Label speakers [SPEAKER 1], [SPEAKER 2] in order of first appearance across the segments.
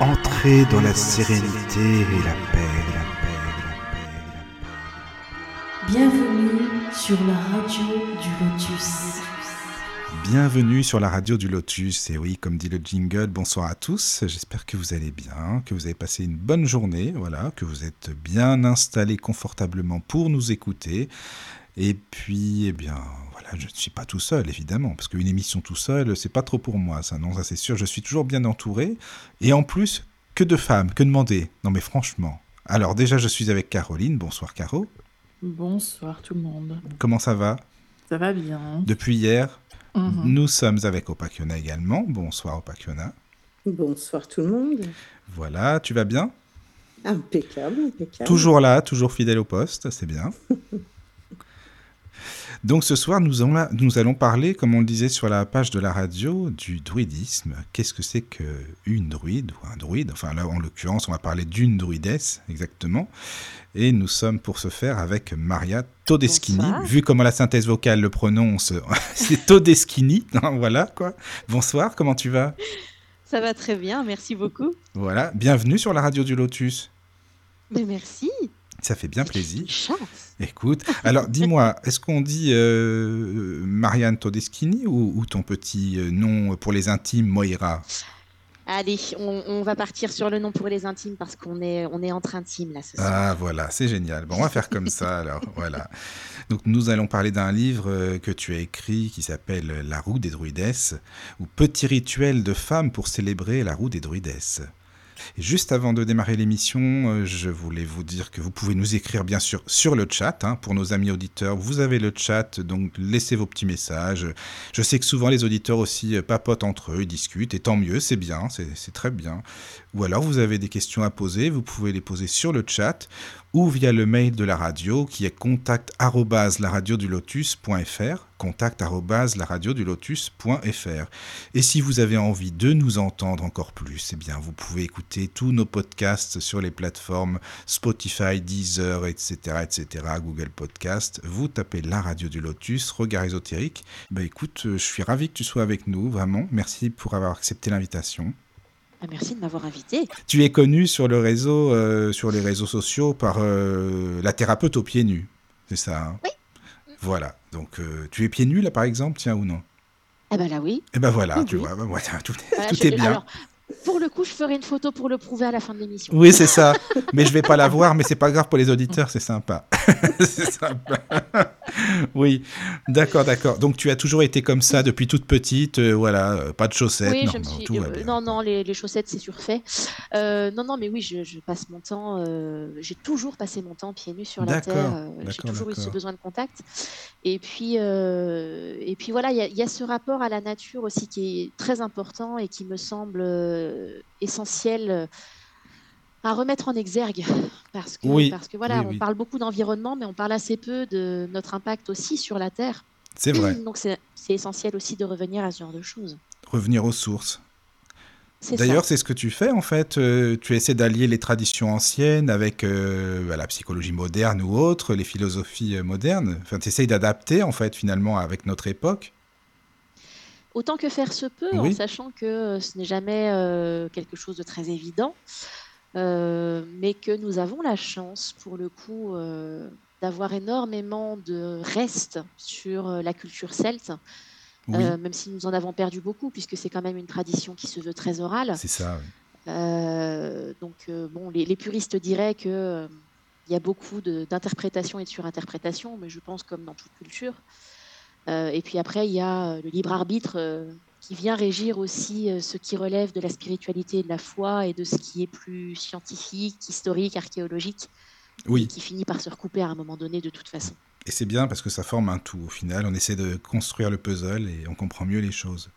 [SPEAKER 1] Entrez dans la sérénité et la paix, la paix, la paix, la paix.
[SPEAKER 2] Bienvenue sur la radio du Lotus.
[SPEAKER 1] Bienvenue sur la radio du Lotus. Et oui, comme dit le jingle, bonsoir à tous. J'espère que vous allez bien, que vous avez passé une bonne journée, voilà, que vous êtes bien installés confortablement pour nous écouter. Et puis, eh bien, je ne suis pas tout seul, évidemment, parce qu'une émission tout seul, c'est pas trop pour moi, ça, non, ça c'est sûr. Je suis toujours bien entouré. Et en plus, que de femmes, que demander Non, mais franchement. Alors, déjà, je suis avec Caroline. Bonsoir, Caro.
[SPEAKER 3] Bonsoir tout le monde.
[SPEAKER 1] Comment ça va?
[SPEAKER 3] Ça va bien.
[SPEAKER 1] Depuis hier,
[SPEAKER 3] Mhm.
[SPEAKER 1] nous sommes avec Opakiona également. Bonsoir, Opakiona.
[SPEAKER 4] Bonsoir tout le monde.
[SPEAKER 1] Voilà, tu vas bien?
[SPEAKER 4] Impeccable, impeccable.
[SPEAKER 1] Toujours là, toujours fidèle au poste, c'est bien. Donc ce soir, nous, allons- nous allons parler, comme on le disait sur la page de la radio, du druidisme. Qu'est-ce que c'est qu'une druide ou un druide? Enfin là, en l'occurrence, on va parler d'une druidesse, exactement. Et nous sommes pour ce faire avec Maria Todeschini.
[SPEAKER 2] Bonsoir.
[SPEAKER 1] Vu comment la synthèse vocale le prononce, c'est Todeschini. voilà quoi. Bonsoir, comment tu vas?
[SPEAKER 5] Ça va très bien, merci beaucoup.
[SPEAKER 1] Voilà, bienvenue sur la radio du Lotus.
[SPEAKER 5] Mais merci.
[SPEAKER 1] Ça fait bien plaisir. Écoute, alors dis-moi, est-ce qu'on dit euh, Marianne Todeschini ou, ou ton petit euh, nom pour les intimes Moira?
[SPEAKER 5] Allez, on, on va partir sur le nom pour les intimes parce qu'on est, on est entre intimes là ce soir.
[SPEAKER 1] Ah voilà, c'est génial. Bon, on va faire comme ça alors. Voilà. Donc nous allons parler d'un livre euh, que tu as écrit qui s'appelle La roue des druidesses ou Petit rituel de femmes pour célébrer la roue des druidesses. Juste avant de démarrer l'émission, euh, je voulais vous dire que vous pouvez nous écrire bien sûr sur le chat. hein, pour nos amis auditeurs, vous avez le chat, donc laissez vos petits messages. Je sais que souvent les auditeurs aussi euh, papotent entre eux, discutent, et tant mieux, c'est bien, c'est très bien. Ou alors vous avez des questions à poser, vous pouvez les poser sur le chat ou via le mail de la radio qui est contact lotus.fr et si vous avez envie de nous entendre encore plus, eh bien vous pouvez écouter tous nos podcasts sur les plateformes Spotify, Deezer, etc., etc., Google Podcast. Vous tapez la radio du Lotus, regard ésotérique. Bah écoute, euh, je suis ravi que tu sois avec nous, vraiment. Merci pour avoir accepté l'invitation.
[SPEAKER 5] Ah, merci de m'avoir invité.
[SPEAKER 1] Tu es connu sur le réseau, euh, sur les réseaux sociaux par euh, la thérapeute aux pieds nus, c'est ça hein?
[SPEAKER 5] Oui.
[SPEAKER 1] Voilà. Donc euh, tu es pieds nus là par exemple, tiens ou non?
[SPEAKER 5] Ah ben là oui.
[SPEAKER 1] Eh ben voilà,
[SPEAKER 5] Oui,
[SPEAKER 1] tu vois, ben voilà, tout,
[SPEAKER 5] Voilà,
[SPEAKER 1] tout
[SPEAKER 5] je-
[SPEAKER 1] est bien.
[SPEAKER 5] Alors, pour le coup, je ferai une photo pour le prouver à la fin de l'émission.
[SPEAKER 1] Oui, c'est ça. Mais je vais pas la voir, mais c'est pas grave pour les auditeurs, c'est sympa. c'est sympa. oui, d'accord, d'accord. Donc tu as toujours été comme ça depuis toute petite, euh, voilà, euh, pas de chaussettes,
[SPEAKER 5] Oui,
[SPEAKER 1] non,
[SPEAKER 5] je me
[SPEAKER 1] non,
[SPEAKER 5] suis.
[SPEAKER 1] tout va
[SPEAKER 5] euh,
[SPEAKER 1] bien.
[SPEAKER 5] non, non, les, les chaussettes, c'est surfait. Euh, non, non, mais oui, je, je passe mon temps. j'ai toujours passé mon temps pieds nus sur la terre. j'ai toujours eu ce besoin de contact. Et puis, et puis voilà, il y, a- il y a ce rapport à la nature aussi qui est très important et qui me semble essentiel. euh, à remettre en exergue parce que,
[SPEAKER 1] Oui,
[SPEAKER 5] parce que voilà,
[SPEAKER 1] oui,
[SPEAKER 5] on
[SPEAKER 1] oui.
[SPEAKER 5] parle beaucoup d'environnement, mais on parle assez peu de notre impact aussi sur la Terre.
[SPEAKER 1] C'est vrai.
[SPEAKER 5] Donc c'est essentiel aussi de revenir à ce genre de choses.
[SPEAKER 1] Revenir aux sources. D'ailleurs, c'est ce que tu fais en fait. euh, tu essaies d'allier les traditions anciennes avec euh, bah, la psychologie moderne ou autre, les philosophies euh, modernes. Enfin, tu essayes d'adapter en fait finalement avec notre époque.
[SPEAKER 5] Autant que faire se peut,
[SPEAKER 1] Oui.
[SPEAKER 5] en sachant que euh, ce n'est jamais euh, quelque chose de très évident, euh, mais que nous avons la chance, pour le coup, euh, d'avoir énormément de restes sur la culture celte,
[SPEAKER 1] Oui,
[SPEAKER 5] même si nous en avons perdu beaucoup, puisque c'est quand même une tradition qui se veut très orale.
[SPEAKER 1] c'est ça. oui.
[SPEAKER 5] Donc, bon, les, les puristes diraient que il y a beaucoup d'interprétations et de surinterprétations, mais je pense comme dans toute culture. Euh, et puis après, il y a euh, le libre arbitre euh, qui vient régir aussi ce qui relève de la spiritualité et de la foi et de ce qui est plus scientifique, historique, archéologique, et
[SPEAKER 1] Oui,
[SPEAKER 5] qui finit par se recouper à un moment donné de toute façon.
[SPEAKER 1] et c'est bien parce que ça forme un tout. Au final, on essaie de construire le puzzle et on comprend mieux les choses.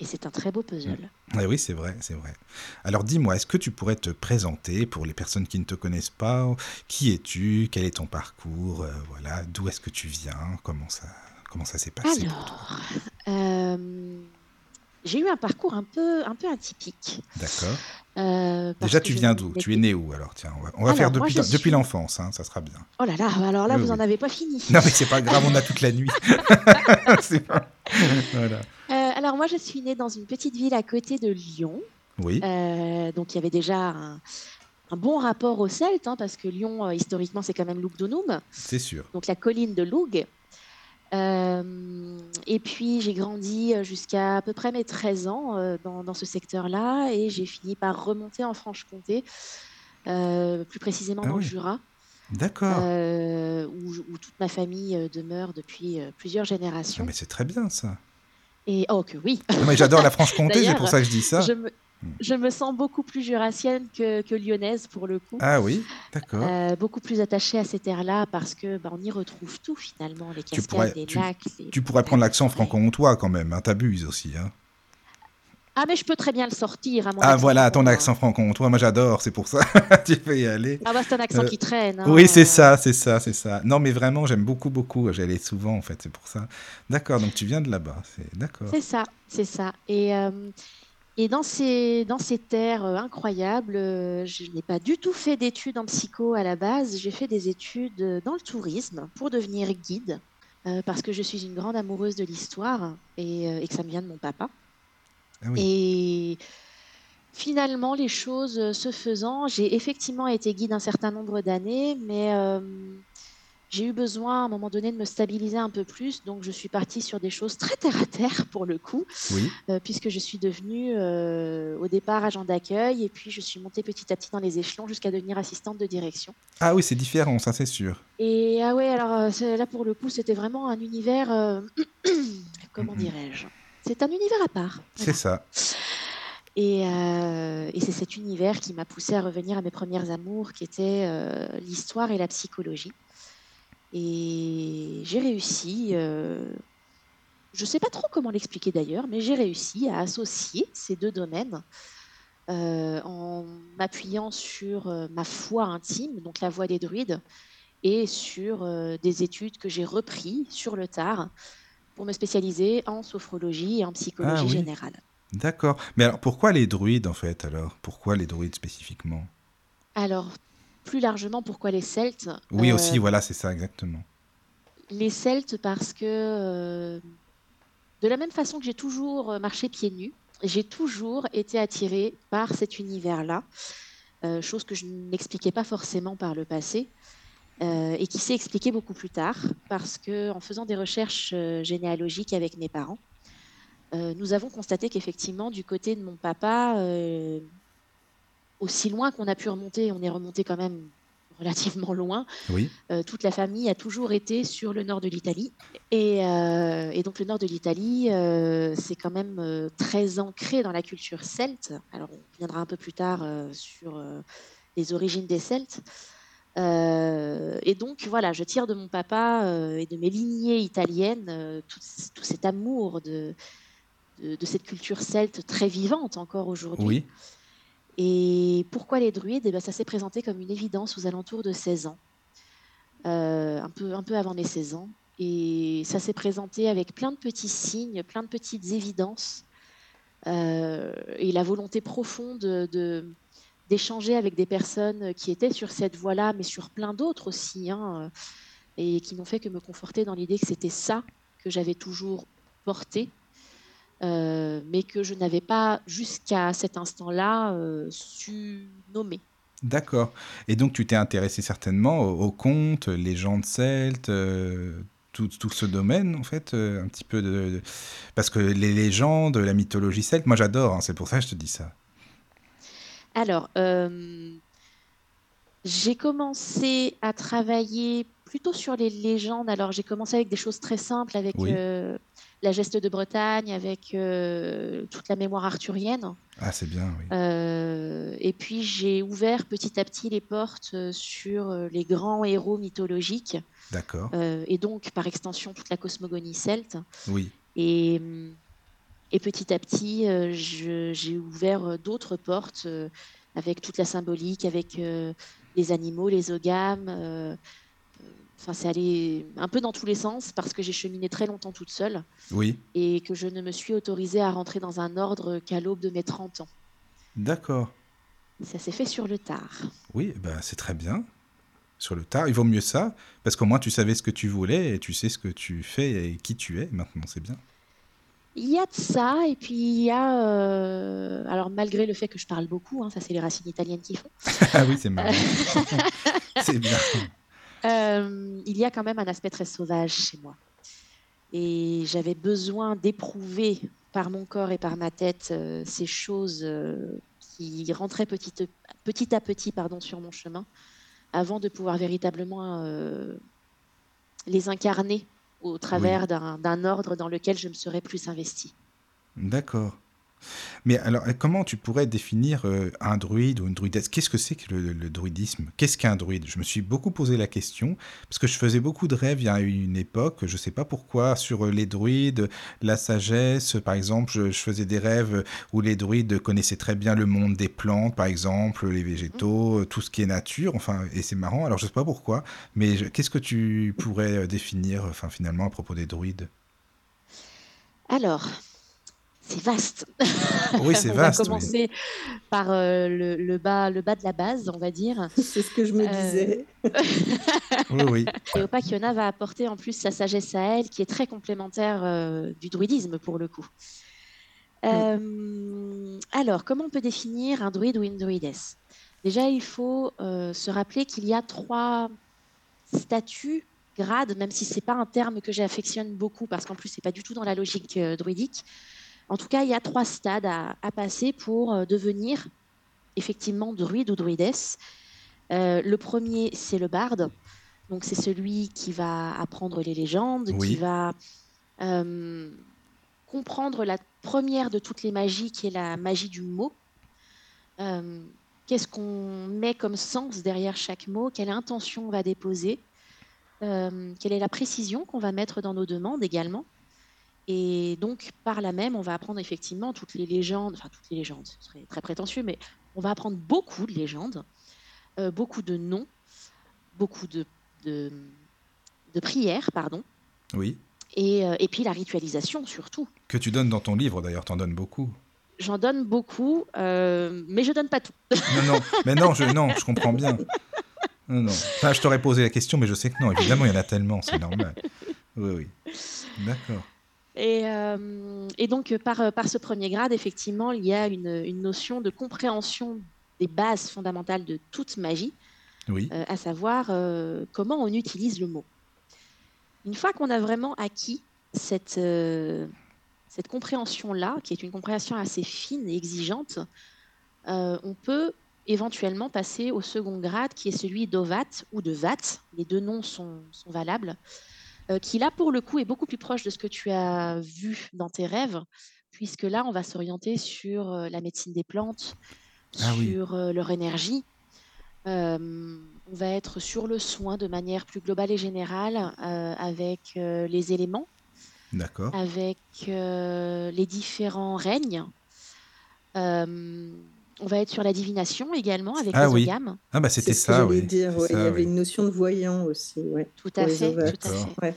[SPEAKER 5] Et c'est un très beau puzzle.
[SPEAKER 1] Ah oui, c'est vrai, c'est vrai. Alors dis-moi, est-ce que tu pourrais te présenter pour les personnes qui ne te connaissent pas? Qui es-tu? Quel est ton parcours? Euh, Voilà, d'où est-ce que tu viens? Comment ça, comment ça s'est passé
[SPEAKER 5] Alors, euh, j'ai eu un parcours un peu, un peu atypique.
[SPEAKER 1] D'accord.
[SPEAKER 5] Euh,
[SPEAKER 1] Déjà, tu viens d'où? Tu es né où alors? Tiens, on va, on va
[SPEAKER 5] Alors,
[SPEAKER 1] faire depuis, depuis
[SPEAKER 5] suis-
[SPEAKER 1] l'enfance, hein, ça sera bien.
[SPEAKER 5] Oh là là, alors là,
[SPEAKER 1] Oui,
[SPEAKER 5] vous
[SPEAKER 1] oui.
[SPEAKER 5] en avez pas fini.
[SPEAKER 1] Non, mais c'est pas grave, on a toute la nuit. C'est pas- Voilà.
[SPEAKER 5] Euh, alors moi, je suis née dans une petite ville à côté de Lyon,
[SPEAKER 1] Oui,
[SPEAKER 5] donc il y avait déjà un, un bon rapport aux Celtes, hein, parce que Lyon, euh, historiquement, c'est quand même Lugdunum,
[SPEAKER 1] c'est sûr.
[SPEAKER 5] donc la colline de Lug. Euh, et puis j'ai grandi euh, jusqu'à à peu près mes 13 ans euh, dans, dans ce secteur-là, et j'ai fini par remonter en Franche-Comté, euh, plus précisément
[SPEAKER 1] Ah
[SPEAKER 5] dans le. Jura.
[SPEAKER 1] D'accord.
[SPEAKER 5] où, où toute ma famille demeure depuis plusieurs
[SPEAKER 1] Ah,
[SPEAKER 5] générations.
[SPEAKER 1] mais c'est très bien ça.
[SPEAKER 5] Et oh que oui,
[SPEAKER 1] Non, mais j'adore la Franche-Comté, c'est pour ça que je dis ça.
[SPEAKER 5] je me, je me sens beaucoup plus jurassienne que, que lyonnaise pour le coup.
[SPEAKER 1] Ah oui, d'accord.
[SPEAKER 5] Euh, beaucoup plus attachée à ces terres-là parce que bah, on y retrouve tout finalement, les
[SPEAKER 1] Tu
[SPEAKER 5] cascades,
[SPEAKER 1] pourrais-
[SPEAKER 5] les
[SPEAKER 1] tu-
[SPEAKER 5] lacs. les-
[SPEAKER 1] Tu pourrais prendre l'accent
[SPEAKER 5] Ouais.
[SPEAKER 1] franc-comtois quand même, hein, t'abuses aussi. Hein.
[SPEAKER 5] Ah mais je peux très bien le sortir. à mon
[SPEAKER 1] Ah voilà, ton accent franc-comtois, moi j'adore, c'est pour ça. tu peux y aller.
[SPEAKER 5] Ah bah c'est un accent
[SPEAKER 1] Euh,
[SPEAKER 5] qui traîne. hein.
[SPEAKER 1] Oui, c'est ça, c'est ça, c'est ça. Non, mais vraiment, j'aime beaucoup, beaucoup. J'allais souvent, en fait, c'est pour ça. D'accord, donc tu viens de là-bas, c'est d'accord.
[SPEAKER 5] C'est ça, c'est ça. Et, euh, et dans, ces, dans ces terres euh, incroyables, euh, je n'ai pas du tout fait d'études en psycho à la base. J'ai fait des études euh, dans le tourisme pour devenir guide, euh, parce que je suis une grande amoureuse de l'histoire et, et que ça me vient de mon papa.
[SPEAKER 1] Ah oui.
[SPEAKER 5] Et finalement, les choses se faisant, j'ai effectivement été guide un certain nombre d'années, mais euh, j'ai eu besoin à un moment donné de me stabiliser un peu plus. Donc, je suis partie sur des choses très terre à terre pour le coup,
[SPEAKER 1] Oui,
[SPEAKER 5] euh, puisque je suis devenue euh, au départ agent d'accueil et puis je suis montée petit à petit dans les échelons jusqu'à devenir assistante de direction.
[SPEAKER 1] ah oui, c'est différent, ça c'est sûr.
[SPEAKER 5] Et ah ouais, alors euh, là pour le coup, c'était vraiment un univers, euh, comment
[SPEAKER 1] Mhm.
[SPEAKER 5] dirais-je? C'est un univers à part.
[SPEAKER 1] C'est ça.
[SPEAKER 5] Et, euh, et c'est cet univers qui m'a poussée à revenir à mes premières amours, qui étaient euh, l'histoire et la psychologie. Et j'ai réussi, euh, je ne sais pas trop comment l'expliquer d'ailleurs, mais j'ai réussi à associer ces deux domaines euh, en m'appuyant sur euh, ma foi intime, donc la voix des druides, et sur des études que j'ai repris sur le tard pour me spécialiser en sophrologie et en psychologie
[SPEAKER 1] Ah oui.
[SPEAKER 5] générale.
[SPEAKER 1] D'accord. Mais alors, pourquoi les druides, en fait, alors? Pourquoi les druides spécifiquement?
[SPEAKER 5] Alors, plus largement, pourquoi les Celtes
[SPEAKER 1] Oui,
[SPEAKER 5] Euh,
[SPEAKER 1] aussi, voilà, c'est ça, exactement.
[SPEAKER 5] Les Celtes parce que, euh, de la même façon que j'ai toujours euh, marché pieds nus, j'ai toujours été attirée par cet univers-là, euh, chose que je n'expliquais pas forcément par le passé. euh, et qui s'est expliquée beaucoup plus tard parce que en faisant des recherches euh, généalogiques avec mes parents, nous avons constaté qu'effectivement du côté de mon papa, aussi loin qu'on a pu remonter, on est remonté quand même relativement loin,
[SPEAKER 1] Oui,
[SPEAKER 5] euh, toute la famille a toujours été sur le nord de l'Italie. Et, euh, et donc le nord de l'Italie, euh, c'est quand même euh, très ancré dans la culture celte. Alors on viendra un peu plus tard sur les origines des Celtes. Et donc voilà, je tire de mon papa et de mes lignées italiennes tout, tout cet amour de, de, de cette culture celte très vivante encore aujourd'hui.
[SPEAKER 1] oui.
[SPEAKER 5] Et pourquoi les druides? Eh ben, Ça s'est présenté comme une évidence aux alentours de 16 ans, euh, un, peu, avant mes 16 ans. Et ça s'est présenté avec plein de petits signes, plein de petites évidences, euh, et la volonté profonde de, d'échanger avec des personnes qui étaient sur cette voie-là, mais sur plein d'autres aussi, hein, et qui n'ont fait que me conforter dans l'idée que c'était ça que j'avais toujours porté, euh, mais que je n'avais pas jusqu'à cet instant-là euh, su nommer.
[SPEAKER 1] D'accord. Et donc, tu t'es intéressé certainement aux, aux contes, légendes celtes, euh, tout, tout ce domaine, en fait, un petit peu de, de- Parce que les légendes, la mythologie celte, moi j'adore, hein, c'est pour ça que je te dis ça.
[SPEAKER 5] Alors, j'ai commencé à travailler plutôt sur les légendes. Alors, j'ai commencé avec des choses très simples, avec
[SPEAKER 1] Oui.
[SPEAKER 5] La geste de Bretagne, avec euh, toute la mémoire arthurienne.
[SPEAKER 1] Ah, c'est bien, oui.
[SPEAKER 5] Euh, et puis, j'ai ouvert petit à petit les portes euh, sur les grands héros mythologiques,
[SPEAKER 1] D'accord.
[SPEAKER 5] euh, et donc, par extension, toute la cosmogonie celte.
[SPEAKER 1] Oui.
[SPEAKER 5] Et, et petit à petit, je- j'ai ouvert d'autres portes avec toute la symbolique, avec les animaux, les ogames. Enfin, c'est allé un peu dans tous les sens parce que j'ai cheminé très longtemps toute seule
[SPEAKER 1] Oui.
[SPEAKER 5] et que je ne me suis autorisée à rentrer dans un ordre qu'à l'aube de mes 30 ans.
[SPEAKER 1] D'accord.
[SPEAKER 5] Ça s'est fait sur le tard.
[SPEAKER 1] Oui, bah, c'est très bien. Sur le tard, il vaut mieux ça, parce qu'au moins tu savais ce que tu voulais et tu sais ce que tu fais et qui tu es maintenant, c'est bien.
[SPEAKER 5] Il y a de ça, et puis il y a. euh, alors, alors malgré le fait que je parle beaucoup, hein, ça c'est les racines italiennes qui font,
[SPEAKER 1] ah oui, c'est marrant. c'est bien.
[SPEAKER 5] Euh, il y a quand même un aspect très sauvage chez moi. Et j'avais besoin d'éprouver par mon corps et par ma tête euh, ces choses euh, qui rentraient petit, petit à petit pardon, sur mon chemin avant de pouvoir véritablement les incarner au travers d'un d'un ordre dans lequel je me serais plus investie.
[SPEAKER 1] D'accord. Mais alors, comment tu pourrais définir euh, un druide ou une druidesse? Qu'est-ce que c'est que le, le druidisme? Qu'est-ce qu'un druide? Je me suis beaucoup posé la question, parce que je faisais beaucoup de rêves il y a une époque, je ne sais pas pourquoi, sur euh, les druides, la sagesse, par exemple, je, je faisais des rêves où les druides connaissaient très bien le monde des plantes, par exemple, les végétaux, tout ce qui est nature, enfin, et c'est marrant, alors je ne sais pas pourquoi, mais qu'est-ce que tu pourrais euh, définir, enfin, finalement, à propos des druides?
[SPEAKER 5] Alors, c'est vaste.
[SPEAKER 1] Oui, c'est
[SPEAKER 5] On
[SPEAKER 1] vaste,
[SPEAKER 5] va
[SPEAKER 1] oui.
[SPEAKER 5] commencer par euh, le, le bas, le bas de la base, on va dire.
[SPEAKER 4] C'est ce que je me
[SPEAKER 5] Euh,
[SPEAKER 4] disais.
[SPEAKER 1] Oui, oui.
[SPEAKER 5] Cléopa Kiona va apporter en plus sa sagesse à elle, qui est très complémentaire euh, du druidisme pour le coup. Euh, alors, comment on peut définir un druide ou une druidesse? Déjà, il faut euh, se rappeler qu'il y a trois statuts, grades, même si c'est pas un terme que j'affectionne beaucoup, parce qu'en plus, c'est pas du tout dans la logique euh, druidique. En tout cas, il y a trois stades à, à passer pour euh, devenir effectivement druide ou druidesse. Euh, le premier, c'est le barde. Donc, c'est celui qui va apprendre les légendes,
[SPEAKER 1] Oui.
[SPEAKER 5] qui va euh, comprendre la première de toutes les magies, qui est la magie du mot. Euh, Qu'est-ce qu'on met comme sens derrière chaque mot? Quelle intention on va déposer? Quelle est la précision qu'on va mettre dans nos demandes également? Et donc, par là même, on va apprendre effectivement toutes les légendes, enfin toutes les légendes, ce serait très prétentieux, mais on va apprendre beaucoup de légendes, euh, beaucoup de noms, beaucoup de, de, de prières, pardon,
[SPEAKER 1] Oui.
[SPEAKER 5] et, euh, et puis la ritualisation surtout.
[SPEAKER 1] Que tu donnes dans ton livre, d'ailleurs, t'en donnes beaucoup.
[SPEAKER 5] J'en donne beaucoup, euh, mais je donne pas tout.
[SPEAKER 1] Non, non, mais non, je, non, je comprends bien. Non, non. Enfin, je t'aurais posé la question, mais je sais que non, évidemment, il y en a tellement, c'est normal. Oui, oui. D'accord.
[SPEAKER 5] Et, euh, et donc, euh, par, euh, par ce premier grade, effectivement, il y a une, une notion de compréhension des bases fondamentales de toute magie,
[SPEAKER 1] Oui,
[SPEAKER 5] euh, à savoir euh, comment on utilise le mot. Une fois qu'on a vraiment acquis cette, cette compréhension-là, qui est une compréhension assez fine et exigeante, on peut éventuellement passer au second grade, qui est celui d'Ovat ou de Vat. Les deux noms sont, sont valables, qui là, pour le coup, est beaucoup plus proche de ce que tu as vu dans tes rêves, puisque là, on va s'orienter sur euh, la médecine des plantes,
[SPEAKER 1] Ah
[SPEAKER 5] sur euh, leur énergie. Euh, on va être sur le soin de manière plus globale et générale euh, avec euh, les éléments, avec euh, les différents règnes. On va être sur la divination également avec
[SPEAKER 1] Ah
[SPEAKER 5] les
[SPEAKER 1] oui.
[SPEAKER 5] ogames.
[SPEAKER 1] Ah, bah, c'était ça, oui.
[SPEAKER 4] dire. Il y avait
[SPEAKER 1] oui.
[SPEAKER 4] une notion de voyant aussi. Ouais.
[SPEAKER 5] Tout à fait, tout à fait.
[SPEAKER 4] Ouais.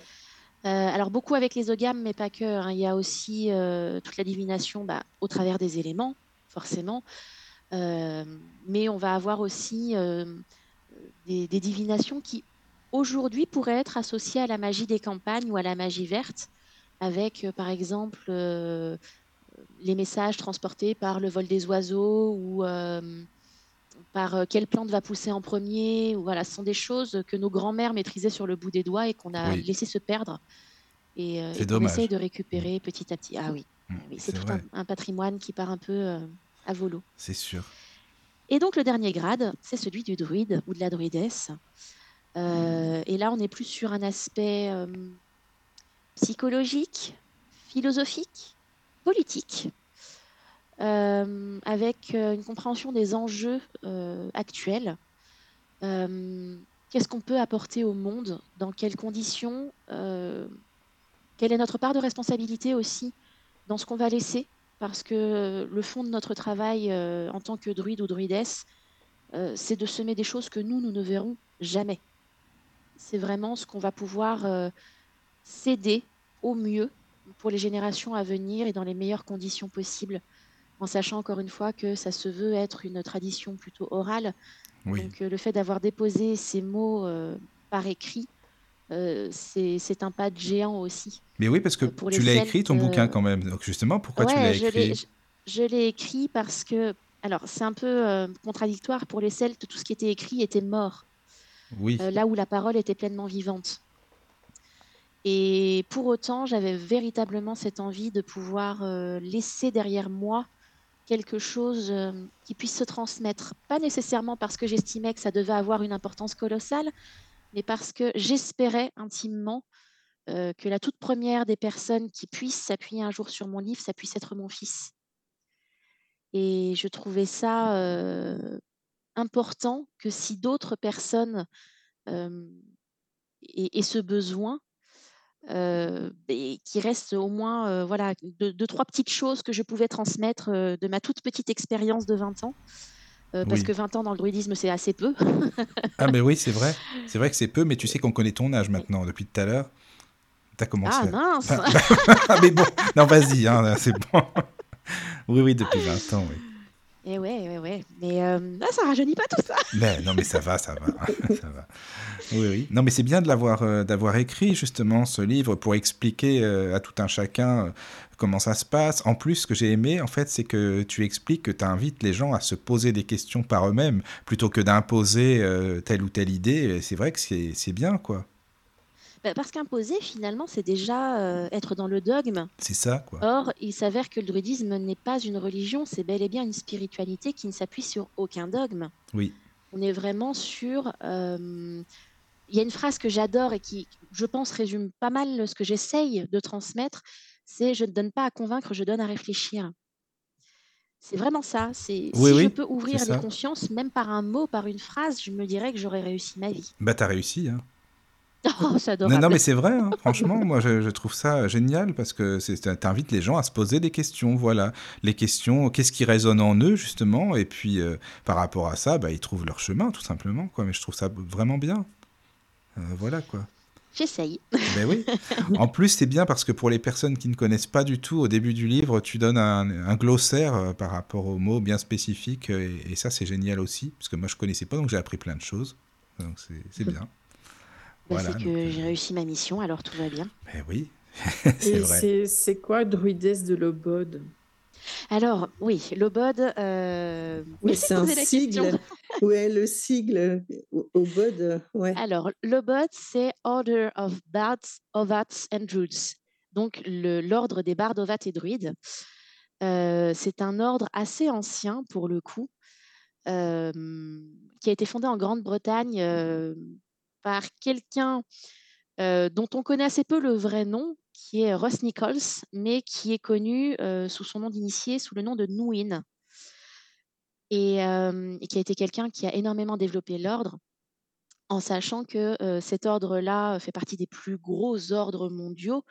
[SPEAKER 5] Euh, alors beaucoup avec les ogames, mais pas que. hein. Il y a aussi euh, toute la divination bah, au travers des éléments, forcément. Euh, mais on va avoir aussi euh, des, des divinations qui aujourd'hui pourraient être associées à la magie des campagnes ou à la magie verte, avec euh, par exemple euh, les messages transportés par le vol des oiseaux ou euh, par euh, quelle plante va pousser en premier. Ou voilà, ce sont des choses que nos grands-mères maîtrisaient sur le bout des doigts et qu'on a
[SPEAKER 1] Oui.
[SPEAKER 5] laissé se perdre et, euh, et
[SPEAKER 1] dommage.
[SPEAKER 5] essaye de récupérer petit à petit. Ah oui,
[SPEAKER 1] Mm,
[SPEAKER 5] oui, c'est tout un, un patrimoine qui part un peu euh, à volo.
[SPEAKER 1] C'est sûr.
[SPEAKER 5] Et donc le dernier grade, c'est celui du druide ou de la druidesse. Euh, et là, on est plus sur un aspect euh, psychologique, philosophique, politique, euh, avec euh, une compréhension des enjeux euh, actuels. Qu'est-ce qu'on peut apporter au monde? Dans quelles conditions? Quelle est notre part de responsabilité aussi dans ce qu'on va laisser? Parce que le fond de notre travail en tant que druide ou druidesse, c'est de semer des choses que nous, nous ne verrons jamais. C'est vraiment ce qu'on va pouvoir céder au mieux pour les générations à venir et dans les meilleures conditions possibles, en sachant encore une fois que ça se veut être une tradition plutôt orale.
[SPEAKER 1] Oui.
[SPEAKER 5] Donc euh, le fait d'avoir déposé ces mots euh, par écrit, euh, c'est un pas de géant aussi.
[SPEAKER 1] Mais oui, parce que
[SPEAKER 5] pour
[SPEAKER 1] tu l'as écrit ton bouquin quand même. Donc justement, pourquoi tu l'as écrit?
[SPEAKER 5] je- je l'ai écrit parce que, alors c'est un peu contradictoire pour les Celtes, tout ce qui était écrit était mort,
[SPEAKER 1] Oui,
[SPEAKER 5] euh, là où la parole était pleinement vivante. Et pour autant, j'avais véritablement cette envie de pouvoir euh, laisser derrière moi quelque chose euh, qui puisse se transmettre. Pas nécessairement parce que j'estimais que ça devait avoir une importance colossale, mais parce que j'espérais intimement euh, que la toute première des personnes qui puissent s'appuyer un jour sur mon livre, ça puisse être mon fils. Et je trouvais ça important que si d'autres personnes aient, aient ce besoin, euh, et qu'il reste au moins euh, voilà, deux, deux, trois petites choses que je pouvais transmettre euh, de ma toute petite expérience de 20 ans. Euh, parce
[SPEAKER 1] oui.
[SPEAKER 5] que 20 ans dans le druidisme, c'est assez peu.
[SPEAKER 1] Ah, mais oui, c'est vrai. C'est vrai que c'est peu, mais tu sais qu'on connaît ton âge maintenant, depuis tout à l'heure. T'as commencé.
[SPEAKER 5] Ah
[SPEAKER 1] à-
[SPEAKER 5] mince
[SPEAKER 1] mais bon, non, vas-y, hein, c'est bon. Oui, oui, depuis 20 ans, oui.
[SPEAKER 5] Et ouais, ouais, ouais. Mais euh, là, ça rajeunit pas tout ça.
[SPEAKER 1] Mais non, mais ça va, ça va, ça va. Oui, oui. Non, mais c'est bien de l'avoir, euh, d'avoir écrit justement ce livre pour expliquer euh, à tout un chacun euh, comment ça se passe. En plus, ce que j'ai aimé, en fait, c'est que tu expliques que tu invites les gens à se poser des questions par eux-mêmes plutôt que d'imposer telle ou telle idée. C'est vrai que c'est, c'est bien, quoi.
[SPEAKER 5] Bah, Parce qu'imposer, finalement, c'est déjà euh, être dans le dogme.
[SPEAKER 1] C'est ça, quoi.
[SPEAKER 5] Or, il s'avère que le druidisme n'est pas une religion, c'est bel et bien une spiritualité qui ne s'appuie sur aucun dogme.
[SPEAKER 1] Oui,
[SPEAKER 5] On est vraiment sur... euh, Il y a une phrase que j'adore et qui, je pense, résume pas mal ce que j'essaye de transmettre, c'est je ne donne pas à convaincre, je donne à réfléchir. C'est vraiment ça. C'est
[SPEAKER 1] Oui,
[SPEAKER 5] si je peux ouvrir les consciences, même par un mot, par une phrase, je me dirais que j'aurais réussi ma vie.
[SPEAKER 1] bah t'as réussi, hein.
[SPEAKER 5] Oh,
[SPEAKER 1] Non, mais c'est vrai, hein, franchement, moi je, je trouve ça génial parce que t'invites les gens à se poser des questions, voilà. Les questions, qu'est-ce qui résonne en eux, justement, et puis euh, par rapport à ça, bah, ils trouvent leur chemin, tout simplement, quoi. Mais je trouve ça vraiment bien. Euh, voilà, quoi.
[SPEAKER 5] J'essaye.
[SPEAKER 1] Ben oui. En plus, c'est bien parce que pour les personnes qui ne connaissent pas du tout, au début du livre, tu donnes un, un glossaire euh, par rapport aux mots bien spécifiques, et, et ça, c'est génial aussi, parce que moi, je connaissais pas, donc j'ai appris plein de choses. Donc c'est bien.
[SPEAKER 5] Bah,
[SPEAKER 1] Voilà,
[SPEAKER 5] c'est que
[SPEAKER 1] donc, euh,
[SPEAKER 5] j'ai réussi ma mission, alors tout va bien.
[SPEAKER 1] Ben oui, c'est vrai.
[SPEAKER 3] c'est c'est quoi Druidesse de l'Obode?
[SPEAKER 5] Alors, oui, l'obode. Euh...
[SPEAKER 4] Mais c'est un sigle. Ouais, le sigle bod, ouais.
[SPEAKER 5] Alors, l'obode, c'est Order of Bards, Ovats and Druids. Donc, le- l'ordre des bardes, ovats et druides. Euh, c'est un ordre assez ancien, pour le coup, euh, qui a été fondé en Grande-Bretagne euh, par quelqu'un euh, dont on connaît assez peu le vrai nom, qui est Ross Nichols, mais qui est connu euh, sous son nom d'initié, sous le nom de et, euh, et qui a été quelqu'un qui a énormément développé l'ordre, en sachant que cet ordre-là fait partie des plus gros ordres mondiaux.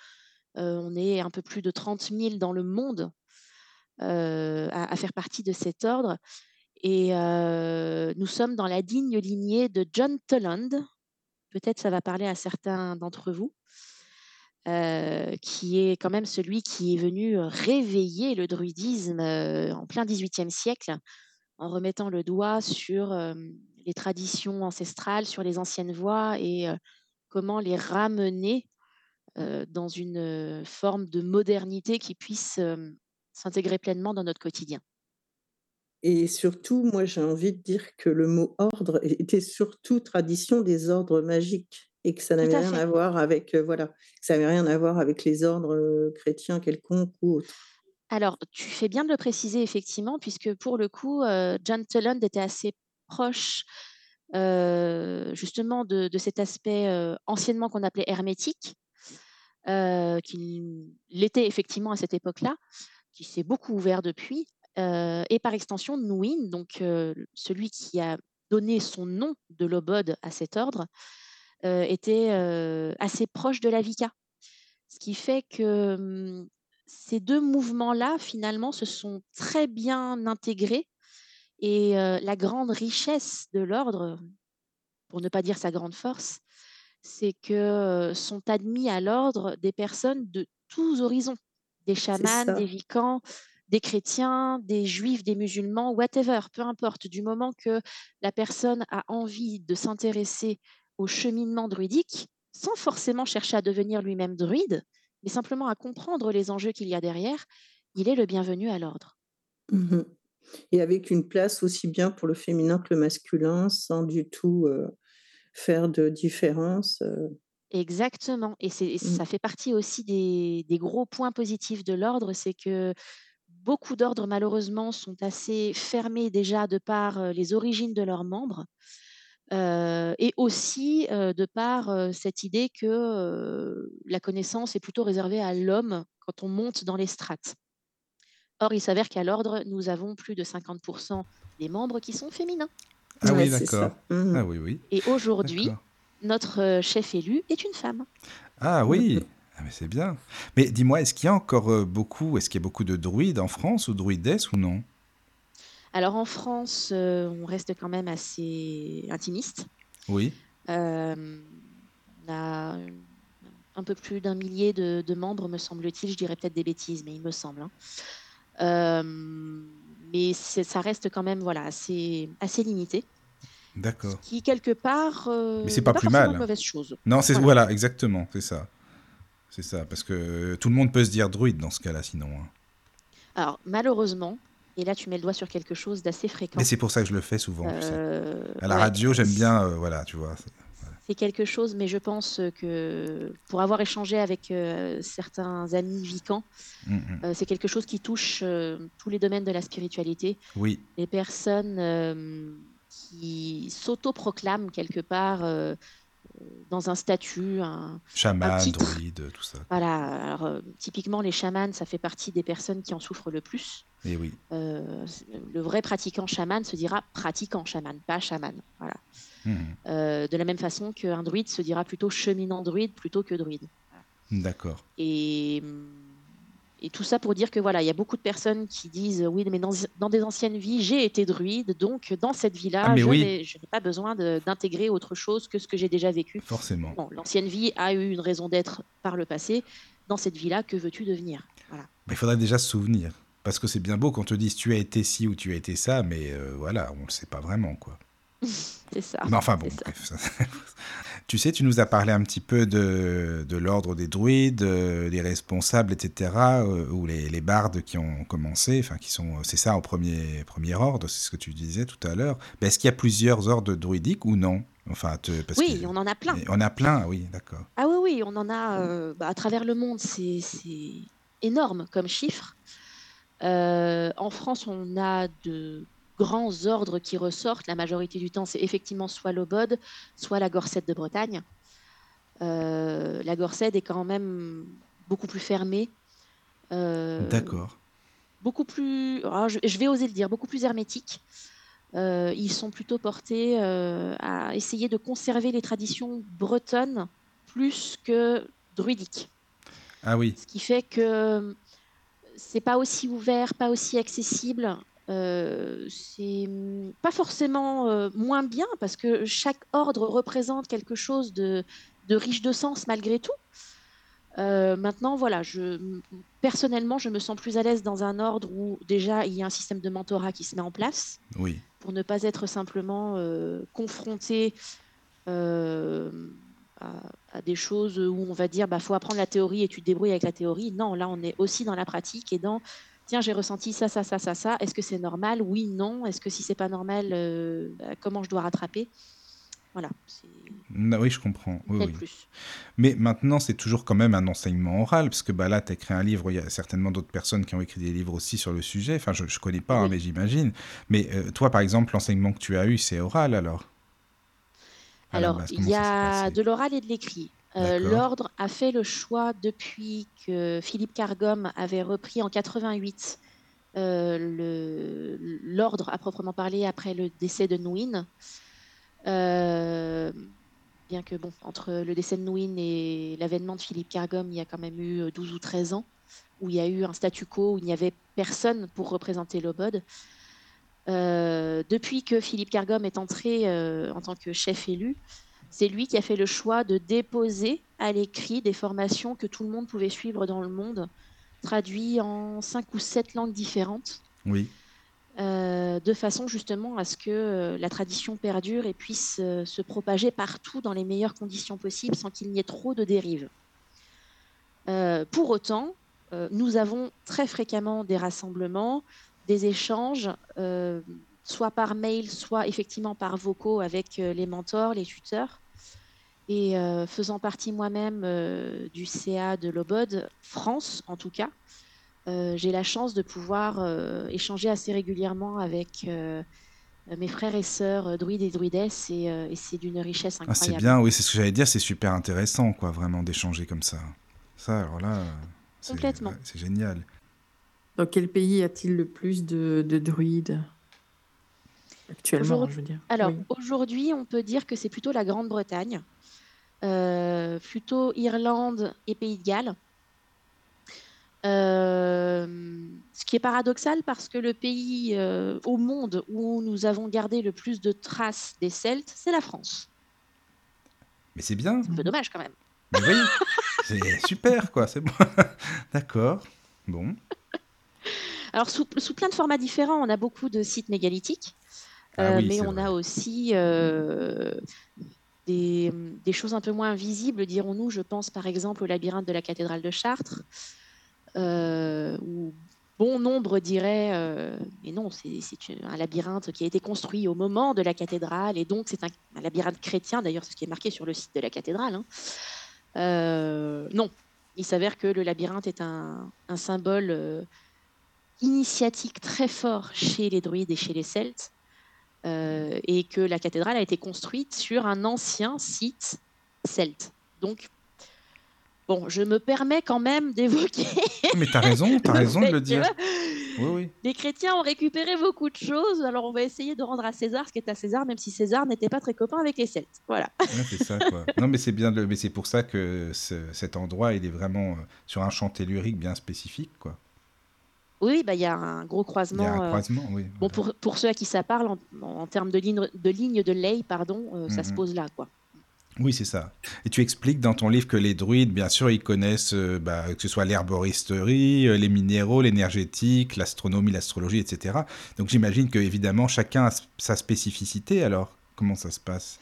[SPEAKER 5] On est un peu plus de 30 000 dans le monde à, à faire partie de cet ordre. Et nous sommes dans la digne lignée de John Toland. Peut-être ça va parler à certains d'entre vous, euh, qui est quand même celui qui est venu réveiller le druidisme euh, en plein XVIIIe siècle, en remettant le doigt sur euh, les traditions ancestrales, sur les anciennes voies et euh, comment les ramener euh, dans une euh, forme de modernité qui puisse euh, s'intégrer pleinement dans notre quotidien.
[SPEAKER 4] Et surtout, moi, j'ai envie de dire que le mot ordre était surtout tradition des ordres magiques et que ça n'avait rien
[SPEAKER 5] fait.
[SPEAKER 4] à voir avec, euh, voilà, ça n'avait rien à voir avec les ordres euh, chrétiens quelconques ou autres.
[SPEAKER 5] Alors, tu fais bien de le préciser, effectivement, puisque pour le coup, euh, John Toland était assez proche euh, justement de, de cet aspect anciennement qu'on appelait hermétique, qui l'était effectivement à cette époque-là, qui s'est beaucoup ouvert depuis, et par extension, Nwyn, donc celui qui a donné son nom de l'obode à cet ordre, était assez proche de la Vika. Ce qui fait que hum, ces deux mouvements-là, finalement, se sont très bien intégrés. Et euh, la grande richesse de l'ordre, pour ne pas dire sa grande force, c'est que euh, sont admis à l'ordre des personnes de tous horizons, des chamans, des vicans, des chrétiens, des juifs, des musulmans, whatever, peu importe, du moment que la personne a envie de s'intéresser au cheminement druidique, sans forcément chercher à devenir lui-même druide, mais simplement à comprendre les enjeux qu'il y a derrière, il est le bienvenu à l'ordre.
[SPEAKER 4] Mmh Et avec une place aussi bien pour le féminin que le masculin, sans du tout, heu, faire de différence, heu.
[SPEAKER 5] Exactement et
[SPEAKER 4] Mmh.
[SPEAKER 5] ça fait partie aussi des des gros points positifs de l'ordre, c'est que beaucoup d'ordres malheureusement sont assez fermés déjà de par, heu, les origines de leurs membres, heu et aussi, heu, de par, cette idée que, la connaissance est plutôt réservée à l'homme quand on monte dans les strates. Or, il s'avère qu'à l'ordre, nous avons plus de 50% des membres qui sont féminins
[SPEAKER 1] Ah oui, d'accord.
[SPEAKER 4] Mmh
[SPEAKER 1] Ah oui, oui,
[SPEAKER 5] et aujourd'hui, notre, chef élu est une femme.
[SPEAKER 1] Ah
[SPEAKER 4] Mmh
[SPEAKER 1] oui! Ah mais c'est bien. Mais dis-moi, est-ce qu'il y a encore, heu, beaucoup est-ce qu'il y a beaucoup de druides en France ou druidesses ou non?
[SPEAKER 5] Alors en France, heu, on reste quand même assez intimiste.
[SPEAKER 1] Oui?
[SPEAKER 5] Hem, on a, un peu plus d'un millier de de membres, me semble-t-il. Je dirais peut-être des bêtises, mais il me semble, hein. Mais ça reste quand même, voilà, assez assez limité.
[SPEAKER 1] D'accord.
[SPEAKER 5] qui quelque part,
[SPEAKER 1] Mais c'est pas
[SPEAKER 5] pas
[SPEAKER 1] plus mal.
[SPEAKER 5] mauvaise chose.
[SPEAKER 1] Non, c'est
[SPEAKER 5] Voilà.
[SPEAKER 1] voilà, exactement, c'est ça. C'est ça, parce que tout le monde peut se dire druide dans ce cas-là sinon, hein.
[SPEAKER 5] Alors malheureusement et là tu mets le doigt sur quelque chose d'assez
[SPEAKER 1] Mais
[SPEAKER 5] fréquent,
[SPEAKER 1] c'est pour ça que je le fais souvent, tu sais.
[SPEAKER 5] heu,
[SPEAKER 1] À la
[SPEAKER 5] ouais,
[SPEAKER 1] radio, j'aime bien, heu, voilà, tu vois? C'est
[SPEAKER 5] quelque chose, mais je pense, que pour avoir échangé avec, heu, certains amis vicans,
[SPEAKER 1] mh.
[SPEAKER 5] heu, c'est quelque chose qui touche, tous les domaines de la spiritualité.
[SPEAKER 1] Oui,
[SPEAKER 5] Les personnes, hem, qui s'autoproclament quelque part, dans un statut, un un
[SPEAKER 1] chaman,
[SPEAKER 5] titre.
[SPEAKER 1] druide, tout ça.
[SPEAKER 5] Voilà, alors, heu, typiquement les chamans, ça fait partie des personnes qui en souffrent le plus.
[SPEAKER 1] Et oui.
[SPEAKER 5] Heu, c le vrai pratiquant chaman se dira pratiquant chaman, pas chaman, voilà.
[SPEAKER 1] Mmh mh.
[SPEAKER 5] Heu, de la même façon qu'un druide se dira plutôt cheminant druide plutôt que druide. Voilà
[SPEAKER 1] D'accord.
[SPEAKER 5] et et tout ça pour dire que, voilà, il y a beaucoup de personnes qui disent: «Oui, mais dans des anciennes vies, j'ai été druide, donc dans cette
[SPEAKER 1] Ah
[SPEAKER 5] vie-là,
[SPEAKER 1] mais
[SPEAKER 5] je
[SPEAKER 1] oui,
[SPEAKER 5] n'ai je n'ai pas besoin de d'intégrer autre chose que ce que j'ai déjà vécu».
[SPEAKER 1] forcément.
[SPEAKER 5] L'ancienne vie a eu une raison d'être par le passé. Dans cette vie-là, que veux-tu devenir? Voilà.
[SPEAKER 1] Il faudrait déjà se souvenir. Parce que c'est bien beau qu'on te dise tu as été ci ou tu as été ça, mais heu, voilà, on le sait pas vraiment, quoi.
[SPEAKER 5] C'est ça,
[SPEAKER 1] Mais enfin bon, bref, ça Tu sais, tu nous as parlé un petit peu de de l'ordre des druides, heu, les responsables et cetera, heu, ou les les bardes qui ont commencé, enfin qui sont c'est ça au premier premier ordre, c'est ce que tu disais tout à l'heure. Mais est-ce qu'il y a plusieurs ordres druidiques ou non? Enfin te parce que
[SPEAKER 5] Oui, on en a plein.
[SPEAKER 1] on a plein, oui, d'accord.
[SPEAKER 5] Ah oui, oui, on en a, heu, bah, à travers le monde, c'est c'est énorme comme chiffre. En France, on a de grands ordres qui ressortent. La majorité du temps, c'est effectivement soit l'Obode, soit la Gorsedd de Bretagne. Heu, la Gorsedd est quand même beaucoup plus fermée, heu,
[SPEAKER 1] D'accord.
[SPEAKER 5] beaucoup plus ah je je vais oser le dire, beaucoup plus hermétique. Heu, ils sont plutôt portés, à essayer de conserver les traditions bretonnes plus que druidiques.
[SPEAKER 1] Ah oui,
[SPEAKER 5] Ce qui fait que, c'est pas aussi ouvert, pas aussi accessible. Heu, c'est, pas forcément, heu, moins bien parce que chaque ordre représente quelque chose de de riche de sens malgré tout. Heu, maintenant voilà, je personnellement, je me sens plus à l'aise dans un ordre où déjà il y a un système de mentorat qui se met en place
[SPEAKER 1] oui.
[SPEAKER 5] pour ne pas être simplement, confronté, à à des choses, où on va dire: «Bah, faut apprendre la théorie et tu te débrouilles avec la théorie». Non, là, on est aussi dans la pratique et dans: «Tiens, j'ai ressenti ça, ça, ça, ça, ça. Est-ce que c'est normal? Oui, non. Est-ce que si c'est pas normal, heu, bah, comment je dois rattraper?» voilà,
[SPEAKER 1] oui, je comprends. Oui,
[SPEAKER 5] tel
[SPEAKER 1] oui.
[SPEAKER 5] plus.
[SPEAKER 1] Mais maintenant, c'est toujours quand même un enseignement oral, parce que bah, là, tu as écrit un livre, il y a certainement d'autres personnes qui ont écrit des livres aussi sur le sujet. Enfin, je ne connais pas, hein, mais j'imagine. Mais euh, toi, par exemple, l'enseignement que tu as eu, c'est oral alors?
[SPEAKER 5] Alors, il y a de l'oral et de l'écrit.
[SPEAKER 1] D'accord.
[SPEAKER 5] l'ordre a fait le choix depuis que Philippe Cargom avait repris en 88, heu, le l'ordre à proprement parler après le décès de Nouine. Hem, bien que bon, entre le décès de Nouine et l'avènement de Philippe Cargom, il y a quand même eu, heu, 12 ou 13 ans, où il y a eu un statu quo, où il n'y avait personne pour représenter l'Obode. Heu, depuis que Philippe Cargom est entré, en tant que chef élu, c'est lui qui a fait le choix de déposer à l'écrit des formations que tout le monde pouvait suivre dans le monde, traduits en 5 ou 7 langues différentes,
[SPEAKER 1] Oui,
[SPEAKER 5] heu, de façon justement à ce que, heu, la tradition perdure et puisse, heu, se propager partout dans les meilleures conditions possibles, sans qu'il n'y ait trop de dérives. Pour autant, nous avons très fréquemment des rassemblements des échanges, euh, soit par mail, soit effectivement par vocaux avec euh, les mentors, les tuteurs. Et euh, faisant partie moi-même euh, du CA de l'OBOD, France en tout cas, euh, j'ai la chance de pouvoir euh, échanger assez régulièrement avec euh, mes frères et sœurs druides et druidesses et, euh, et c'est d'une richesse
[SPEAKER 1] Ah, c'est
[SPEAKER 5] incroyable.
[SPEAKER 1] bien, oui, c'est ce que j'allais dire, c'est super intéressant, quoi, vraiment, d'échanger comme ça. Ça, alors là, c'est
[SPEAKER 5] Complètement.
[SPEAKER 1] ouais, c'est génial.
[SPEAKER 3] Dans quel pays a-t-il le plus de, de druides? Actuellement, je veux dire.
[SPEAKER 5] Alors
[SPEAKER 3] Oui.
[SPEAKER 5] aujourd'hui, on peut dire que c'est plutôt la Grande-Bretagne, euh, plutôt Irlande et Pays de Galles. Euh, ce qui est paradoxal parce que le pays euh, au monde où nous avons gardé le plus de traces des Celtes, c'est la France.
[SPEAKER 1] Mais c'est bien,
[SPEAKER 5] C'est un peu dommage quand même.
[SPEAKER 1] mais oui, c'est super, quoi, c'est bon. D'accord, bon.
[SPEAKER 5] Alors sous, sous plein de formats différents, on a beaucoup de sites mégalithiques,
[SPEAKER 1] Ah
[SPEAKER 5] euh,
[SPEAKER 1] oui,
[SPEAKER 5] mais on
[SPEAKER 1] vrai.
[SPEAKER 5] a aussi euh, des, des choses un peu moins visibles, dirons-nous. Je pense par exemple au labyrinthe de la cathédrale de Chartres, euh, où bon nombre diraient, euh, mais non, c'est c'est un labyrinthe qui a été construit au moment de la cathédrale, et donc c'est un, un labyrinthe chrétien, d'ailleurs c'est ce qui est marqué sur le site de la cathédrale. hein. Euh, non, il s'avère que le labyrinthe est un, un symbole euh, initiatique très fort chez les druides et chez les Celtes, euh, et que la cathédrale a été construite sur un ancien site celte. Donc, bon, je me permets quand même d'évoquer
[SPEAKER 1] Mais t'as raison, t'as raison de le dire. Oui, oui.
[SPEAKER 5] Les chrétiens ont récupéré beaucoup de choses, alors on va essayer de rendre à César ce qui est à César, même si César n'était pas très copain avec les Celtes. Voilà.
[SPEAKER 1] Ouais, c'est ça, quoi. Non, mais c'est bien, de- mais c'est pour ça que ce- cet endroit, il est vraiment euh, sur un champ tellurique bien spécifique, quoi.
[SPEAKER 5] Oui, bah, il y a un gros
[SPEAKER 1] Il y a
[SPEAKER 5] croisement.
[SPEAKER 1] un
[SPEAKER 5] euh,
[SPEAKER 1] croisement, oui.
[SPEAKER 5] Bon, pour, pour ceux à qui ça parle, en, en termes de ligne de, ligne de ley, pardon, euh, ça se
[SPEAKER 1] Mhm.
[SPEAKER 5] pose là, quoi.
[SPEAKER 1] Oui, c'est ça. Et tu expliques dans ton livre que les druides, bien sûr, ils connaissent euh, bah, que ce soit l'herboristerie, euh, les minéraux, l'énergétique, l'astronomie, l'astrologie, etc. Donc j'imagine que évidemment chacun a sa spécificité. Alors, comment ça se passe?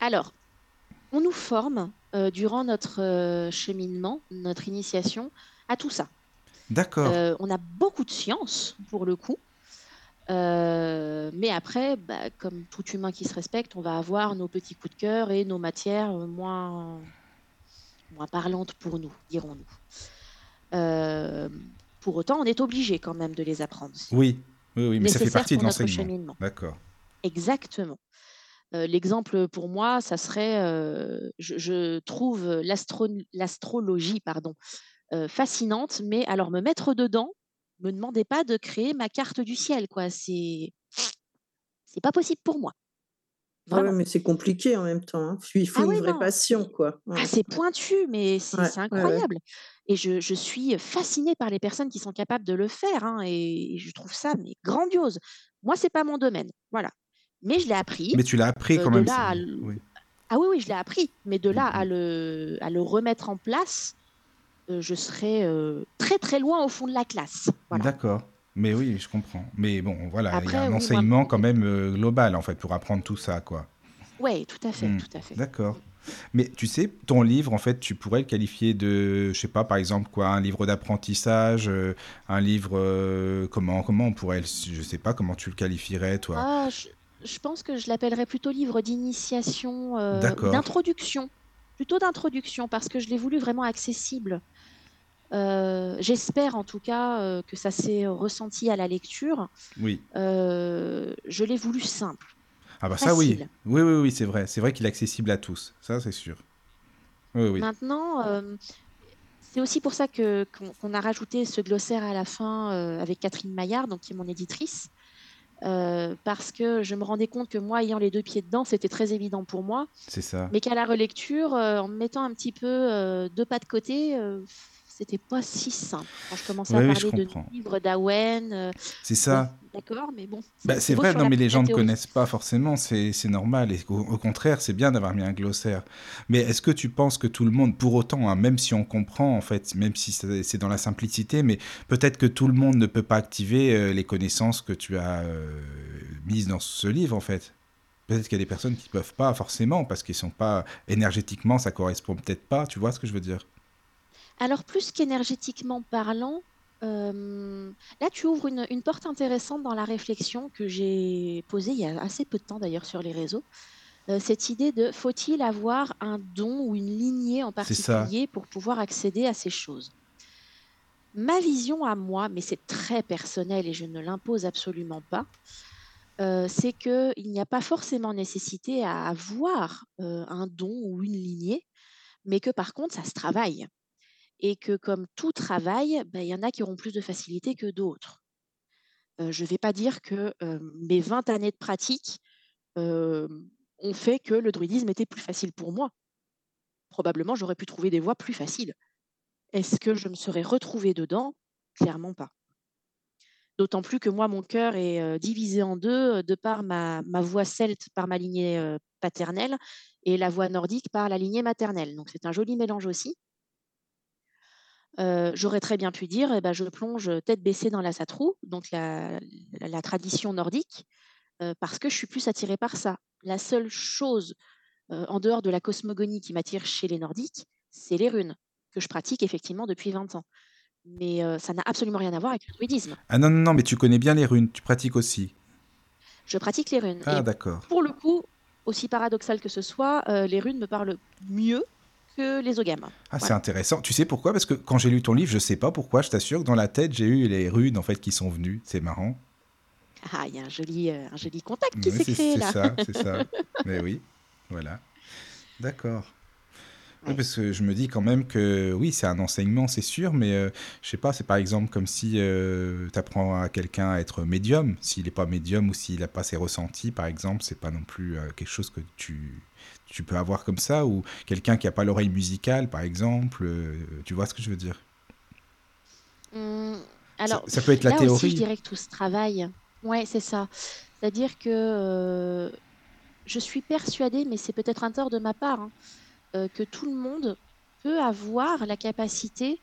[SPEAKER 5] Alors, on nous forme euh, durant notre euh, cheminement, notre initiation, à tout ça.
[SPEAKER 1] D'accord.
[SPEAKER 5] Euh, on a beaucoup de science, pour le coup. Euh, mais après, bah, comme tout humain qui se respecte, on va avoir nos petits coups de cœur et nos matières moins, moins parlantes pour nous, dirons-nous. Euh, pour autant, on est obligé quand même de les apprendre.
[SPEAKER 1] Oui, oui, oui, mais ça fait partie de l'enseignement.
[SPEAKER 5] cheminement.
[SPEAKER 1] D'accord.
[SPEAKER 5] Exactement. Euh, L'exemple pour moi, ça serait, je, je trouve l'astro- l'astrologie pardon, euh, fascinante, mais alors me mettre dedans, me demandez pas de créer ma carte du ciel, quoi. C'est, c'est pas possible pour moi.
[SPEAKER 4] Ah ouais, mais c'est compliqué en même temps. hein. Il faut
[SPEAKER 5] Ah
[SPEAKER 4] une
[SPEAKER 5] ouais,
[SPEAKER 4] vraie
[SPEAKER 5] non.
[SPEAKER 4] passion, quoi. Ouais.
[SPEAKER 5] Ah, c'est pointu, mais c'est
[SPEAKER 4] Ouais,
[SPEAKER 5] c'est
[SPEAKER 4] ouais, ouais.
[SPEAKER 5] incroyable. Et je, je suis fascinée par les personnes qui sont capables de le faire, hein, et, et je trouve ça mais grandiose. Moi, c'est pas mon domaine, voilà. Mais je l'ai appris.
[SPEAKER 1] Mais tu l'as appris
[SPEAKER 5] Euh,
[SPEAKER 1] quand
[SPEAKER 5] de
[SPEAKER 1] même.
[SPEAKER 5] là à
[SPEAKER 1] oui.
[SPEAKER 5] Ah oui, oui, je l'ai appris. Mais de là à
[SPEAKER 1] Mhm.
[SPEAKER 5] le, à le remettre en place, je serais euh, très très loin au fond de la classe. Voilà.
[SPEAKER 1] D'accord. Mais oui, je comprends. Mais bon, voilà, il y a un
[SPEAKER 5] oui, moi-
[SPEAKER 1] enseignement quand même euh, global en fait pour apprendre tout ça, quoi.
[SPEAKER 5] Oui, tout à fait,
[SPEAKER 1] Hmm,
[SPEAKER 5] tout à fait.
[SPEAKER 1] D'accord. Mais tu sais, ton livre, en fait, tu pourrais le qualifier de, je sais pas, par exemple, quoi, un livre d'apprentissage, euh, un livre, euh, comment, comment on pourrait, je sais pas, comment tu le qualifierais, toi.
[SPEAKER 5] Ah, je, je pense que je l'appellerais plutôt livre d'initiation, euh, d'introduction. Plutôt d'introduction, parce que je l'ai voulu vraiment accessible. Euh, J'espère en tout cas euh, que ça s'est ressenti à la lecture.
[SPEAKER 1] Oui.
[SPEAKER 5] Euh, je l'ai voulu simple.
[SPEAKER 1] Ah bah ça, oui. Oui, oui, oui, c'est vrai. C'est vrai qu'il est accessible à tous. Ça, c'est sûr. Oui, oui.
[SPEAKER 5] Maintenant, c'est aussi pour ça que qu'on a rajouté ce glossaire à la fin avec Catherine Maillard, donc qui est mon éditrice, euh, parce que je me rendais compte que moi, ayant les deux pieds dedans, c'était très évident pour moi,
[SPEAKER 1] C'est ça.
[SPEAKER 5] mais qu'à la relecture, euh, en me mettant un petit peu euh, deux pas de côté, c'était pas si simple. Quand je commençais à parler de livres d'Awen, euh,
[SPEAKER 1] C'est ça.
[SPEAKER 5] bon, d'accord, mais bon.
[SPEAKER 1] Bah, c'est
[SPEAKER 5] beau
[SPEAKER 1] vrai, non, mais les gens ne connaissent pas forcément, c'est normal. Et au, au contraire, c'est bien d'avoir mis un glossaire. Mais est-ce que tu penses que tout le monde, pour autant, hein, même si on comprend, en fait, même si c'est dans la simplicité, mais peut-être que tout le monde ne peut pas activer euh, les connaissances que tu as euh, mises dans ce livre, en fait? Peut-être qu'il y a des personnes qui ne peuvent pas forcément, parce qu'ils sont pas énergétiquement, ça correspond peut-être pas, tu vois ce que je veux dire?
[SPEAKER 5] Alors, plus qu'énergétiquement parlant, là, tu ouvres une, une porte intéressante dans la réflexion que j'ai posée il y a assez peu de temps d'ailleurs sur les réseaux. Euh, cette idée de faut-il avoir un don ou une lignée en particulier pour pouvoir accéder à ces choses? Ma vision à moi, mais c'est très personnel et je ne l'impose absolument pas, euh, c'est qu'il n'y a pas forcément nécessité à avoir euh, un don ou une lignée, mais que par contre, ça se travaille. Et que comme tout travail, ben, il y en a qui auront plus de facilité que d'autres. je ne vais pas dire que mes 20 années de pratique ont fait que le druidisme était plus facile pour moi. Probablement, j'aurais pu trouver des voies plus faciles. Est-ce que je me serais retrouvée dedans? Clairement pas. D'autant plus que moi, mon cœur est divisé en deux de par ma, ma voix celte par ma lignée paternelle et la voix nordique par la lignée maternelle. Donc c'est un joli mélange aussi. J'aurais très bien pu dire, eh ben, je plonge tête baissée dans la satrou, donc la, la tradition nordique, parce que je suis plus attirée par ça. La seule chose en dehors de la cosmogonie qui m'attire chez les Nordiques, c'est les runes, que je pratique effectivement depuis 20 ans. Mais ça n'a absolument rien à voir avec le druidisme.
[SPEAKER 1] Ah non, non, non, mais tu connais bien les runes, tu pratiques aussi.
[SPEAKER 5] Je pratique les runes.
[SPEAKER 1] Ah, d'accord.
[SPEAKER 5] Pour le coup, aussi paradoxal que ce soit, les runes me parlent mieux que les ogames.
[SPEAKER 1] Ah, c'est intéressant. Tu sais pourquoi? Parce que quand j'ai lu ton livre, je sais pas pourquoi, je t'assure que dans la tête, j'ai eu les runes en fait qui sont venues. C'est marrant.
[SPEAKER 5] Ah, il y a un joli, euh, un joli contact qui s'est créé là.
[SPEAKER 1] C'est ça, c'est ça. Mais oui, voilà. D'accord. parce que je me dis quand même que oui, c'est un enseignement, c'est sûr, mais euh, je sais pas, c'est par exemple comme si euh, tu apprends à quelqu'un à être médium. S'il n'est pas médium ou s'il n'a pas ses ressentis, par exemple, c'est pas non plus quelque chose que tu, tu peux avoir comme ça. Ou quelqu'un qui n'a pas l'oreille musicale, par exemple. tu vois ce que je veux dire?
[SPEAKER 5] Mmh, alors,
[SPEAKER 1] ça, peut être la théorie. Aussi,
[SPEAKER 5] je dirais que tout ce travail, Ouais, c'est ça. C'est-à-dire que je suis persuadée, mais c'est peut-être un tort de ma part, hein, que tout le monde peut avoir la capacité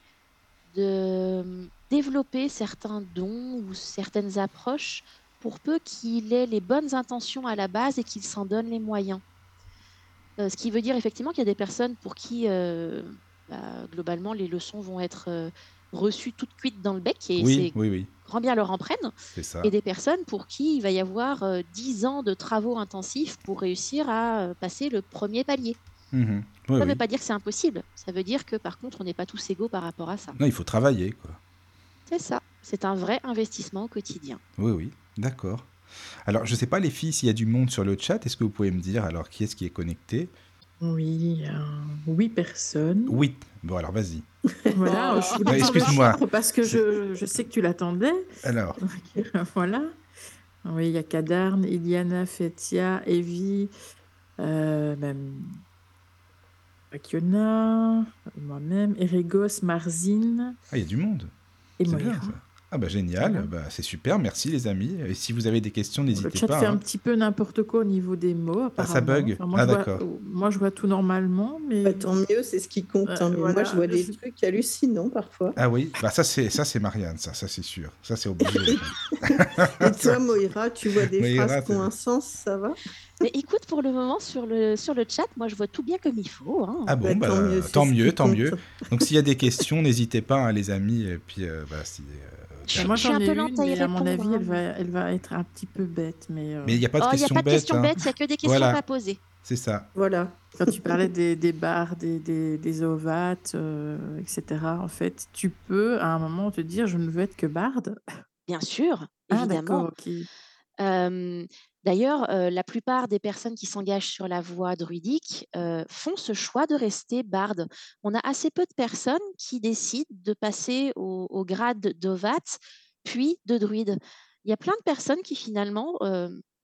[SPEAKER 5] de développer certains dons ou certaines approches pour peu qu'il ait les bonnes intentions à la base et qu'il s'en donne les moyens. Ce qui veut dire effectivement qu'il y a des personnes pour qui, bah, globalement, les leçons vont être reçues toutes cuites dans le bec et
[SPEAKER 1] Oui, oui, oui
[SPEAKER 5] grand bien leur en prennent, et des personnes pour qui il va y avoir euh, dix ans de travaux intensifs pour réussir à euh, passer le premier palier.
[SPEAKER 1] Mmh
[SPEAKER 5] ça ne veut pas dire que c'est impossible, ça veut dire que par contre on n'est pas tous égaux par rapport à ça.
[SPEAKER 1] Non, il faut travailler, quoi.
[SPEAKER 5] C'est ça, c'est un vrai investissement au quotidien.
[SPEAKER 1] Oui, oui, d'accord. Alors, je ne sais pas les filles s'il y a du monde sur le chat, est-ce que vous pouvez me dire alors qui est-ce qui est connecté?
[SPEAKER 3] Oui, huit personnes.
[SPEAKER 1] Oui, bon alors vas-y.
[SPEAKER 3] Voilà,
[SPEAKER 1] excuse-moi.
[SPEAKER 3] Parce que je, je, sais que tu l'attendais.
[SPEAKER 1] Alors.
[SPEAKER 3] voilà. Oui, il y a Kadarn, Iliana, Fetia, Evie, euh, même Akiona, moi-même, Erigos, Marzine.
[SPEAKER 1] Ah, il y a du monde.
[SPEAKER 3] Et Moira.
[SPEAKER 1] Ah bah génial, bah, c'est super, merci les amis. Et si vous avez des questions, n'hésitez pas. Le
[SPEAKER 3] chat
[SPEAKER 1] fait
[SPEAKER 3] un hein. petit peu n'importe quoi au niveau des mots.
[SPEAKER 1] Ah, ça bug Ah d'accord.
[SPEAKER 3] Moi je vois tout normalement, mais...
[SPEAKER 4] Bah, tant mieux, c'est ce qui compte. Hein. Moi je vois des trucs hallucinants parfois.
[SPEAKER 1] Ah oui, bah, ça c'est ça c'est Marianne, ça, ça c'est sûr. Ça c'est obligé.
[SPEAKER 4] Et toi Moira, tu vois des phrases qui ont un sens, ça va?
[SPEAKER 5] Mais écoute, pour le moment, sur le, sur le chat, moi, je vois tout bien comme il faut. Hein.
[SPEAKER 1] Ah bon, bah, tant mieux, tant mieux, Donc, s'il y a des questions, n'hésitez pas, hein, les amis. Et puis, euh, si, euh,
[SPEAKER 3] moi, j'en ai une, mais à mon avis, elle va, elle va être un petit peu bête. Mais euh,
[SPEAKER 1] mais il n'y a pas de
[SPEAKER 5] oh,
[SPEAKER 1] questions
[SPEAKER 5] bêtes. Il n'y a pas de questions bêtes, il n'y a que des questions
[SPEAKER 1] pas
[SPEAKER 5] posées.
[SPEAKER 1] C'est ça.
[SPEAKER 4] Voilà.
[SPEAKER 3] Quand tu parlais des, des bars, des, des, des ovates, euh, etc., en fait, tu peux à un moment te dire je ne veux être que barde.
[SPEAKER 5] Bien sûr, ah, évidemment. Ah, D'ailleurs, la plupart des personnes qui s'engagent sur la voie druidique font ce choix de rester barde. On a assez peu de personnes qui décident de passer au, grade d'ovat, puis de druide. Il y a plein de personnes qui finalement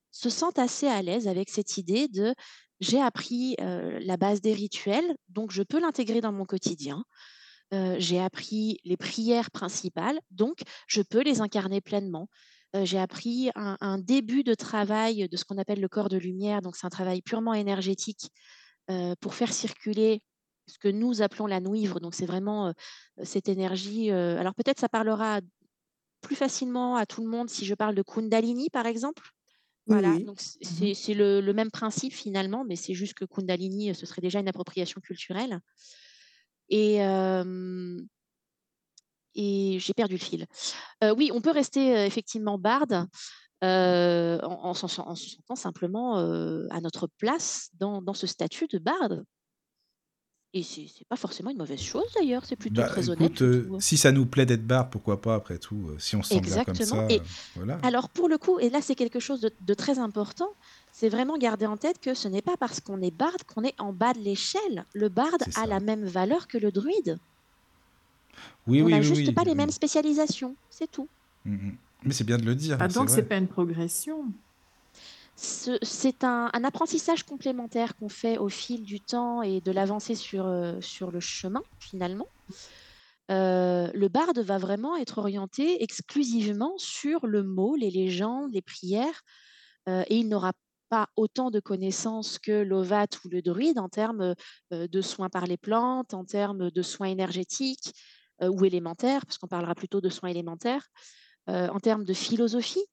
[SPEAKER 5] se sentent assez à l'aise avec cette idée de j'ai appris la base des rituels, donc je peux l'intégrer dans mon quotidien. j'ai appris les prières principales, donc je peux les incarner pleinement j'ai appris un, début de travail de ce qu'on appelle le corps de lumière. Donc, c'est un travail purement énergétique pour faire circuler ce que nous appelons la nouivre. Donc, c'est vraiment cette énergie. alors, peut-être ça parlera plus facilement à tout le monde si je parle de Kundalini, par exemple. Voilà, donc mmh c'est le, le, même principe finalement, mais c'est juste que Kundalini, ce serait déjà une appropriation culturelle. Et et j'ai perdu le fil. Euh, oui, on peut rester euh, effectivement barde euh, en, en, se sentant simplement à notre place dans, dans, ce statut de barde. Et c'est pas forcément une mauvaise chose d'ailleurs, c'est plutôt bah, très honnête.
[SPEAKER 1] si ça nous plaît d'être barde, pourquoi pas après tout, si on se sent bien comme ça. Et, voilà.
[SPEAKER 5] Alors pour le coup, et là c'est quelque chose de, de très important, c'est vraiment garder en tête que ce n'est pas parce qu'on est barde qu'on est en bas de l'échelle. Le barde a la même valeur que le druide.
[SPEAKER 1] Oui,
[SPEAKER 5] on
[SPEAKER 1] n'a
[SPEAKER 5] juste pas les mêmes spécialisations, c'est tout.
[SPEAKER 1] Mais c'est bien de le dire.
[SPEAKER 3] Ah, donc c'est pas une progression.
[SPEAKER 5] C'est un, apprentissage complémentaire qu'on fait au fil du temps et de l'avancée sur, euh, sur le chemin, finalement. Euh, le barde va vraiment être orienté exclusivement sur le mot, les légendes, les prières, euh, et il n'aura pas autant de connaissances que l'ovat ou le druide en termes de soins par les plantes, en termes de soins énergétiques, ou élémentaire, parce qu'on parlera plutôt de soins élémentaires. Euh, en termes de philosophie,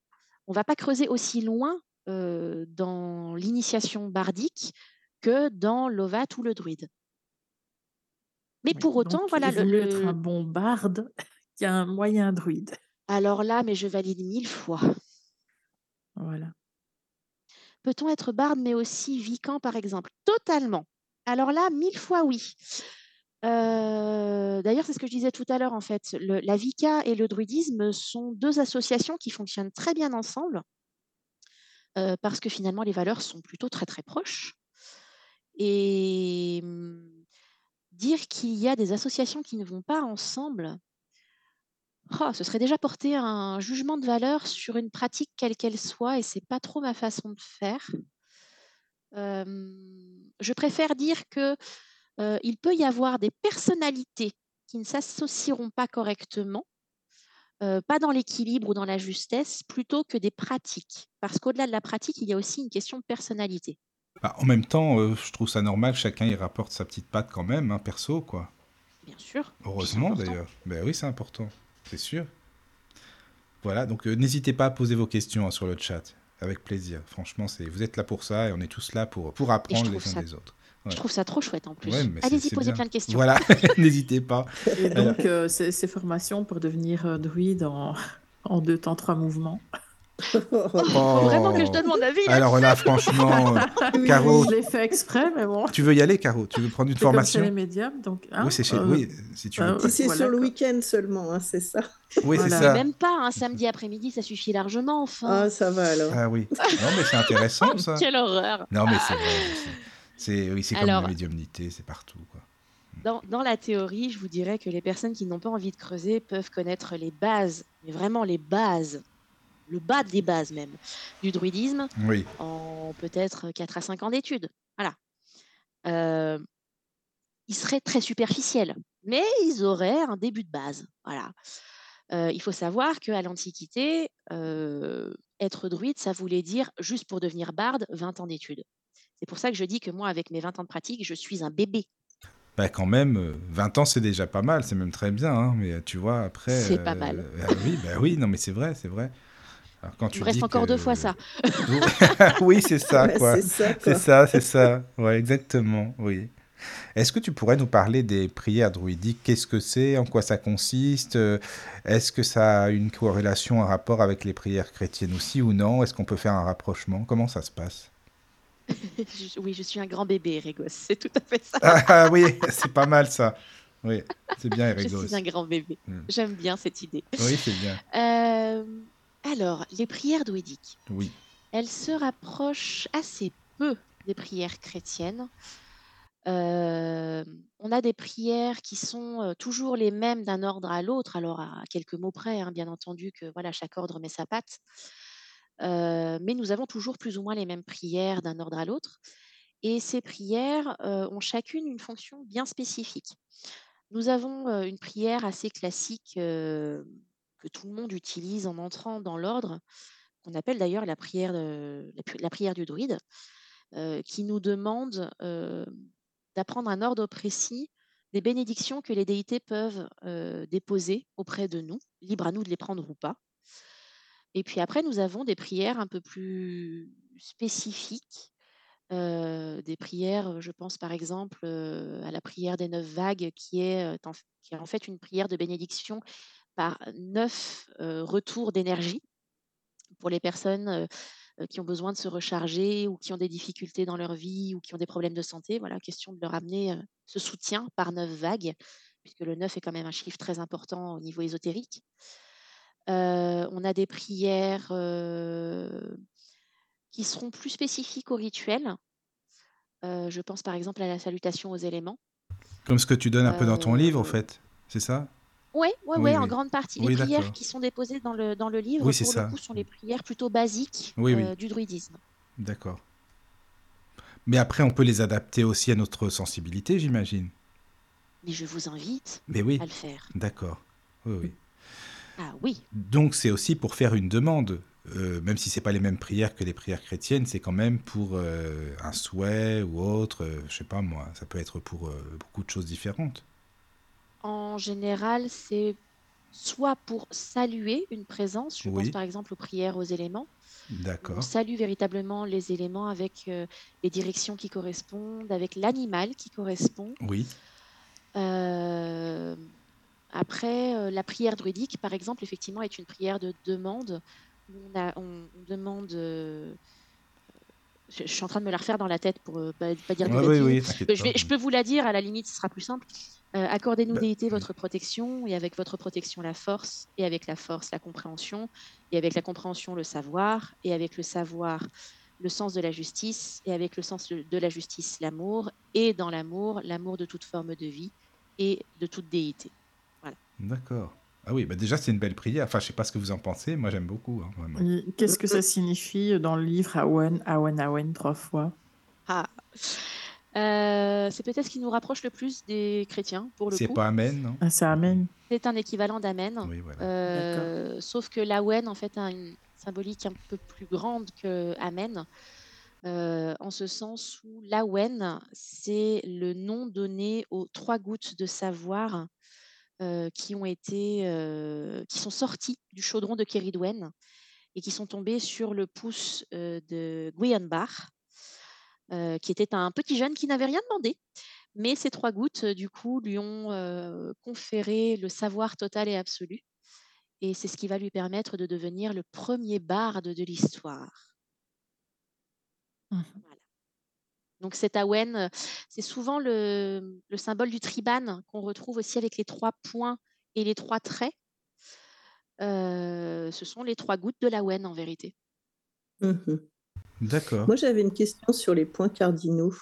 [SPEAKER 5] on ne va pas creuser aussi loin euh, dans l'initiation bardique que dans l'ovat ou le druide. Mais pour autant, voilà.
[SPEAKER 3] Il le, être un bon barde qu'un moyen druide.
[SPEAKER 5] Alors là, mais je valide mille fois.
[SPEAKER 3] Voilà.
[SPEAKER 5] Peut-on être barde mais aussi vicant, par exemple? Totalement. Alors là, mille fois oui. D'ailleurs, c'est ce que je disais tout à l'heure, en fait. la Vika et le druidisme sont deux associations qui fonctionnent très bien ensemble, parce que finalement, les valeurs sont plutôt très, très proches. Et mmh, dire qu'il y a des associations qui ne vont pas ensemble, oh, ce serait déjà porter un jugement de valeur sur une pratique quelle qu'elle soit, et c'est pas trop ma façon de faire. je préfère dire que euh, il peut y avoir des personnalités qui ne s'associeront pas correctement, euh, pas dans l'équilibre ou dans la justesse, plutôt que des pratiques. Parce qu'au-delà de la pratique, il y a aussi une question de personnalité.
[SPEAKER 1] Bah, en même temps, euh, je trouve ça normal, chacun y rapporte sa petite patte quand même, hein, perso, quoi.
[SPEAKER 5] Bien sûr.
[SPEAKER 1] Heureusement d'ailleurs. Ben oui, c'est important, c'est sûr. Voilà, donc n'hésitez pas à poser vos questions hein, sur le chat, avec plaisir. Franchement, vous êtes là pour ça et on est tous là pour, pour apprendre les uns des autres.
[SPEAKER 5] Je trouve ça trop chouette en plus. Allez-y, posez plein de questions.
[SPEAKER 1] Voilà, n'hésitez pas.
[SPEAKER 3] Et donc, euh, ces, formations pour devenir euh, druide en, en deux temps, trois mouvements.
[SPEAKER 5] Oh. Vraiment que je donne mon avis.
[SPEAKER 1] Alors là, franchement, euh, Caro.
[SPEAKER 3] Je l'ai fait exprès, mais bon.
[SPEAKER 1] Tu veux y aller, Caro? Tu veux prendre une formation?
[SPEAKER 3] C'est les médiums, donc.
[SPEAKER 1] Hein, oui, c'est chez... oui, si tu veux.
[SPEAKER 4] c'est sur le week-end seulement, hein, c'est ça.
[SPEAKER 1] Oui, c'est ça.
[SPEAKER 5] Même pas, un samedi après-midi, ça suffit largement, enfin.
[SPEAKER 4] Ah, ça va alors.
[SPEAKER 1] Ah oui. Non, mais c'est intéressant, ça.
[SPEAKER 5] Quelle horreur.
[SPEAKER 1] Non, mais c'est vrai. C'est oui, comme la médiumnité, c'est partout. Quoi.
[SPEAKER 5] Dans, dans, la théorie, je vous dirais que les personnes qui n'ont pas envie de creuser peuvent connaître les bases, mais vraiment les bases, le bas des bases même, du druidisme
[SPEAKER 1] oui.
[SPEAKER 5] en peut-être 4 à 5 ans d'études. Voilà. Euh, ils seraient très superficiels, mais ils auraient un début de base. Voilà. Euh, il faut savoir qu'à l'Antiquité, euh, être druide, ça voulait dire, juste pour devenir barde, 20 ans d'études. C'est pour ça que je dis que moi, avec mes 20 ans de pratique, je suis un bébé.
[SPEAKER 1] Bah quand même, 20 euh, ans c'est déjà pas mal, c'est même très bien, hein, mais tu vois, après...
[SPEAKER 5] C'est pas mal.
[SPEAKER 1] Euh, bah oui, bah oui, non mais c'est vrai, c'est vrai.
[SPEAKER 5] Alors, quand tu Il me reste encore deux fois ça.
[SPEAKER 1] oui, c'est ça, quoi. C'est ça, c'est ça. Ouais, exactement, oui. Est-ce que tu pourrais nous parler des prières druidiques? Qu'est-ce que c'est? En quoi ça consiste? Est-ce que ça a une corrélation, un rapport avec les prières chrétiennes aussi ou non? Est-ce qu'on peut faire un rapprochement? Comment ça se passe?
[SPEAKER 5] oui, je suis un grand bébé, Erégos. C'est tout à fait ça.
[SPEAKER 1] Ah, ah, oui, c'est pas mal ça. Oui, c'est bien, Erégos.
[SPEAKER 5] Je suis un grand bébé. Hmm. J'aime bien cette idée.
[SPEAKER 1] Oui, c'est bien.
[SPEAKER 5] Euh, alors, les prières druidiques.
[SPEAKER 1] Oui.
[SPEAKER 5] Elles se rapprochent assez peu des prières chrétiennes. Euh, on a des prières qui sont euh, toujours les mêmes d'un ordre à l'autre, alors à quelques mots près, hein, bien entendu que voilà chaque ordre met sa patte mais nous avons toujours plus ou moins les mêmes prières d'un ordre à l'autre. Et ces prières ont chacune une fonction bien spécifique. Nous avons une prière assez classique que tout le monde utilise en entrant dans l'ordre, qu'on appelle d'ailleurs la prière, la, prière du druide, qui nous demande d'apprendre un ordre précis des bénédictions que les déités peuvent déposer auprès de nous, libre à nous de les prendre ou pas. Et puis après, nous avons des prières un peu plus spécifiques des prières, je pense par exemple à la prière des neuf vagues, qui est, en, qui est en fait une prière de bénédiction par neuf retours d'énergie pour les personnes qui ont besoin de se recharger ou qui ont des difficultés dans leur vie ou qui ont des problèmes de santé. Voilà, question de leur amener ce soutien par neuf vagues, puisque le neuf est quand même un chiffre très important au niveau ésotérique. Euh, on a des prières euh, qui seront plus spécifiques au rituel. Euh, je pense par exemple à la salutation aux éléments.
[SPEAKER 1] Comme ce que tu donnes un peu dans ton livre, en fait. C'est ça?
[SPEAKER 5] Ouais, ouais,
[SPEAKER 1] Oui,
[SPEAKER 5] ouais, en
[SPEAKER 1] oui.
[SPEAKER 5] grande partie.
[SPEAKER 1] Oui,
[SPEAKER 5] Les prières qui sont déposées dans le, dans le livre,
[SPEAKER 1] Oui, c'est
[SPEAKER 5] pour
[SPEAKER 1] ça.
[SPEAKER 5] le coup, sont les prières plutôt basiques
[SPEAKER 1] Oui, oui.
[SPEAKER 5] euh, du druidisme.
[SPEAKER 1] D'accord. Mais après, on peut les adapter aussi à notre sensibilité, j'imagine.
[SPEAKER 5] Mais je vous invite
[SPEAKER 1] Mais oui,
[SPEAKER 5] à le faire.
[SPEAKER 1] d'accord. Oui, oui.
[SPEAKER 5] Ah oui,
[SPEAKER 1] Donc, c'est aussi pour faire une demande. Euh, même si c'est pas les mêmes prières que les prières chrétiennes, c'est quand même pour euh, un souhait ou autre. euh, je sais pas moi. Ça peut être pour euh, beaucoup de choses différentes.
[SPEAKER 5] en général, c'est soit pour saluer une présence, je pense par exemple aux prières aux éléments, où on
[SPEAKER 1] d'accord.
[SPEAKER 5] salue véritablement les éléments avec les directions qui correspondent, avec l'animal qui correspond.
[SPEAKER 1] Oui,
[SPEAKER 5] après, euh, la prière druidique, par exemple, effectivement, est une prière de demande. On, a- on- on demande. euh, je, je suis en train de me la refaire dans la tête pour ne pas, pas dire
[SPEAKER 1] Ouais, oui, oui,
[SPEAKER 5] Euh, Je, vais, je peux vous la dire, à la limite, ce sera plus simple. Euh, Accordez-nous,
[SPEAKER 1] Bah,
[SPEAKER 5] déité, votre protection, et avec votre protection, la force, et avec la force, la compréhension, et avec la compréhension, le savoir, et avec le savoir, le sens de la justice, et avec le sens de la justice, l'amour, et dans l'amour, l'amour de toute forme de vie et de toute déité.
[SPEAKER 1] D'accord. Ah oui, bah déjà, c'est une belle prière. Enfin, je sais pas ce que vous en pensez. Moi, j'aime beaucoup. hein,
[SPEAKER 3] Qu'est-ce que ça signifie dans le livre Awen, Awen, Awen, trois fois?
[SPEAKER 5] Ah. Euh, c'est peut-être ce qui nous rapproche le plus des chrétiens, pour le
[SPEAKER 1] C'est
[SPEAKER 5] coup.
[SPEAKER 1] pas Amen, non?
[SPEAKER 3] Ah, C'est Amen.
[SPEAKER 5] C'est un équivalent d'Amen.
[SPEAKER 1] Oui, voilà.
[SPEAKER 5] Euh, sauf que l'Awen, en fait, a une symbolique un peu plus grande que Amen, euh, en ce sens où l'Awen, c'est le nom donné aux trois gouttes de savoir euh, qui ont été, euh, qui sont sorties du chaudron de Keridwen et qui sont tombées sur le pouce euh, de Guyenbach, euh, qui était un petit jeune qui n'avait rien demandé. Mais ces trois gouttes, du coup, lui ont conféré le savoir total et absolu. Et c'est ce qui va lui permettre de devenir le premier barde de l'histoire.
[SPEAKER 3] Mhm.
[SPEAKER 5] Donc cet Awen, euh, c'est souvent le, le symbole du tribane qu'on retrouve aussi avec les trois points et les trois traits. Euh, ce sont les trois gouttes de l'Awen en vérité.
[SPEAKER 4] Mhm.
[SPEAKER 1] D'accord.
[SPEAKER 4] Moi, j'avais une question sur les points cardinaux,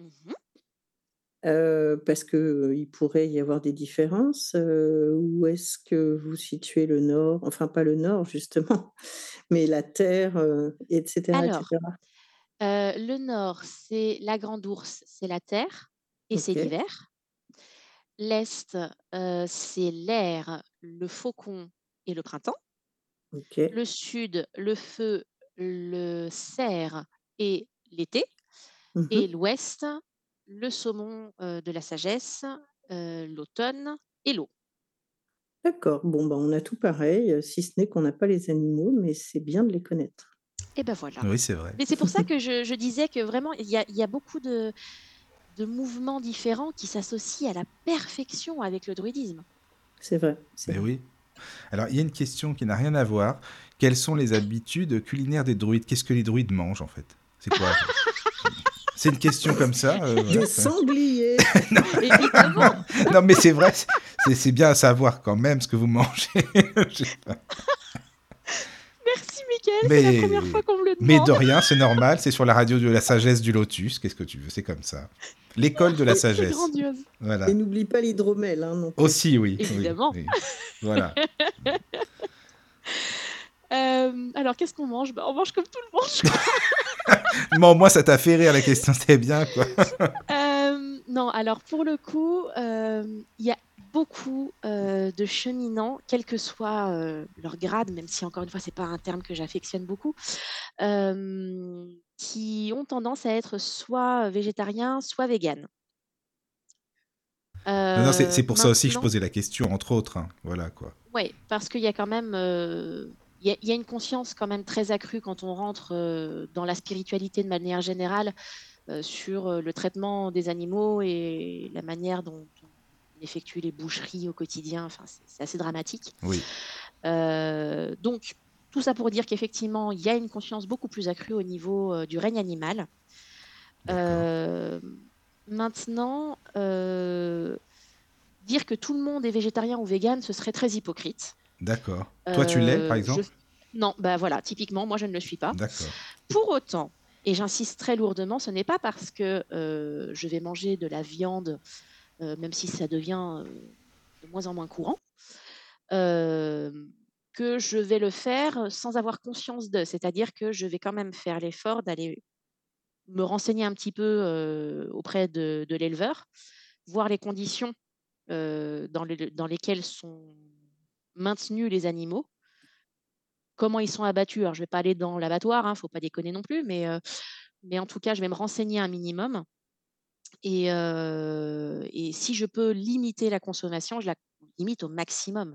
[SPEAKER 5] Mhm.
[SPEAKER 4] euh, parce qu'il pourrait y avoir des différences. euh, où est-ce que vous situez le nord? Enfin, pas le nord, justement, mais la terre, euh, etc.,
[SPEAKER 5] Alors,
[SPEAKER 4] etc.
[SPEAKER 5] euh, le nord, c'est la grande ours, c'est la terre et c'est l'hiver. L'est, euh, c'est l'air, le faucon et le printemps. Le sud, le feu, le cerf et l'été. Et l'ouest, le saumon euh, de la sagesse, l'automne et l'eau.
[SPEAKER 4] D'accord. Bon, ben, on a tout pareil, si ce n'est qu'on n'a pas les animaux, mais c'est bien de les connaître.
[SPEAKER 5] Et ben voilà.
[SPEAKER 1] Oui, c'est vrai.
[SPEAKER 5] Mais c'est pour ça que je, je disais que vraiment, il y a, y a beaucoup de, de mouvements différents qui s'associent à la perfection avec le druidisme.
[SPEAKER 4] C'est vrai. c'est
[SPEAKER 1] Mais
[SPEAKER 4] vrai.
[SPEAKER 1] oui. Alors, il y a une question qui n'a rien à voir. Quelles sont les habitudes culinaires des druides? Qu'est-ce que les druides mangent, en fait? C'est quoi? C'est une question comme ça euh, voilà,
[SPEAKER 4] Des sangliers
[SPEAKER 5] Évidemment.
[SPEAKER 1] Non, mais c'est vrai, c'est c'est bien à savoir quand même ce que vous mangez. Je sais pas.
[SPEAKER 5] Merci, Mickaël.
[SPEAKER 1] Mais-
[SPEAKER 5] C'est la première fois qu'on me le demande.
[SPEAKER 1] mais de rien, c'est normal. C'est sur la radio de la sagesse du lotus. Qu'est-ce que tu veux C'est comme ça. L'école de la
[SPEAKER 5] C'est
[SPEAKER 1] sagesse.
[SPEAKER 5] grandiose.
[SPEAKER 1] Voilà.
[SPEAKER 4] Et n'oublie pas l'hydromel. Hein, non.
[SPEAKER 1] Aussi, oui.
[SPEAKER 5] Évidemment.
[SPEAKER 1] oui. Voilà.
[SPEAKER 5] Euh, alors, qu'est-ce qu'on mange? Bah, On mange comme tout le monde.
[SPEAKER 1] Bon, moi, ça t'a fait rire la question, c'était bien, quoi.
[SPEAKER 5] Euh, non, alors pour le coup, euh, il y a beaucoup euh, de cheminants, quel que soit euh, leur grade, même si encore une fois, c'est pas un terme que j'affectionne beaucoup, euh, qui ont tendance à être soit végétariens, soit véganes.
[SPEAKER 1] Non, non, c'est
[SPEAKER 5] Euh,
[SPEAKER 1] pour ça aussi que je
[SPEAKER 5] maintenant-
[SPEAKER 1] posais la question, entre autres. hein. Voilà, quoi.
[SPEAKER 5] Oui, parce qu'il y a quand même euh, il y, a une conscience quand même très accrue quand on rentre dans la spiritualité de manière générale sur le traitement des animaux et la manière dont on effectue les boucheries au quotidien. Enfin, c'est assez dramatique.
[SPEAKER 1] Oui.
[SPEAKER 5] donc, tout ça pour dire qu'effectivement, il y a une conscience beaucoup plus accrue au niveau du règne animal. maintenant, dire que tout le monde est végétarien ou vegan, ce serait très hypocrite.
[SPEAKER 1] D'accord. Toi, tu l'es, par exemple
[SPEAKER 5] Non, bah voilà, typiquement, moi, je ne le suis pas.
[SPEAKER 1] D'accord.
[SPEAKER 5] Pour autant, et j'insiste très lourdement, ce n'est pas parce que je vais manger de la viande, même si ça devient de moins en moins courant, que je vais le faire sans avoir conscience de. C'est-à-dire que je vais quand même faire l'effort d'aller me renseigner un petit peu auprès de, l'éleveur, voir les conditions dans, lesquelles sont maintenus les animaux, comment ils sont abattus. Alors, je ne vais pas aller dans l'abattoir, il hein, ne faut pas déconner non plus, mais en tout cas, je vais me renseigner un minimum. Et, et si je peux limiter la consommation, je la limite au maximum.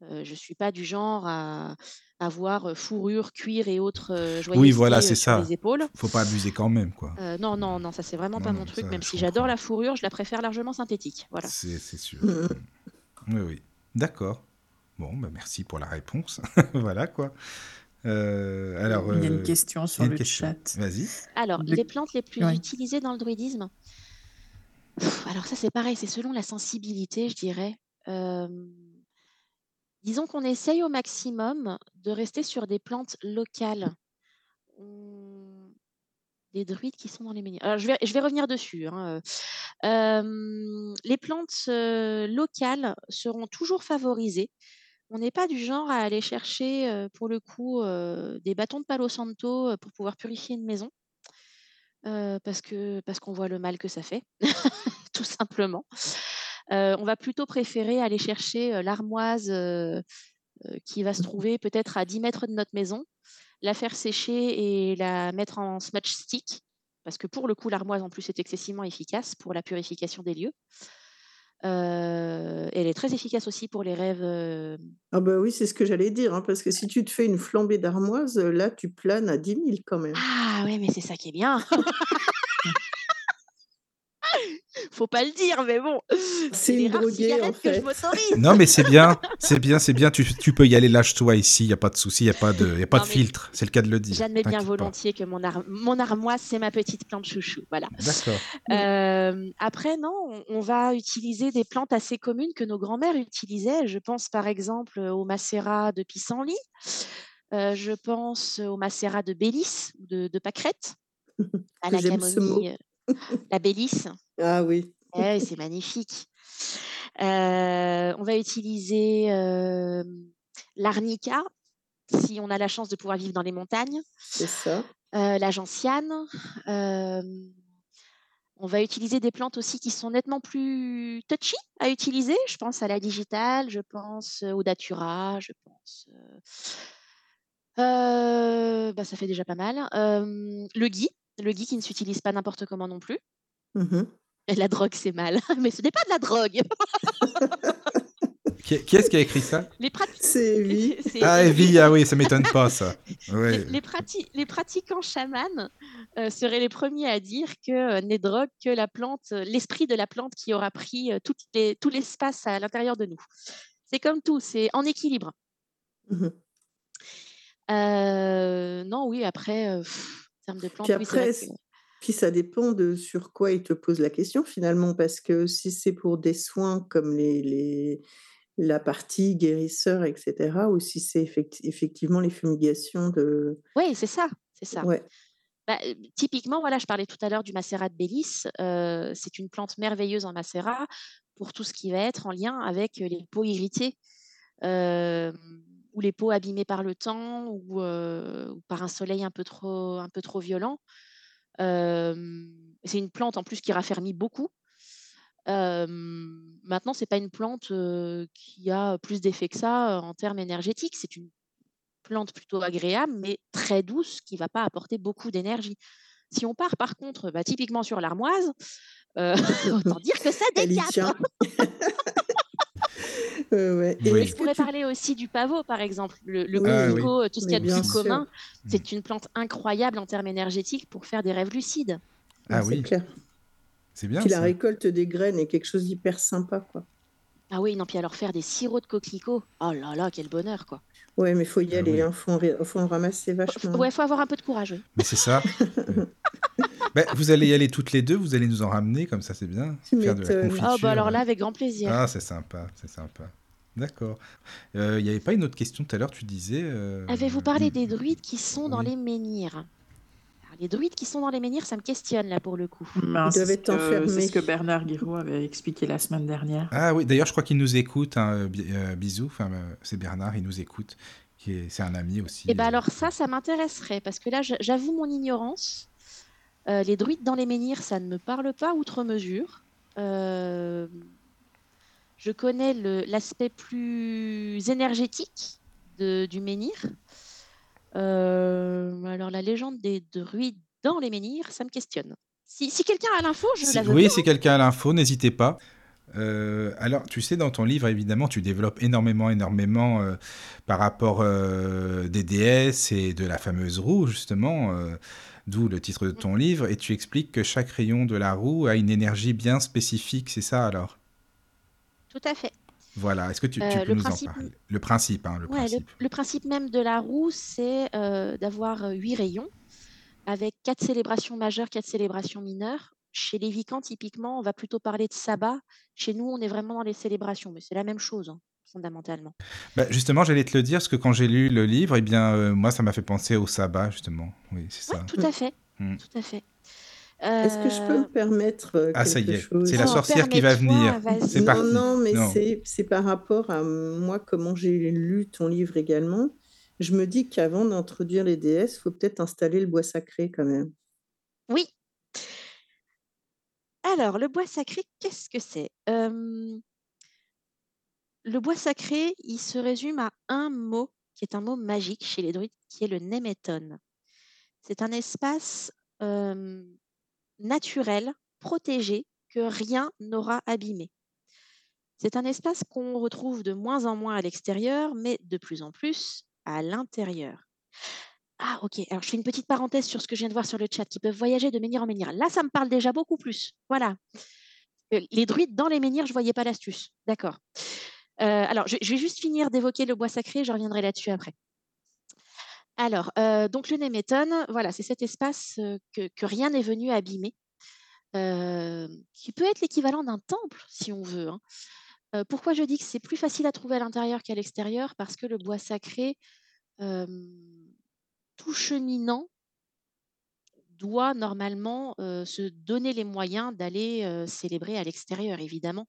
[SPEAKER 5] je ne suis pas du genre à avoir fourrure, cuir et autres joyeusetés
[SPEAKER 1] oui, voilà,
[SPEAKER 5] sur
[SPEAKER 1] ça.
[SPEAKER 5] les épaules.
[SPEAKER 1] Faut pas abuser quand même, quoi.
[SPEAKER 5] non, non, non, ça c'est vraiment pas mon truc. même si j'adore la fourrure, je la préfère largement synthétique. Voilà.
[SPEAKER 1] C'est sûr. oui, oui. D'accord. Bon, bah merci pour la réponse. voilà, quoi. Alors,
[SPEAKER 3] Il y a une question sur
[SPEAKER 1] une
[SPEAKER 3] le
[SPEAKER 1] question.
[SPEAKER 3] chat.
[SPEAKER 1] Vas-y.
[SPEAKER 5] Alors,
[SPEAKER 3] Le-
[SPEAKER 5] les plantes les plus
[SPEAKER 3] Ouais.
[SPEAKER 5] utilisées dans le druidisme. Pff, Alors ça c'est pareil, c'est selon la sensibilité, je dirais. Euh, disons qu'on essaye au maximum de rester sur des plantes locales. On- Des druides qui sont dans les menhirs. Alors je vais, je vais revenir dessus. hein, euh. Euh, les plantes euh, locales seront toujours favorisées. On n'est pas du genre à aller chercher, pour le coup, des bâtons de Palo Santo pour pouvoir purifier une maison. Parce que parce qu'on voit le mal que ça fait, tout simplement. On va plutôt préférer aller chercher l'armoise qui va se trouver peut-être à 10 mètres de notre maison, la faire sécher et la mettre en smudge stick, parce que pour le coup, l'armoise en plus est excessivement efficace pour la purification des lieux. Euh, elle est très efficace aussi pour les rêves. euh,
[SPEAKER 4] Ah bah oui, c'est ce que j'allais dire, hein, parce que si tu te fais une flambée d'armoise, là, tu planes à 10 000 quand même.
[SPEAKER 5] Ah ouais, mais c'est ça qui est bien. Faut pas le dire, mais bon.
[SPEAKER 4] C'est une droguée, en
[SPEAKER 5] que je.
[SPEAKER 1] Non, mais c'est bien, c'est bien, c'est bien. Tu, tu peux y aller, lâche-toi ici. Il y a pas de souci, il y a pas de, y a pas
[SPEAKER 5] Non,
[SPEAKER 1] de filtre. C'est le cas de le dire.
[SPEAKER 5] J'admets bien
[SPEAKER 1] pas.
[SPEAKER 5] volontiers que mon, ar- mon armoise, c'est ma petite plante chouchou. Voilà.
[SPEAKER 1] D'accord.
[SPEAKER 5] Euh, après, non, on, on va utiliser des plantes assez communes que nos grands-mères utilisaient. Je pense par exemple au macérat de pissenlit. Euh, je pense au macérat de bélis ou de, de pâquerette, à la
[SPEAKER 4] j'aime ce mot.
[SPEAKER 5] camomille, la bélis.
[SPEAKER 4] Ah oui.
[SPEAKER 5] Eh, c'est magnifique. Euh, on va utiliser euh, l'arnica, si on a la chance de pouvoir vivre dans les montagnes,
[SPEAKER 4] C'est ça.
[SPEAKER 5] euh, la gentiane. euh, on va utiliser des plantes aussi qui sont nettement plus touchy à utiliser. Je pense à la digitale, je pense au datura, je pense. bah, ça fait déjà pas mal. Le gui, le gui qui ne s'utilise pas n'importe comment non plus.
[SPEAKER 4] Mhm.
[SPEAKER 5] La drogue, c'est mal. Mais ce n'est pas de la drogue.
[SPEAKER 1] Qui, qui est-ce qui a écrit ça?
[SPEAKER 5] Les pratiques.
[SPEAKER 4] C'est Evie.
[SPEAKER 1] Ah, Evie, ah oui, ça m'étonne pas, ça.
[SPEAKER 5] Les,
[SPEAKER 1] Ouais.
[SPEAKER 5] les prati- les pratiquants chamans euh, seraient les premiers à dire que euh, n'est drogue que la plante, euh, l'esprit de la plante qui aura pris euh, toutes les- tout l'espace à l'intérieur de nous. C'est comme tout, c'est en équilibre.
[SPEAKER 4] Mhm.
[SPEAKER 5] Euh, non, oui, après, euh, pff, en termes de plantes,
[SPEAKER 4] Puis
[SPEAKER 5] oui, c'est vrai
[SPEAKER 4] après,
[SPEAKER 5] que-
[SPEAKER 4] Puis ça dépend de sur quoi il te pose la question finalement, parce que si c'est pour des soins comme les, les- la partie guérisseur, etc., ou si c'est effecti- effectivement les fumigations de...
[SPEAKER 5] Oui, c'est ça, c'est ça.
[SPEAKER 4] Ouais.
[SPEAKER 5] Bah, euh, typiquement, voilà, je parlais tout à l'heure du macérat de Bélis. euh, c'est une plante merveilleuse en macérat pour tout ce qui va être en lien avec euh, les peaux irritées euh, ou les peaux abîmées par le temps ou, euh, ou par un soleil un peu trop, un peu trop violent. C'est une plante en plus qui raffermit beaucoup. Euh, maintenant, c'est pas une plante euh, qui a plus d'effet que ça euh, en termes énergétiques. C'est une plante plutôt agréable, mais très douce, qui va pas apporter beaucoup d'énergie. Si on part par contre, bah, typiquement sur l'armoise, euh, autant dire que ça décape.
[SPEAKER 4] Euh, ouais. Et
[SPEAKER 5] je pourrais
[SPEAKER 4] tu...
[SPEAKER 5] parler aussi du pavot, par exemple. Le, le
[SPEAKER 4] Oui,
[SPEAKER 1] Ah oui.
[SPEAKER 5] euh, tout ce qu'il y a de
[SPEAKER 4] bien
[SPEAKER 5] plus
[SPEAKER 4] sûr.
[SPEAKER 5] commun,
[SPEAKER 1] Mm.
[SPEAKER 5] c'est une plante incroyable en termes énergétiques pour faire des rêves lucides.
[SPEAKER 1] Ah
[SPEAKER 4] C'est
[SPEAKER 1] oui,
[SPEAKER 4] clair.
[SPEAKER 1] c'est bien
[SPEAKER 4] Puis la récolte des graines est quelque chose d'hyper sympa, quoi.
[SPEAKER 5] Ah oui, non, puis alors faire des sirops de coquelicots, oh là là, quel bonheur, quoi.
[SPEAKER 4] Ouais, mais faut y
[SPEAKER 1] Ah
[SPEAKER 4] aller,
[SPEAKER 1] oui.
[SPEAKER 4] hein. Faut en, faut en ramasser
[SPEAKER 5] Faut-
[SPEAKER 4] vachement.
[SPEAKER 5] Ouais, faut avoir un peu de courage, oui.
[SPEAKER 1] Mais c'est ça. Ben, vous allez y aller toutes les deux, vous allez nous en ramener, comme ça c'est bien. Faire de la confiture.
[SPEAKER 5] Oh, bah alors là, avec grand plaisir.
[SPEAKER 1] Ah, c'est sympa, c'est sympa. D'accord. Euh, Il n'y avait pas une autre question tout à l'heure, tu disais. euh,
[SPEAKER 5] Avez-vous parlé des druides qui sont dans les menhirs? Les druides qui sont dans les menhirs, ça me questionne là pour le coup.
[SPEAKER 4] Ils
[SPEAKER 3] c'est
[SPEAKER 4] doivent
[SPEAKER 3] ce
[SPEAKER 4] être
[SPEAKER 3] que-
[SPEAKER 4] enfermés.
[SPEAKER 3] C'est ce que Bernard Guiraud avait expliqué la semaine dernière.
[SPEAKER 1] Ah oui, d'ailleurs, je crois qu'il nous écoute. Hein, euh, bi- euh, bisous. Enfin, euh, c'est Bernard, il nous écoute. C'est un ami aussi.
[SPEAKER 5] Et ben
[SPEAKER 1] euh.
[SPEAKER 5] alors ça, ça m'intéresserait parce que là, j'avoue mon ignorance. Euh, les druides dans les menhirs, ça ne me parle pas outre mesure. Euh, je connais l'aspect plus énergétique de- du menhir. Euh, alors la légende des druides dans les menhirs, ça me questionne. Si, si quelqu'un a l'info, je
[SPEAKER 1] Si-
[SPEAKER 5] la veux
[SPEAKER 1] oui,
[SPEAKER 5] bien.
[SPEAKER 1] si quelqu'un a l'info, n'hésitez pas. Euh, alors, tu sais, dans ton livre, évidemment, tu développes énormément, énormément euh, par rapport euh, des déesses et de la fameuse roue, justement, d'où le titre de ton livre, et tu expliques que chaque rayon de la roue a une énergie bien spécifique, c'est ça alors?
[SPEAKER 5] Tout à fait.
[SPEAKER 1] Voilà, est-ce que tu, tu
[SPEAKER 5] Euh,
[SPEAKER 1] peux nous
[SPEAKER 5] principe-
[SPEAKER 1] en parler Le principe, hein, le
[SPEAKER 5] Ouais, le,
[SPEAKER 1] principe.
[SPEAKER 5] le principe même de la roue, c'est euh, d'avoir euh, huit rayons avec quatre célébrations majeures, quatre célébrations mineures. Chez les Vicans, typiquement, on va plutôt parler de sabbat. Chez nous, on est vraiment dans les célébrations, mais c'est la même chose, hein, fondamentalement.
[SPEAKER 1] Bah, justement, j'allais te le dire, parce que quand j'ai lu le livre, eh bien, euh, moi, ça m'a fait penser au sabbat, justement. Oui, c'est ça.
[SPEAKER 5] tout à fait.
[SPEAKER 1] Mm.
[SPEAKER 5] Tout à fait.
[SPEAKER 4] Est-ce que je peux
[SPEAKER 5] Euh,
[SPEAKER 4] me permettre euh,
[SPEAKER 1] Ah, ça y
[SPEAKER 4] quelque
[SPEAKER 1] est, c'est la
[SPEAKER 5] Oh,
[SPEAKER 1] sorcière qui va venir. C'est
[SPEAKER 4] non,
[SPEAKER 1] parti.
[SPEAKER 4] non, mais
[SPEAKER 1] Non.
[SPEAKER 4] c'est c'est par rapport à moi, comment j'ai lu ton livre également. Je me dis qu'avant d'introduire les déesses, il faut peut-être installer le bois sacré quand même.
[SPEAKER 5] Oui. Alors, le bois sacré, qu'est-ce que c'est? Euh, Le bois sacré, il se résume à un mot, qui est un mot magique chez les druides, qui est le néméton. C'est un espace euh, naturel, protégé, que rien n'aura abîmé. C'est un espace qu'on retrouve de moins en moins à l'extérieur, mais de plus en plus à l'intérieur. Ah, ok. Alors, je fais une petite parenthèse sur ce que je viens de voir sur le chat, qui peuvent voyager de menhir en menhir. Là, ça me parle déjà beaucoup plus. Voilà. Euh, Les druides dans les menhirs, je voyais pas l'astuce. D'accord. Euh, alors, je, vais juste finir d'évoquer le bois sacré, je reviendrai là-dessus après. Alors, euh, donc le néméton, voilà, c'est cet espace euh, que, rien n'est venu abîmer, qui peut être l'équivalent d'un temple, si on veut. hein. Pourquoi je dis que c'est plus facile à trouver à l'intérieur qu'à l'extérieur? Parce que le bois sacré, tout cheminant doit normalement se donner les moyens d'aller célébrer à l'extérieur, évidemment.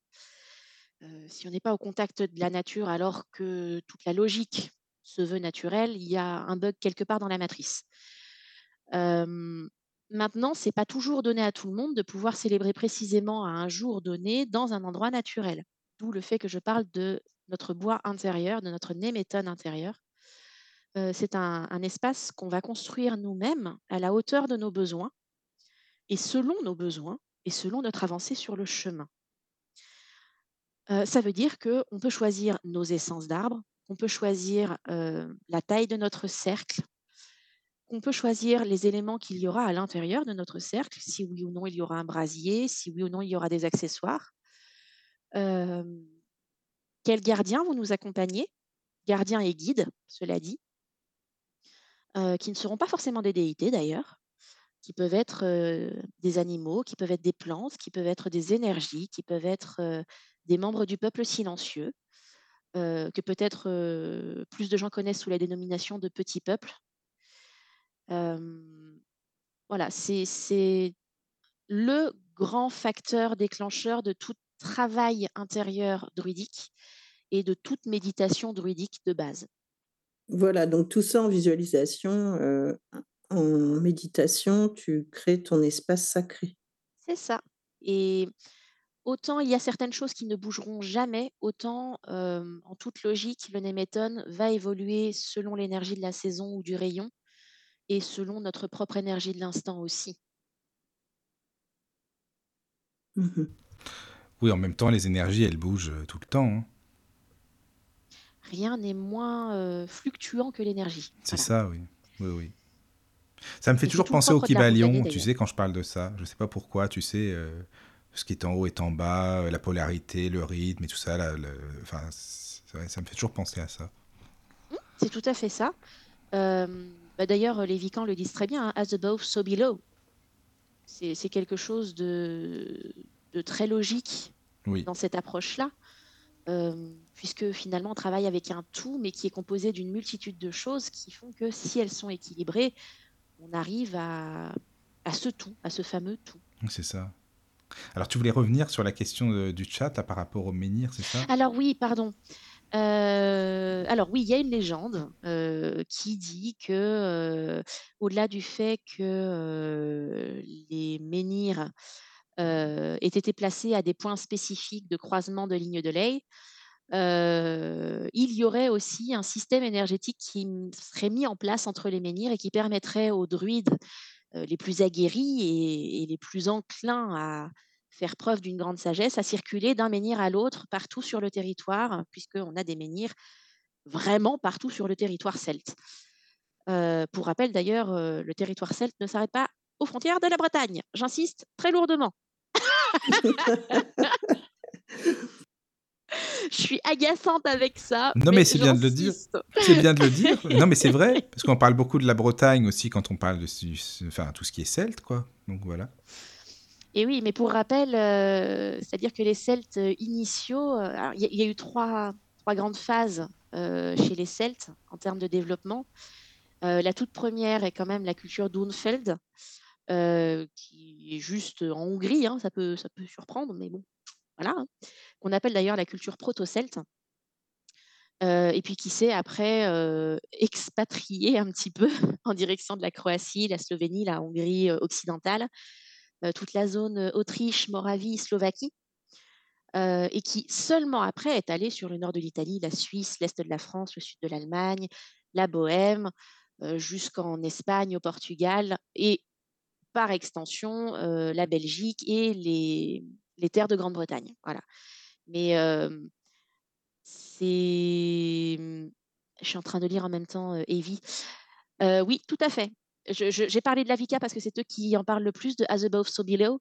[SPEAKER 5] Euh, si on n'est pas au contact de la nature alors que toute la logique se veut naturelle, il y a un bug quelque part dans la matrice. Euh, maintenant, c'est pas toujours donné à tout le monde de pouvoir célébrer précisément à un jour donné dans un endroit naturel. D'où le fait que je parle de notre bois intérieur, de notre némétone intérieur. Euh, c'est un espace qu'on va construire nous-mêmes à la hauteur de nos besoins et selon nos besoins et selon notre avancée sur le chemin. Ça veut dire qu'on peut choisir nos essences d'arbres, qu'on peut choisir la taille de notre cercle, qu'on peut choisir les éléments qu'il y aura à l'intérieur de notre cercle, si oui ou non il y aura un brasier, si oui ou non il y aura des accessoires. Quels gardiens vont nous accompagner Gardiens et guides, cela dit, qui ne seront pas forcément des déités d'ailleurs, qui peuvent être des animaux, qui peuvent être des plantes, qui peuvent être des énergies, qui peuvent être des membres du peuple silencieux, euh, que peut-être euh, plus de gens connaissent sous la dénomination de petits peuples. Euh, voilà, c'est le grand facteur déclencheur de tout travail intérieur druidique et de toute méditation druidique de base.
[SPEAKER 4] Voilà, donc tout ça en visualisation, en méditation, tu crées ton espace sacré.
[SPEAKER 5] C'est ça. Et autant il y a certaines choses qui ne bougeront jamais, autant euh, en toute logique, le néméton va évoluer selon l'énergie de la saison ou du rayon et selon notre propre énergie de l'instant aussi.
[SPEAKER 4] Mhm.
[SPEAKER 1] Oui, en même temps, les énergies, elles bougent euh, tout le temps. hein.
[SPEAKER 5] rien n'est moins euh, fluctuant que l'énergie.
[SPEAKER 1] C'est
[SPEAKER 5] Voilà.
[SPEAKER 1] ça, oui. Oui, oui. Ça me fait
[SPEAKER 5] Et
[SPEAKER 1] toujours penser au Kybalion, tu sais, quand je parle de ça. Je sais pas pourquoi, tu sais, euh, ce qui est en haut est en bas, euh, la polarité, le rythme et tout ça. là, le- Enfin, vrai, ça me fait toujours penser à ça.
[SPEAKER 5] C'est tout à fait ça. Euh, bah d'ailleurs, les Vicans le disent très bien, hein, as above, so below. C'est c'est quelque chose de, de très logique
[SPEAKER 1] Oui,
[SPEAKER 5] dans cette approche-là, euh, puisque finalement on travaille avec un tout, mais qui est composé d'une multitude de choses qui font que si elles sont équilibrées, on arrive à, à ce tout, à ce fameux tout.
[SPEAKER 1] c'est ça. Alors, tu voulais revenir sur la question de- du chat là, par rapport au menhir, c'est ça?
[SPEAKER 5] Alors oui, pardon. Euh, alors oui, il y a une légende euh, qui dit que, euh, au-delà du fait que euh, les menhirs euh, aient été placés à des points spécifiques de croisement de lignes de ley, euh, il y aurait aussi un système énergétique qui serait mis en place entre les menhirs et qui permettrait aux druides euh, les plus aguerris et, et les plus enclins à faire preuve d'une grande sagesse, à circuler d'un menhir à l'autre partout sur le territoire, puisqu'on a des menhirs vraiment partout sur le territoire celte. Euh, pour rappel, d'ailleurs, euh, le territoire celte ne s'arrête pas aux frontières de la Bretagne. J'insiste très lourdement. Je suis agaçante avec ça.
[SPEAKER 1] Non, mais c'est bien de le dire. C'est bien de le dire. Non, mais c'est vrai, parce qu'on parle beaucoup de la Bretagne aussi quand on parle de enfin, tout ce qui est celte, quoi. Donc voilà.
[SPEAKER 5] Et oui, mais pour rappel, euh, c'est-à-dire que les Celtes initiaux, euh, il y, a- il y a eu trois, trois grandes phases euh, chez les Celtes en termes de développement. Euh, la toute première est quand même la culture d'Unfeld, qui est juste en Hongrie, hein, ça peut, ça peut surprendre, mais bon, hein, qu'on appelle d'ailleurs la culture proto-celte. Euh, et puis qui s'est après euh, expatrié un petit peu en direction de la Croatie, la Slovénie, la Hongrie euh, occidentale, euh, toute la zone Autriche, Moravie, Slovaquie, et qui seulement après est allé sur le nord de l'Italie, la Suisse, l'est de la France, le sud de l'Allemagne, la Bohème, jusqu'en Espagne, au Portugal, et par extension la Belgique et les, les terres de Grande-Bretagne. Voilà. Mais c'est. Je suis en train de lire en même temps Evie. Oui, tout à fait. J'ai parlé de la Vika parce que c'est eux qui en parlent le plus de As Above, So Below.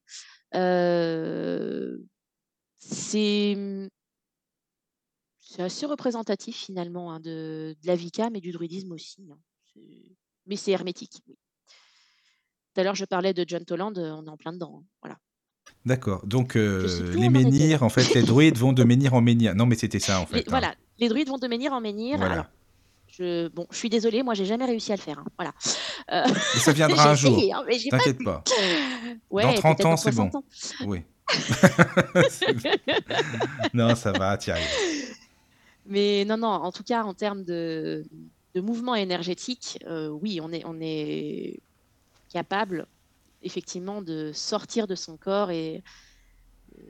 [SPEAKER 5] C'est c'est assez représentatif finalement hein, de, de la mais du druidisme aussi. hein. Mais c'est hermétique. Tout à l'heure, je parlais de John Toland, on est en plein dedans. hein. Voilà.
[SPEAKER 1] D'accord. Donc, euh, les menhirs, en fait, les druides vont de menhir en menhir. Non, mais c'était ça, en fait.
[SPEAKER 5] Les-
[SPEAKER 1] hein.
[SPEAKER 5] Voilà, les druides vont de menhir en menhir.
[SPEAKER 1] Voilà.
[SPEAKER 5] Alors, je, bon, je suis désolée, moi, j'ai jamais réussi à le faire. hein. Voilà. Euh,
[SPEAKER 1] ça viendra un jour.
[SPEAKER 5] hein, pas
[SPEAKER 1] T'inquiète pas.
[SPEAKER 5] Ouais,
[SPEAKER 1] Dans 30
[SPEAKER 5] peut-être
[SPEAKER 1] ans, c'est bon.
[SPEAKER 5] 60 ans.
[SPEAKER 1] Oui. non, ça va, arrives.
[SPEAKER 5] Mais non, non, en tout cas, en termes de, de mouvement énergétique, euh, oui, on est, on est capable, effectivement, de sortir de son corps et euh,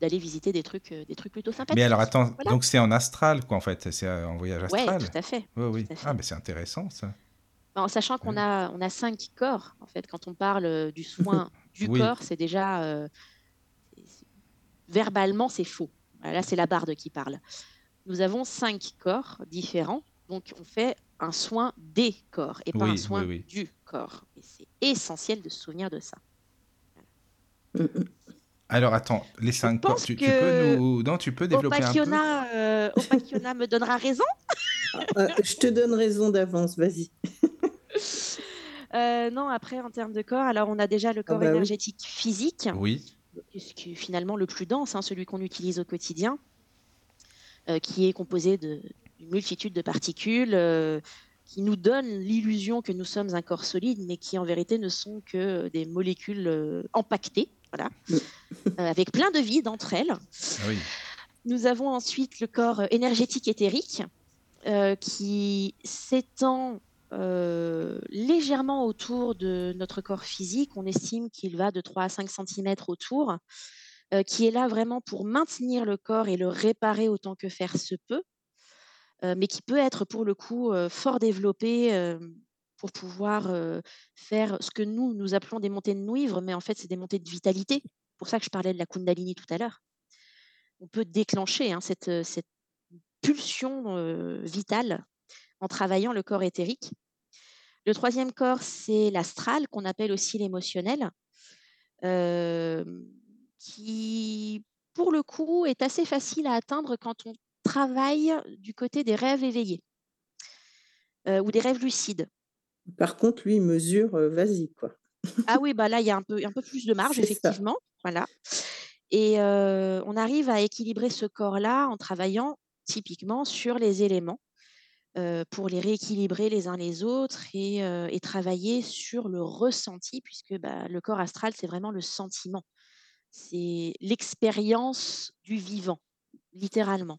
[SPEAKER 5] d'aller visiter des trucs, euh, des trucs plutôt sympathiques.
[SPEAKER 1] Mais alors, attends,
[SPEAKER 5] Voilà.
[SPEAKER 1] donc c'est en astral, quoi, en fait. C'est euh, en voyage astral.
[SPEAKER 5] tout à fait.
[SPEAKER 1] Oui, oui.
[SPEAKER 5] tout à fait.
[SPEAKER 1] Ah, mais c'est intéressant, ça.
[SPEAKER 5] En sachant qu'on
[SPEAKER 1] Oui.
[SPEAKER 5] a, on a cinq corps, en fait, quand on parle du soin du
[SPEAKER 1] Oui.
[SPEAKER 5] corps, c'est déjà euh, verbalement, c'est faux. Là, c'est la barde qui parle. Nous avons cinq corps différents, donc on fait un soin des corps et pas
[SPEAKER 1] Oui,
[SPEAKER 5] un soin
[SPEAKER 1] oui.
[SPEAKER 5] du corps. Et c'est essentiel de se souvenir de ça.
[SPEAKER 1] Alors, attends, les cinq corps, tu, peux nous... Non, tu peux développer un peu
[SPEAKER 5] Opakiona, euh, Opakiona me donnera raison.
[SPEAKER 4] Euh, je te donne raison d'avance, vas-y.
[SPEAKER 5] Euh, non, après, en termes de corps, alors on a déjà le corps
[SPEAKER 4] bah oui.
[SPEAKER 5] énergétique physique.
[SPEAKER 1] Oui,
[SPEAKER 5] qui est finalement le plus dense, hein, celui qu'on utilise au quotidien, euh, qui est composé de- d'une multitude de particules euh, qui nous donnent l'illusion que nous sommes un corps solide, mais qui en vérité ne sont que des molécules euh, empaquetées, voilà, euh, avec plein de vide entre elles.
[SPEAKER 1] ah oui.
[SPEAKER 5] Nous avons ensuite le corps euh, énergétique éthérique euh, qui s'étend euh, légèrement autour de notre corps physique. On estime qu'il va de 3 à 5 cm autour, euh, qui est là vraiment pour maintenir le corps et le réparer autant que faire se peut, euh, mais qui peut être pour le coup euh, fort développé euh, pour pouvoir euh, faire ce que nous, nous appelons des montées de nouivre, mais en fait, c'est des montées de vitalité. C'est pour ça que je parlais de la Kundalini tout à l'heure on peut déclencher hein, cette, euh, cette pulsions euh, vitales en travaillant le corps éthérique. Le troisième corps, c'est l'astral, qu'on appelle aussi l'émotionnel, euh, qui, pour le coup, est assez facile à atteindre quand on travaille du côté des rêves éveillés euh, ou des rêves lucides.
[SPEAKER 4] Par contre, lui, il mesure, euh, vas-y, quoi.
[SPEAKER 5] Ah oui, bah là, il y a un peu, un peu plus de marge,
[SPEAKER 4] ça.
[SPEAKER 5] effectivement. Voilà. Et euh, on arrive à équilibrer ce corps-là en travaillant typiquement sur les éléments pour les rééquilibrer les uns les autres et, et travailler sur le ressenti, puisque bah, le corps astral, c'est vraiment le sentiment. C'est l'expérience du vivant, littéralement.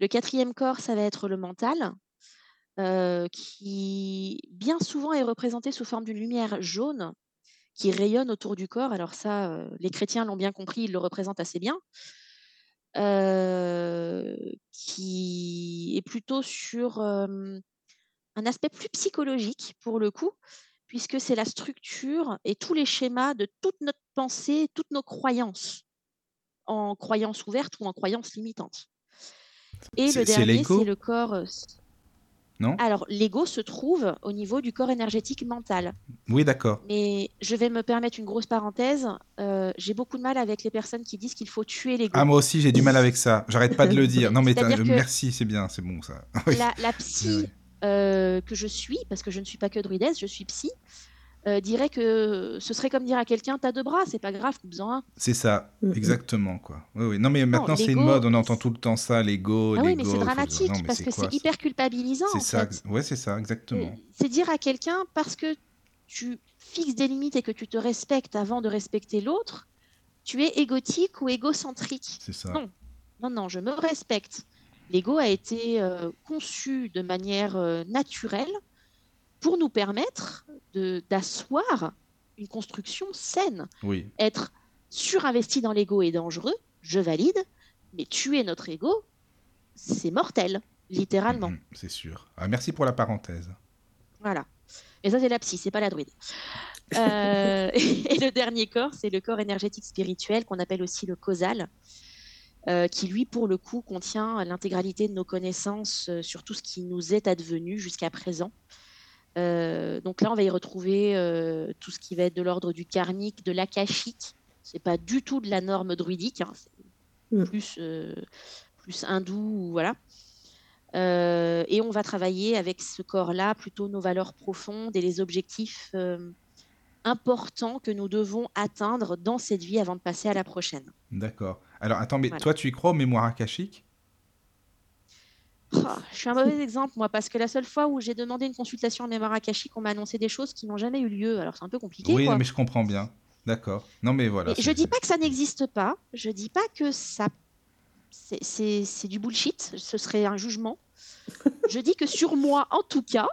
[SPEAKER 5] Le quatrième corps, ça va être le mental, euh, qui bien souvent est représenté sous forme d'une lumière jaune qui rayonne autour du corps. Alors ça, euh, les chrétiens l'ont bien compris, ils le représentent assez bien. Euh, qui est plutôt sur un aspect plus psychologique pour le coup, puisque c'est la structure et tous les schémas de toute notre pensée, toutes nos croyances, en croyances ouvertes ou en croyances limitantes. Et le dernier, c'est le corps. euh,
[SPEAKER 1] Non
[SPEAKER 5] Alors, l'ego se trouve au niveau du corps énergétique mental.
[SPEAKER 1] Oui, d'accord.
[SPEAKER 5] Mais je vais me permettre une grosse parenthèse. euh, J'ai beaucoup de mal avec les personnes qui disent qu'il faut tuer l'ego.
[SPEAKER 1] Ah, moi aussi, j'ai du mal avec ça. J'arrête pas de le dire. Non, mais
[SPEAKER 5] que-
[SPEAKER 1] merci, c'est bien, c'est bon ça.
[SPEAKER 5] La, la psy euh, que je suis, parce que je ne suis pas que druidesse, je suis psy, euh, dirait que ce serait comme dire à quelqu'un T'as deux bras, c'est pas grave, coupe-en un.
[SPEAKER 1] C'est ça,
[SPEAKER 4] Mhm.
[SPEAKER 1] exactement quoi. Oui, oui. Non, mais maintenant c'est une mode, on entend tout le temps ça, l'ego,
[SPEAKER 5] Ah oui, mais c'est dramatique,
[SPEAKER 1] Non, mais
[SPEAKER 5] parce que c'est hyper culpabilisant.
[SPEAKER 1] C'est ça,
[SPEAKER 5] fait.
[SPEAKER 1] ouais, c'est ça, exactement.
[SPEAKER 5] Euh, C'est dire à quelqu'un parce que tu fixes des limites et que tu te respectes avant de respecter l'autre, tu es égotique ou égocentrique.
[SPEAKER 1] C'est ça.
[SPEAKER 5] Non. Non, non, je me respecte. L'ego a été euh, conçu de manière euh, naturelle pour nous permettre d'asseoir une construction saine.
[SPEAKER 1] Oui,
[SPEAKER 5] Être surinvesti dans l'ego est dangereux, je valide, mais tuer notre ego, c'est mortel, littéralement.
[SPEAKER 1] Mhm, c'est sûr. Ah, merci pour la parenthèse.
[SPEAKER 5] Voilà. Et ça, c'est la psy, c'est pas la druide. Euh, et le dernier corps, c'est le corps énergétique spirituel qu'on appelle aussi le causal, euh, qui lui, pour le coup, contient l'intégralité de nos connaissances euh, sur tout ce qui nous est advenu jusqu'à présent. Euh, donc là, on va y retrouver euh, tout ce qui va être de l'ordre du karmique, de l'akashique. C'est pas du tout de la norme druidique, hein, c'est
[SPEAKER 4] Mm.
[SPEAKER 5] plus, euh, plus hindou, ou voilà. Euh, et on va travailler avec ce corps-là plutôt nos valeurs profondes et les objectifs euh, importants que nous devons atteindre dans cette vie avant de passer à la prochaine.
[SPEAKER 1] D'accord. Alors attends, mais
[SPEAKER 5] Voilà.
[SPEAKER 1] toi tu y crois aux mémoires akashiques
[SPEAKER 5] Oh, je suis un mauvais exemple, moi, parce que la seule fois où j'ai demandé une consultation en mémoire akashique, on m'a annoncé des choses qui n'ont jamais eu lieu. Alors c'est un peu compliqué.
[SPEAKER 1] Oui,
[SPEAKER 5] quoi.
[SPEAKER 1] mais je comprends bien. D'accord. Non, mais voilà.
[SPEAKER 5] Mais je dis pas que ça n'existe pas. Je dis pas que ça. c'est- du bullshit. Ce serait un jugement. je dis que sur moi, en tout cas,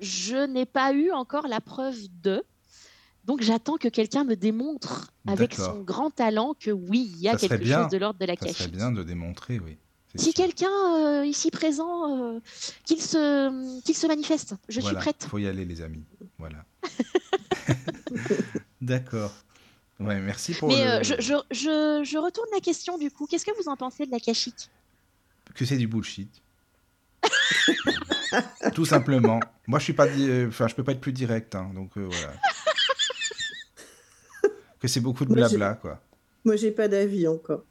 [SPEAKER 5] je n'ai pas eu encore la preuve de. Donc j'attends que quelqu'un me démontre avec son grand talent que oui, il y a quelque
[SPEAKER 1] bien.
[SPEAKER 5] chose de l'ordre de la
[SPEAKER 1] Ça serait bien de démontrer, oui.
[SPEAKER 5] Si quelqu'un euh, ici présent, euh, qu'il se, qu'il se manifeste, je
[SPEAKER 1] Voilà,
[SPEAKER 5] suis prête.
[SPEAKER 1] faut y aller, les amis. Voilà. D'accord. Ouais, merci pour
[SPEAKER 5] Mais
[SPEAKER 1] le...
[SPEAKER 5] euh, je, je, je, je retourne la question du coup. Qu'est-ce que vous en pensez de la cachique
[SPEAKER 1] que c'est du bullshit. Tout simplement. Moi, je suis pas, di- enfin, je peux pas être plus direct, hein, donc euh, voilà. que c'est beaucoup de
[SPEAKER 4] Moi,
[SPEAKER 1] blabla, quoi.
[SPEAKER 4] Moi, j'ai pas d'avis encore.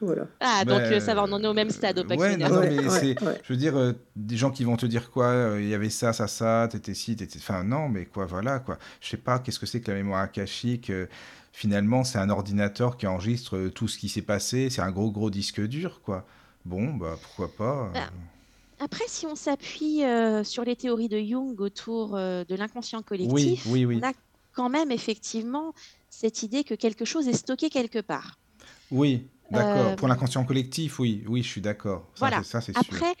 [SPEAKER 4] Voilà.
[SPEAKER 5] Ah, donc euh, ça va, on en est au même stade au pack
[SPEAKER 1] ouais,
[SPEAKER 5] lunaire.
[SPEAKER 1] non,
[SPEAKER 4] Ouais,
[SPEAKER 1] mais
[SPEAKER 4] ouais,
[SPEAKER 1] c'est,
[SPEAKER 4] ouais.
[SPEAKER 1] je veux dire, euh, des gens qui vont te dire quoi, euh, il y avait ça, ça, ça, t'étais ci, t'étais, enfin non, mais quoi, voilà, quoi. Je sais pas, qu'est-ce que c'est que la mémoire akashique euh, Finalement, c'est un ordinateur qui enregistre euh, tout ce qui s'est passé. C'est un gros, gros disque dur, quoi. Bon, bah pourquoi pas. euh,
[SPEAKER 5] Ah. Après, si on s'appuie euh, sur les théories de Jung autour euh, de l'inconscient collectif,
[SPEAKER 1] oui, oui.
[SPEAKER 5] on a quand même effectivement cette idée que quelque chose est stocké quelque part.
[SPEAKER 1] Oui, d'accord.
[SPEAKER 5] Euh,
[SPEAKER 1] Pour l'inconscient collectif, oui, oui, je suis d'accord. Ça,
[SPEAKER 5] Voilà.
[SPEAKER 1] c'est- ça, c'est sûr.
[SPEAKER 5] Après,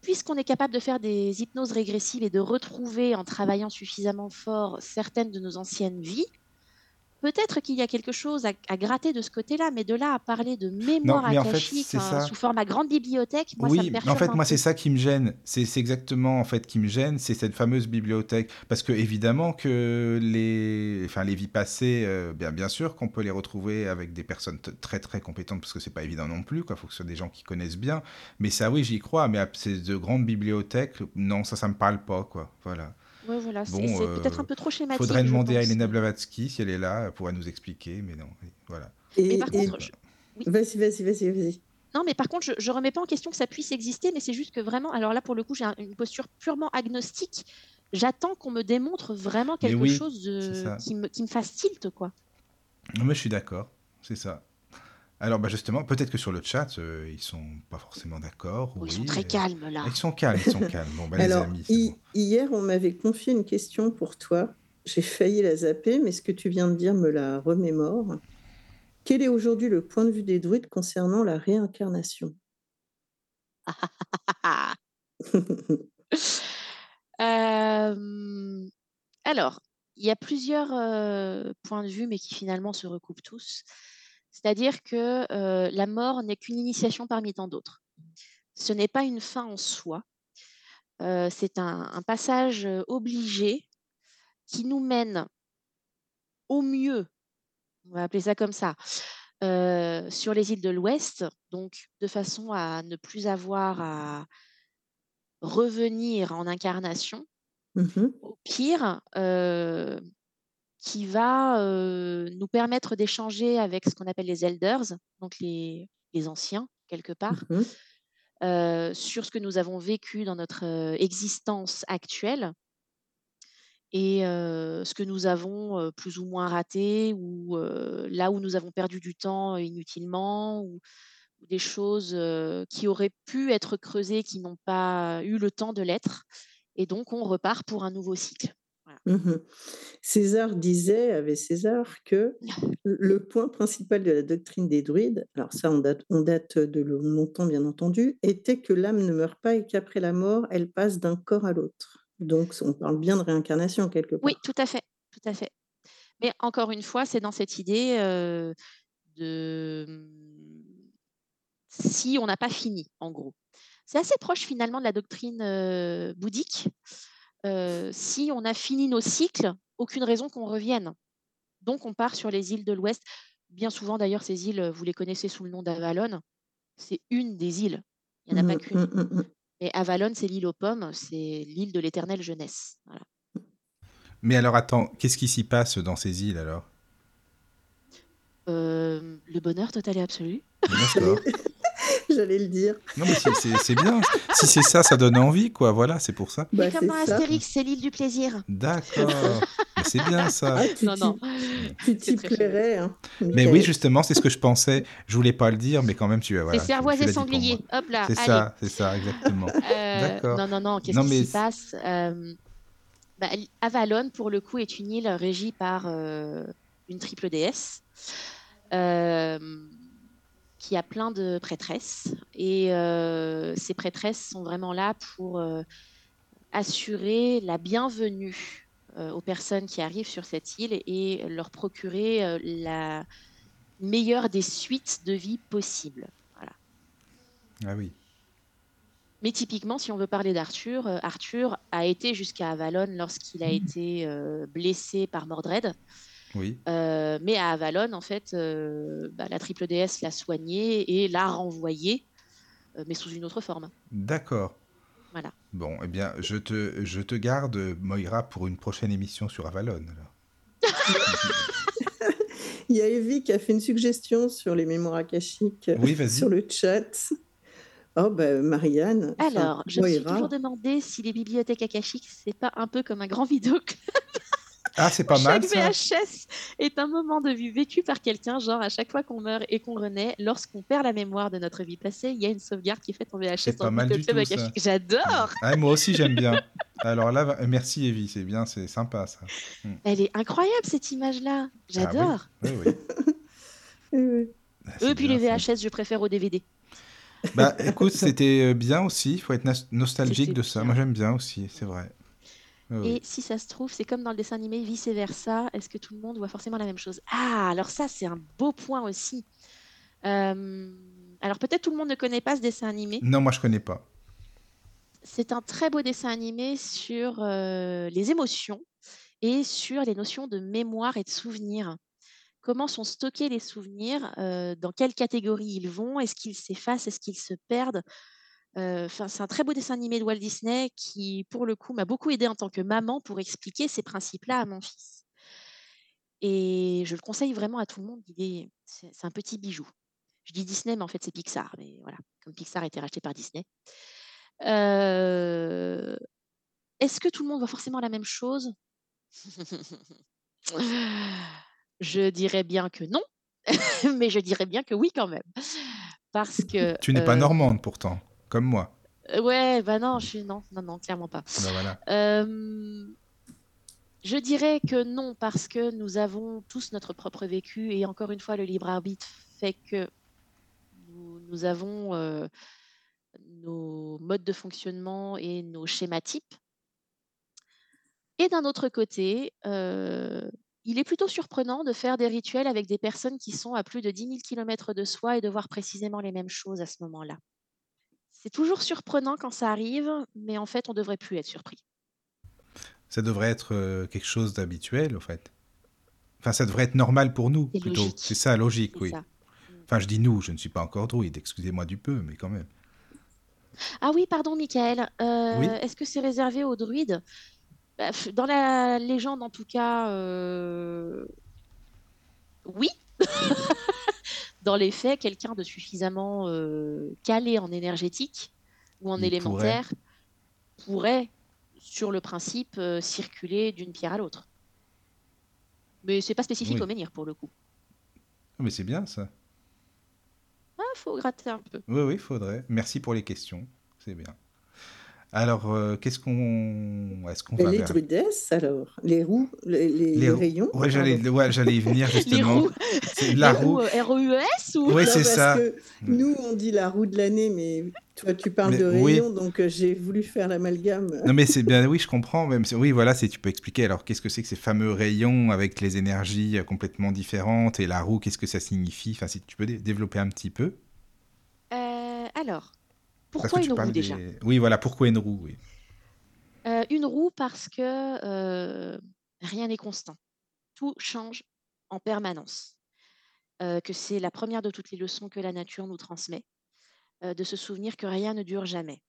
[SPEAKER 5] puisqu'on est capable de faire des hypnoses régressives et de retrouver en travaillant suffisamment fort certaines de nos anciennes vies, peut-être qu'il y a quelque chose à, à gratter de ce côté-là, mais de là à parler de mémoire
[SPEAKER 1] mais en fait,
[SPEAKER 5] akashique hein,
[SPEAKER 1] ça.
[SPEAKER 5] sous format grande bibliothèque, moi, ça me
[SPEAKER 1] Oui, mais en fait, moi, c'est ça qui me gêne. C'est exactement en fait qui me gêne, c'est cette fameuse bibliothèque. Parce que évidemment que les, enfin, les vies passées, euh, bien, bien sûr qu'on peut les retrouver avec des personnes très très compétentes, parce que c'est pas évident non plus. Quoi, faut que ce soit des gens qui connaissent bien. Mais ça, oui, j'y crois. Mais c'est de grandes bibliothèques, non, ça, ça me parle pas, quoi. Voilà.
[SPEAKER 5] Ouais, voilà, c'est
[SPEAKER 1] Bon,
[SPEAKER 5] c'est peut-être
[SPEAKER 1] euh,
[SPEAKER 5] un peu trop schématique,
[SPEAKER 1] faudrait demander à. Elena Blavatsky si elle est là, elle pourrait nous expliquer. Mais non, voilà.
[SPEAKER 5] Mais
[SPEAKER 4] Et,
[SPEAKER 5] par
[SPEAKER 4] et-
[SPEAKER 5] contre, je- oui.
[SPEAKER 4] vas-y, vas-y, vas-y, vas-y.
[SPEAKER 5] Non, mais par contre, je, je remets pas en question que ça puisse exister, mais c'est juste que vraiment, alors là, pour le coup, j'ai un- une posture purement agnostique. J'attends qu'on me démontre vraiment
[SPEAKER 1] Mais
[SPEAKER 5] quelque
[SPEAKER 1] oui,
[SPEAKER 5] chose de-
[SPEAKER 1] ça.
[SPEAKER 5] qui me, qui me fasse tilt, quoi.
[SPEAKER 1] Non, mais je suis d'accord, c'est ça. Alors, bah justement, peut-être que sur le chat, euh, ils sont pas forcément d'accord.
[SPEAKER 5] Oh, ils
[SPEAKER 1] oui,
[SPEAKER 5] sont très
[SPEAKER 1] euh,
[SPEAKER 5] calmes, là.
[SPEAKER 1] Ils sont calmes, ils sont calmes. Bon, bah, les amis, c'est
[SPEAKER 4] hi-
[SPEAKER 1] bon.
[SPEAKER 4] hier, on m'avait confié une question pour toi. J'ai failli la zapper, mais ce que tu viens de dire me la remémore. Quel est aujourd'hui le point de vue des druides concernant la réincarnation?
[SPEAKER 5] Euh, alors, il y a plusieurs euh, points de vue, mais qui finalement se recoupent tous. C'est-à-dire que euh, la mort n'est qu'une initiation parmi tant d'autres. Ce n'est pas une fin en soi. Euh, c'est un, un passage euh, obligé qui nous mène au mieux, on va appeler ça comme ça, euh, sur les îles de l'Ouest, donc de façon à ne plus avoir à revenir en incarnation,
[SPEAKER 4] Mhm,
[SPEAKER 5] au pire, euh, qui va euh, nous permettre d'échanger avec ce qu'on appelle les elders, donc les, les anciens, quelque part, euh, sur ce que nous avons vécu dans notre existence actuelle et euh, ce que nous avons plus ou moins raté ou là où nous avons perdu du temps inutilement ou, ou des choses qui auraient pu être creusées qui n'ont pas eu le temps de l'être. Et donc, on repart pour un nouveau cycle.
[SPEAKER 4] Mhm. César disait, avait César, que le point principal de la doctrine des druides, alors ça on date, on date de longtemps bien entendu, était que l'âme ne meurt pas et qu'après la mort, elle passe d'un corps à l'autre. Donc on parle bien de réincarnation quelque part.
[SPEAKER 5] Oui, tout à fait, tout à fait. Mais encore une fois, c'est dans cette idée euh, de si on n'a pas fini, en gros. C'est assez proche finalement de la doctrine euh, bouddhique. Euh, si on a fini nos cycles, aucune raison qu'on revienne. Donc on part sur les îles de l'Ouest. Bien souvent d'ailleurs, ces îles, vous les connaissez sous le nom d'Avalon. C'est une des îles. Il n'y en a pas
[SPEAKER 4] Mhm,
[SPEAKER 5] qu'une.
[SPEAKER 4] mhm, mhm.
[SPEAKER 5] Et Avalon, c'est l'île aux pommes, c'est l'île de l'éternelle jeunesse. Voilà.
[SPEAKER 1] Mais alors, attends, qu'est-ce qui s'y passe dans ces îles alors?
[SPEAKER 5] Euh, le bonheur total et absolu.
[SPEAKER 1] D'accord.
[SPEAKER 4] J'allais le dire.
[SPEAKER 1] Non, mais c'est- bien. Si c'est ça, ça donne envie, quoi. Voilà, c'est pour ça.
[SPEAKER 4] Bah,
[SPEAKER 5] Mais comme dans. Astérix, c'est l'île du plaisir.
[SPEAKER 1] D'accord. Mais c'est bien ça.
[SPEAKER 4] Ah, tu
[SPEAKER 5] Non, non.
[SPEAKER 4] tu t'y plairais. Hein,
[SPEAKER 1] Mais oui, justement, c'est ce que je pensais. Je voulais pas le dire, mais quand même, tu voilà,
[SPEAKER 5] c'est
[SPEAKER 1] l'as
[SPEAKER 5] et sanglier. Hop là,
[SPEAKER 1] C'est ça, c'est ça, exactement.
[SPEAKER 5] Euh,
[SPEAKER 1] D'accord.
[SPEAKER 5] non, non, non, qu'est-ce qui
[SPEAKER 1] mais c'est-
[SPEAKER 5] passe Euh, bah, Avalon, pour le coup, est une île régie par euh, une triple déesse euh, qui a plein de prêtresses. Et euh, ces prêtresses sont vraiment là pour euh, assurer la bienvenue euh, aux personnes qui arrivent sur cette île et leur procurer la meilleure des suites de vie possibles. Voilà.
[SPEAKER 1] Ah oui.
[SPEAKER 5] Mais typiquement, si on veut parler d'Arthur, Arthur a été jusqu'à Avalon lorsqu'il a été euh, blessé par Mordred.
[SPEAKER 1] Oui.
[SPEAKER 5] Euh, mais à Avalon, en fait, euh, bah, la triple déesse l'a soigné et l'a renvoyé, euh, mais sous une autre forme.
[SPEAKER 1] D'accord.
[SPEAKER 5] Voilà.
[SPEAKER 1] Bon, eh bien, je te, je te garde, Moira, pour une prochaine émission sur Avalon. alors.
[SPEAKER 4] Il y a Evie qui a fait une suggestion sur les mémoires akashiques
[SPEAKER 1] Oui,
[SPEAKER 4] sur le chat. Oh, bah, Marianne.
[SPEAKER 5] Alors, je me suis toujours demandé si les bibliothèques akashiques, c'est pas un peu comme un grand vidéoclub.
[SPEAKER 1] Ah, c'est pas mal
[SPEAKER 5] chaque
[SPEAKER 1] ça.
[SPEAKER 5] VHS est un moment de vie vécu par quelqu'un, genre à chaque fois qu'on meurt et qu'on renaît, lorsqu'on perd la mémoire de notre vie passée, il y a une sauvegarde qui est faite en VHS
[SPEAKER 1] C'est pas mal du tout.
[SPEAKER 5] J'adore
[SPEAKER 1] Ah, moi aussi, j'aime bien. Alors là, va- merci, Evie, c'est bien, c'est sympa ça.
[SPEAKER 5] Elle est incroyable cette image-là. J'adore.
[SPEAKER 1] Ah, oui, oui, oui. Ah,
[SPEAKER 5] puis les
[SPEAKER 1] ça.
[SPEAKER 5] VHS, je préfère au DVD.
[SPEAKER 1] Bah, écoute, c'était euh, bien aussi. Il faut être nos- nostalgique de ça.
[SPEAKER 5] bien.
[SPEAKER 1] Moi, j'aime bien aussi, c'est vrai.
[SPEAKER 5] Et si ça se trouve, c'est comme dans le dessin animé, vice-versa. Est-ce que tout le monde voit forcément la même chose? Ah, alors ça, c'est un beau point aussi. Euh, alors peut-être tout le monde ne connaît pas ce dessin animé.
[SPEAKER 1] Non, moi je connais pas.
[SPEAKER 5] C'est un très beau dessin animé sur euh, les émotions et sur les notions de mémoire et de souvenir. Comment sont stockés les souvenirs? Euh, Dans quelle catégorie ils vont? Est-ce qu'ils s'effacent? Est-ce qu'ils se perdent? C'est un très beau dessin animé de Walt Disney qui, pour le coup, m'a beaucoup aidé en tant que maman pour expliquer ces principes-là à mon fils. Et je le conseille vraiment à tout le monde. c'est un petit bijou. Je dis Disney, mais en fait, c'est Pixar. Mais voilà, comme Pixar a été racheté par Disney. Est-ce que tout le monde voit forcément la même chose? Je dirais bien que non, mais je dirais bien que oui quand même. Parce que.
[SPEAKER 1] Tu n'es pas normande pourtant comme moi.
[SPEAKER 5] Euh, ouais, bah non, je suis non, non, non, clairement pas.
[SPEAKER 1] Bah voilà.
[SPEAKER 5] je dirais que non, parce que nous avons tous notre propre vécu et encore une fois, le libre arbitre fait que nous, avons euh, nos modes de fonctionnement et nos schémas types. Et d'un autre côté, euh, il est plutôt surprenant de faire des rituels avec des personnes qui sont à plus de 10 000 km de soi et de voir précisément les mêmes choses à ce moment-là. C'est toujours surprenant quand ça arrive, mais en fait, on devrait plus être surpris.
[SPEAKER 1] Ça devrait être euh, quelque chose d'habituel, en fait. Enfin, ça devrait être normal pour nous, plutôt. C'est ça, logique, oui. Enfin, je dis nous, je ne suis pas encore druide, excusez-moi du peu, mais quand même.
[SPEAKER 5] Ah oui, pardon, Michael. Euh, est-ce que c'est réservé aux druides? Bah, Dans la légende, en tout cas, euh, oui. dans les faits, quelqu'un de suffisamment euh, calé en énergétique ou en élémentaire pourrait. sur le principe, euh, circuler d'une pierre à l'autre. Mais c'est pas spécifique au menhir pour le coup.
[SPEAKER 1] Ah, mais c'est bien ça.
[SPEAKER 5] Ah, faut gratter un peu.
[SPEAKER 1] Oui, oui, faudrait. Merci pour les questions. C'est bien. Alors, euh, qu'est-ce qu'on. Est-ce qu'on va
[SPEAKER 4] Les druides, alors Les roues, les, les, rayons
[SPEAKER 1] Ouais, j'allais y venir justement. les roues
[SPEAKER 5] C'est la roue. R-O-U-S ou...
[SPEAKER 1] Oui, c'est ça.
[SPEAKER 4] Que nous, on dit la roue de l'année, mais toi, tu parles de rayons, donc euh, j'ai voulu faire l'amalgame.
[SPEAKER 1] Non, mais c'est bien, oui, je comprends. Même, oui, voilà, tu peux expliquer. Alors, qu'est-ce que c'est que ces fameux rayons avec les énergies euh, complètement différentes et la roue, qu'est-ce que ça signifie? Enfin, si tu peux développer un petit peu.
[SPEAKER 5] alors. Pourquoi une roue déjà
[SPEAKER 1] Oui, voilà, pourquoi une roue oui.
[SPEAKER 5] Euh, une roue parce que euh, rien n'est constant. Tout change en permanence. Euh, que c'est la première de toutes les leçons que la nature nous transmet, de se souvenir que rien ne dure jamais.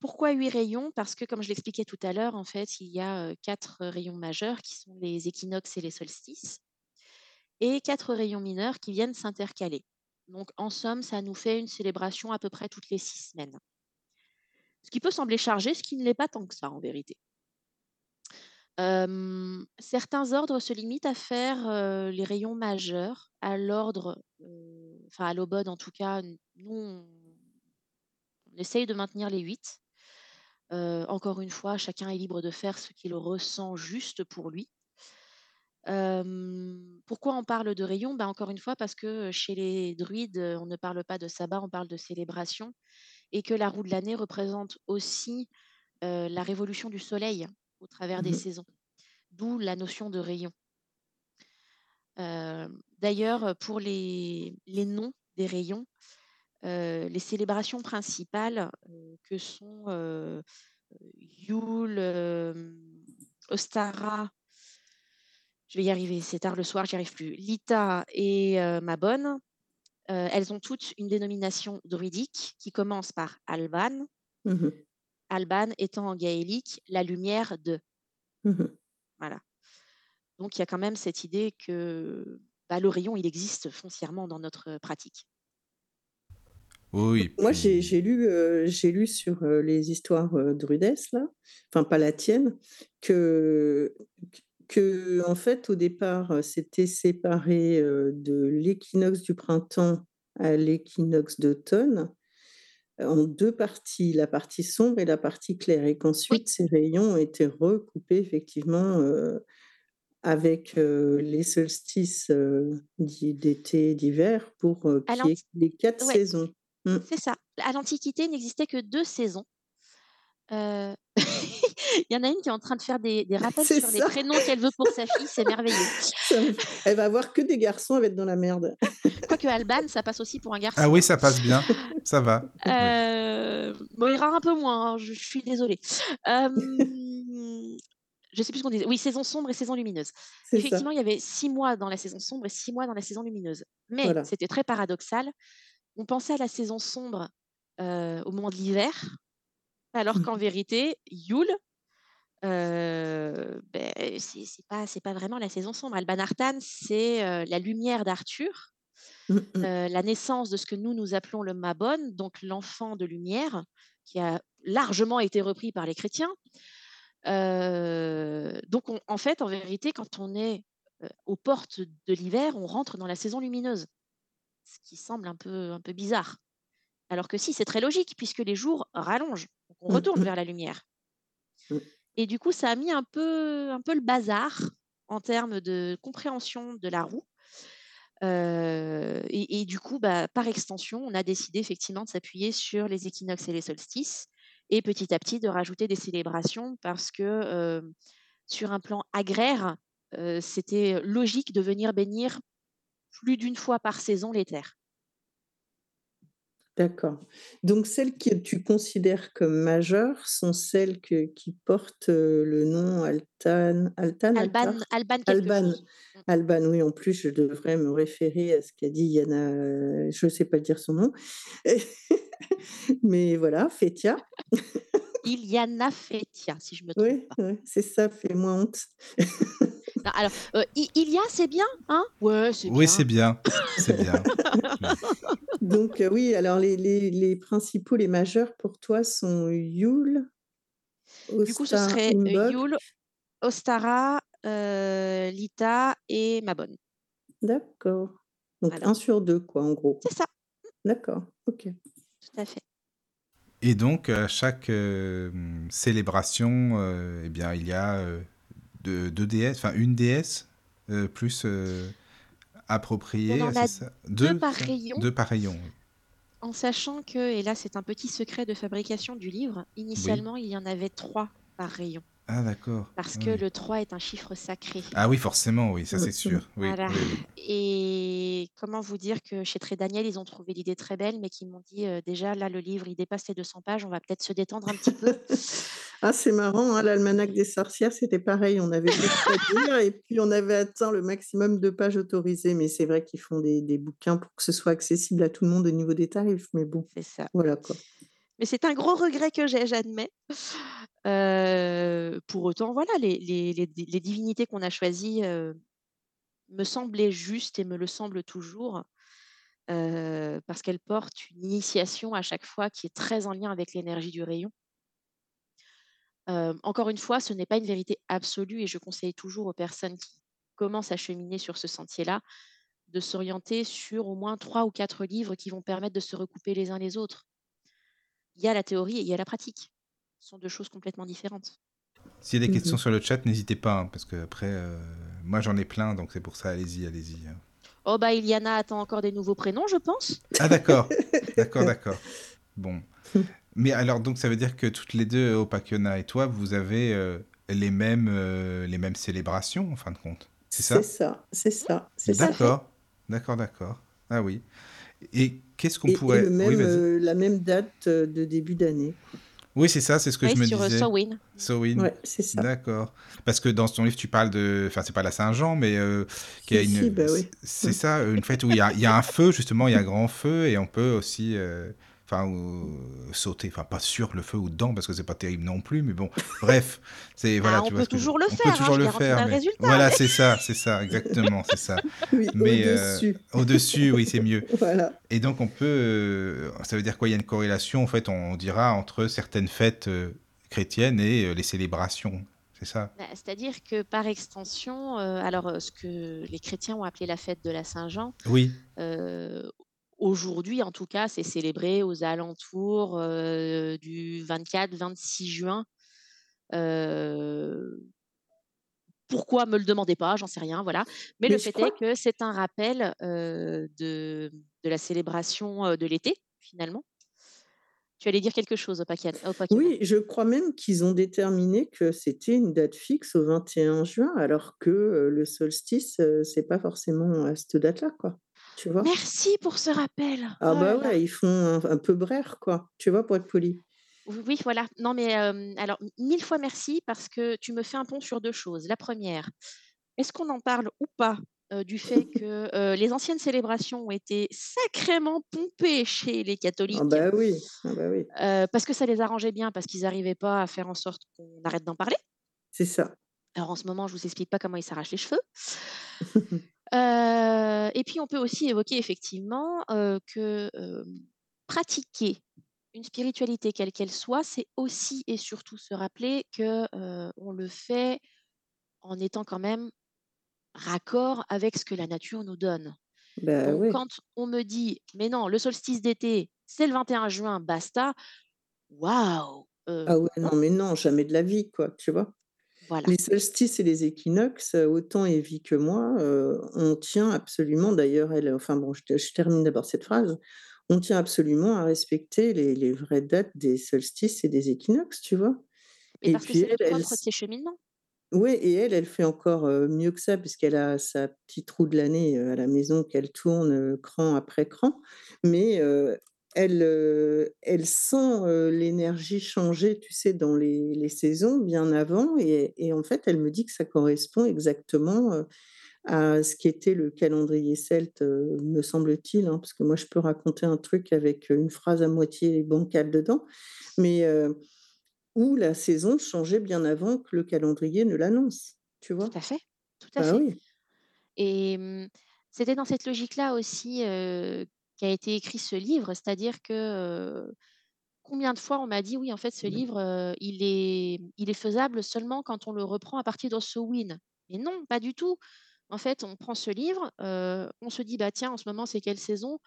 [SPEAKER 5] pourquoi huit rayons? Parce que, comme je l'expliquais tout à l'heure, en fait, il y a quatre rayons majeurs qui sont les équinoxes et les solstices, et quatre rayons mineurs qui viennent s'intercaler. Donc, en somme, ça nous fait une célébration à peu près toutes les six semaines. Ce qui peut sembler chargé, ce qui ne l'est pas tant que ça en vérité. certains ordres se limitent à faire les rayons majeurs à l'ordre, enfin à l'obode en tout cas. Nous, on, essaye de maintenir les huit. encore une fois, chacun est libre de faire ce qu'il ressent juste pour lui pourquoi on parle de rayons? Ben, Encore une fois, parce que chez les druides, on ne parle pas de sabbat, on parle de célébration, et que la roue de l'année représente aussi la révolution du soleil au travers des mmh saisons, d'où la notion de rayon. D'ailleurs, pour les, les, noms des rayons, les célébrations principales que sont Yule, Ostara, je vais y arriver, c'est tard le soir, j'y arrive plus. Lita et euh, ma bonne, euh, elles ont toutes une dénomination druidique qui commence par Alban. Mmh Alban étant en gaélique la lumière de. Mmh voilà. Donc il y a quand même cette idée que bah, le rayon, il existe foncièrement dans notre pratique.
[SPEAKER 1] Oui,
[SPEAKER 4] Moi, j'ai lu, euh, j'ai lu sur les histoires druidesses, là, enfin pas la tienne, que, que, en fait, au départ, c'était séparé de l'équinoxe du printemps à l'équinoxe d'automne en deux parties, la partie sombre et la partie claire, et qu'ensuite ces rayons étaient recoupés effectivement avec les solstices d'été et d'hiver pour qu'il y ait les quatre saisons.
[SPEAKER 5] Mmh. C'est ça. À l'Antiquité, il n'existait que deux saisons. Il y en a une qui est en train de faire des, des rappels sur les prénoms qu'elle veut pour sa fille, c'est merveilleux.
[SPEAKER 4] Elle va avoir que des garçons, elle va être dans la merde.
[SPEAKER 5] Quoique Alban, ça passe aussi pour un garçon.
[SPEAKER 1] Ah oui, ça passe bien. Ça va. Oui.
[SPEAKER 5] Euh, Bon, il rare un peu moins, hein, je, je suis désolée. Euh, je sais plus ce qu'on disait. Oui, saison sombre et saison lumineuse.
[SPEAKER 4] Ça.
[SPEAKER 5] Effectivement, il y avait six mois dans la saison sombre et six mois dans la saison lumineuse. Mais
[SPEAKER 4] Voilà.
[SPEAKER 5] c'était très paradoxal. On pensait à la saison sombre euh, au moment de l'hiver, alors
[SPEAKER 4] Mmh.
[SPEAKER 5] qu'en vérité, Yule, euh, ben, c'est pas, c'est pas vraiment la saison sombre. Alban Artan, c'est euh, la lumière d'Arthur,
[SPEAKER 4] Mm, mm.
[SPEAKER 5] euh, la naissance de ce que nous nous appelons le Mabon, donc l'enfant de lumière, qui a largement été repris par les chrétiens. Donc, on- en fait, en vérité, quand on est aux portes de l'hiver, on rentre dans la saison lumineuse, ce qui semble un peu, un peu bizarre. Alors que si, c'est très logique, puisque les jours rallongent, donc on
[SPEAKER 4] Mm,
[SPEAKER 5] retourne
[SPEAKER 4] mm.
[SPEAKER 5] vers la lumière.
[SPEAKER 4] Mm.
[SPEAKER 5] Et du coup, ça a mis un peu, le bazar en termes de compréhension de la roue. Euh, et, et du coup, bah, par extension, on a décidé effectivement de s'appuyer sur les équinoxes et les solstices, et petit à petit de rajouter des célébrations parce que euh, sur un plan agraire, euh, c'était logique de venir bénir plus d'une fois par saison les terres.
[SPEAKER 4] D'accord. Donc, celles que tu considères comme majeures sont celles que- qui portent euh, le nom Altan, Altan,
[SPEAKER 5] Alban, Alban
[SPEAKER 4] Alban.
[SPEAKER 5] Mm.
[SPEAKER 4] Alban, oui, en plus, je devrais me référer à ce qu'a dit Yana, euh, je ne sais pas dire son nom. Mais voilà, Fétia.
[SPEAKER 5] Iliana Fetia, si je me trompe
[SPEAKER 4] Oui,
[SPEAKER 5] pas.
[SPEAKER 4] c'est ça, fais-moi honte.
[SPEAKER 5] Non, alors, euh, I- Ilia, c'est bien, hein? Ouais, c'est
[SPEAKER 1] Oui,
[SPEAKER 5] bien.
[SPEAKER 1] c'est bien. C'est bien.
[SPEAKER 4] Donc, euh, oui, alors les, les, les principaux, les majeurs pour toi sont Yule,
[SPEAKER 5] Du coup, ce serait euh. Yule, Ostara, euh, Lita et Mabon.
[SPEAKER 4] D'accord. Donc,
[SPEAKER 5] Voilà.
[SPEAKER 4] un sur deux, quoi, en gros.
[SPEAKER 5] C'est ça,
[SPEAKER 4] D'accord, ok.
[SPEAKER 5] tout à fait.
[SPEAKER 1] Et donc, à chaque euh, célébration, euh, eh bien, il y a euh, deux, deux déesses, enfin une euh, plus euh, appropriée.
[SPEAKER 5] On en
[SPEAKER 1] c'est
[SPEAKER 5] a
[SPEAKER 1] ça
[SPEAKER 5] deux par rayon.
[SPEAKER 1] Deux par rayon. oui.
[SPEAKER 5] En sachant que, et là c'est un petit secret de fabrication du livre, initialement il y en avait trois par rayon.
[SPEAKER 1] Ah, d'accord.
[SPEAKER 5] Parce
[SPEAKER 1] Ah
[SPEAKER 5] que
[SPEAKER 1] oui.
[SPEAKER 5] le 3 est un chiffre sacré.
[SPEAKER 1] Ah oui, forcément, oui, ça c'est sûr. Oui,
[SPEAKER 5] Voilà.
[SPEAKER 1] oui, oui.
[SPEAKER 5] Et comment vous dire que chez Très Daniel, ils ont trouvé l'idée très belle, mais qu'ils m'ont dit euh, déjà, là, le livre, il dépasse les 200 pages, on va peut-être se détendre un petit peu.
[SPEAKER 4] Ah, c'est marrant, hein, l'almanach des sorcières, c'était pareil. On avait beaucoup à dire et puis on avait atteint le maximum de pages autorisées. Mais c'est vrai qu'ils font des, des bouquins pour que ce soit accessible à tout le monde au niveau des tarifs. Mais bon,
[SPEAKER 5] C'est ça.
[SPEAKER 4] voilà quoi.
[SPEAKER 5] Mais c'est un gros regret que j'ai, j'admets. Euh, pour autant, voilà, les, les- les di- les divinités qu'on a choisies euh, me semblaient justes et me le semblent toujours, euh, parce qu'elles portent une initiation à chaque fois qui est très en lien avec l'énergie du rayon. Encore une fois, ce n'est pas une vérité absolue et je conseille toujours aux personnes qui commencent à cheminer sur ce sentier-là de s'orienter sur au moins trois ou quatre livres qui vont permettre de se recouper les uns les autres. Il y a la théorie et il y a la pratique. Ce sont deux choses complètement différentes.
[SPEAKER 1] S'il y a des
[SPEAKER 4] Mhm.
[SPEAKER 1] questions sur le chat, n'hésitez pas, hein, parce que après, euh, moi j'en ai plein, donc c'est pour ça, allez-y, allez-y. hein.
[SPEAKER 5] Oh bah Iliana attend encore des nouveaux prénoms, je pense.
[SPEAKER 1] Ah d'accord, d'accord, d'accord. Bon. Mais alors, donc ça veut dire que toutes les deux, Opakiona et toi, vous avez euh, les, mêmes, euh, les mêmes célébrations, en fin de compte. C'est ça?
[SPEAKER 4] C'est ça, c'est ça, c'est ça.
[SPEAKER 1] D'accord, d'accord, d'accord. Ah oui. Et qu'est-ce qu'on
[SPEAKER 4] et
[SPEAKER 1] pourrait...
[SPEAKER 4] le même,
[SPEAKER 1] Oui,
[SPEAKER 4] euh, la même date euh, de début d'année.
[SPEAKER 1] Oui, c'est ça, c'est ce que
[SPEAKER 5] Oui,
[SPEAKER 1] je me
[SPEAKER 5] sur euh,
[SPEAKER 1] disais.
[SPEAKER 5] Samhain.
[SPEAKER 4] Ouais, c'est ça.
[SPEAKER 1] D'accord. Parce que dans ton livre, tu parles de. Enfin, c'est pas la Saint-Jean, mais euh, a
[SPEAKER 4] Si,
[SPEAKER 1] une.
[SPEAKER 4] si, bah oui.
[SPEAKER 1] C'est ça, une fête où il y a, il y a un feu, justement, il y a un grand feu, et on peut aussi. euh, Enfin, euh, sauter, enfin pas sur le feu ou dedans parce que c'est pas terrible non plus, mais bon, bref, c'est voilà.
[SPEAKER 5] Ah,
[SPEAKER 1] tu
[SPEAKER 5] on
[SPEAKER 1] vois
[SPEAKER 5] peut toujours le
[SPEAKER 1] on
[SPEAKER 5] faire,
[SPEAKER 1] peut
[SPEAKER 5] hein,
[SPEAKER 1] toujours le faire, mais
[SPEAKER 5] résultat,
[SPEAKER 1] voilà, c'est ça, c'est ça, exactement, c'est ça.
[SPEAKER 4] Oui,
[SPEAKER 1] Mais euh,
[SPEAKER 4] au-dessus.
[SPEAKER 1] au-dessus, oui, c'est mieux.
[SPEAKER 4] Voilà.
[SPEAKER 1] Et donc on peut, euh, ça veut dire quoi? Il y a une corrélation, en fait, on dira entre certaines fêtes euh, chrétiennes et euh, les célébrations, c'est ça?
[SPEAKER 5] Bah, C'est-à-dire que par extension, euh, alors ce que les chrétiens ont appelé la fête de la Saint-Jean,
[SPEAKER 1] Oui,
[SPEAKER 5] euh, aujourd'hui en tout cas, c'est célébré aux alentours euh, du 24-26 juin. Euh, pourquoi me le demandez pas, j'en sais rien, voilà. Mais,
[SPEAKER 4] Mais
[SPEAKER 5] le fait
[SPEAKER 4] crois-
[SPEAKER 5] est que c'est un rappel euh, de, de la célébration de l'été, finalement. Tu allais dire quelque chose au Pokémon?
[SPEAKER 4] Oui, je crois même qu'ils ont déterminé que c'était une date fixe au 21 juin, alors que, le solstice, c'est pas forcément à cette date-là, quoi. Tu vois?
[SPEAKER 5] Merci pour ce rappel!
[SPEAKER 4] Ah
[SPEAKER 5] Oh
[SPEAKER 4] bah
[SPEAKER 5] là là.
[SPEAKER 4] ouais, ils font un un peu brère, quoi, tu vois, pour être poli.
[SPEAKER 5] Oui, voilà. Non, mais alors mille fois merci parce que tu me fais un pont sur 2 choses. La première, est-ce qu'on en parle ou pas, du fait que, les anciennes célébrations ont été sacrément pompées chez les
[SPEAKER 4] Ah
[SPEAKER 5] catholiques?
[SPEAKER 4] bah oui, ah bah oui,
[SPEAKER 5] parce que ça les arrangeait bien, parce qu'ils arrivaient pas à faire en sorte qu'on arrête d'en parler?
[SPEAKER 4] c'est ça.
[SPEAKER 5] Alors en ce moment, je vous explique pas comment ils s'arrachent les cheveux. Et puis on peut aussi évoquer effectivement, que, pratiquer une spiritualité quelle qu'elle soit, c'est aussi et surtout se rappeler que, on le fait en étant quand même raccord avec ce que la nature nous donne.
[SPEAKER 4] Bah
[SPEAKER 5] Donc quand on me dit: «Mais non, le solstice d'été, c'est le 21 juin, basta», waouh!
[SPEAKER 4] Ah ouais,
[SPEAKER 5] non,
[SPEAKER 4] mais non, jamais de la vie, quoi, tu vois?
[SPEAKER 5] Voilà.
[SPEAKER 4] Les solstices et les équinoxes, heu, autant Evie que moi, heu, on tient absolument d'ailleurs elle enfin bon, je te je termine d'abord cette phrase. On tient absolument à respecter les les vraies dates des solstices et des équinoxes, tu vois?
[SPEAKER 5] Mais
[SPEAKER 4] Et
[SPEAKER 5] parce que
[SPEAKER 4] puis
[SPEAKER 5] c'est le
[SPEAKER 4] elle, elle
[SPEAKER 5] propre de
[SPEAKER 4] s
[SPEAKER 5] ces cheminements.
[SPEAKER 4] ouais et elle, elle fait encore, heu, mieux que ça puisqu'elle a sa petite roue de l'année, à la maison qu'elle tourne, cran après cran. Mais, elle, heu, elle sent, heu, l'énergie changer, tu sais, dans les les saisons bien avant et et en fait, elle me dit que ça correspond exactement, heu, à ce qu'était le calendrier celte, me semble-t-il, hein, parce que moi je peux raconter un truc avec, une phrase à moitié bancale dedans, mais, où la saison changeait bien avant que le calendrier ne l'annonce, tu
[SPEAKER 5] Tout
[SPEAKER 4] vois?
[SPEAKER 5] à fait, tout à
[SPEAKER 4] Bah
[SPEAKER 5] fait.
[SPEAKER 4] oui.
[SPEAKER 5] Et mmh, c'était dans cette logique-là aussi, heu, qu'a été écrit ce livre. C'est-à-dire que, combien de fois on m'a dit: «Oui, en fait, ce livre, heu, il est il est faisable seulement quand on le reprend à partir de Samhain». Mais non, pas du tout. En fait, on prend ce livre, on se dit: «Bah, tiens, en ce moment, c'est quelle saison?»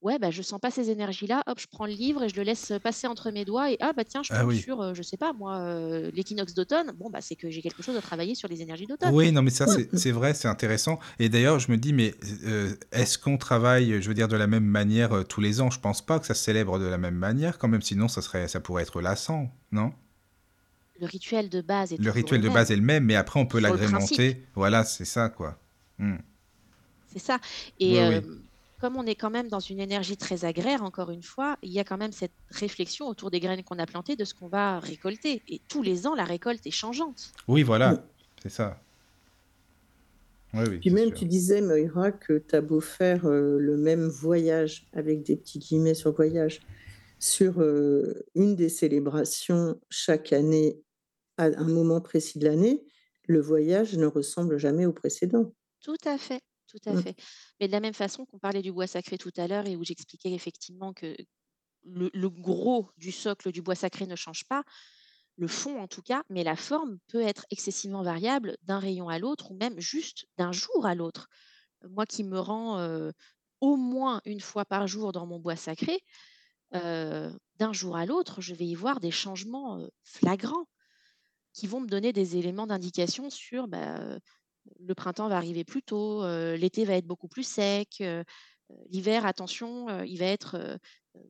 [SPEAKER 5] «Ouais, bah, je sens pas ces énergies-là». Hop, je prends le livre et je le laisse, passer entre mes doigts et ah, bah, tiens, je
[SPEAKER 1] Ah
[SPEAKER 5] tombe
[SPEAKER 1] oui.
[SPEAKER 5] sur, heu, je sais pas moi, heu, l'équinoxe d'automne. Bon, bah, c'est que j'ai quelque chose à travailler sur les énergies d'automne.
[SPEAKER 1] Oui, non, mais ça, c'est vrai, c'est intéressant. Et d'ailleurs, je me dis, mais euh, est-ce qu'on travaille, je veux dire, de la même manière euh, tous les ans? Je pense pas que ça se célèbre de la même manière, quand même, sinon ça serait, ça pourrait être lassant, non?
[SPEAKER 5] Le rituel de base est
[SPEAKER 1] Le rituel de base est le même, mais après, on peut l'agrémenter. Voilà, c'est ça, quoi. Hmm.
[SPEAKER 5] C'est ça et
[SPEAKER 1] Oui, oui.
[SPEAKER 5] Comme on est quand même dans une énergie très agraire, encore une fois, il y a quand même cette réflexion autour des graines qu'on a plantées, de ce qu'on va récolter et tous les ans, la récolte est changeante.
[SPEAKER 1] Oui, voilà, c'est ça. Oui, oui,
[SPEAKER 4] Puis même
[SPEAKER 1] sûr.
[SPEAKER 4] tu disais Moira que tu as beau faire, heu, le même «voyage» avec des petits guillemets sur voyage, sur, heu, une des célébrations chaque année à un moment précis de l'année, le voyage ne ressemble jamais au précédent.
[SPEAKER 5] Tout à fait, tout à
[SPEAKER 4] Mmh.
[SPEAKER 5] fait. Mais de la même façon qu'on parlait du bois sacré tout à l'heure et où j'expliquais effectivement que le le gros du socle du bois sacré ne change pas, le fond en tout cas, mais la forme peut être excessivement variable d'un rayon à l'autre ou même juste d'un jour à l'autre. Moi qui me rends, heu, au moins une fois par jour dans mon bois sacré, heu, d'un jour à l'autre, je vais y voir des changements, heu, flagrants qui vont me donner des éléments d'indication sur, bah, le printemps va arriver plus tôt, heu, l'été va être beaucoup plus sec, heu, heu, l'hiver attention, il va être,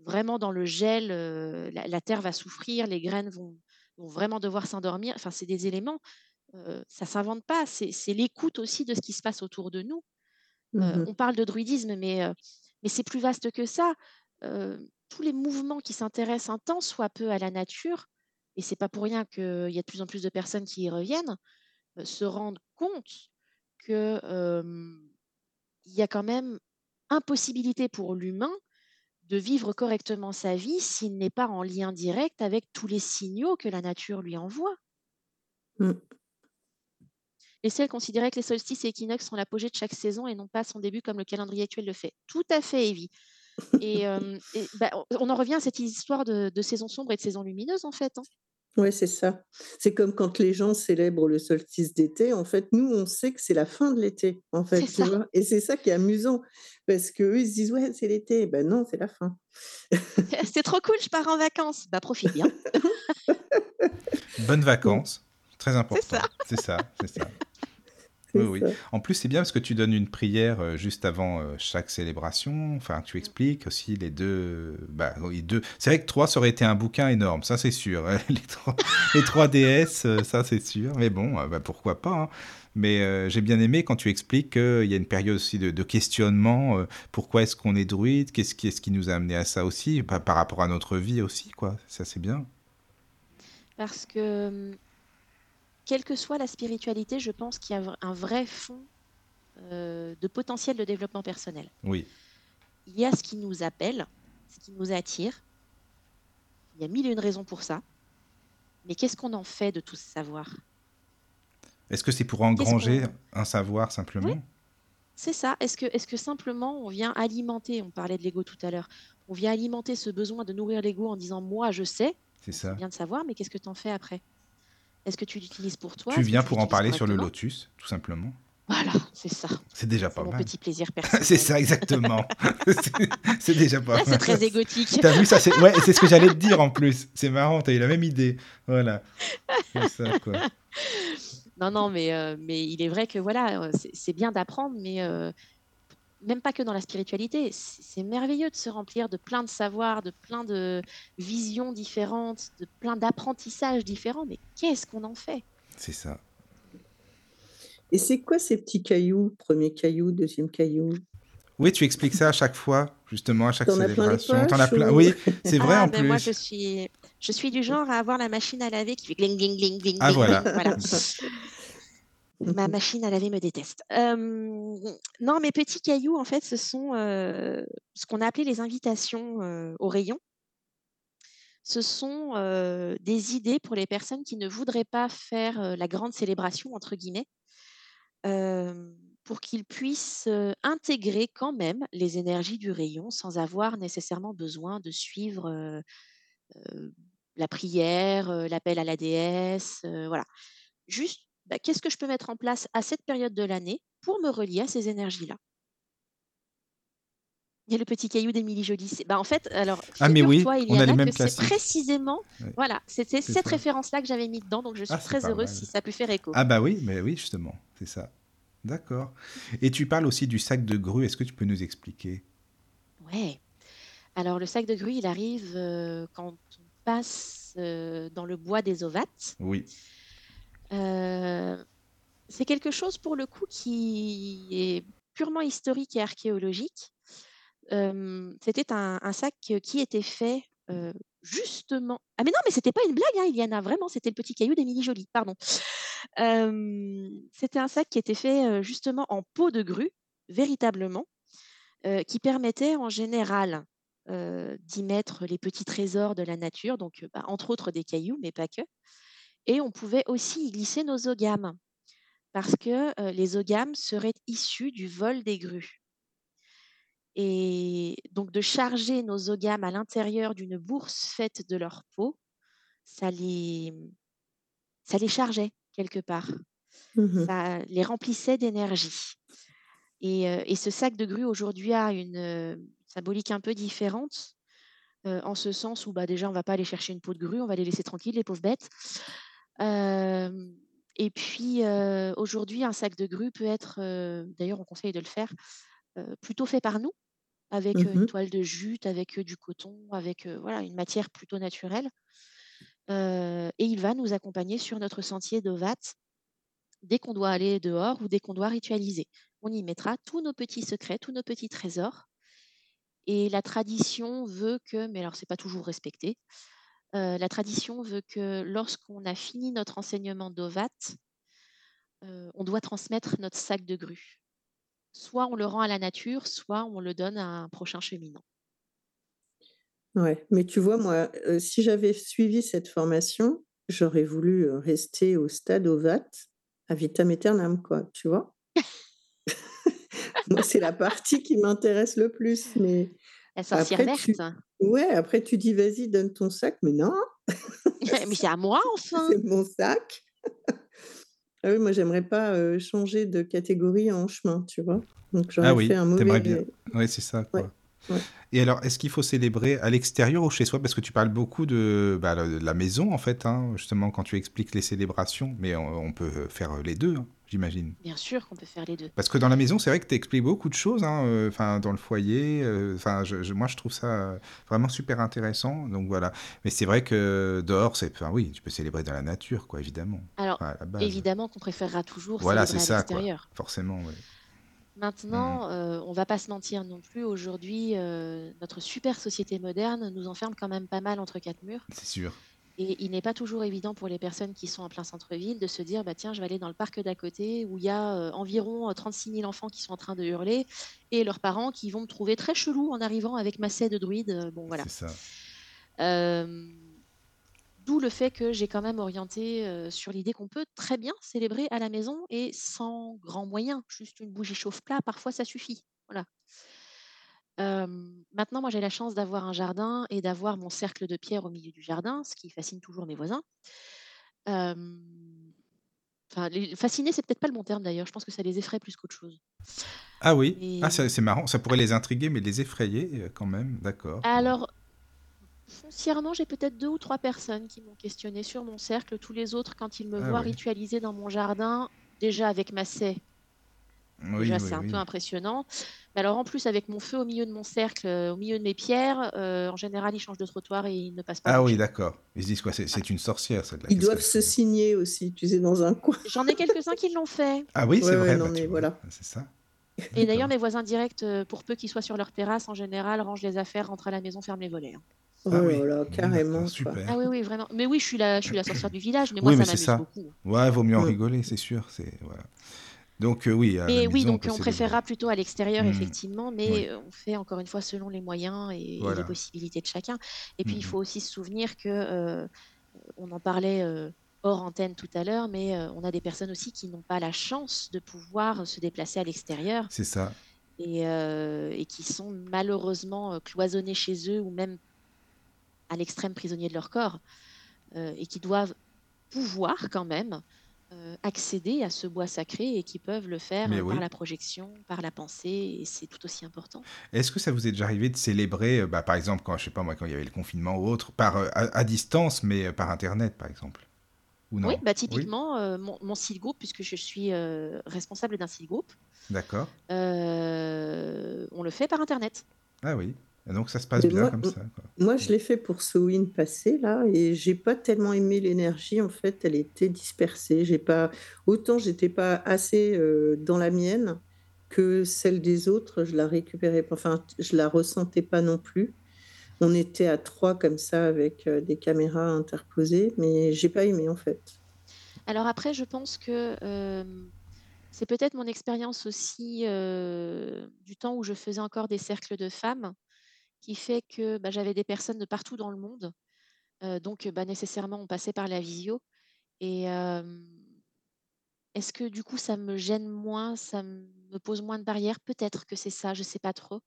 [SPEAKER 5] vraiment dans le gel, la la terre va souffrir, les graines vont vont vraiment devoir s'endormir. Enfin, c'est des éléments, ça s'invente pas, c'est l'écoute aussi de ce qui se passe autour de nous.
[SPEAKER 4] Mmh
[SPEAKER 5] on parle de druidisme, mais mais c'est plus vaste que ça. Tous les mouvements qui s'intéressent un tant soit peu à la nature, et c'est pas pour rien qu'il y a de plus en plus de personnes qui y reviennent, se rendent compte que, hem, il y a quand même impossibilité pour l'humain de vivre correctement sa vie s'il n'est pas en lien direct avec tous les signaux que la nature lui envoie.
[SPEAKER 4] Mmh.
[SPEAKER 5] Et celles considéraient que les solstices et équinoxes sont l'apogée de chaque saison et non pas son début comme le calendrier actuel le fait. Tout à fait, Evie. Et, et bah, on on en revient à cette histoire de de saison sombre et de saison lumineuse, en fait, hein.
[SPEAKER 4] Ouais, c'est ça. C'est comme quand les gens célèbrent le solstice d'été, en fait, nous, on sait que c'est la fin de l'été, en fait, tu
[SPEAKER 5] ça.
[SPEAKER 4] vois? Et c'est ça qui est amusant parce qu'eux, ils se disent: «Ouais, c'est l'été». Ben non, c'est la fin.
[SPEAKER 5] «C'est trop cool, je pars en vacances». Bah, profite bien.
[SPEAKER 1] Bonnes vacances, très
[SPEAKER 5] C'est ça.
[SPEAKER 1] important. C'est ça, c'est ça. Oui, oui. En plus, c'est bien parce que tu donnes une prière euh, juste avant euh, chaque célébration. Enfin, tu expliques aussi les deux. Bah, oui, deux. C'est vrai que trois, ça aurait été un bouquin énorme, ça c'est sûr. Les trois, les trois déesses, euh, ça c'est sûr. Mais bon, bah, pourquoi pas. hein. Mais euh, j'ai bien aimé quand tu expliques qu'il y a une période aussi de, de questionnement. euh, pourquoi est-ce qu'on est druide Qu'est-ce qui, est-ce qui nous a amené à ça aussi Bah, Par rapport à notre vie aussi, quoi. Ça c'est bien.
[SPEAKER 5] Parce que, hum, quelle que soit la spiritualité, je pense qu'il y a un vrai fond euh, de potentiel de développement personnel.
[SPEAKER 1] Oui,
[SPEAKER 5] Il y a ce qui nous appelle, ce qui nous attire. Il y a mille et une raisons pour ça. Mais qu'est-ce qu'on en fait de tout ce savoir?
[SPEAKER 1] Est-ce que c'est pour engranger un savoir simplement?
[SPEAKER 5] Oui, c'est ça. Est-ce que, simplement on vient alimenter, on parlait de l'ego tout à l'heure, on vient alimenter ce besoin de nourrir l'ego en disant moi je sais,
[SPEAKER 1] C'est
[SPEAKER 5] bien de savoir, mais qu'est-ce que tu en fais après? Est-ce que tu l'utilises pour toi?
[SPEAKER 1] Tu viens pour en parler sur le lotus, tout simplement.
[SPEAKER 5] Voilà, c'est ça.
[SPEAKER 1] C'est déjà
[SPEAKER 5] C'est
[SPEAKER 1] pas
[SPEAKER 5] mon
[SPEAKER 1] mal.
[SPEAKER 5] petit plaisir
[SPEAKER 1] C'est
[SPEAKER 5] personnel.
[SPEAKER 1] ça, exactement. C'est c'est déjà pas
[SPEAKER 5] Là, c'est
[SPEAKER 1] mal.
[SPEAKER 5] très égotique.
[SPEAKER 1] T'as vu ça c'est... Ouais, c'est ce que j'allais te dire en plus. C'est marrant, t'as eu la même idée. Voilà. C'est ça, quoi.
[SPEAKER 5] Non, non, mais, euh, mais il est vrai que voilà, euh, c'est c'est bien d'apprendre, mais euh, même pas que dans la spiritualité. C'est merveilleux de se remplir de plein de savoirs, de plein de visions différentes, de plein d'apprentissages différents. Mais qu'est-ce qu'on en fait?
[SPEAKER 1] C'est ça.
[SPEAKER 4] Et c'est quoi ces petits cailloux? Premier caillou, deuxième caillou?
[SPEAKER 1] Oui, tu expliques ça à chaque fois, justement, à chaque
[SPEAKER 4] T'en as plein les
[SPEAKER 1] célébration. T'en as plein. Oui, c'est vrai
[SPEAKER 5] Ah,
[SPEAKER 1] en
[SPEAKER 5] ben moi, je
[SPEAKER 1] plus.
[SPEAKER 5] suis, je suis du genre à avoir la machine à laver qui fait gling, gling, gling, gling,
[SPEAKER 1] Ah. Voilà.
[SPEAKER 5] Ma machine à laver me déteste. Euh, non, mes petits cailloux, en fait, ce sont euh, ce qu'on a appelé les invitations euh, au rayon. Ce sont des idées pour les personnes qui ne voudraient pas faire la grande célébration, entre guillemets, pour qu'ils puissent intégrer quand même les énergies du rayon sans avoir nécessairement besoin de suivre la prière, l'appel à la déesse, voilà. Juste, bah, qu'est-ce que je peux mettre en place à cette période de l'année pour me relier à ces énergies-là? Il y a le petit caillou d'Émilie Joly. C'est- Bah, en fait, alors,
[SPEAKER 1] Ah, mais oui, on a les mêmes
[SPEAKER 5] c'est précisément, voilà, c'était cette référence-là que j'avais mis dedans, donc je suis
[SPEAKER 1] Ah,
[SPEAKER 5] très heureuse si ça a pu faire écho.
[SPEAKER 1] Ah bah oui, mais oui, justement, c'est ça. D'accord. Et tu parles aussi du sac de grue. Est-ce que tu peux nous expliquer?
[SPEAKER 5] Ouais. Alors, le sac de grue, il arrive euh, quand on passe euh, dans le bois des ovates.
[SPEAKER 1] Oui.
[SPEAKER 5] Euh, c'est quelque chose, pour le coup, qui est purement historique et archéologique. Euh, c'était un, sac qui était fait euh, justement. Ah, mais non, mais c'était pas une blague, hein, Iliana, vraiment, c'était le petit caillou d'Émilie Joly, pardon. C'était un sac qui était fait justement en peau de grue, véritablement, qui permettait en général d'y mettre les petits trésors de la nature, donc bah, entre autres des cailloux, mais pas que. Et on pouvait aussi y glisser nos ogames, parce que euh, les ogames seraient issus du vol des grues. Et donc de charger nos ogames à l'intérieur d'une bourse faite de leur peau, ça les, ça les chargeait quelque part.
[SPEAKER 4] Mhm.
[SPEAKER 5] Ça les remplissait d'énergie. Et, euh, et ce sac de grue aujourd'hui a une euh, symbolique un peu différente, euh, en ce sens où bah, déjà on va pas aller chercher une peau de grue, on va les laisser tranquilles, les pauvres bêtes. Et puis aujourd'hui, un sac de grue peut être, d'ailleurs on conseille de le faire, plutôt fait par nous, avec une
[SPEAKER 4] Mhm.
[SPEAKER 5] toile de jute, avec du coton, avec voilà, une matière plutôt naturelle. Euh, et il va nous accompagner sur notre sentier d'Ovat dès qu'on doit aller dehors ou dès qu'on doit ritualiser. On y mettra tous nos petits secrets, tous nos petits trésors. Et la tradition veut que, mais alors c'est pas toujours respecté, euh, la tradition veut que lorsqu'on a fini notre enseignement d'Ovat, euh, on doit transmettre notre sac de grue. Soit on le rend à la nature, soit on le donne à un prochain cheminant.
[SPEAKER 4] Ouais, mais tu vois, moi, euh, si j'avais suivi cette formation, j'aurais voulu rester au stade Ovat, à vitam aeternam, quoi, tu vois? Moi, c'est la partie qui m'intéresse le plus. Mais
[SPEAKER 5] La sorcière
[SPEAKER 4] après, tu... ouais, après, tu dis, vas-y, donne ton sac. Mais non,
[SPEAKER 5] mais c'est à moi enfin.
[SPEAKER 4] c'est mon sac. Ah oui, moi, j'aimerais pas euh, changer de catégorie en chemin, tu vois. Donc, j'aurais
[SPEAKER 1] Ah oui,
[SPEAKER 4] fait un
[SPEAKER 1] t'aimerais bien.
[SPEAKER 4] mauvais.
[SPEAKER 1] Oui, c'est ça, quoi.
[SPEAKER 4] Ouais, ouais.
[SPEAKER 1] Et alors, est-ce qu'il faut célébrer à l'extérieur ou chez soi? Parce que tu parles beaucoup de, bah, de la maison, en fait, hein, justement, quand tu expliques les célébrations, mais on, on peut faire les deux, hein, j'imagine.
[SPEAKER 5] Bien sûr qu'on peut faire les deux.
[SPEAKER 1] Parce que dans la maison, c'est vrai que tu expliques beaucoup de choses, hein, euh, enfin, dans le foyer. euh, Enfin, je, je- moi, je trouve ça vraiment super intéressant. Donc voilà. Mais c'est vrai que dehors, c'est, enfin, oui, tu peux célébrer dans la nature, quoi, évidemment.
[SPEAKER 5] Alors,
[SPEAKER 1] Enfin, base.
[SPEAKER 5] évidemment qu'on préférera toujours
[SPEAKER 1] Voilà,
[SPEAKER 5] célébrer
[SPEAKER 1] c'est
[SPEAKER 5] à
[SPEAKER 1] ça, quoi.
[SPEAKER 5] l'extérieur.
[SPEAKER 1] Forcément, ouais.
[SPEAKER 5] Maintenant, euh, on va pas se mentir non plus. Aujourd'hui, euh, notre super société moderne nous enferme quand même pas mal entre quatre murs.
[SPEAKER 1] C'est sûr.
[SPEAKER 5] Et il n'est pas toujours évident pour les personnes qui sont en plein centre-ville de se dire bah, tiens, je vais aller dans le parc d'à côté où il y a euh, environ euh, 36 000 enfants qui sont en train de hurler et leurs parents qui vont me trouver très chelou en arrivant avec ma scie de druide. Euh, Bon, voilà.
[SPEAKER 1] C'est ça.
[SPEAKER 5] Euh, D'où le fait que j'ai quand même orienté euh, sur l'idée qu'on peut très bien célébrer à la maison et sans grand moyen. Juste une bougie chauffe-plat, parfois ça suffit. Voilà. Euh, maintenant, moi j'ai la chance d'avoir un jardin et d'avoir mon cercle de pierre au milieu du jardin, ce qui fascine toujours mes voisins. Euh, Enfin, les- fasciner, c'est peut-être pas le bon terme d'ailleurs. Je pense que ça les effraie plus qu'autre chose.
[SPEAKER 1] Ah oui?
[SPEAKER 5] Et-
[SPEAKER 1] Ah, c'est marrant. Ça pourrait les intriguer, mais les effrayer euh, quand même. D'accord.
[SPEAKER 5] Alors, foncièrement, j'ai peut-être deux ou trois personnes qui m'ont questionné sur mon cercle. Tous les autres, quand ils me
[SPEAKER 1] Ah
[SPEAKER 5] voient ritualiser dans mon jardin, déjà avec ma
[SPEAKER 1] Oui,
[SPEAKER 5] déjà
[SPEAKER 1] oui,
[SPEAKER 5] c'est un peu impressionnant. Alors en plus, avec mon feu au milieu de mon cercle, euh, au milieu de mes pierres, euh, en général, ils changent de trottoir et ils ne passent pas.
[SPEAKER 1] Ah oui,
[SPEAKER 5] moi.
[SPEAKER 1] d'accord. Ils se disent quoi C'est une sorcière, celle-là.
[SPEAKER 4] Ils doivent se signer aussi, tu sais, dans un coin.
[SPEAKER 5] J'en ai quelques-uns qui l'ont fait.
[SPEAKER 1] Ah oui, c'est
[SPEAKER 4] Ouais,
[SPEAKER 1] vrai.
[SPEAKER 4] ouais,
[SPEAKER 1] bah,
[SPEAKER 4] non, mais voilà.
[SPEAKER 1] C'est ça.
[SPEAKER 5] Et d'ailleurs, mes voisins directs, euh, pour peu qu'ils soient sur leur terrasse, en général, rangent les affaires, rentrent à la maison, ferment les volets. hein.
[SPEAKER 4] Oh
[SPEAKER 1] Ah oui.
[SPEAKER 4] là carrément. quoi.
[SPEAKER 1] Super.
[SPEAKER 5] Ah oui, oui, vraiment. Mais oui, je suis la, je suis la sorcière du village, mais moi,
[SPEAKER 1] Oui, mais
[SPEAKER 5] ça
[SPEAKER 1] c'est
[SPEAKER 5] m'amuse
[SPEAKER 1] ça.
[SPEAKER 5] beaucoup.
[SPEAKER 1] Ouais, vaut mieux en
[SPEAKER 4] Mm.
[SPEAKER 1] rigoler, c'est sûr. C'est voilà. Donc euh, oui,
[SPEAKER 5] Mais oui, donc on préférera plutôt à l'extérieur,
[SPEAKER 1] Mm.
[SPEAKER 5] effectivement, mais
[SPEAKER 1] Oui.
[SPEAKER 5] euh, on fait encore une fois selon les moyens et, et les possibilités de chacun. Et puis, il
[SPEAKER 1] Mhm.
[SPEAKER 5] faut aussi se souvenir que, euh, on en parlait euh, hors antenne tout à l'heure, mais on a des personnes aussi qui n'ont pas la chance de pouvoir se déplacer à l'extérieur
[SPEAKER 1] C'est ça.
[SPEAKER 5] et, et qui sont malheureusement cloisonnés chez eux ou même à l'extrême prisonniers de leur corps et qui doivent pouvoir quand même euh, accéder à ce bois sacré et qui peuvent le faire
[SPEAKER 1] Mais
[SPEAKER 5] euh,
[SPEAKER 1] oui.
[SPEAKER 5] par la projection, par la pensée, et c'est tout aussi important.
[SPEAKER 1] Est-ce que ça vous est déjà arrivé de célébrer, euh, bah, par exemple, quand je sais pas moi, quand il y avait le confinement ou autre, par euh, à, à distance, mais par internet, par exemple? Ou non?
[SPEAKER 5] Oui, bah typiquement, mon, mon site groupe, puisque je suis responsable d'un site groupe,
[SPEAKER 1] D'accord.
[SPEAKER 5] on le fait par Internet.
[SPEAKER 1] Ah oui. Et donc ça se passe
[SPEAKER 4] Mais
[SPEAKER 1] bien
[SPEAKER 4] moi-
[SPEAKER 1] comme ça. quoi.
[SPEAKER 4] Moi, je l'ai fait pour Sowin passé, là, et j'ai pas tellement aimé l'énergie. En fait, elle était dispersée. J'ai pas... Autant j'étais pas assez euh, dans la mienne que celle des autres, je la récupérais pas. Enfin, je la ressentais pas non plus. On était à trois comme ça avec euh, des caméras interposées, mais j'ai pas aimé en fait.
[SPEAKER 5] Alors après, je pense que euh, c'est peut-être mon expérience aussi euh, du temps où je faisais encore des cercles de femmes qui fait que bah, j'avais des personnes de partout dans le monde. Euh, donc bah, nécessairement, on passait par la visio. Et est-ce que du coup, ça me gêne moins, ça me pose moins de barrières? Peut-être que c'est ça, je ne sais pas trop.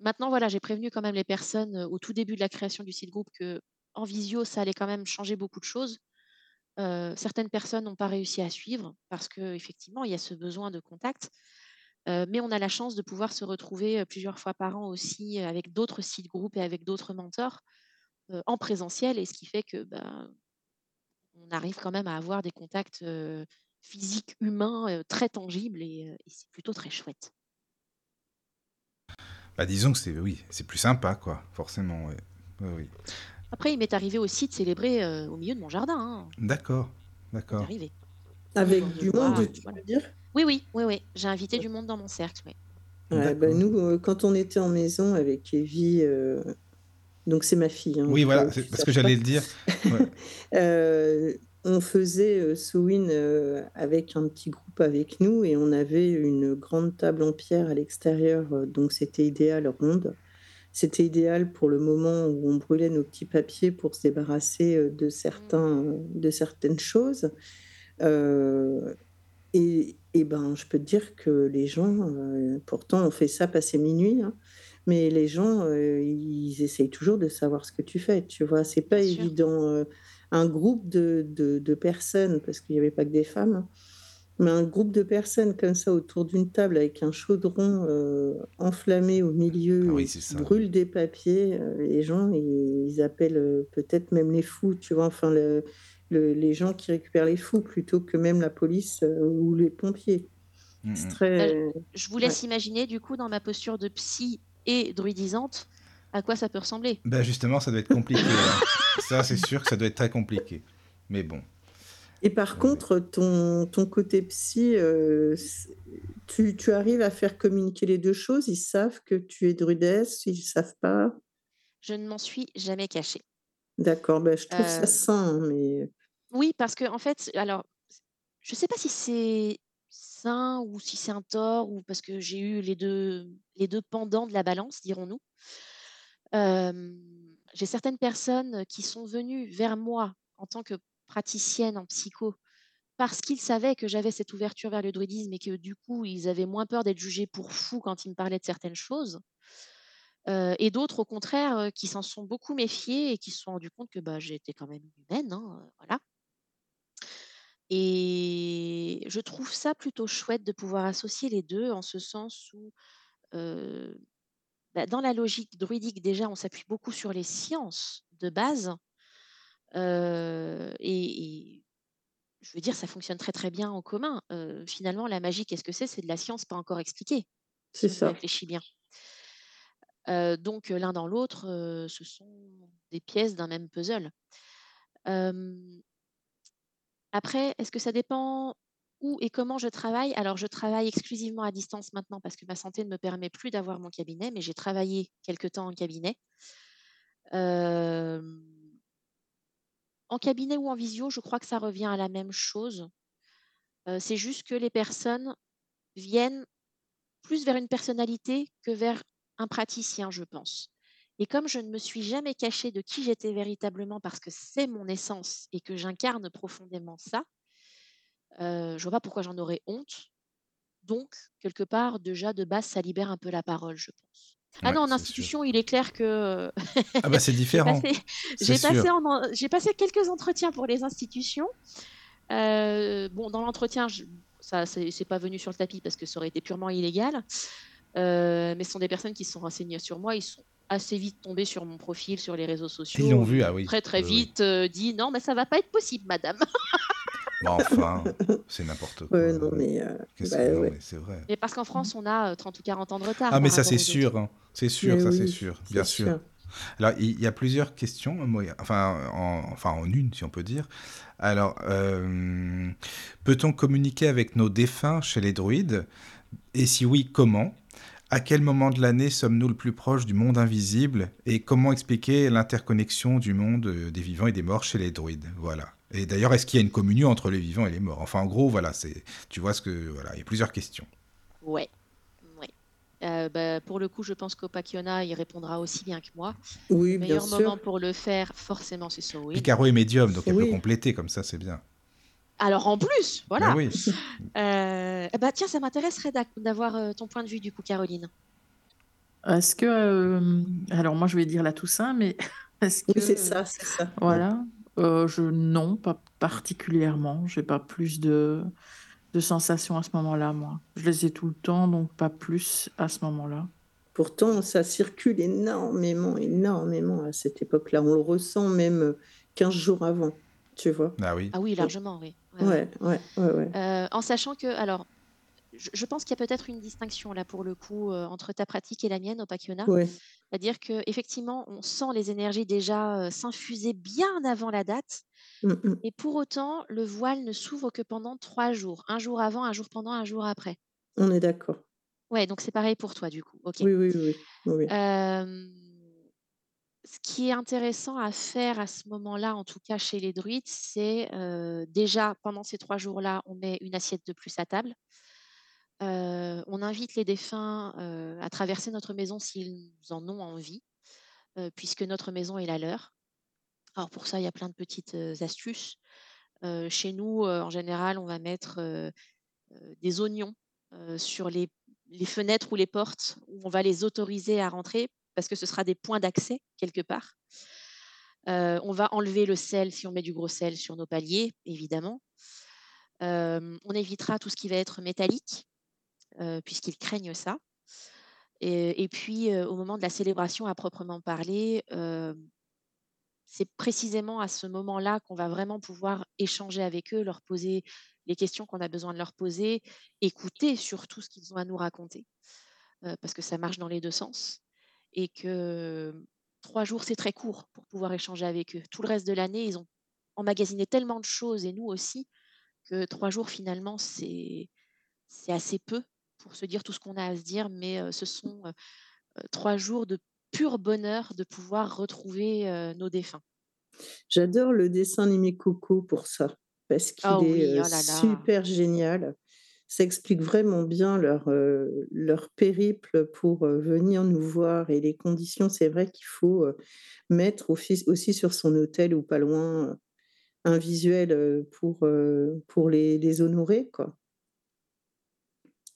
[SPEAKER 5] Maintenant, voilà, j'ai prévenu quand même les personnes euh, au tout début de la création du site groupe que en visio, ça allait quand même changer beaucoup de choses. Euh, certaines personnes n'ont pas réussi à suivre parce qu'effectivement, il y a ce besoin de contact. Euh, mais on a la chance de pouvoir se retrouver plusieurs fois par an aussi avec d'autres sites groupes et avec d'autres mentors euh, en présentiel. Et ce qui fait que ben, on arrive quand même à avoir des contacts euh, physiques, humains, euh, très tangibles et, euh, et c'est plutôt très chouette.
[SPEAKER 1] Bah, disons que c'est oui, c'est plus sympa, quoi. Forcément, ouais. Ouais, oui.
[SPEAKER 5] Après, il m'est arrivé aussi de célébrer euh, au milieu de mon jardin. hein.
[SPEAKER 1] D'accord, d'accord.
[SPEAKER 5] arrivé.
[SPEAKER 4] Avec du monde, tu veux dire?
[SPEAKER 5] Oui, oui, oui, oui. J'ai invité du monde dans mon cercle. oui.
[SPEAKER 4] Ouais, bah, nous, euh, quand on était en maison avec Evie, euh, donc c'est ma fille. hein,
[SPEAKER 1] Oui, voilà,
[SPEAKER 4] où
[SPEAKER 1] c'est parce que j'allais le dire. Ouais.
[SPEAKER 4] Euh, on faisait euh, Sowin euh, avec un petit groupe avec nous et on avait une grande table en pierre à l'extérieur, euh, donc c'était idéal ronde. C'était idéal pour le moment où on brûlait nos petits papiers pour se débarrasser euh, de, certains, de certaines choses. Euh, et, et ben, je peux te dire que les gens, euh, pourtant on fait ça passer minuit, hein, mais les gens, euh, ils essayent toujours de savoir ce que tu fais. Tu vois, c'est pas
[SPEAKER 5] Bien
[SPEAKER 4] évident. euh, un groupe de, de, de personnes, parce qu'il n'y avait pas que des femmes, hein, mais un groupe de personnes comme ça autour d'une table avec un chaudron euh, enflammé au milieu
[SPEAKER 1] Ah oui,
[SPEAKER 4] qui brûle des papiers, euh, les gens, ils, ils appellent euh, peut-être même les fous, tu vois. Enfin, le- les gens qui récupèrent les fous plutôt que même la police ou les pompiers. Très...
[SPEAKER 5] Je vous
[SPEAKER 4] ouais.
[SPEAKER 5] laisse imaginer, du coup, dans ma posture de psy et druidisante, à quoi ça peut ressembler.
[SPEAKER 1] Ben justement, ça doit être compliqué. hein. Ça, c'est sûr que ça doit être très compliqué. Mais bon.
[SPEAKER 4] Et par contre, ton, ton côté psy, euh, tu, tu arrives à faire communiquer les deux choses? Ils savent que tu es druidesse, ils ne savent pas?
[SPEAKER 5] Je ne m'en suis jamais cachée.
[SPEAKER 4] D'accord, ben, je trouve
[SPEAKER 5] Euh,
[SPEAKER 4] ça sain, mais
[SPEAKER 5] Oui, parce que en fait, alors, je ne sais pas si c'est sain ou si c'est un tort, ou parce que j'ai eu les deux, les deux pendants de la balance, dirons-nous. Euh, j'ai certaines personnes qui sont venues vers moi en tant que praticienne en psycho parce qu'ils savaient que j'avais cette ouverture vers le druidisme et que du coup, ils avaient moins peur d'être jugés pour fous quand ils me parlaient de certaines choses. Euh, et d'autres, au contraire, euh, qui s'en sont beaucoup méfiés et qui se sont rendus compte que bah, j'étais quand même humaine. hein, euh, voilà. Et je trouve ça plutôt chouette de pouvoir associer les deux en ce sens où, bah, dans la logique druidique, déjà, on s'appuie beaucoup sur les sciences de base. et, et je veux dire, ça fonctionne très très bien en commun. Finalement, la magie, qu'est-ce que c'est? C'est de la science pas encore expliquée,
[SPEAKER 4] c'est
[SPEAKER 5] si on
[SPEAKER 4] ça.
[SPEAKER 5] réfléchit bien. Donc, l'un dans l'autre, ce sont des pièces d'un même puzzle. Après, est-ce que ça dépend où et comment je travaille? Alors, je travaille exclusivement à distance maintenant parce que ma santé ne me permet plus d'avoir mon cabinet, mais j'ai travaillé quelque temps en cabinet. En cabinet ou en visio, je crois que ça revient à la même chose. C'est juste que les personnes viennent plus vers une personnalité que vers un praticien, je pense. Et comme je ne me suis jamais cachée de qui j'étais véritablement parce que c'est mon essence et que j'incarne profondément ça, euh, je vois pas pourquoi j'en aurais honte. Donc, quelque part, déjà, de base, ça libère un peu la parole, je pense. Ah
[SPEAKER 1] Ouais,
[SPEAKER 5] non, en
[SPEAKER 1] sûr.
[SPEAKER 5] institution, il est clair que
[SPEAKER 1] Ah bah c'est différent.
[SPEAKER 5] j'ai passé, en quelques entretiens pour les institutions. Euh, bon, dans l'entretien, je- ça c'est pas venu sur le tapis parce que ça aurait été purement illégal. Euh, mais ce sont des personnes qui se sont renseignées sur moi. Ils sont assez vite tombés sur mon profil sur les réseaux sociaux.
[SPEAKER 1] Ils l'ont vu, ah oui.
[SPEAKER 5] Très très
[SPEAKER 1] Oui, oui.
[SPEAKER 5] vite euh, dit non, mais ça va pas être possible, madame.
[SPEAKER 1] Enfin, c'est n'importe quoi.
[SPEAKER 4] Ouais, non, mais, euh, bah,
[SPEAKER 1] que- non,
[SPEAKER 4] ouais.
[SPEAKER 1] mais c'est vrai.
[SPEAKER 5] Mais parce qu'en France, on a euh, 30 ou 40 ans de retard.
[SPEAKER 1] Ah, mais ça, c'est sûr. hein. C'est sûr,
[SPEAKER 4] Mais
[SPEAKER 1] ça, c'est sûr. Bien sûr.
[SPEAKER 4] sûr.
[SPEAKER 1] Alors, il y a plusieurs questions, enfin en, enfin en une, si on peut dire. Alors, euh, peut-on communiquer avec nos défunts chez les druides? Et si oui, comment? À quel moment de l'année sommes-nous le plus proche du monde invisible Et comment expliquer l'interconnexion du monde euh, des vivants et des morts chez les druides? Voilà. Et d'ailleurs, est-ce qu'il y a une communion entre les vivants et les morts? Enfin, en gros, voilà, c'est, tu vois ce que, voilà, il y a plusieurs questions.
[SPEAKER 5] Ouais. ouais. Euh, bah, pour le coup, je pense qu'Opakiona y répondra aussi bien que moi.
[SPEAKER 4] Oui,
[SPEAKER 5] Le
[SPEAKER 4] bien
[SPEAKER 5] meilleur moment
[SPEAKER 4] sûr.
[SPEAKER 5] pour le faire, forcément, c'est Sorwin.
[SPEAKER 1] Picaro est médium, donc elle peut
[SPEAKER 4] Oui.
[SPEAKER 1] compléter, comme ça, c'est bien.
[SPEAKER 5] Alors en plus, voilà.
[SPEAKER 1] Ben oui.
[SPEAKER 5] Euh, bah tiens, ça m'intéresserait d'avoir euh, ton point de vue du coup, Caroline.
[SPEAKER 3] Est-ce que, euh, alors moi je vais dire la Toussaint, mais est-ce
[SPEAKER 4] Oui,
[SPEAKER 3] que,
[SPEAKER 4] c'est ça, c'est ça.
[SPEAKER 3] voilà, euh, je non, pas particulièrement. J'ai pas plus de de sensations à ce moment-là, moi. Je les ai tout le temps, donc pas plus à ce moment-là.
[SPEAKER 4] Pourtant, ça circule énormément, énormément à cette époque-là. On le ressent même euh, 15 jours avant, tu vois.
[SPEAKER 1] Ah oui.
[SPEAKER 5] Ah oui, largement, oui. Ouais, ouais.
[SPEAKER 4] Ouais.
[SPEAKER 5] Euh, en sachant que, alors, je, je pense qu'il y a peut-être une distinction là pour le coup euh, entre ta pratique et la mienne, Opakiona.
[SPEAKER 4] Ouais,
[SPEAKER 5] C'est-à-dire que effectivement, on sent les énergies déjà euh, s'infuser bien avant la date,
[SPEAKER 4] Mm, mm.
[SPEAKER 5] et pour autant, le voile ne s'ouvre que pendant trois jours, un jour avant, un jour pendant, un jour après.
[SPEAKER 4] on est d'accord.
[SPEAKER 5] Ouais, donc c'est pareil pour toi du coup. Ok.
[SPEAKER 4] Oui, oui, oui.
[SPEAKER 5] Ce qui est intéressant à faire à ce moment-là, en tout cas chez les druides, c'est euh, déjà pendant ces trois jours-là, on met une assiette de plus à table. Euh, on invite les défunts euh, à traverser notre maison s'ils en ont envie, puisque notre maison est la leur. Alors pour ça, il y a plein de petites astuces. Chez nous, en général, on va mettre des oignons sur les fenêtres ou les portes où on va les autoriser à rentrer parce que ce sera des points d'accès quelque part. Euh, on va enlever le sel si on met du gros sel sur nos paliers, évidemment. Euh, on évitera tout ce qui va être métallique, euh, puisqu'ils craignent ça. Et, et puis, au moment de la célébration à proprement parler, c'est précisément à ce moment-là qu'on va vraiment pouvoir échanger avec eux, leur poser les questions qu'on a besoin de leur poser, écouter surtout ce qu'ils ont à nous raconter, parce que ça marche dans les deux sens, et que trois jours, c'est très court pour pouvoir échanger avec eux. Tout le reste de l'année, ils ont emmagasiné tellement de choses, et nous aussi, que trois jours, finalement, c'est assez peu pour se dire tout ce qu'on a à se dire, mais euh, ce sont euh, trois jours de pur bonheur de pouvoir retrouver nos défunts.
[SPEAKER 4] J'adore le dessin animé Coco pour ça parce qu'il
[SPEAKER 5] oui,
[SPEAKER 4] est
[SPEAKER 5] oh là là.
[SPEAKER 4] super génial. Ça explique vraiment bien leur, leur périple pour venir nous voir et les conditions. C'est vrai qu'il faut mettre aussi sur son hôtel ou pas loin un visuel pour, pour les, les honorer, quoi,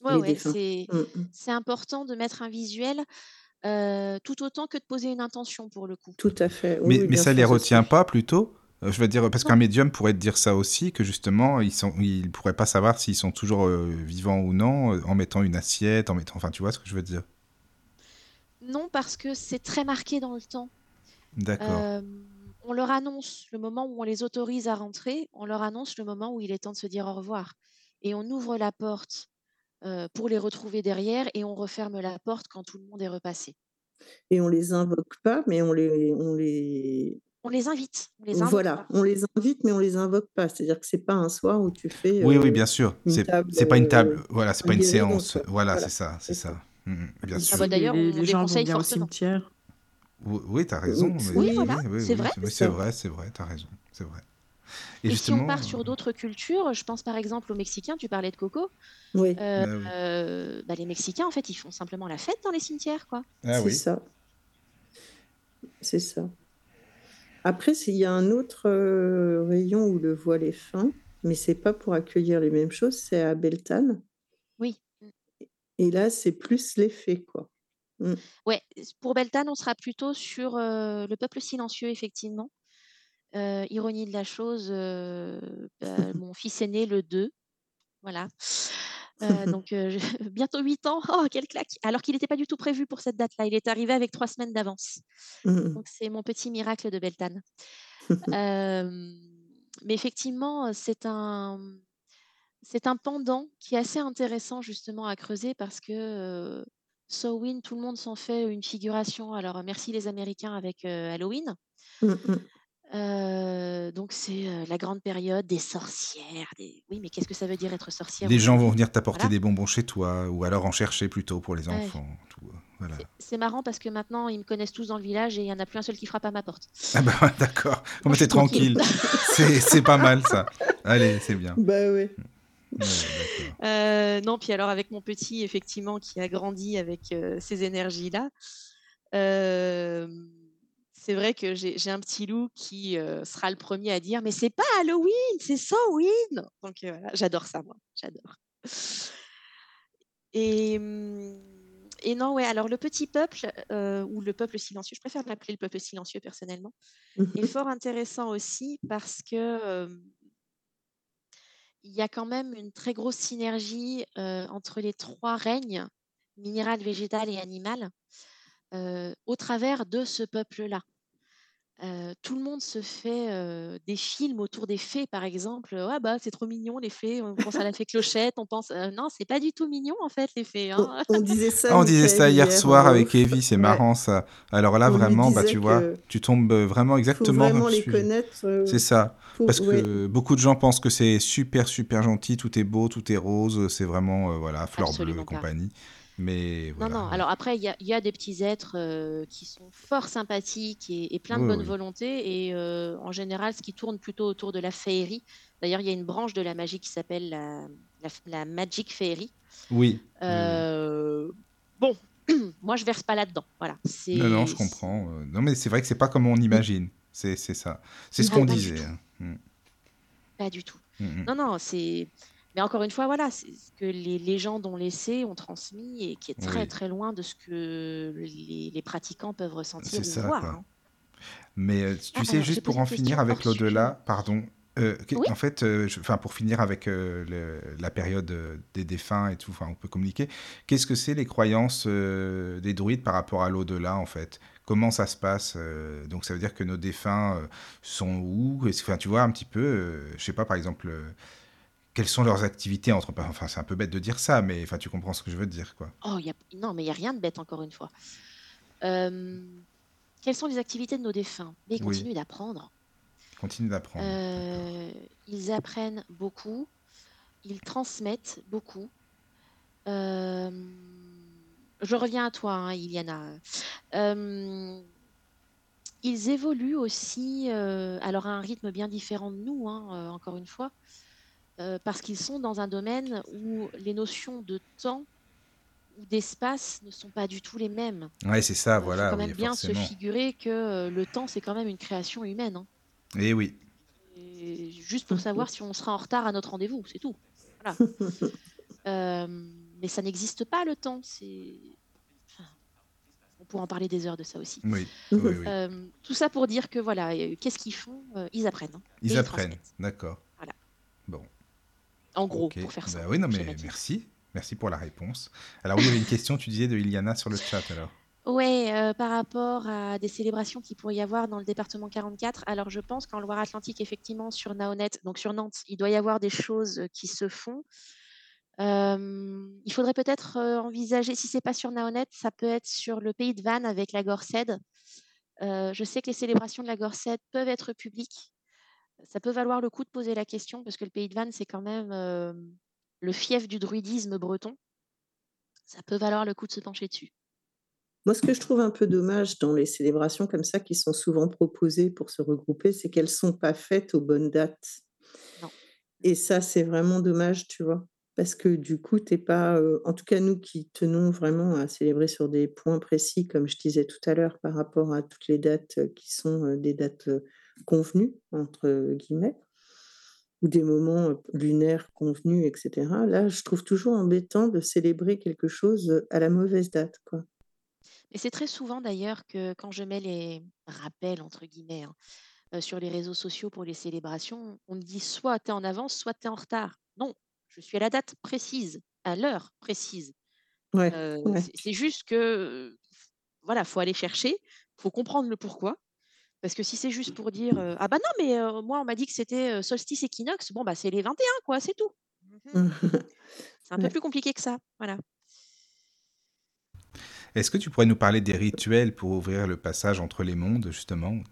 [SPEAKER 5] Ouais,
[SPEAKER 4] les
[SPEAKER 5] ouais, c'est
[SPEAKER 4] Mm, mm.
[SPEAKER 5] c'est important de mettre un visuel tout autant que de poser une intention pour le coup.
[SPEAKER 4] Tout à fait. Oui,
[SPEAKER 1] Mais,
[SPEAKER 4] oui,
[SPEAKER 1] mais
[SPEAKER 4] bien
[SPEAKER 1] ça les
[SPEAKER 4] sûr, je
[SPEAKER 1] retient pas plutôt? Euh, Je veux dire, parce qu'un médium pourrait te dire ça aussi, que justement, ils ils pourraient pas savoir s'ils sont toujours euh, vivants ou non, euh, en mettant une assiette, en mettant, enfin, tu vois ce que je veux dire?
[SPEAKER 5] non, parce que c'est très marqué dans le temps.
[SPEAKER 1] D'accord.
[SPEAKER 5] Euh, on leur annonce le moment où on les autorise à rentrer, on leur annonce le moment où il est temps de se dire au revoir. Et on ouvre la porte euh, pour les retrouver derrière et on referme la porte quand tout le monde est repassé.
[SPEAKER 4] Et on les invoque pas, mais on les, on les,
[SPEAKER 5] On les invite, on les
[SPEAKER 4] voilà,
[SPEAKER 5] pas.
[SPEAKER 4] on les invite, mais on les invoque pas. C'est-à-dire que c'est pas un soir où tu fais
[SPEAKER 1] Oui, oui,
[SPEAKER 4] euh,
[SPEAKER 1] bien sûr. C'est, pas une
[SPEAKER 4] euh,
[SPEAKER 1] table, voilà, c'est
[SPEAKER 4] un
[SPEAKER 1] pas une séance. Voilà,
[SPEAKER 4] Voilà,
[SPEAKER 1] c'est ça, c'est
[SPEAKER 4] ça.
[SPEAKER 1] ça. Mhm, bien
[SPEAKER 3] Ici,
[SPEAKER 1] sûr.
[SPEAKER 5] bah, d'ailleurs,
[SPEAKER 3] les, gens vont bien au cimetière.
[SPEAKER 1] Oui, oui, t'as raison. mais-
[SPEAKER 5] Oui, voilà,
[SPEAKER 1] oui,
[SPEAKER 5] c'est
[SPEAKER 1] oui,
[SPEAKER 5] vrai.
[SPEAKER 1] oui, c'est vrai, c'est vrai, t'as raison, c'est vrai. Et,
[SPEAKER 5] Et si on part sur d'autres cultures, je pense par exemple aux Mexicains, tu parlais de Coco.
[SPEAKER 4] Oui,
[SPEAKER 5] euh,
[SPEAKER 1] Ah oui.
[SPEAKER 5] euh, bah, les Mexicains, en fait, ils font simplement la fête dans les cimetières, quoi.
[SPEAKER 1] ah
[SPEAKER 4] c'est
[SPEAKER 1] oui.
[SPEAKER 4] ça. C'est ça. Après, s'il y a un autre euh, rayon où le voile est fin, mais c'est pas pour accueillir les mêmes choses, c'est à Beltane.
[SPEAKER 5] Oui.
[SPEAKER 4] Et là, c'est plus l'effet, quoi. Mm.
[SPEAKER 5] Ouais, pour Beltane, on sera plutôt sur euh, le peuple silencieux, effectivement. Euh, ironie de la chose, bah, mon fils est né le 2, voilà. Euh, donc euh, je- bientôt 8 ans, oh quelle claque! Alors qu'il n'était pas du tout prévu pour cette date-là, il est arrivé avec trois semaines d'avance.
[SPEAKER 4] Mm.
[SPEAKER 5] Donc c'est mon petit miracle de Beltane. Euh, mais effectivement, c'est un, c'est un pendant qui est assez intéressant justement à creuser parce que euh, Samhain, tout le monde s'en fait une figuration. Alors merci les Américains avec Halloween.
[SPEAKER 4] Mm, mm.
[SPEAKER 5] Euh, donc c'est euh, la grande période des sorcières. Des... Oui, mais qu'est-ce que ça veut dire être sorcière
[SPEAKER 1] Les gens vont venir t'apporter
[SPEAKER 5] Voilà.
[SPEAKER 1] des bonbons chez toi, ou alors en chercher plutôt pour les
[SPEAKER 5] Ouais.
[SPEAKER 1] enfants. tout, euh, voilà.
[SPEAKER 5] C'est- C'est marrant parce que maintenant ils me connaissent tous dans le village et il n'y en a plus un seul qui frappe à ma porte.
[SPEAKER 1] Ah bah d'accord.
[SPEAKER 5] Suis
[SPEAKER 1] t'es tranquille. c'est, c'est pas mal ça. Allez, c'est bien.
[SPEAKER 4] Bah. Ouais,
[SPEAKER 1] d'accord.
[SPEAKER 5] Euh, non, puis alors avec mon petit, effectivement, qui a grandi avec euh, ces énergies-là, euh, c'est vrai que j'ai un petit loup qui euh, sera le premier à dire Mais c'est pas Halloween, c'est Samhain Donc euh, voilà, j'adore ça, moi, j'adore. Et, hum, et non, ouais, alors le petit peuple, euh, ou le peuple silencieux, je préfère l'appeler le peuple silencieux personnellement, est fort intéressant aussi parce que euh, il y a quand même une très grosse synergie entre les trois règnes, minéral, végétal et animal, euh, au travers de ce peuple-là. Euh, tout le monde se fait euh, des films autour des fées, par exemple. Ouais, bah, c'est trop mignon, les fées. On pense à la fée Clochette. On pense. euh, non, c'est pas du tout mignon, en fait, les fées.
[SPEAKER 4] On,
[SPEAKER 5] hein.
[SPEAKER 4] on disait ça,
[SPEAKER 1] Ah, on disait ça
[SPEAKER 4] Michael,
[SPEAKER 1] hier soir avec. Evie, c'est
[SPEAKER 4] Ouais.
[SPEAKER 1] marrant ça. Alors là,
[SPEAKER 4] On
[SPEAKER 1] vraiment, bah tu vois, tu tombes vraiment
[SPEAKER 4] faut
[SPEAKER 1] exactement dans le
[SPEAKER 4] les
[SPEAKER 1] sujet.
[SPEAKER 4] connaître. euh,
[SPEAKER 1] C'est ça.
[SPEAKER 4] pour-
[SPEAKER 1] Parce
[SPEAKER 4] ouais.
[SPEAKER 1] que beaucoup de gens pensent que c'est super, super gentil, tout est beau, tout est rose, c'est vraiment, euh, voilà, fleur bleue et
[SPEAKER 5] pas.
[SPEAKER 1] Mais
[SPEAKER 5] Non,
[SPEAKER 1] voilà.
[SPEAKER 5] non. Alors après, il y a, il y a des petits êtres euh, qui sont fort sympathiques et, et plein de
[SPEAKER 1] Oui,
[SPEAKER 5] bonne
[SPEAKER 1] oui.
[SPEAKER 5] volonté. Et euh, en général, ce qui tourne plutôt autour de la féerie. D'ailleurs, il y a une branche de la magie qui s'appelle la, la, la Magic Fairy.
[SPEAKER 1] Oui.
[SPEAKER 5] Euh, Bon, moi, je verse pas là-dedans. Voilà.
[SPEAKER 1] Non, non, je comprends. Non, mais c'est vrai que c'est pas comme on imagine. C'est ça. C'est ce qu'on
[SPEAKER 5] pas du
[SPEAKER 1] disait.
[SPEAKER 5] tout.
[SPEAKER 1] hein. Mm,
[SPEAKER 5] Pas du tout.
[SPEAKER 1] mm, mm.
[SPEAKER 5] Non, non, c'est. Mais encore une fois, voilà, c'est ce que les légendes ont laissé, ont transmis et qui est très
[SPEAKER 1] Oui.
[SPEAKER 5] très loin de ce que les, les pratiquants peuvent ressentir
[SPEAKER 1] C'est
[SPEAKER 5] ou
[SPEAKER 1] ça,
[SPEAKER 5] voir.
[SPEAKER 1] quoi.
[SPEAKER 5] hein.
[SPEAKER 1] Mais euh, tu
[SPEAKER 5] Ah,
[SPEAKER 1] sais,
[SPEAKER 5] alors,
[SPEAKER 1] juste pour en finir avec l'au-delà, pardon. euh,
[SPEAKER 5] Oui.
[SPEAKER 1] En fait, euh, enfin, pour finir avec euh, le- la période des défunts et tout, enfin, on peut communiquer. Qu'est-ce que c'est les croyances des druides par rapport à l'au-delà, en fait? Comment ça se passe Donc ça veut dire que nos défunts sont où? Enfin, tu vois un petit peu, je sais pas, par exemple, quelles sont leurs activités entre. Enfin, c'est un peu bête de dire ça, mais enfin, tu comprends ce que je veux dire, quoi.
[SPEAKER 5] Oh, y a... non, mais il n'y a rien de bête, encore une fois. Euh, quelles sont les activités de nos défunts? Mais ils
[SPEAKER 1] Oui,
[SPEAKER 5] continuent d'apprendre. Euh, ils apprennent beaucoup. Ils transmettent beaucoup. Euh, je reviens à toi, hein, Iliana. Ils évoluent aussi, alors à un rythme bien différent de nous, hein, encore une fois, parce qu'ils sont dans un domaine où les notions de temps ou d'espace ne sont pas du tout les mêmes.
[SPEAKER 1] Ouais, c'est ça,
[SPEAKER 5] Il faut
[SPEAKER 1] voilà,
[SPEAKER 5] quand
[SPEAKER 1] oui,
[SPEAKER 5] même bien se figurer que euh, le temps, c'est quand même une création humaine. hein.
[SPEAKER 1] Et oui,
[SPEAKER 5] Et juste pour savoir si on sera en retard à notre rendez-vous, c'est tout. Voilà. Euh, mais ça n'existe pas le temps. C'est, enfin, on pourra en parler des heures de ça aussi.
[SPEAKER 1] oui, oui, oui.
[SPEAKER 5] Euh, tout ça pour dire que voilà, euh, qu'est-ce qu'ils font? Euh, Ils apprennent hein,
[SPEAKER 1] Ils
[SPEAKER 5] ils
[SPEAKER 1] apprennent, d'accord.
[SPEAKER 5] Voilà.
[SPEAKER 1] Bon,
[SPEAKER 5] En gros, pour faire
[SPEAKER 1] Bah
[SPEAKER 5] simple,
[SPEAKER 1] oui, non, mais merci. Merci pour la réponse. Alors oui, il y avait une question, tu disais, de Iliana sur le chat, alors.
[SPEAKER 5] Ouais, euh, par rapport à des célébrations qu'il pourrait y avoir dans le département 44, alors je pense qu'en Loire-Atlantique, effectivement, sur Naonet, donc sur Nantes, il doit y avoir des choses qui se font. Euh, il faudrait peut-être euh, envisager, si c'est pas sur Naonet, ça peut être sur le pays de Vannes avec la Gorsède. Euh, je sais que les célébrations de la Gorsède peuvent être publiques. Ça peut valoir le coup de poser la question parce que le pays de Vannes, c'est quand même euh, le fief du druidisme breton. Ça peut valoir le coup de se pencher dessus.
[SPEAKER 4] Moi, ce que je trouve un peu dommage dans les célébrations comme ça qui sont souvent proposées pour se regrouper, c'est qu'elles sont pas faites aux bonnes dates.
[SPEAKER 5] Non.
[SPEAKER 4] Et ça, c'est vraiment dommage, tu vois. Parce que du coup, t'es pas, euh, en tout cas nous qui tenons vraiment à célébrer sur des points précis, comme je disais tout à l'heure, par rapport à toutes les dates qui sont euh, des dates convenues, entre guillemets, ou des moments euh, lunaires convenus, etc. Là, je trouve toujours embêtant de célébrer quelque chose euh, à la mauvaise date, quoi.
[SPEAKER 5] Et c'est très souvent d'ailleurs que quand je mets les rappels, entre guillemets, hein, euh, sur les réseaux sociaux pour les célébrations, on me dit soit tu es en avance, soit tu es en retard. Non, je suis à la date précise, à l'heure précise.
[SPEAKER 4] Ouais,
[SPEAKER 5] Euh,
[SPEAKER 4] ouais.
[SPEAKER 5] c'est juste que, voilà, faut aller chercher, faut comprendre le pourquoi. Parce que si c'est juste pour dire euh, ah bah non, mais euh, moi on m'a dit que c'était euh, solstice équinoxe, bon bah c'est les 21, quoi, c'est tout. Mhm. C'est un peu
[SPEAKER 4] Ouais.
[SPEAKER 5] plus compliqué que ça. Voilà.
[SPEAKER 1] Est-ce que tu pourrais nous parler des rituels pour ouvrir le passage entre les mondes, justement?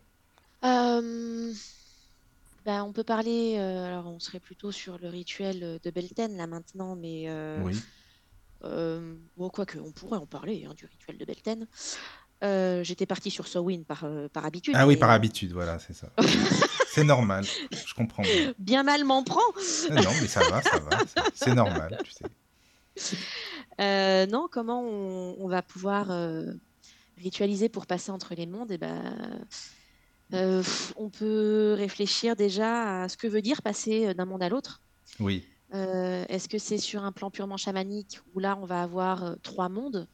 [SPEAKER 5] Euh, bah, on peut parler, euh, alors on serait plutôt sur le rituel de Belten là maintenant, mais euh,
[SPEAKER 1] Oui.
[SPEAKER 5] euh, bon, quoique, on pourrait en parler hein, du rituel de Belten. Euh, j'étais partie sur Samhain par, euh, par habitude,
[SPEAKER 1] Ah oui,
[SPEAKER 5] mais
[SPEAKER 1] par
[SPEAKER 5] euh,
[SPEAKER 1] habitude, voilà, c'est ça. C'est normal, je comprends bien.
[SPEAKER 5] bien mal m'en prend.
[SPEAKER 1] Non, non, mais ça va, ça va, c'est- normal, tu sais.
[SPEAKER 5] Euh, non, comment on, on va pouvoir ritualiser pour passer entre les mondes? Eh ben, on peut réfléchir déjà à ce que veut dire passer d'un monde à l'autre.
[SPEAKER 1] Oui,
[SPEAKER 5] Est-ce que c'est sur un plan purement chamanique où là on va avoir trois mondes,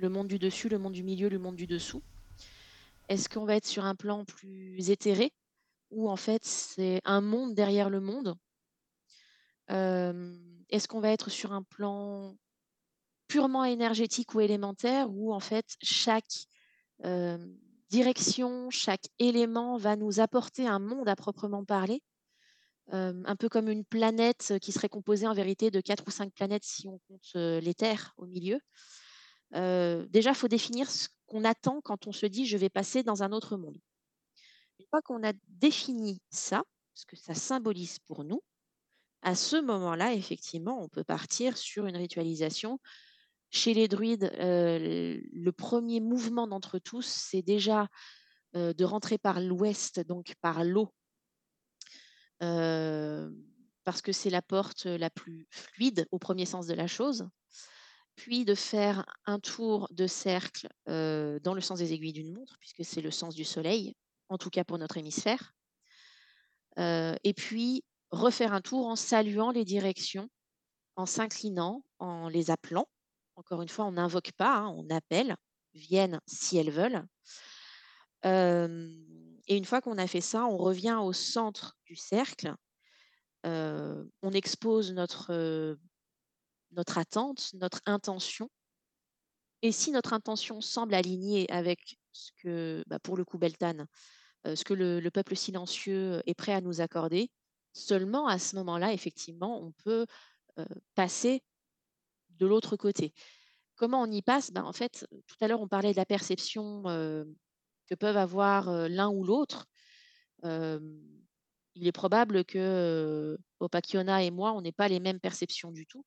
[SPEAKER 5] le monde du dessus, le monde du milieu, le monde du dessous Est-ce qu'on va être sur un plan plus éthéré où en fait c'est un monde derrière le monde? Euh, Est-ce qu'on va être sur un plan purement énergétique ou élémentaire où en fait chaque euh, direction, chaque élément va nous apporter un monde à proprement parler euh, un peu comme une planète qui serait composée en vérité de quatre ou cinq planètes si on compte les terres au milieu? Euh, déjà, il faut définir ce qu'on attend quand on se dit je vais passer dans un autre monde. Une fois qu'on a défini ça, ce que ça symbolise pour nous, à ce moment-là, effectivement, on peut partir sur une ritualisation. Chez les druides, euh, le premier mouvement d'entre tous, c'est déjà euh, de rentrer par l'ouest, donc par l'eau, euh, parce que c'est la porte la plus fluide au premier sens de la chose, puis de faire un tour de cercle dans le sens des aiguilles d'une montre, puisque c'est le sens du soleil, en tout cas pour notre hémisphère, et puis refaire un tour en saluant les directions, en s'inclinant, en les appelant. Encore une fois, on n'invoque pas, hein, on appelle, viennent si elles veulent. Et une fois qu'on a fait ça, on revient au centre du cercle. On expose notre, notre attente, notre intention. Et si notre intention semble alignée avec ce que, bah, pour le coup, Beltane, euh, ce que le, le peuple silencieux est prêt à nous accorder, seulement à ce moment-là, effectivement, on peut euh, passer de l'autre côté. Comment on y passe? Ben, En fait, tout à l'heure, on parlait de la perception euh, que peuvent avoir euh, l'un ou l'autre. Il est probable que Opakiona et moi, on n'ait pas les mêmes perceptions du tout.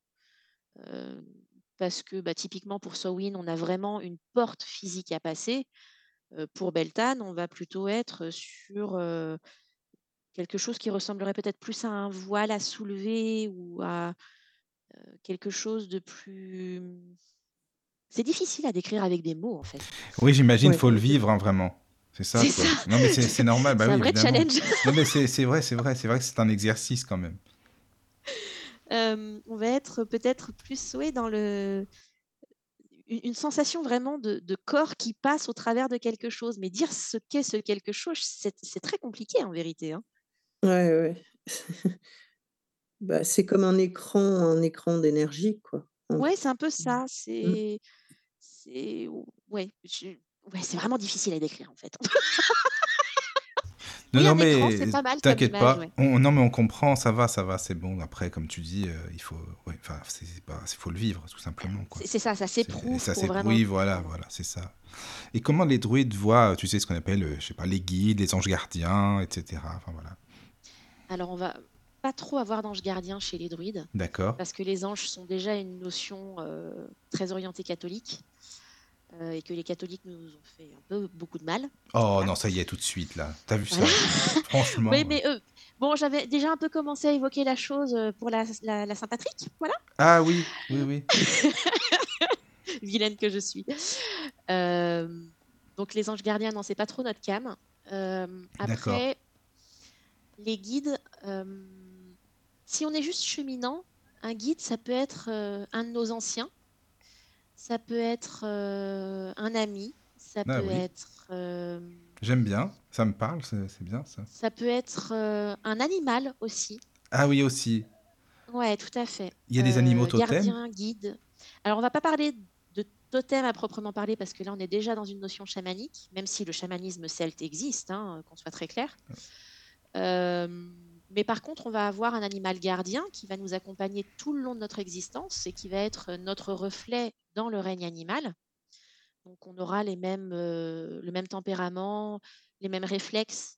[SPEAKER 5] Parce que bah, typiquement pour Sowin, on a vraiment une porte physique à passer. Pour Beltane, on va plutôt être sur quelque chose qui ressemblerait peut-être plus à un voile à soulever ou à quelque chose de plus... C'est difficile à décrire avec des mots, en fait.
[SPEAKER 1] Oui, j'imagine,
[SPEAKER 4] Ouais.
[SPEAKER 1] faut le vivre, hein, vraiment. C'est ça,
[SPEAKER 5] C'est
[SPEAKER 1] quoi.
[SPEAKER 5] ça.
[SPEAKER 1] Non, mais c'est c'est normal, bah
[SPEAKER 5] C'est
[SPEAKER 1] oui,
[SPEAKER 5] un vrai
[SPEAKER 1] évidemment.
[SPEAKER 5] challenge.
[SPEAKER 1] Non, mais c'est c'est vrai, c'est vrai, c'est vrai que c'est un exercice quand même.
[SPEAKER 5] Euh, on va être peut-être plus ouais, dans le... une sensation vraiment de, de corps qui passe au travers de quelque chose. Mais dire ce qu'est ce quelque chose, c'est très compliqué en vérité. hein.
[SPEAKER 4] Ouais, ouais. Bah, c'est comme un écran un écran d'énergie, quoi.
[SPEAKER 5] Ouais, c'est un peu ça.
[SPEAKER 4] Mmh.
[SPEAKER 5] C'est, c'est, ouais, je- ouais, c'est vraiment difficile à décrire en fait.
[SPEAKER 1] Non,
[SPEAKER 5] Oui,
[SPEAKER 1] mais t'inquiète pas.
[SPEAKER 5] ouais.
[SPEAKER 1] On, non, mais on comprend, ça va, ça va, c'est bon. Après, comme tu dis, euh, il faut, ouais, c'est il faut le vivre, tout simplement.
[SPEAKER 5] C'est ça, ça s'éprouve
[SPEAKER 1] Ça oui, voilà, voilà, c'est ça. Et comment les druides voient, tu sais, ce qu'on appelle, euh, je sais pas, les guides, les anges gardiens, etc. Enfin voilà.
[SPEAKER 5] Alors on va pas trop avoir d'ange gardien chez les druides
[SPEAKER 1] D'accord.
[SPEAKER 5] parce que les anges sont déjà une notion euh, très orientée catholique euh, et que les catholiques nous ont fait un peu beaucoup de mal.
[SPEAKER 1] Oh
[SPEAKER 5] Voilà.
[SPEAKER 1] non, ça y est, tout de suite là. T'as vu ça? Franchement.
[SPEAKER 5] Oui, mais euh, bon, j'avais déjà un peu commencé à évoquer la chose euh, pour la, la, la Saint-Patrick, voilà,
[SPEAKER 1] Ah oui, oui, oui.
[SPEAKER 5] vilaine que je suis. Euh, donc les anges gardiens, non, c'est pas trop notre cam. Euh, après, les guides, si on est juste cheminant, un guide, ça peut être un de nos anciens, ça peut être euh, un ami, ça
[SPEAKER 1] Ah
[SPEAKER 5] peut
[SPEAKER 1] oui.
[SPEAKER 5] être, euh,
[SPEAKER 1] J'aime bien, ça me parle, c'est c'est bien ça.
[SPEAKER 5] ça peut être euh, un animal aussi.
[SPEAKER 1] Ah oui, aussi.
[SPEAKER 5] Ouais, tout à fait.
[SPEAKER 1] Il y a des animaux
[SPEAKER 5] Euh,
[SPEAKER 1] totems?
[SPEAKER 5] gardien, guide. Alors, on va pas parler de totem à proprement parler parce que là, on est déjà dans une notion chamanique, même si le chamanisme celte existe, hein, qu'on soit très clair. Euh, mais par contre, on va avoir un animal gardien qui va nous accompagner tout le long de notre existence et qui va être notre reflet dans le règne animal. Donc, on aura les mêmes, euh, le même tempérament, les mêmes réflexes,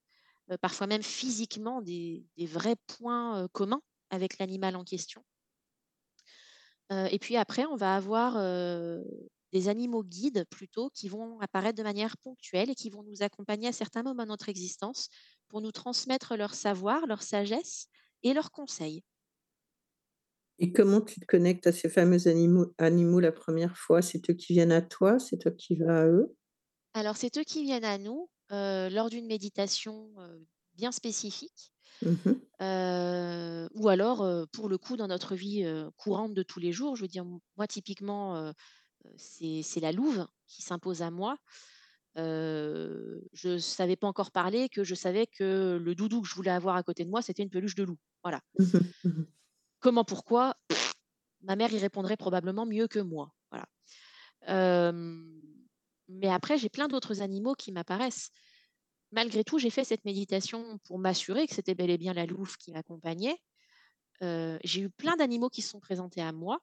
[SPEAKER 5] euh, parfois même physiquement des, vrais points euh, communs avec l'animal en question. Et puis après, on va avoir des animaux guides plutôt qui vont apparaître de manière ponctuelle et qui vont nous accompagner à certains moments de notre existence pour nous transmettre leur savoir, leur sagesse et leurs conseils.
[SPEAKER 4] Et comment tu te connectes à ces fameux animaux animaux la première fois? C'est eux qui viennent à toi? C'est toi qui vas à eux?
[SPEAKER 5] Alors, c'est eux qui viennent à nous euh, lors d'une méditation euh, bien spécifique.
[SPEAKER 4] Mmh
[SPEAKER 5] Euh, ou alors, pour le coup, dans notre vie courante de tous les jours, je veux dire, moi, typiquement, c'est c'est la louve qui s'impose à moi. Euh, je ne savais pas encore parler que je savais que le doudou que je voulais avoir à côté de moi, c'était une peluche de loup. Voilà. Comment, pourquoi Ma mère y répondrait probablement mieux que moi. Voilà. Euh, mais après, j'ai plein d'autres animaux qui m'apparaissent. Malgré tout, j'ai fait cette méditation pour m'assurer que c'était bel et bien la louve qui m'accompagnait. Euh, j'ai eu plein d'animaux qui se sont présentés à moi.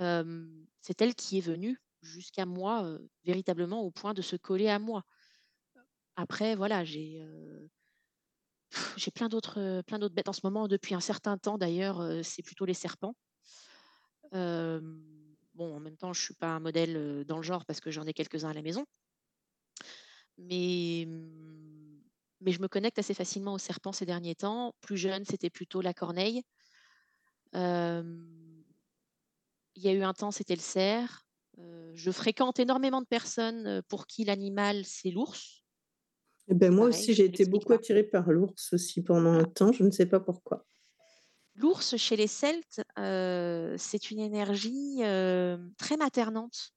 [SPEAKER 5] Euh, c'est elle qui est venue jusqu'à moi, véritablement au point de se coller à moi. Après, voilà, j'ai j'ai plein d'autres euh, plein d'autres bêtes en ce moment. Depuis un certain temps, d'ailleurs, euh, c'est plutôt les serpents. Bon, en même temps, je suis pas un modèle euh, dans le genre parce que j'en ai quelques-uns à la maison. Mais, hum, mais je me connecte assez facilement aux serpents ces derniers temps. Plus jeune, c'était plutôt la corneille. Il y a eu un temps, c'était le cerf. Je fréquente énormément de personnes pour qui l'animal, c'est l'ours.
[SPEAKER 4] Et ben moi
[SPEAKER 5] Pareil,
[SPEAKER 4] aussi, j'ai été beaucoup
[SPEAKER 5] pas.
[SPEAKER 4] attirée par l'ours aussi pendant un temps, je ne sais pas pourquoi.
[SPEAKER 5] L'ours, chez les Celtes, euh, c'est une énergie euh, très maternante.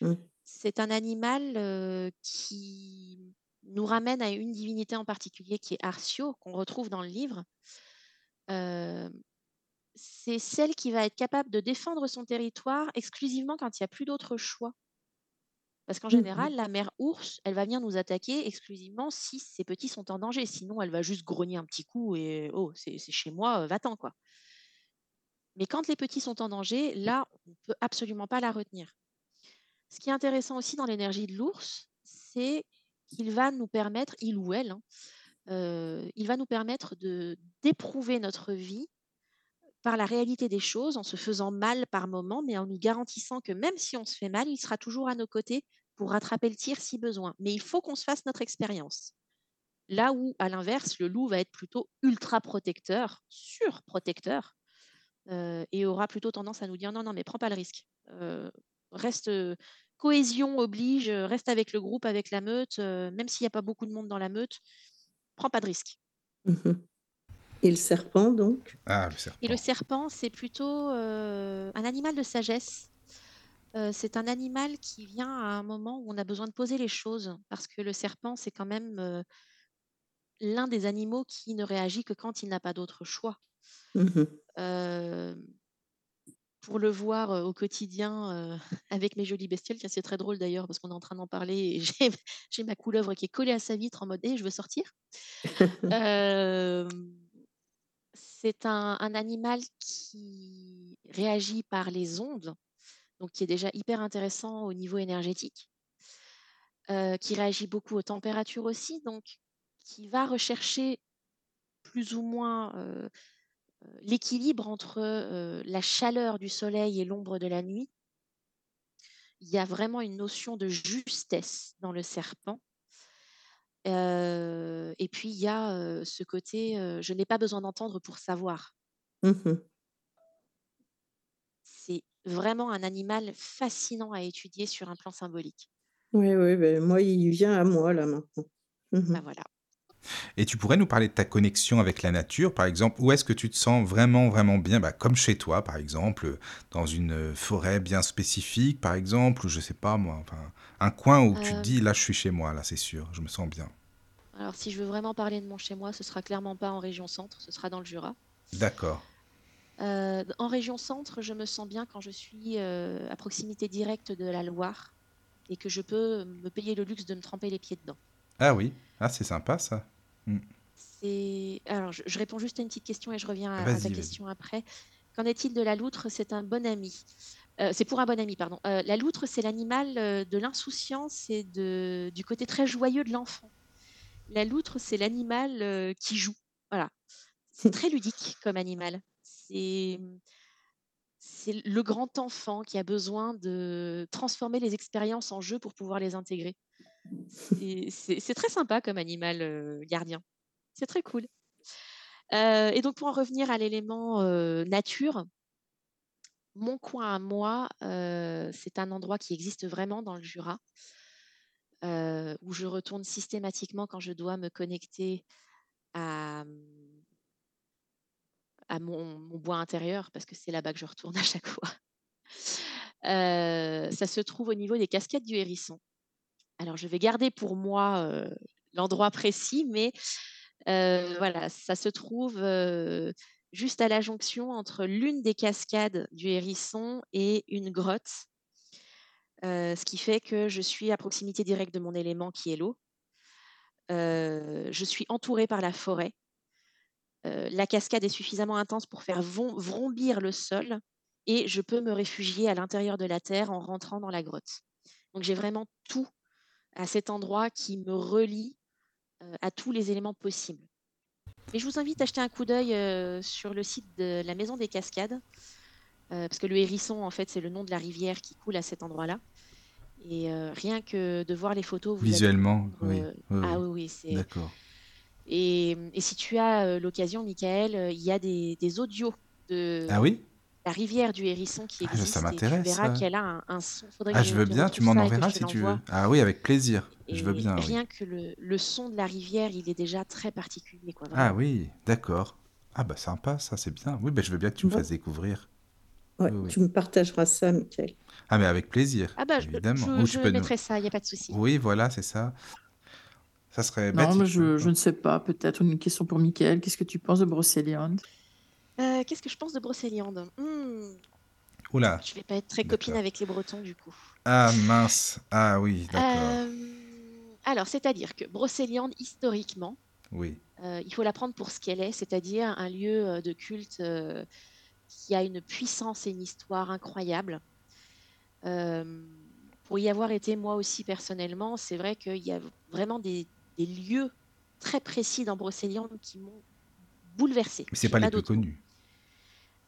[SPEAKER 4] Mmh.
[SPEAKER 5] C'est un animal euh, qui nous ramène à une divinité en particulier qui est Arcio, qu'on retrouve dans le livre. C'est celle qui va être capable de défendre son territoire exclusivement quand il n'y a plus d'autre choix. Parce qu'en
[SPEAKER 4] Mmh
[SPEAKER 5] général, la mère ours, elle va venir nous attaquer exclusivement si ses petits sont en danger. Sinon, elle va juste grogner un petit coup et oh, c'est chez moi, euh, va-t'en quoi. Mais quand les petits sont en danger, là, on peut absolument pas la retenir. Ce qui est intéressant aussi dans l'énergie de l'ours, c'est qu'il va nous permettre, il ou elle, hein, euh, il va nous permettre de d'éprouver notre vie par la réalité des choses, en se faisant mal par moment, mais en nous garantissant que même si on se fait mal, il sera toujours à nos côtés pour rattraper le tir si besoin. Mais il faut qu'on se fasse notre expérience. Là où, à l'inverse, le loup va être plutôt ultra protecteur, surprotecteur, euh, et aura plutôt tendance à nous dire non, non, mais prends pas le risque. Euh, reste euh, cohésion oblige, reste avec le groupe, avec la meute, euh, même s'il n'y a pas beaucoup de monde dans la meute, prends pas de risque.
[SPEAKER 4] Mmh Et le serpent, donc?
[SPEAKER 1] Ah, le serpent.
[SPEAKER 5] Et le serpent, c'est plutôt euh, un animal de sagesse. Euh, c'est un animal qui vient à un moment où on a besoin de poser les choses, parce que le serpent, c'est quand même euh, l'un des animaux qui ne réagit que quand il n'a pas d'autre choix.
[SPEAKER 4] Mmh
[SPEAKER 5] Euh, pour le voir au quotidien avec mes jolies bestioles, c'est très drôle d'ailleurs, parce qu'on est en train d'en parler, et j'ai ma couleuvre qui est collée à sa vitre en mode Eh, je veux sortir c'est un, un animal qui réagit par les ondes, qui est déjà hyper intéressant au niveau énergétique, euh, qui réagit beaucoup aux températures aussi, donc qui va rechercher plus ou moins euh, euh, l'équilibre entre la chaleur du soleil et l'ombre de la nuit. Il y a vraiment une notion de justesse dans le serpent. Et puis, il y a ce côté, je n'ai pas besoin d'entendre pour savoir.
[SPEAKER 4] Mmh
[SPEAKER 5] vraiment un animal fascinant à étudier sur un plan symbolique.
[SPEAKER 4] Oui, oui, ben, moi, il vient à moi, là, maintenant. Mmh
[SPEAKER 5] Ben voilà.
[SPEAKER 1] Et tu pourrais nous parler de ta connexion avec la nature, par exemple, où est-ce que tu te sens vraiment, vraiment bien, bah, comme chez toi, par exemple, dans une forêt bien spécifique, par exemple, ou je sais pas moi, enfin, un coin où tu te
[SPEAKER 5] Euh,
[SPEAKER 1] dis, là, je suis chez moi, là, c'est sûr, je me sens bien.
[SPEAKER 5] alors, si je veux vraiment parler de mon chez-moi, ce sera clairement pas en région centre, ce sera dans le Jura.
[SPEAKER 1] D'accord.
[SPEAKER 5] Euh, en région centre, je me sens bien quand je suis euh, à proximité directe de la Loire et que je peux me payer le luxe de me tremper les pieds dedans.
[SPEAKER 1] Ah oui, ah, c'est sympa ça. Mm.
[SPEAKER 5] C'est... Alors, je, je réponds juste à une petite question et je reviens à, à ta question après. Qu'en est-il de la loutre? C'est un bon ami. Euh, c'est pour un bon ami, pardon. Euh, la loutre, c'est l'animal de l'insouciance et de, du côté très joyeux de l'enfant. La loutre, c'est l'animal euh, qui joue. Voilà. C'est très ludique comme animal. C'est, c'est le grand enfant qui a besoin de transformer les expériences en jeu pour pouvoir les intégrer. C'est, très sympa comme animal euh, gardien. C'est très cool. Euh, et donc, pour en revenir à l'élément euh, nature, mon coin à moi, c'est un endroit qui existe vraiment dans le Jura, où je retourne systématiquement quand je dois me connecter à, à mon, bois intérieur, parce que c'est là-bas que je retourne à chaque fois. Euh, ça se trouve au niveau des cascades du Hérisson. Alors, je vais garder pour moi euh, l'endroit précis, mais euh, voilà, ça se trouve juste à la jonction entre l'une des cascades du Hérisson et une grotte, ce qui fait que je suis à proximité directe de mon élément qui est l'eau. Je suis entourée par la forêt. Euh, la cascade est suffisamment intense pour faire vrombir le sol et je peux me réfugier à l'intérieur de la terre en rentrant dans la grotte. Donc j'ai vraiment tout à cet endroit qui me relie euh, à tous les éléments possibles. Et je vous invite à jeter un coup d'œil euh, sur le site de la Maison des Cascades, euh, parce que le hérisson, en fait, c'est le nom de la rivière qui coule à cet endroit-là. Et euh, rien que de voir les photos, vous
[SPEAKER 1] Visuellement,
[SPEAKER 5] comprendre,
[SPEAKER 1] oui. oui,
[SPEAKER 5] ah
[SPEAKER 1] oui,
[SPEAKER 5] oui, c'est.
[SPEAKER 1] D'accord.
[SPEAKER 5] Et, et si tu as euh, l'occasion, Michael, euh, il y a des, des audios de
[SPEAKER 1] Ah oui?
[SPEAKER 5] La rivière du hérisson qui
[SPEAKER 1] Ah, ça
[SPEAKER 5] existe et tu
[SPEAKER 1] m'intéresse,
[SPEAKER 5] verras qu'elle a un, un son. Faudrait
[SPEAKER 1] Ah,
[SPEAKER 5] je
[SPEAKER 1] je veux bien, tu m'en enverras si tu veux. Ah oui, avec plaisir. Je veux bien, oui.
[SPEAKER 5] rien que le, le son de la rivière, il est déjà très particulier, quoi,
[SPEAKER 1] Ah oui, d'accord. Ah bah sympa, ça c'est bien. Oui, bah, je veux bien que tu me
[SPEAKER 4] Ouais.
[SPEAKER 1] fasses découvrir.
[SPEAKER 4] Ouais,
[SPEAKER 1] Oui, oui.
[SPEAKER 4] tu me partageras ça, Michael.
[SPEAKER 1] Ah mais avec plaisir,
[SPEAKER 5] Ah bah, je,
[SPEAKER 1] évidemment.
[SPEAKER 5] je,
[SPEAKER 1] Ou
[SPEAKER 5] je
[SPEAKER 1] peux nous...
[SPEAKER 5] mettrai ça, il n'y a pas de souci.
[SPEAKER 1] Oui, voilà, c'est ça. Ça serait
[SPEAKER 3] Non, mais je, je ne sais pas. Peut-être une question pour Mickaël. Qu'est-ce que tu penses de Brocéliande
[SPEAKER 5] Euh, Qu'est-ce que je pense de Brocéliande Hmm,
[SPEAKER 1] Oula.
[SPEAKER 5] Je vais pas être très copine avec les Bretons du coup.
[SPEAKER 1] Ah mince. Ah oui, d'accord.
[SPEAKER 5] Euh, alors, c'est-à-dire que Brocéliande, historiquement,
[SPEAKER 1] Oui.
[SPEAKER 5] euh, il faut la prendre pour ce qu'elle est, c'est-à-dire un lieu de culte euh, qui a une puissance et une histoire incroyable. Euh, pour y avoir été moi aussi personnellement, c'est vrai qu'il y a vraiment des, des lieux très précis dans Brocéliande qui m'ont bouleversée.
[SPEAKER 1] Mais c'est
[SPEAKER 5] J'ai
[SPEAKER 1] pas les plus connus.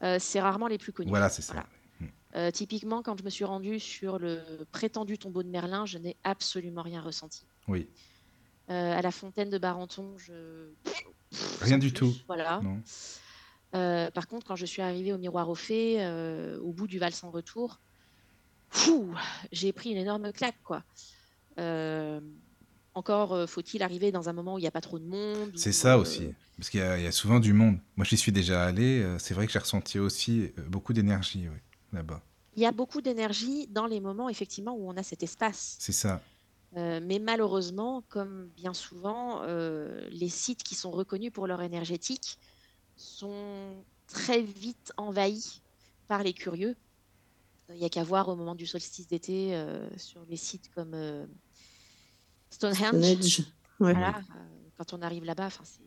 [SPEAKER 5] Euh, c'est rarement les plus connus.
[SPEAKER 1] Voilà, c'est ça.
[SPEAKER 5] Voilà. Euh, typiquement, quand je me suis rendue sur le prétendu tombeau de Merlin, je n'ai absolument rien ressenti.
[SPEAKER 1] Oui.
[SPEAKER 5] Euh, à la fontaine de Barenton, je...
[SPEAKER 1] Rien du
[SPEAKER 5] plus,
[SPEAKER 1] tout.
[SPEAKER 5] Voilà.
[SPEAKER 1] Non.
[SPEAKER 5] Euh, par contre, quand je suis arrivée au miroir au fait, euh, au bout du val sans retour, j'ai pris une énorme claque, quoi. Euh, encore euh, faut-il arriver dans un moment où il n'y a pas trop de monde.
[SPEAKER 1] C'est ça
[SPEAKER 5] euh,
[SPEAKER 1] aussi. Parce qu'il y, a il y a souvent du monde. Moi, j'y suis déjà allé. euh, C'est vrai que j'ai ressenti aussi beaucoup d'énergie oui, là-bas.
[SPEAKER 5] Il y a beaucoup d'énergie dans les moments, effectivement, où on a cet espace.
[SPEAKER 1] C'est ça.
[SPEAKER 5] Euh, mais malheureusement, comme bien souvent, euh, les sites qui sont reconnus pour leur énergétique sont très vite envahis par les curieux. Il n'y a qu'à voir au moment du solstice d'été euh, sur les sites comme Stonehenge.
[SPEAKER 4] Stonehenge. Ouais.
[SPEAKER 5] Voilà, euh, quand on arrive là-bas, c'est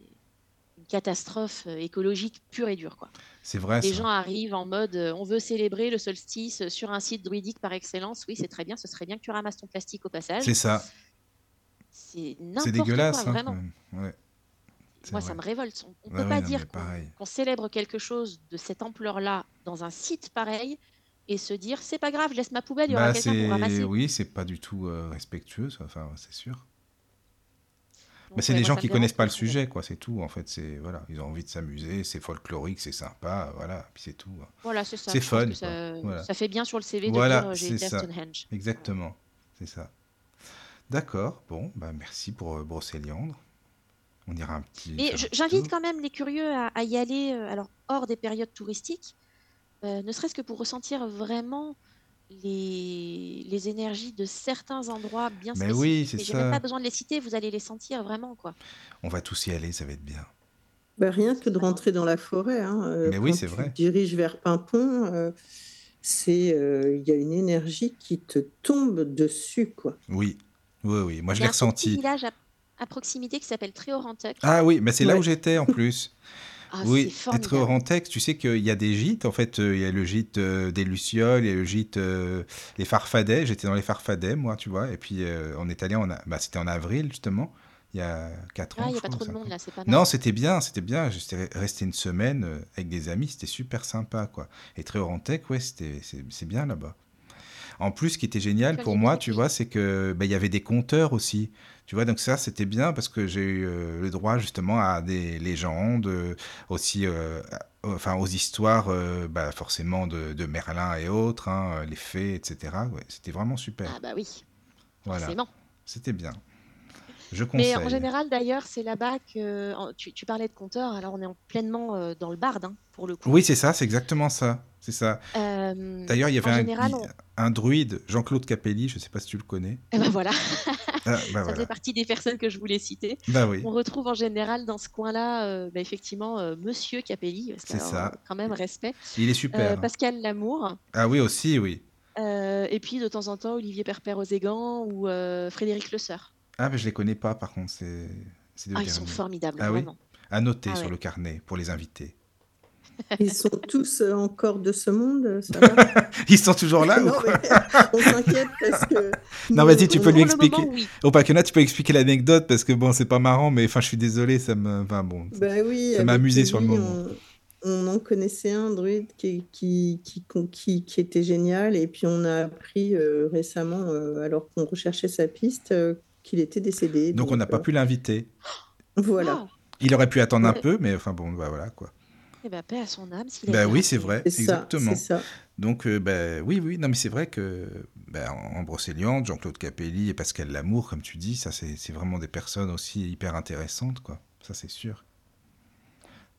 [SPEAKER 5] une catastrophe euh, écologique pure et dure. Quoi.
[SPEAKER 1] C'est vrai.
[SPEAKER 5] Les
[SPEAKER 1] ça.
[SPEAKER 5] gens arrivent en mode euh, on veut célébrer le solstice sur un site druidique par excellence. Oui, c'est très bien, ce serait bien que tu ramasses ton plastique au passage.
[SPEAKER 1] C'est ça.
[SPEAKER 5] C'est
[SPEAKER 1] C'est
[SPEAKER 5] n'importe
[SPEAKER 1] dégueulasse.
[SPEAKER 5] quoi,
[SPEAKER 1] hein,
[SPEAKER 5] vraiment.
[SPEAKER 1] Ouais.
[SPEAKER 5] Moi,
[SPEAKER 1] vrai.
[SPEAKER 5] ça me révolte. On ne
[SPEAKER 1] Ouais,
[SPEAKER 5] peut pas
[SPEAKER 1] non,
[SPEAKER 5] dire qu'on célèbre quelque chose de cette ampleur-là dans un site pareil et se dire c'est pas grave, je laisse ma poubelle, il y aura
[SPEAKER 1] Bah,
[SPEAKER 5] quelqu'un pour ramasser.
[SPEAKER 1] oui, c'est pas du tout euh, respectueux, ça. enfin, c'est sûr. Mais c'est
[SPEAKER 5] ouais,
[SPEAKER 1] des
[SPEAKER 5] moi,
[SPEAKER 1] gens qui connaissent pas le sujet, quoi. C'est tout. En fait, c'est voilà, ils ont envie de s'amuser, c'est folklorique, c'est sympa, voilà. Puis c'est tout.
[SPEAKER 5] Voilà, c'est ça.
[SPEAKER 1] C'est fun,
[SPEAKER 5] ça,
[SPEAKER 1] quoi. Voilà.
[SPEAKER 5] ça fait bien sur le CV de
[SPEAKER 1] Voilà,
[SPEAKER 5] dire euh,
[SPEAKER 1] c'est ça.
[SPEAKER 5] Stonehenge.
[SPEAKER 1] Exactement, c'est ça. D'accord. Bon, bah merci pour euh, Brocéliande. On ira un petit. Petit
[SPEAKER 5] j'invite quand même les curieux à, à y aller, euh, alors hors des périodes touristiques, euh, ne serait-ce que pour ressentir vraiment les, les énergies de certains endroits bien
[SPEAKER 1] Mais
[SPEAKER 5] spécifiques.
[SPEAKER 1] oui, c'est
[SPEAKER 5] Mais j'ai même
[SPEAKER 1] ça.
[SPEAKER 5] pas besoin de les citer, vous allez les sentir vraiment, quoi.
[SPEAKER 1] On va tous y aller, ça va être bien.
[SPEAKER 4] Bah, rien que de rentrer dans la forêt. hein, euh,
[SPEAKER 1] Mais oui,
[SPEAKER 4] quand
[SPEAKER 1] c'est
[SPEAKER 4] tu
[SPEAKER 1] vrai.
[SPEAKER 4] te diriges vers Pimpon, euh, c'est, euh, il y a une énergie qui te tombe dessus, quoi.
[SPEAKER 1] Oui, oui, oui. Moi,
[SPEAKER 5] Il
[SPEAKER 1] je
[SPEAKER 5] y
[SPEAKER 1] l'ai
[SPEAKER 5] a un
[SPEAKER 1] ressenti.
[SPEAKER 5] village à, à proximité qui s'appelle Tréorantuc.
[SPEAKER 1] Ah oui, mais c'est là où j'étais en plus.
[SPEAKER 5] Ah,
[SPEAKER 1] Oui, être Rantex, tu sais qu'il y a des gîtes. En fait, euh, il y a le gîte euh, des Lucioles, il y a le gîte euh, les Farfadets. J'étais dans les Farfadets, moi, tu vois. Et puis, euh, on est allé en... a- Bah, c'était en avril, justement, il y a 4 ans.
[SPEAKER 5] Ah, il n'y a pas trop de monde là, c'est pas mal.
[SPEAKER 1] Non, c'était bien, c'était bien. J'étais resté une semaine euh, avec des amis, c'était super sympa, quoi. Et Tréorantec, ouais, c'était, c'est, c'est bien là-bas. En plus, ce qui était génial pour moi, tu vois, c'est que bah, y avait des conteurs aussi. Tu vois, donc ça, c'était bien parce que j'ai eu euh, le droit justement à des légendes, euh, aussi, euh, enfin, aux histoires, euh, bah, forcément de, de Merlin et autres, hein, les fées, etc. Ouais, c'était vraiment super.
[SPEAKER 5] Ah bah oui,
[SPEAKER 1] voilà, c'était bien. Je conseille.
[SPEAKER 5] Mais en général, d'ailleurs, c'est là-bas que en- tu, tu parlais de compteur. Alors, on est en- pleinement euh, dans le barde, hein, pour le coup.
[SPEAKER 1] Oui, c'est ça, c'est exactement ça. C'est ça.
[SPEAKER 5] Euh,
[SPEAKER 1] D'ailleurs, il y avait un,
[SPEAKER 5] général,
[SPEAKER 1] gui-
[SPEAKER 5] on-
[SPEAKER 1] un druide, Jean-Claude Capelli, je ne sais pas si tu le connais.
[SPEAKER 5] Eh ben voilà,
[SPEAKER 1] Ah, bah
[SPEAKER 5] ça
[SPEAKER 1] voilà.
[SPEAKER 5] faisait partie des personnes que je voulais citer.
[SPEAKER 1] Bah oui,
[SPEAKER 5] On retrouve en général dans ce coin-là, euh, bah, effectivement, euh, Monsieur Capelli,
[SPEAKER 1] C'est ça.
[SPEAKER 5] quand même respect,
[SPEAKER 1] il est
[SPEAKER 5] Euh,
[SPEAKER 1] super. hein.
[SPEAKER 5] Pascal Lamour,
[SPEAKER 1] Ah oui, aussi, oui.
[SPEAKER 5] euh, et puis de temps en temps Olivier Perper-Oségan ou euh, Frédéric Le Sœur.
[SPEAKER 1] Ah, mais je les connais pas, par contre, c'est
[SPEAKER 5] Ah, ils sont formidables,
[SPEAKER 1] Ah oui. À noter
[SPEAKER 5] Ah
[SPEAKER 1] sur
[SPEAKER 5] ouais.
[SPEAKER 1] le carnet pour les invités.
[SPEAKER 4] Ils sont tous euh, encore de ce monde, ça va?
[SPEAKER 1] Ils sont toujours là ou quoi?
[SPEAKER 4] on s'inquiète parce que.
[SPEAKER 1] Non, vas-y, tu peux lui expliquer.
[SPEAKER 5] moment, oui.
[SPEAKER 1] Au Pacana, tu peux expliquer l'anecdote parce que bon, c'est pas marrant, mais enfin, je suis désolé, ça me. Enfin bon.
[SPEAKER 4] Ben oui,
[SPEAKER 1] Ça m'a amusé sur le moment.
[SPEAKER 4] On, on en connaissait un druide qui, qui, qui, qui, qui était génial, et puis on a appris euh, récemment, euh, alors qu'on recherchait sa piste, euh, qu'il était décédé.
[SPEAKER 1] Donc, on n'a pas
[SPEAKER 4] euh,
[SPEAKER 1] pu l'inviter.
[SPEAKER 4] Voilà.
[SPEAKER 1] Il aurait pu attendre un peu, mais enfin bon, bah voilà quoi.
[SPEAKER 5] Eh ben, paix à son âme. s'il
[SPEAKER 1] Bah oui, c'est vrai,
[SPEAKER 4] ça,
[SPEAKER 1] exactement.
[SPEAKER 4] c'est ça.
[SPEAKER 1] Donc, euh, bah, oui, oui, non, mais c'est vrai que bah, en Brocéliande, Jean-Claude Capelli et Pascal Lamour, comme tu dis, ça, c'est c'est vraiment des personnes aussi hyper intéressantes, quoi. Ça, c'est sûr.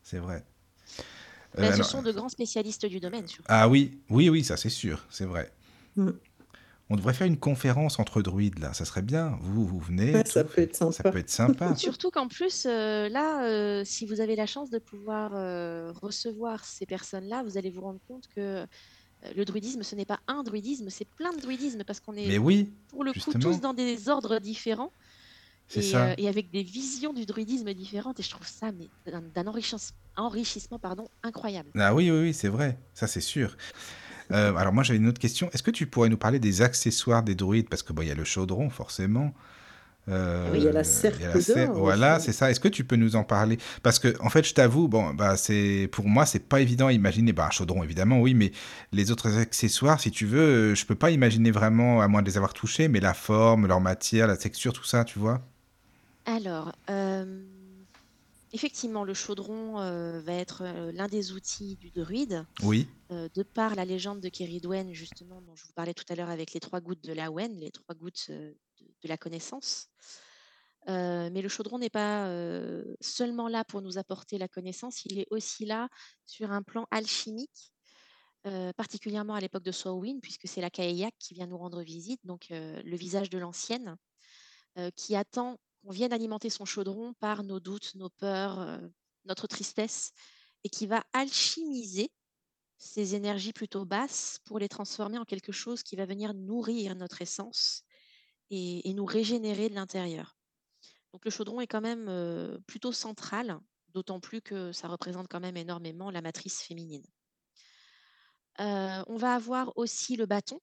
[SPEAKER 1] C'est vrai. Euh,
[SPEAKER 5] Bah, ce
[SPEAKER 1] alors-
[SPEAKER 5] sont de grands spécialistes du domaine, surtout.
[SPEAKER 1] Ah oui, oui, oui, ça, c'est sûr, c'est vrai.
[SPEAKER 4] Mm.
[SPEAKER 1] On devrait faire une conférence entre druides, là, ça serait bien. Vous, vous venez.
[SPEAKER 4] Ouais, ça peut être
[SPEAKER 1] Ça
[SPEAKER 4] sympa.
[SPEAKER 1] peut être sympa.
[SPEAKER 5] Surtout qu'en plus, euh, là, euh, si vous avez la chance de pouvoir euh, recevoir ces personnes-là, vous allez vous rendre compte que le druidisme, ce n'est pas un druidisme, c'est plein de druidismes parce qu'on
[SPEAKER 1] Mais
[SPEAKER 5] est
[SPEAKER 1] oui,
[SPEAKER 5] pour le coup tous dans des ordres différents
[SPEAKER 1] c'est
[SPEAKER 5] et,
[SPEAKER 1] ça.
[SPEAKER 5] euh, et avec des visions du druidisme différentes. Et je trouve ça mais d'un d'un enrichissement, enrichissement pardon, incroyable.
[SPEAKER 1] Ah oui, oui, oui, c'est vrai, ça c'est sûr. Euh, alors moi j'avais une autre question. Est-ce que tu pourrais nous parler des accessoires des druides? Parce que bon, il y a le chaudron forcément.
[SPEAKER 4] Oui, il y a la
[SPEAKER 1] Euh, il y a la
[SPEAKER 4] serpe
[SPEAKER 1] Voilà, c'est ça. Est-ce que tu peux nous en parler? Parce que en fait, je t'avoue, bon, bah c'est pour moi c'est pas évident à imaginer. Bah un chaudron évidemment, oui, mais les autres accessoires, si tu veux, je peux pas imaginer vraiment à moins de les avoir touchés, mais la forme, leur matière, la texture, tout ça, tu vois?
[SPEAKER 5] Alors, euh, effectivement, le chaudron euh, va être euh, l'un des outils du druide.
[SPEAKER 1] Oui.
[SPEAKER 5] euh, de par la légende de Keridwen, justement, dont je vous parlais tout à l'heure avec les trois gouttes de la Wen, les trois gouttes de, de la connaissance. Mais le chaudron n'est pas seulement là pour nous apporter la connaissance, il est aussi là sur un plan alchimique, particulièrement à l'époque de Samhain, puisque c'est la Kaeyak qui vient nous rendre visite, donc le visage de l'ancienne, qui attend qu'on vienne alimenter son chaudron par nos doutes, nos peurs, euh, notre tristesse, et qui va alchimiser ces énergies plutôt basses pour les transformer en quelque chose qui va venir nourrir notre essence et, nous régénérer de l'intérieur. Donc le chaudron est quand même euh, plutôt central, d'autant plus que ça représente quand même énormément la matrice féminine. Euh, on va avoir aussi le bâton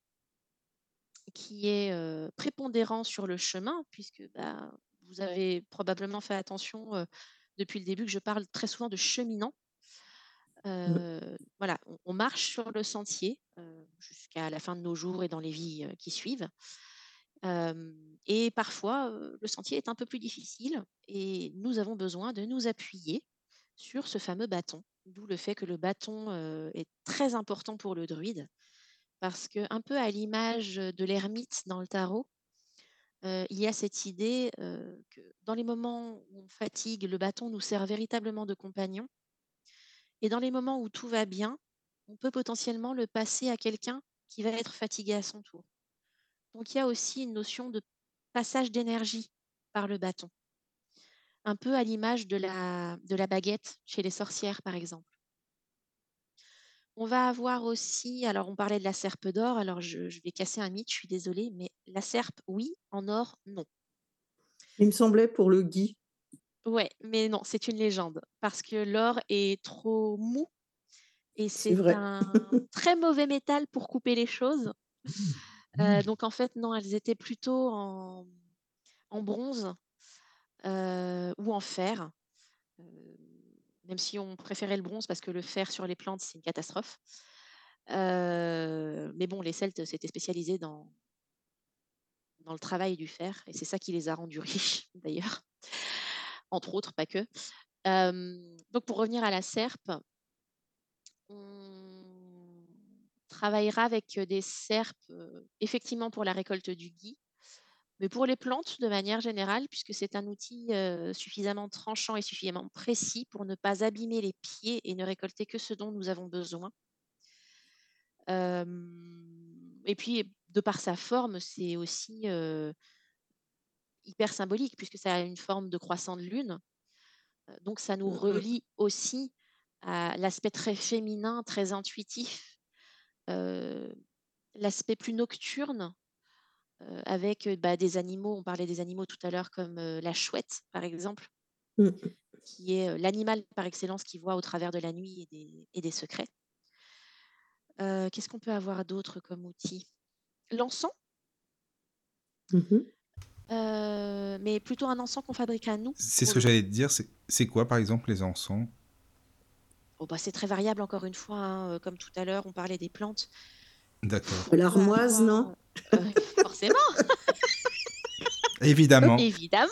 [SPEAKER 5] qui est prépondérant sur le chemin, puisque bah, vous avez probablement fait attention euh, depuis le début que je parle très souvent de cheminant.
[SPEAKER 4] Mmh.
[SPEAKER 5] Voilà, on, on marche sur le sentier jusqu'à la fin de nos jours et dans les vies qui suivent. Et parfois, le sentier est un peu plus difficile et nous avons besoin de nous appuyer sur ce fameux bâton. D'où le fait que le bâton est très important pour le druide, parce que un peu à l'image de l'ermite dans le tarot, il y a cette idée que dans les moments où on fatigue, le bâton nous sert véritablement de compagnon, et dans les moments où tout va bien, on peut potentiellement le passer à quelqu'un qui va être fatigué à son tour. Donc il y a aussi une notion de passage d'énergie par le bâton, un peu à l'image de la baguette chez les sorcières, par exemple. On va avoir aussi, alors on parlait de la serpe d'or, alors je, je vais casser un mythe, je suis désolée, mais la serpe, oui, en or, non.
[SPEAKER 4] Il me semblait pour le gui.
[SPEAKER 5] Ouais, mais non, c'est une légende, parce que l'or est trop mou et
[SPEAKER 4] C'est
[SPEAKER 5] un très mauvais métal pour couper les choses. Euh, donc en fait, non, elles étaient plutôt en, en bronze euh, ou en fer, euh, même si on préférait le bronze parce que le fer sur les plantes, c'est une catastrophe. Euh, mais bon, les Celtes s'étaient spécialisés dans, le travail du fer, et c'est ça qui les a rendus riches, d'ailleurs, entre autres, pas que. Euh, donc pour revenir à la serpe, on travaillera avec des serpes, euh, effectivement pour la récolte du gui, mais pour les plantes de manière générale, puisque c'est un outil euh, suffisamment tranchant et suffisamment précis pour ne pas abîmer les pieds et ne récolter que ce dont nous avons besoin. Euh, et puis, de par sa forme, c'est aussi euh, hyper symbolique, puisque ça a une forme de croissant de lune. Donc, ça nous
[SPEAKER 4] Mhm.
[SPEAKER 5] relie aussi à l'aspect très féminin, très intuitif, l'aspect plus nocturne, avec euh, bah, des animaux, on parlait des animaux tout à l'heure, comme euh, la chouette, par exemple,
[SPEAKER 4] Mm.
[SPEAKER 5] qui est euh, l'animal par excellence qui voit au travers de la nuit et des, et des secrets. Euh, Qu'est-ce qu'on peut avoir d'autre comme outil? L'encens, euh, mais plutôt un encens qu'on fabrique à nous.
[SPEAKER 1] C'est ce que j'allais te dire. C'est quoi, par exemple, les encens?
[SPEAKER 5] Oh, bah, c'est très variable, encore une fois. hein, euh, Comme tout à l'heure, on parlait des plantes.
[SPEAKER 1] D'accord.
[SPEAKER 4] L'armoise, non?
[SPEAKER 5] Euh, forcément,
[SPEAKER 1] Évidemment.
[SPEAKER 5] évidemment.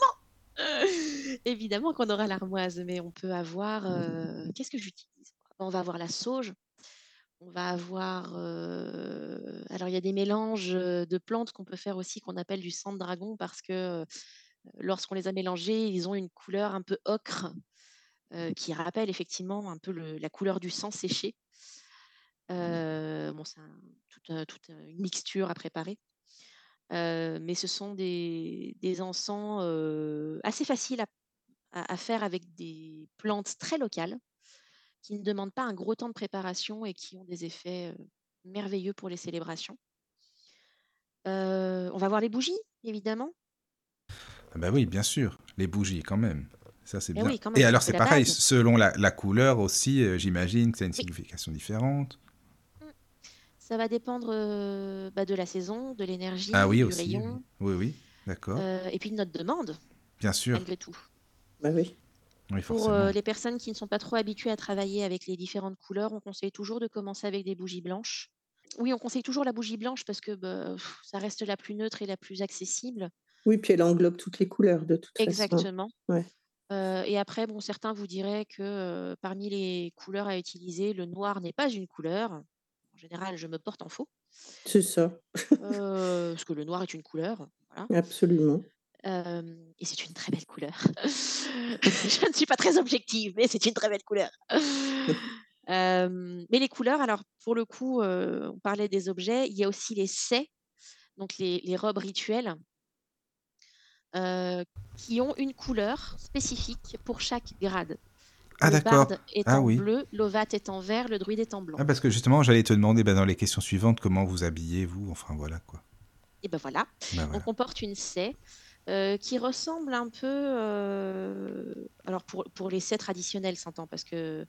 [SPEAKER 5] Évidemment qu'on aura l'armoise, mais on peut avoir. euh, Qu'est-ce que j'utilise? On va avoir la sauge. On va avoir. euh, Alors, il y a des mélanges de plantes qu'on peut faire aussi, qu'on appelle du sang de dragon, parce que lorsqu'on les a mélangés, ils ont une couleur un peu ocre, qui rappelle effectivement un peu le- la couleur du sang séché. Euh, bon, c'est un- toute, toute, une mixture à préparer. Euh, mais ce sont des, des encens euh, assez faciles à, à- à faire avec des plantes très locales qui ne demandent pas un gros temps de préparation et qui ont des effets merveilleux pour les célébrations. on va voir les bougies, évidemment.
[SPEAKER 1] Ah bah oui, bien sûr, les bougies quand même. Ça, c'est
[SPEAKER 5] Eh
[SPEAKER 1] bien.
[SPEAKER 5] oui,
[SPEAKER 1] Et alors,
[SPEAKER 5] c'est
[SPEAKER 1] pareil,
[SPEAKER 5] base.
[SPEAKER 1] selon la, la couleur aussi, euh, j'imagine que ça a une signification différente.
[SPEAKER 5] Ça va dépendre euh, bah, de la saison, de
[SPEAKER 1] Ah
[SPEAKER 5] l'énergie,
[SPEAKER 1] oui,
[SPEAKER 5] du
[SPEAKER 1] aussi. Oui,
[SPEAKER 5] rayon,
[SPEAKER 1] oui, oui, d'accord.
[SPEAKER 5] euh, et puis de notre demande,
[SPEAKER 1] Bien sûr.
[SPEAKER 5] malgré tout.
[SPEAKER 4] Bah oui.
[SPEAKER 1] Oui,
[SPEAKER 5] Pour euh, les personnes qui ne sont pas trop habituées à travailler avec les différentes couleurs, on conseille toujours de commencer avec des bougies blanches. Oui, on conseille toujours la bougie blanche parce que bah, ça reste la plus neutre et la plus accessible.
[SPEAKER 4] Oui, puis elle englobe toutes les couleurs de toute façon.
[SPEAKER 5] Exactement.
[SPEAKER 4] Ouais.
[SPEAKER 5] Euh, et après, bon, certains vous diraient que euh, parmi les couleurs à utiliser, le noir n'est pas une couleur. En général, je me porte en faux,
[SPEAKER 4] C'est ça,
[SPEAKER 5] euh, parce que le noir est une couleur. Voilà.
[SPEAKER 4] absolument.
[SPEAKER 5] Euh, et c'est une très belle couleur. je ne suis pas très objective, mais c'est une très belle couleur. Euh, mais les couleurs, alors pour le coup, on parlait des objets, il y a aussi les sets, donc les, les robes rituelles, qui ont une couleur spécifique pour chaque grade.
[SPEAKER 1] Ah,
[SPEAKER 5] le
[SPEAKER 1] d'accord.
[SPEAKER 5] est
[SPEAKER 1] Ah
[SPEAKER 5] en
[SPEAKER 1] oui.
[SPEAKER 5] bleu, l'ovate est en vert, le druide est en blanc.
[SPEAKER 1] Ah, parce que justement, j'allais te demander bah, dans les questions suivantes comment vous habillez, vous? Enfin, voilà quoi.
[SPEAKER 5] Et ben voilà.
[SPEAKER 1] Bah,
[SPEAKER 5] Donc on porte une sey euh, qui ressemble un peu, euh, alors pour, pour les sets traditionnels, s'entend, parce que euh,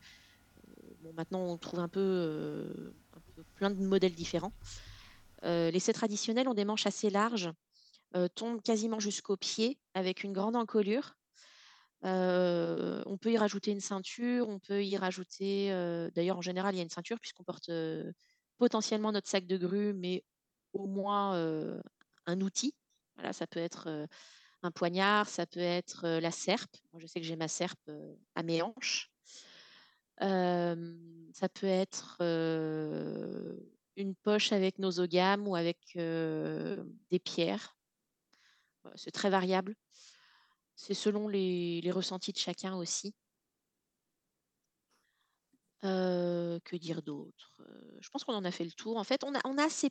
[SPEAKER 5] bon, maintenant on trouve un peu, euh, un peu plein de modèles différents. Les sets traditionnels ont des manches assez larges, tombent quasiment jusqu'aux pieds, avec une grande encolure. On peut y rajouter une ceinture, on peut y rajouter, d'ailleurs en général il y a une ceinture puisqu'on porte potentiellement notre sac de grue, mais au moins un outil. Voilà, ça peut être un poignard, ça peut être la serpe. Moi, je sais que j'ai ma serpe à mes hanches. Ça peut être une poche avec nos ogames ou avec des pierres. C'est très variable. C'est selon les, les ressentis de chacun aussi. Euh, que dire d'autre? Euh, Je pense qu'on en a fait le tour. En fait, on a, on a assez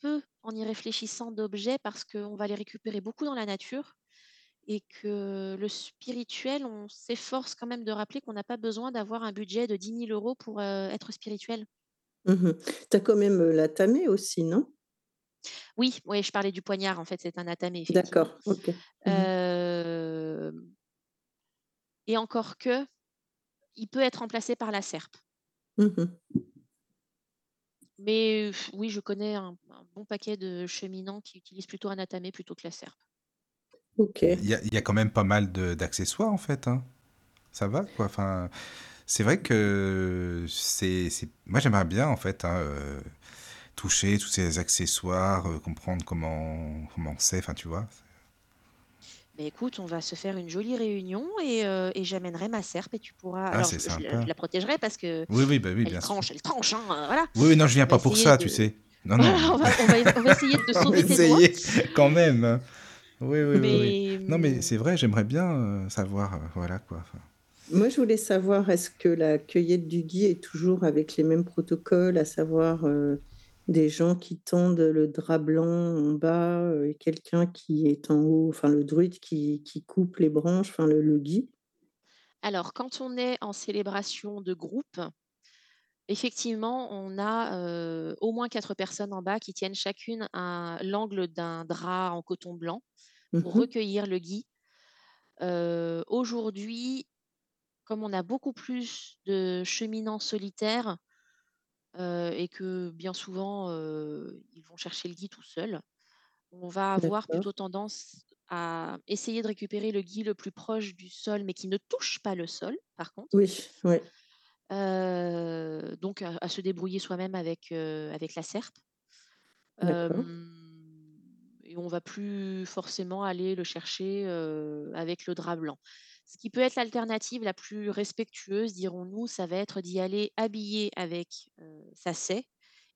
[SPEAKER 5] peu, en y réfléchissant, d'objets parce qu'on va les récupérer beaucoup dans la nature et que le spirituel, on s'efforce quand même de rappeler qu'on n'a pas besoin d'avoir un budget de 10 000 euros pour euh, être spirituel.
[SPEAKER 4] Mmh Tu as quand même, heu, la tamée aussi, non?
[SPEAKER 5] Oui, oui, je parlais du poignard, en fait, c'est un atamé.
[SPEAKER 4] D'accord, OK. Mmh
[SPEAKER 5] Euh, et encore que, il peut être remplacé par la serpe.
[SPEAKER 4] Mmh
[SPEAKER 5] Mais oui, je connais un, un bon paquet de cheminants qui utilisent plutôt un atamé plutôt que la serpe.
[SPEAKER 4] OK.
[SPEAKER 1] Il y a, il y a quand même pas mal d'accessoires en fait. hein. Ça va quoi. Enfin, c'est vrai que c'est, c'est- moi j'aimerais bien en fait hein, euh, toucher tous ces accessoires, euh, comprendre comment comment c'est. Enfin, tu vois.
[SPEAKER 5] Mais écoute, on va se faire une jolie réunion et, euh, et j'amènerai ma serpe et tu pourras.
[SPEAKER 1] Ah,
[SPEAKER 5] Alors, je, je la
[SPEAKER 1] sympa.
[SPEAKER 5] je la protégerai parce que
[SPEAKER 1] Oui, oui, bah oui,
[SPEAKER 5] elle
[SPEAKER 1] bien sûr.
[SPEAKER 5] tranche, elle tranche, hein, euh, voilà.
[SPEAKER 1] Oui, oui, non, je viens pas pour ça,
[SPEAKER 5] de-
[SPEAKER 1] tu sais. Non, non.
[SPEAKER 5] Voilà, on va, on va- on va essayer de te
[SPEAKER 1] On va
[SPEAKER 5] sauver tes doigts.
[SPEAKER 1] essayer quand même. hein. Oui, oui, oui, oui.
[SPEAKER 5] Mais,
[SPEAKER 1] Non, mais c'est vrai, j'aimerais bien euh, savoir, euh, voilà quoi. Enfin,
[SPEAKER 4] Moi, je voulais savoir, est-ce que la cueillette du gui est toujours avec les mêmes protocoles, à savoir, des gens qui tendent le drap blanc en bas, heu, et quelqu'un qui est en haut, enfin le druide qui qui coupe les branches, enfin le le gui?
[SPEAKER 5] Alors, quand on est en célébration de groupe, effectivement, on a euh, au moins quatre personnes en bas qui tiennent chacune un- l'angle d'un drap en coton blanc pour
[SPEAKER 4] Mmh
[SPEAKER 5] recueillir le gui. Euh, Aujourd'hui, comme on a beaucoup plus de cheminants solitaires euh, et que bien souvent euh, ils vont chercher le gui tout seuls, on va avoir plutôt tendance à essayer de récupérer le gui le plus proche du sol, mais qui ne touche pas le sol, par contre.
[SPEAKER 4] Oui.
[SPEAKER 5] Heu, donc à à se débrouiller soi-même avec, avec la serpe. Et on va plus forcément aller le chercher, avec le drap blanc. Ce qui peut être l'alternative la plus respectueuse, dirons-nous, ça va être d'y aller habillé avec, sa sey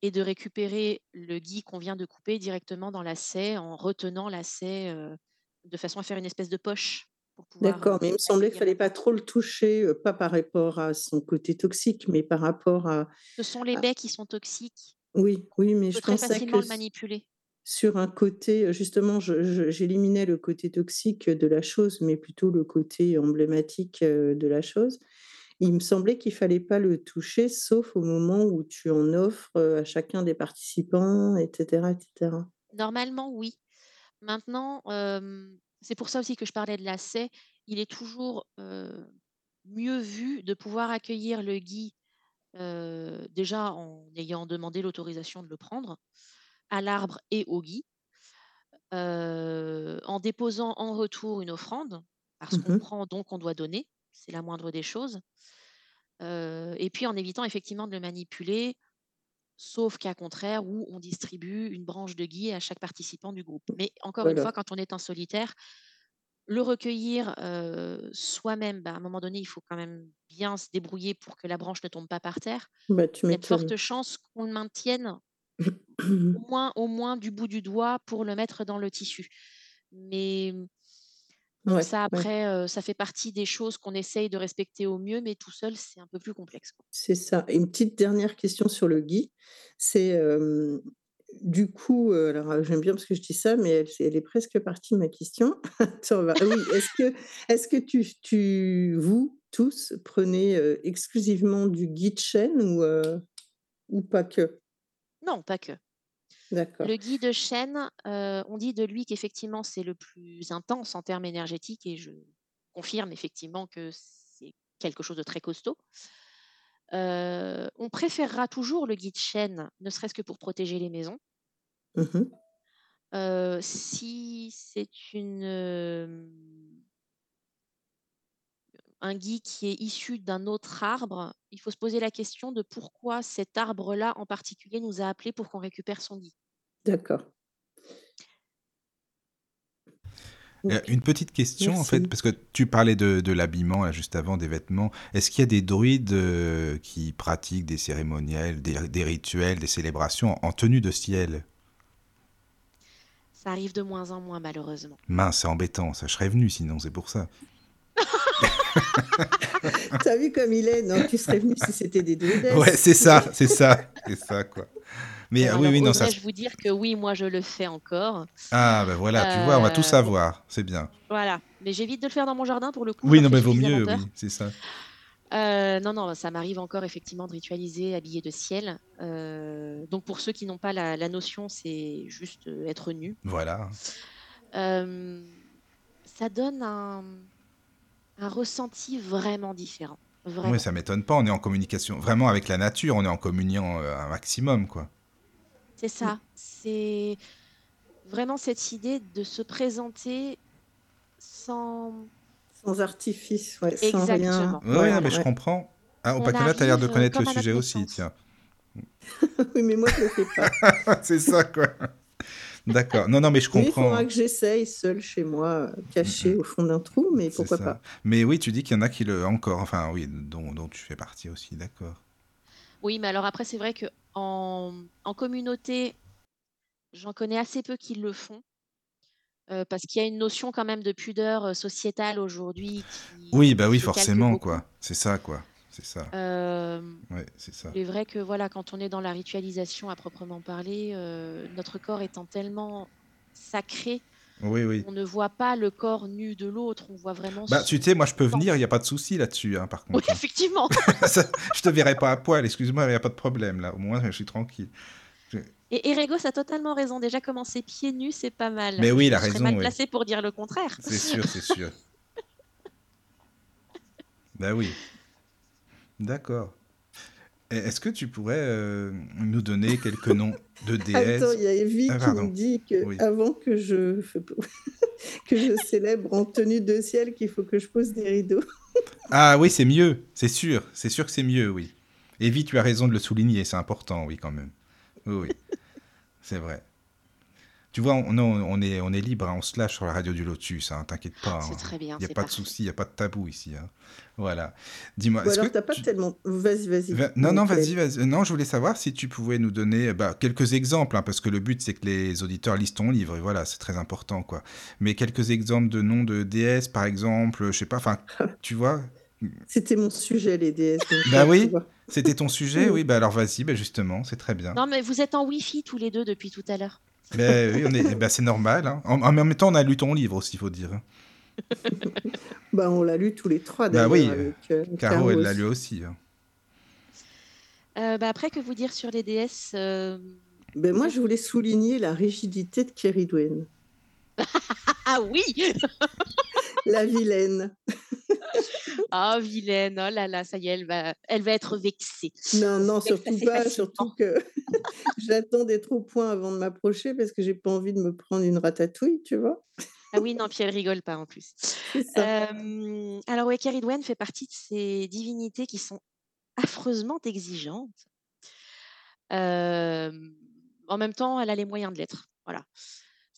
[SPEAKER 5] et de récupérer le gui qu'on vient de couper directement dans la sey en retenant la heu, de façon à faire une espèce de poche
[SPEAKER 4] D'accord, mais il me semblait qu'il
[SPEAKER 5] accueillir
[SPEAKER 4] fallait
[SPEAKER 5] la
[SPEAKER 4] pas trop le toucher, pas par rapport à son côté toxique, mais par rapport à
[SPEAKER 5] Ce sont les
[SPEAKER 4] à
[SPEAKER 5] baies qui sont toxiques.
[SPEAKER 4] oui, oui, mais je
[SPEAKER 5] très
[SPEAKER 4] pensais
[SPEAKER 5] facilement
[SPEAKER 4] que
[SPEAKER 5] le manipuler.
[SPEAKER 4] Sur un côté, heu, justement, j'éliminais le côté toxique de la chose, mais plutôt le côté emblématique, heu, de la chose il me semblait qu'il fallait pas le toucher, sauf au moment où tu en offres, à chacun des participants et cetera et cetera.
[SPEAKER 5] Normalement, oui. Maintenant, c'est pour ça aussi que je parlais de lacet. Il est toujours, mieux vu de pouvoir accueillir le gui, heu, déjà en ayant demandé l'autorisation de le prendre, à l'arbre et au gui. Heu, en déposant en retour une offrande, parce
[SPEAKER 4] Mmh
[SPEAKER 5] qu'on
[SPEAKER 4] mh.
[SPEAKER 5] prend donc on doit donner, c'est la moindre des choses. Heu et puis en évitant effectivement de le manipuler, sauf cas contraire où on distribue une branche de gui à chaque participant du groupe. Mais encore une fois, quand on est en solitaire, le recueillir, heu, soi-même, bah, à un moment donné, il faut quand même bien se débrouiller pour que la branche ne tombe pas par terre.
[SPEAKER 4] Bah, tu
[SPEAKER 5] Il y a de fortes chances qu'on le maintienne au moins au moins du bout du doigt pour le mettre dans le tissu. Mais mmh,
[SPEAKER 4] Ouais,
[SPEAKER 5] ça
[SPEAKER 4] ouais.
[SPEAKER 5] après, ça fait partie des choses qu'on essaye de respecter au mieux, mais tout seul, c'est un peu plus complexe.
[SPEAKER 4] C'est ça. Et une petite dernière question sur le gui, c'est, du coup, alors, j'aime bien parce que je dis ça, mais elle elle est presque partie ma question. Oui, est-ce que est-ce que tu tu vous tous prenez, exclusivement du gui de chêne ou, ou pas que?
[SPEAKER 5] Non, pas que.
[SPEAKER 4] D'accord.
[SPEAKER 5] Le gui de chêne, heu, on dit de lui qu'effectivement c'est le plus intense en termes énergétiques et je confirme effectivement que c'est quelque chose de très costaud. Heu, on préférera toujours le gui de chêne, ne serait-ce que pour protéger les maisons.
[SPEAKER 4] Mmh mh.
[SPEAKER 5] Heu, si c'est une, hem un gui qui est issu d'un autre arbre, il faut se poser la question de pourquoi cet arbre-là en particulier nous a appelés pour qu'on récupère son gui.
[SPEAKER 4] D'accord.
[SPEAKER 1] Une petite question en fait, parce que tu parlais de de l'habillement là juste avant, des vêtements. Est-ce qu'il y a des druides, heu, qui pratiquent des cérémoniels, des des rituels, des célébrations en tenue de ciel?
[SPEAKER 5] Ça arrive de moins en moins malheureusement.
[SPEAKER 1] Mince, c'est embêtant ça, je serais venu sinon, c'est pour ça.
[SPEAKER 4] Tu as vu comme il est? Non, tu serais venu si c'était des
[SPEAKER 1] Ouais,
[SPEAKER 4] druidesses.
[SPEAKER 1] c'est ça, c'est ça, c'est ça quoi. Mais, oui, oui, non, ça
[SPEAKER 5] oserais-je vous dire que oui, moi je le fais encore?
[SPEAKER 1] Ah bah voilà, tu vois, on va tout
[SPEAKER 5] bon,
[SPEAKER 1] savoir, c'est bien.
[SPEAKER 5] voilà, mais j'évite de le faire dans mon jardin pour le coup,
[SPEAKER 1] Oui, non mais vaut mieux, oui, c'est ça.
[SPEAKER 5] Heu, non, non, ça m'arrive encore effectivement de ritualiser habillée de ciel. Heu, donc pour ceux qui n'ont pas la la notion, c'est juste, être nu.
[SPEAKER 1] Voilà.
[SPEAKER 5] Ça donne un un ressenti vraiment différent,
[SPEAKER 1] Oui, ça m'étonne pas, on est en communication vraiment avec la nature, on est en communion, heu, un maximum quoi.
[SPEAKER 5] C'est ça, c'est vraiment cette idée de se présenter sans
[SPEAKER 4] Sans artifice, ouais, sans rien.
[SPEAKER 5] exactement,
[SPEAKER 1] non
[SPEAKER 4] Ouais,
[SPEAKER 1] mais je comprends. Ah, là, tu as l'air de connaître le sujet aussi, tiens.
[SPEAKER 4] Oui, mais moi je le fais pas.
[SPEAKER 1] C'est ça quoi. D'accord. Non, non, mais je
[SPEAKER 4] Mais il faudra
[SPEAKER 1] comprends.
[SPEAKER 4] que j'essaye seule chez moi, heu, cachée
[SPEAKER 1] mh.
[SPEAKER 4] au fond d'un trou, mais pourquoi
[SPEAKER 1] ça.
[SPEAKER 4] pas?
[SPEAKER 1] Mais oui, tu dis qu'il y en a qui le encore enfin oui, dont dont tu fais partie aussi, d'accord.
[SPEAKER 5] Oui, mais alors après c'est vrai qu'en en communauté, j'en connais assez peu qui le font. Heu, parce qu'il y a une notion quand même de pudeur, heu, sociétale aujourd'hui
[SPEAKER 1] Oui, bah oui, forcément quoi. C'est ça quoi, c'est ça. Ouais, c'est ça.
[SPEAKER 5] il est vrai que voilà, quand on est dans la ritualisation à proprement parler, heu, notre corps étant tellement sacré,
[SPEAKER 1] Oui, oui.
[SPEAKER 5] on ne voit pas le corps nu de l'autre, on voit vraiment
[SPEAKER 1] Bah, tu
[SPEAKER 5] son
[SPEAKER 1] sais, moi je peux venir, il y a pas de souci là-dessus, hein, par
[SPEAKER 5] Oui,
[SPEAKER 1] contre, hein.
[SPEAKER 5] effectivement.
[SPEAKER 1] Ça je te verrai pas à poil, excuse-moi, mais il y a pas de problème là, au moins je suis tranquille. Je
[SPEAKER 5] Et Régos a totalement raison. Déjà commencer pieds nus, c'est pas mal.
[SPEAKER 1] mais oui, il
[SPEAKER 5] Je
[SPEAKER 1] a
[SPEAKER 5] serais mal
[SPEAKER 1] oui.
[SPEAKER 5] placée pour dire le contraire.
[SPEAKER 1] C'est sûr, c'est sûr. Bah oui. D'accord. Est-ce que tu pourrais, heu, nous donner quelques noms de
[SPEAKER 4] Attends,
[SPEAKER 1] déesses?
[SPEAKER 4] il y a Evie
[SPEAKER 1] Ah
[SPEAKER 4] qui me
[SPEAKER 1] pardon.
[SPEAKER 4] dit
[SPEAKER 1] Oui.
[SPEAKER 4] qu'avant que je que je célèbre en tenue de ciel, qu'il faut que je pose des rideaux.
[SPEAKER 1] Ah oui, c'est mieux, c'est sûr, c'est sûr que c'est mieux, oui. Evie, tu as raison de le souligner, c'est important, oui, quand même. Oui, oui, c'est vrai. Tu vois, on non, on est on est libre, hein, on se lâche sur la radio du Lotus, hein, t'inquiète pas,
[SPEAKER 5] C'est
[SPEAKER 1] hein.
[SPEAKER 5] très bien,
[SPEAKER 1] Il y a pas de souci, il y a pas de tabou ici, hein. Voilà. Dis-moi,
[SPEAKER 4] Ou alors tu as pas
[SPEAKER 1] tu
[SPEAKER 4] tellement vas-y, vas-y,
[SPEAKER 1] Va non, non, vas-y, vas-y. Non, je voulais savoir si tu pouvais nous donner, bah, quelques exemples, hein, parce que le but, c'est que les auditeurs lisent ton livre et voilà, c'est très important, quoi. Mais quelques exemples de noms de déesses, par exemple, je sais pas, enfin, tu vois?
[SPEAKER 4] C'était mon sujet les déesses,
[SPEAKER 1] Bah oui, c'était ton sujet? Oui, bah, alors vas-y, bah, justement, c'est très bien.
[SPEAKER 5] Non, mais vous êtes en wifi tous les 2 depuis tout à l'heure.
[SPEAKER 1] Beh, oui, on est bah, c'est normal, hein. En en même temps, on a lu ton livre aussi, il faut dire, hein.
[SPEAKER 4] Bah, on l'a lu tous les trois
[SPEAKER 1] Bah
[SPEAKER 4] d'ailleurs
[SPEAKER 1] oui,
[SPEAKER 4] avec euh,
[SPEAKER 1] Caro, elle l'a lu aussi. hein.
[SPEAKER 5] Euh, bah, après, que vous dire sur les déesses euh,
[SPEAKER 4] Ben, moi,
[SPEAKER 5] moi,
[SPEAKER 4] je voulais souligner la rigidité de Kerry Dwayne,
[SPEAKER 5] Ah oui!
[SPEAKER 4] la vilaine.
[SPEAKER 5] Ah, vilaine, oh là là, ça y est, elle va, elle va être vexée.
[SPEAKER 4] Non, non, surtout pas, surtout que j'attends d'être au point avant de m'approcher parce que j'ai pas envie de me prendre une ratatouille, tu vois.
[SPEAKER 5] Ah oui, non, puis elle rigole pas en plus. Euh, alors, ouais, Keridwen fait partie de ces divinités qui sont affreusement exigeantes. Euh, en même temps, elle a les moyens de l'être. Voilà.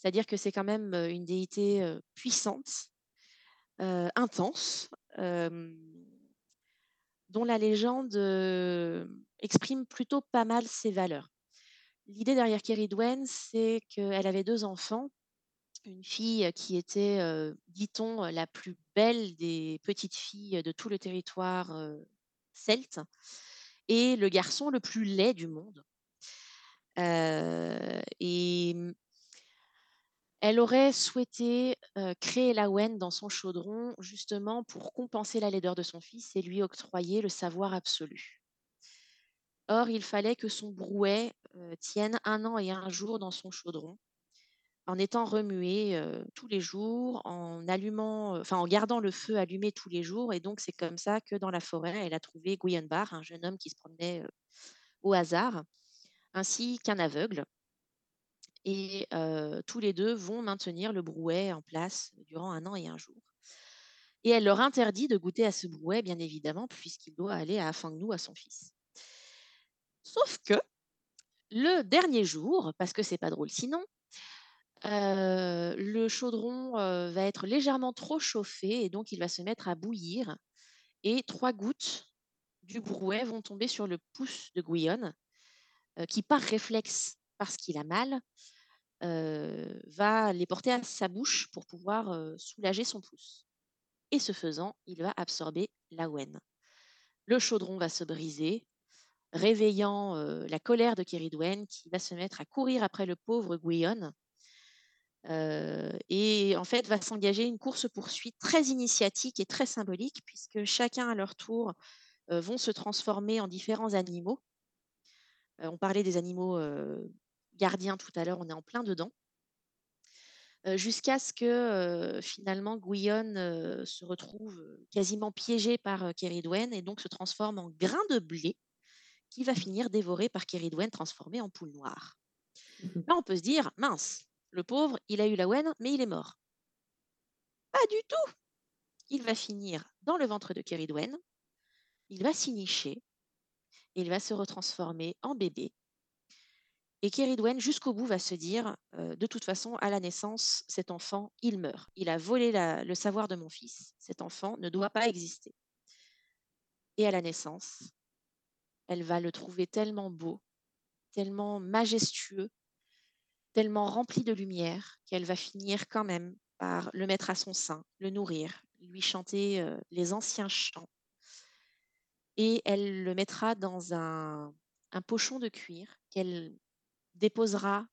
[SPEAKER 5] C'est-à-dire que c'est quand même une déité puissante, intense, dont la légende exprime plutôt pas mal ses valeurs. L'idée derrière Keridwen, c'est qu'elle avait deux enfants une fille qui était, dit-on, la plus belle des petites filles de tout le territoire celte, et le garçon le plus laid du monde. Et elle aurait souhaité créer la Wen dans son chaudron justement pour compenser la laideur de son fils et lui octroyer le savoir absolu. Or, il fallait que son brouet tienne un an et un jour dans son chaudron en étant remué tous les jours, en allumant, enfin en gardant le feu allumé tous les jours. Et donc c'est comme ça que dans la forêt, elle a trouvé Guyenbar, un jeune homme qui se promenait au hasard, ainsi qu'un aveugle. Et tous les deux vont maintenir le brouet en place durant un an et un jour. Et elle leur interdit de goûter à ce brouet, bien évidemment, puisqu'il doit aller à Afangnou, à son fils. Sauf que le dernier jour, parce que c'est pas drôle sinon, le chaudron va être légèrement trop chauffé et donc il va se mettre à bouillir et trois gouttes du brouet vont tomber sur le pouce de Guyonne qui par réflexe parce qu'il a mal va les porter à sa bouche pour pouvoir euh, soulager son pouce et ce faisant il va absorber la wen le chaudron va se briser réveillant euh, la colère de Keridwen qui va se mettre à courir après le pauvre Guyonne euh, et en fait va s'engager une course-poursuite très initiatique et très symbolique, puisque chacun à leur tour euh, vont se transformer en différents animaux. Euh, on parlait des animaux euh, gardiens tout à l'heure, on est en plein dedans. Euh, Jusqu'à ce que euh, finalement Guyonne euh, se retrouve quasiment piégé par euh, Keridwen et donc se transforme en grain de blé qui va finir dévoré par Keridwen transformé en poule noire.
[SPEAKER 4] Mhm.
[SPEAKER 5] Là, on peut se dire, mince, le pauvre, il a eu la Wen, mais il est mort. Pas du tout. Il va finir dans le ventre de Keridwen, il va s'y nicher, et il va se retransformer en bébé. Et Keridwen, jusqu'au bout, va se dire, de toute façon, à la naissance, cet enfant, il meurt. Il a volé le savoir de mon fils. Cet enfant ne doit pas exister. Et à la naissance, elle va le trouver tellement beau, tellement majestueux, tellement rempli de lumière qu'elle va finir quand même par le mettre à son sein, le nourrir, lui chanter les anciens chants. Et elle le mettra dans un, un pochon de cuir qu'elle déposera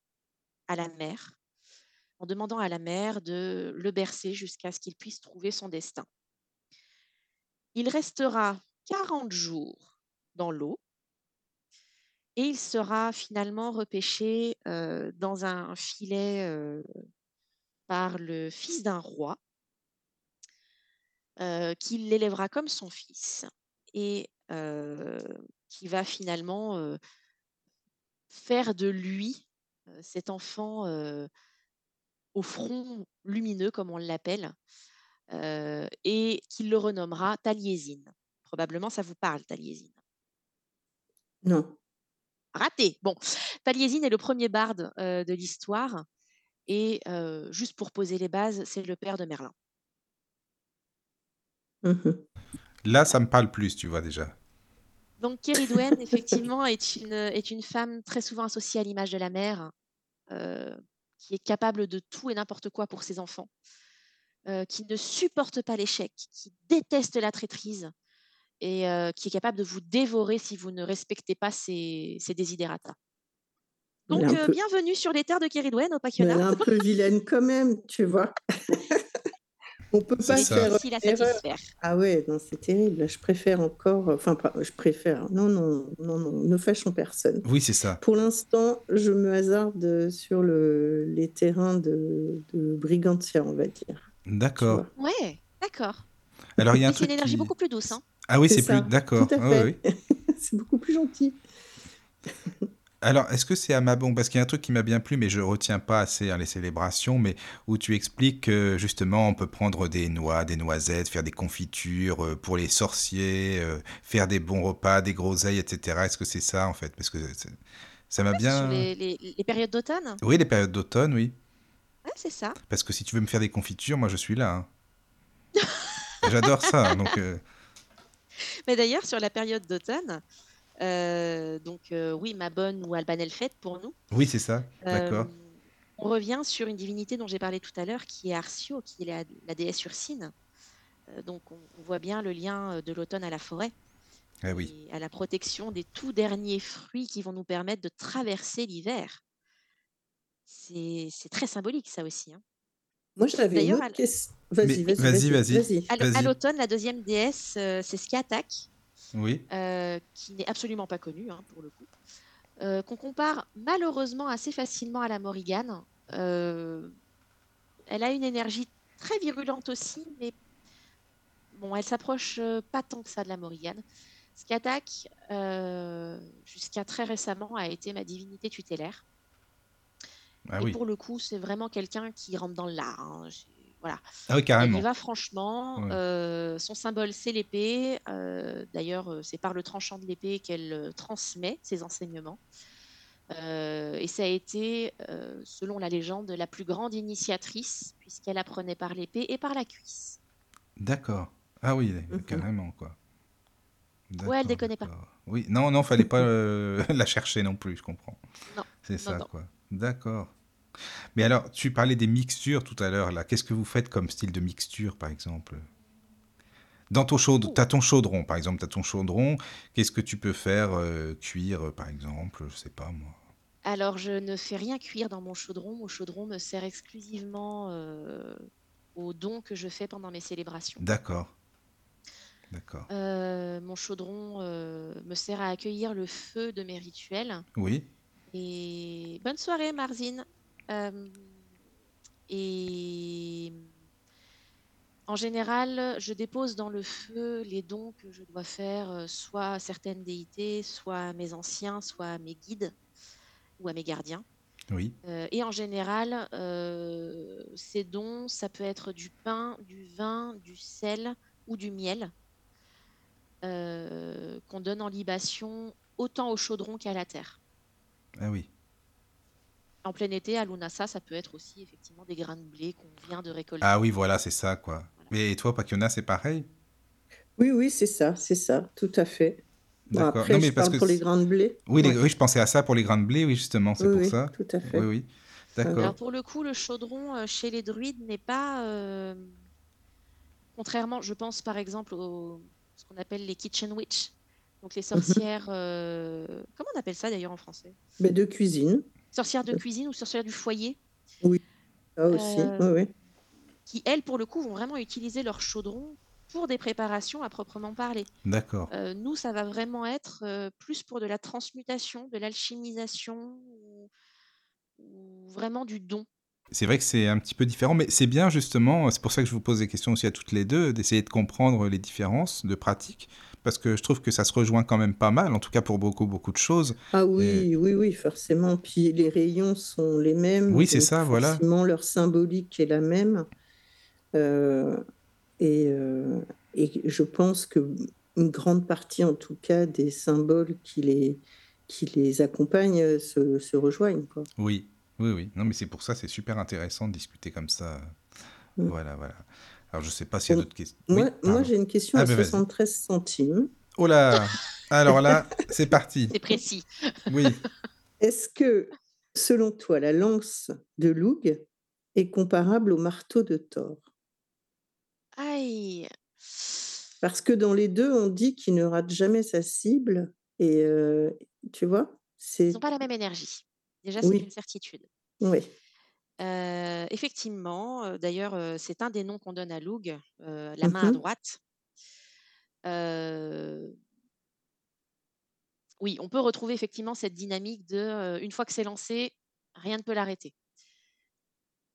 [SPEAKER 5] à la mer en demandant à la mère de le bercer jusqu'à ce qu'il puisse trouver son destin. Il restera 40 jours dans l'eau et il sera finalement repêché euh, dans un filet euh, par le fils d'un roi euh, qui l'élèvera comme son fils et qui va finalement faire de lui euh, cet enfant euh, au front lumineux, comme on l'appelle, euh, et qu'il le renommera Taliesin. Probablement, ça vous parle, Taliesin.
[SPEAKER 4] Non.
[SPEAKER 5] Raté. Bon, Taliesin est le premier barde euh, de l'histoire. Et euh, juste pour poser les bases, c'est le père de Merlin.
[SPEAKER 4] Mhm.
[SPEAKER 1] Là, ça me parle plus, tu vois déjà.
[SPEAKER 5] Donc, Keridwen, effectivement, est une, est une femme très souvent associée à l'image de la mère, euh, qui est capable de tout et n'importe quoi pour ses enfants, euh, qui ne supporte pas l'échec, qui déteste la traîtrise et euh, qui est capable de vous dévorer si vous ne respectez pas ses, ses. Donc,
[SPEAKER 4] peu-
[SPEAKER 5] bienvenue sur les terres de Keridwen au
[SPEAKER 4] Mais elle est un peu vilaine quand même, tu vois. On peut pas faire
[SPEAKER 5] satisfaire.
[SPEAKER 4] Ah ouais, non, c'est terrible. Je préfère encore, enfin, pas, je préfère. Non, non, non, non, ne fâchons personne.
[SPEAKER 1] Oui, c'est ça.
[SPEAKER 4] Pour l'instant, je me hasarde sur le, les terrains de, de Brigantia, on va dire.
[SPEAKER 1] D'accord.
[SPEAKER 5] Ouais, d'accord.
[SPEAKER 1] Alors, il y a un
[SPEAKER 5] Mais c'est une énergie
[SPEAKER 1] qui...
[SPEAKER 5] beaucoup plus douce, hein.
[SPEAKER 1] Ah oui,
[SPEAKER 4] C'est
[SPEAKER 1] plus... D'accord.
[SPEAKER 4] tout à
[SPEAKER 1] Ah oui.
[SPEAKER 4] C'est beaucoup plus gentil.
[SPEAKER 1] Alors, est-ce que c'est à ma bon Parce qu'il y a un truc qui m'a bien plu, mais je retiens pas assez hein, les célébrations, mais où tu expliques que justement, on peut prendre des noix, des noisettes, faire des confitures euh, pour les sorciers, euh, faire des bons repas, des groseilles, etc. Est-ce que c'est ça en fait? Parce que c'est- ça m'a
[SPEAKER 5] Ouais, c'est sur
[SPEAKER 1] bien.
[SPEAKER 5] les, les- les périodes d'automne?
[SPEAKER 1] Oui, les périodes d'automne, oui.
[SPEAKER 5] Ouais, c'est ça.
[SPEAKER 1] Parce que si tu veux me faire des confitures, moi je suis là. hein. J'adore ça. Donc, euh,
[SPEAKER 5] Mais d'ailleurs, sur la période d'automne, donc euh, oui, ma bonne ou Albanel fête pour nous,
[SPEAKER 1] oui, c'est ça. D'accord.
[SPEAKER 5] euh, on revient sur une divinité dont j'ai parlé tout à l'heure, qui est Arcio, qui est la, la déesse ursine. Euh, donc on, on voit bien le lien euh, de l'automne à la forêt
[SPEAKER 1] Ah oui.
[SPEAKER 5] et à la protection des tout derniers fruits qui vont nous permettre de traverser l'hiver. C'est très symbolique ça aussi. hein.
[SPEAKER 4] Moi, j'avais une
[SPEAKER 5] D'ailleurs,
[SPEAKER 4] autre question. Vas-y, vas-y,
[SPEAKER 5] à l'automne, la deuxième déesse, euh, c'est Skiatak,
[SPEAKER 1] Oui.
[SPEAKER 5] euh, qui n'est absolument pas connue hein, pour le coup, euh, qu'on compare malheureusement assez facilement à la Morrigan. Euh, elle a une énergie très virulente aussi, mais bon, elle s'approche pas tant que ça de la Morrigan. Skiatak, euh, jusqu'à très récemment, a été ma divinité tutélaire.
[SPEAKER 1] Ah
[SPEAKER 5] Et
[SPEAKER 1] oui.
[SPEAKER 5] pour le coup, c'est vraiment quelqu'un qui rentre dans l'art. hein. Voilà.
[SPEAKER 1] Ah oui, carrément.
[SPEAKER 5] va franchement.
[SPEAKER 1] Ouais.
[SPEAKER 5] euh, son symbole, c'est l'épée. Euh, D'ailleurs, euh, c'est par le tranchant de l'épée qu'elle transmet ses enseignements. Euh, et ça a été, selon la légende, la plus grande initiatrice, puisqu'elle apprenait par l'épée et par la cuisse.
[SPEAKER 1] D'accord. Ah oui,
[SPEAKER 4] Mhm.
[SPEAKER 1] carrément, quoi.
[SPEAKER 5] Ouais, elle déconnait pas.
[SPEAKER 1] Oui, non, non, fallait pas la chercher non plus, je comprends.
[SPEAKER 5] Non,
[SPEAKER 1] C'est ça,
[SPEAKER 5] non.
[SPEAKER 1] quoi. D'accord. Mais alors, tu parlais des mixtures tout à l'heure, là. Qu'est-ce que vous faites comme style de mixture, par exemple? Dans ton chaudron, t'as ton chaudron, par exemple, t'as ton chaudron. Qu'est-ce que tu peux faire euh, cuire, par exemple? Je sais pas, moi.
[SPEAKER 5] Alors, je ne fais rien cuire dans mon chaudron. Mon chaudron me sert exclusivement euh, aux dons que je fais pendant mes célébrations.
[SPEAKER 1] D'accord. D'accord.
[SPEAKER 5] Euh, mon chaudron euh, me sert à accueillir le feu de mes rituels.
[SPEAKER 1] Oui.
[SPEAKER 5] Et bonne soirée, Marzine. Euh, et en général, je dépose dans le feu les dons que je dois faire, euh, soit à certaines déités, soit à mes anciens, soit à mes guides ou à mes gardiens.
[SPEAKER 1] Oui.
[SPEAKER 5] Euh, et en général, euh, ces dons, ça peut être du pain, du vin, du sel ou du miel euh, qu'on donne en libation autant au chaudron qu'à la terre.
[SPEAKER 1] Ah oui.
[SPEAKER 5] En plein été, à Lunasa, ça peut être aussi effectivement des grains de blé qu'on vient de récolter.
[SPEAKER 1] Ah oui, voilà, c'est ça, quoi.
[SPEAKER 5] Voilà.
[SPEAKER 1] Et toi, Pakiona, c'est pareil?
[SPEAKER 4] Oui, oui, c'est ça, c'est ça, tout à fait. Bon,
[SPEAKER 1] D'accord.
[SPEAKER 4] après,
[SPEAKER 1] Non,
[SPEAKER 4] je
[SPEAKER 1] mais parce
[SPEAKER 4] parle
[SPEAKER 1] que
[SPEAKER 4] pour les grains de blé.
[SPEAKER 1] Oui, les- oui, je pensais à ça pour les grains de blé, oui, justement, c'est
[SPEAKER 4] Oui,
[SPEAKER 1] pour
[SPEAKER 4] oui,
[SPEAKER 1] ça.
[SPEAKER 4] tout à fait.
[SPEAKER 1] Oui, oui.
[SPEAKER 5] Alors
[SPEAKER 1] D'accord.
[SPEAKER 5] pour le coup, le chaudron euh, chez les druides n'est pas, euh, contrairement, je pense par exemple au ce qu'on appelle les kitchen witch, donc les
[SPEAKER 4] Mhm.
[SPEAKER 5] sorcières. euh, comment on appelle ça d'ailleurs en français?
[SPEAKER 4] Mais de cuisine,
[SPEAKER 5] Sorcières de cuisine ou sorcières du foyer,
[SPEAKER 4] ça aussi.
[SPEAKER 5] Euh,
[SPEAKER 4] Oui, oui.
[SPEAKER 5] qui elles pour le coup vont vraiment utiliser leur chaudron pour des préparations à proprement parler.
[SPEAKER 1] D'accord.
[SPEAKER 5] Euh, nous, ça va vraiment être euh, plus pour de la transmutation, de l'alchimisation ou, ou vraiment du don.
[SPEAKER 1] C'est vrai que c'est un petit peu différent, mais c'est bien justement, c'est pour ça que je vous pose des questions aussi à toutes les deux, d'essayer de comprendre les différences de pratique, parce que je trouve que ça se rejoint quand même pas mal, en tout cas pour beaucoup, beaucoup de choses.
[SPEAKER 4] Ah oui, oui, oui, forcément. Puis les rayons sont les mêmes,
[SPEAKER 1] Oui, c'est ça, voilà.
[SPEAKER 4] leur symbolique est la même. Euh, et, euh, et je pense que une grande partie, en tout cas, des symboles qui les, qui les accompagnent euh, se, se rejoignent, quoi.
[SPEAKER 1] Oui, oui, oui. Non, mais c'est pour ça, c'est super intéressant de discuter comme ça.
[SPEAKER 4] Mm.
[SPEAKER 1] Voilà, voilà. Alors, je sais pas s'il y a d'autres questions.
[SPEAKER 4] Moi,
[SPEAKER 1] Oui,
[SPEAKER 4] moi j'ai une question
[SPEAKER 1] Ah
[SPEAKER 4] à
[SPEAKER 1] ben vas-y.
[SPEAKER 4] 73 centimes.
[SPEAKER 1] Oh là Alors là, c'est parti.
[SPEAKER 5] C'est précis.
[SPEAKER 1] Oui.
[SPEAKER 4] Est-ce que, selon toi, la lance de Loug est comparable au marteau de Thor?
[SPEAKER 5] Aïe.
[SPEAKER 4] Parce que dans les deux, on dit qu'il ne rate jamais sa cible. Et euh, tu vois,
[SPEAKER 5] Ils
[SPEAKER 4] c'est.
[SPEAKER 5] n'ont pas la même énergie. Déjà, c'est
[SPEAKER 4] Oui,
[SPEAKER 5] une certitude.
[SPEAKER 4] oui.
[SPEAKER 5] Effectivement, d'ailleurs, c'est un des noms qu'on donne à Loug, la main à
[SPEAKER 4] Mmh
[SPEAKER 5] droite. Oui, on peut retrouver effectivement cette dynamique de, une fois que c'est lancé, rien ne peut l'arrêter.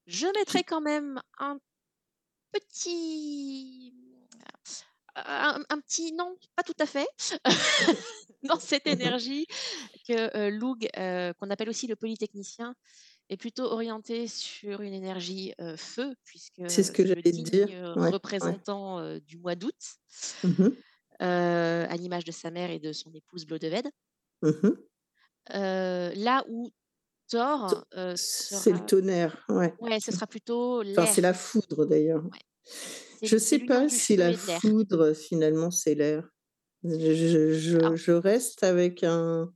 [SPEAKER 5] Je mettrais quand même un petit un un petit non, pas tout à fait, dans cette énergie que, Loug, qu'on appelle aussi le polytechnicien, est plutôt orienté sur une énergie, feu puisque,
[SPEAKER 4] C'est ce que j'allais dire. Ouais,
[SPEAKER 5] représentant, du mois d'août,
[SPEAKER 4] Mmh
[SPEAKER 5] à l'image de sa mère et de son épouse Blodeuwedd.
[SPEAKER 4] Mmh mh.
[SPEAKER 5] Heu, là où Thor,
[SPEAKER 4] c'est le tonnerre, ouais.
[SPEAKER 5] ouais, ce
[SPEAKER 4] C'est
[SPEAKER 5] sera plutôt
[SPEAKER 4] enfin, c'est la foudre d'ailleurs. Je
[SPEAKER 5] c'est
[SPEAKER 4] sais pas si la foudre, finalement, c'est l'air. Je je je reste avec un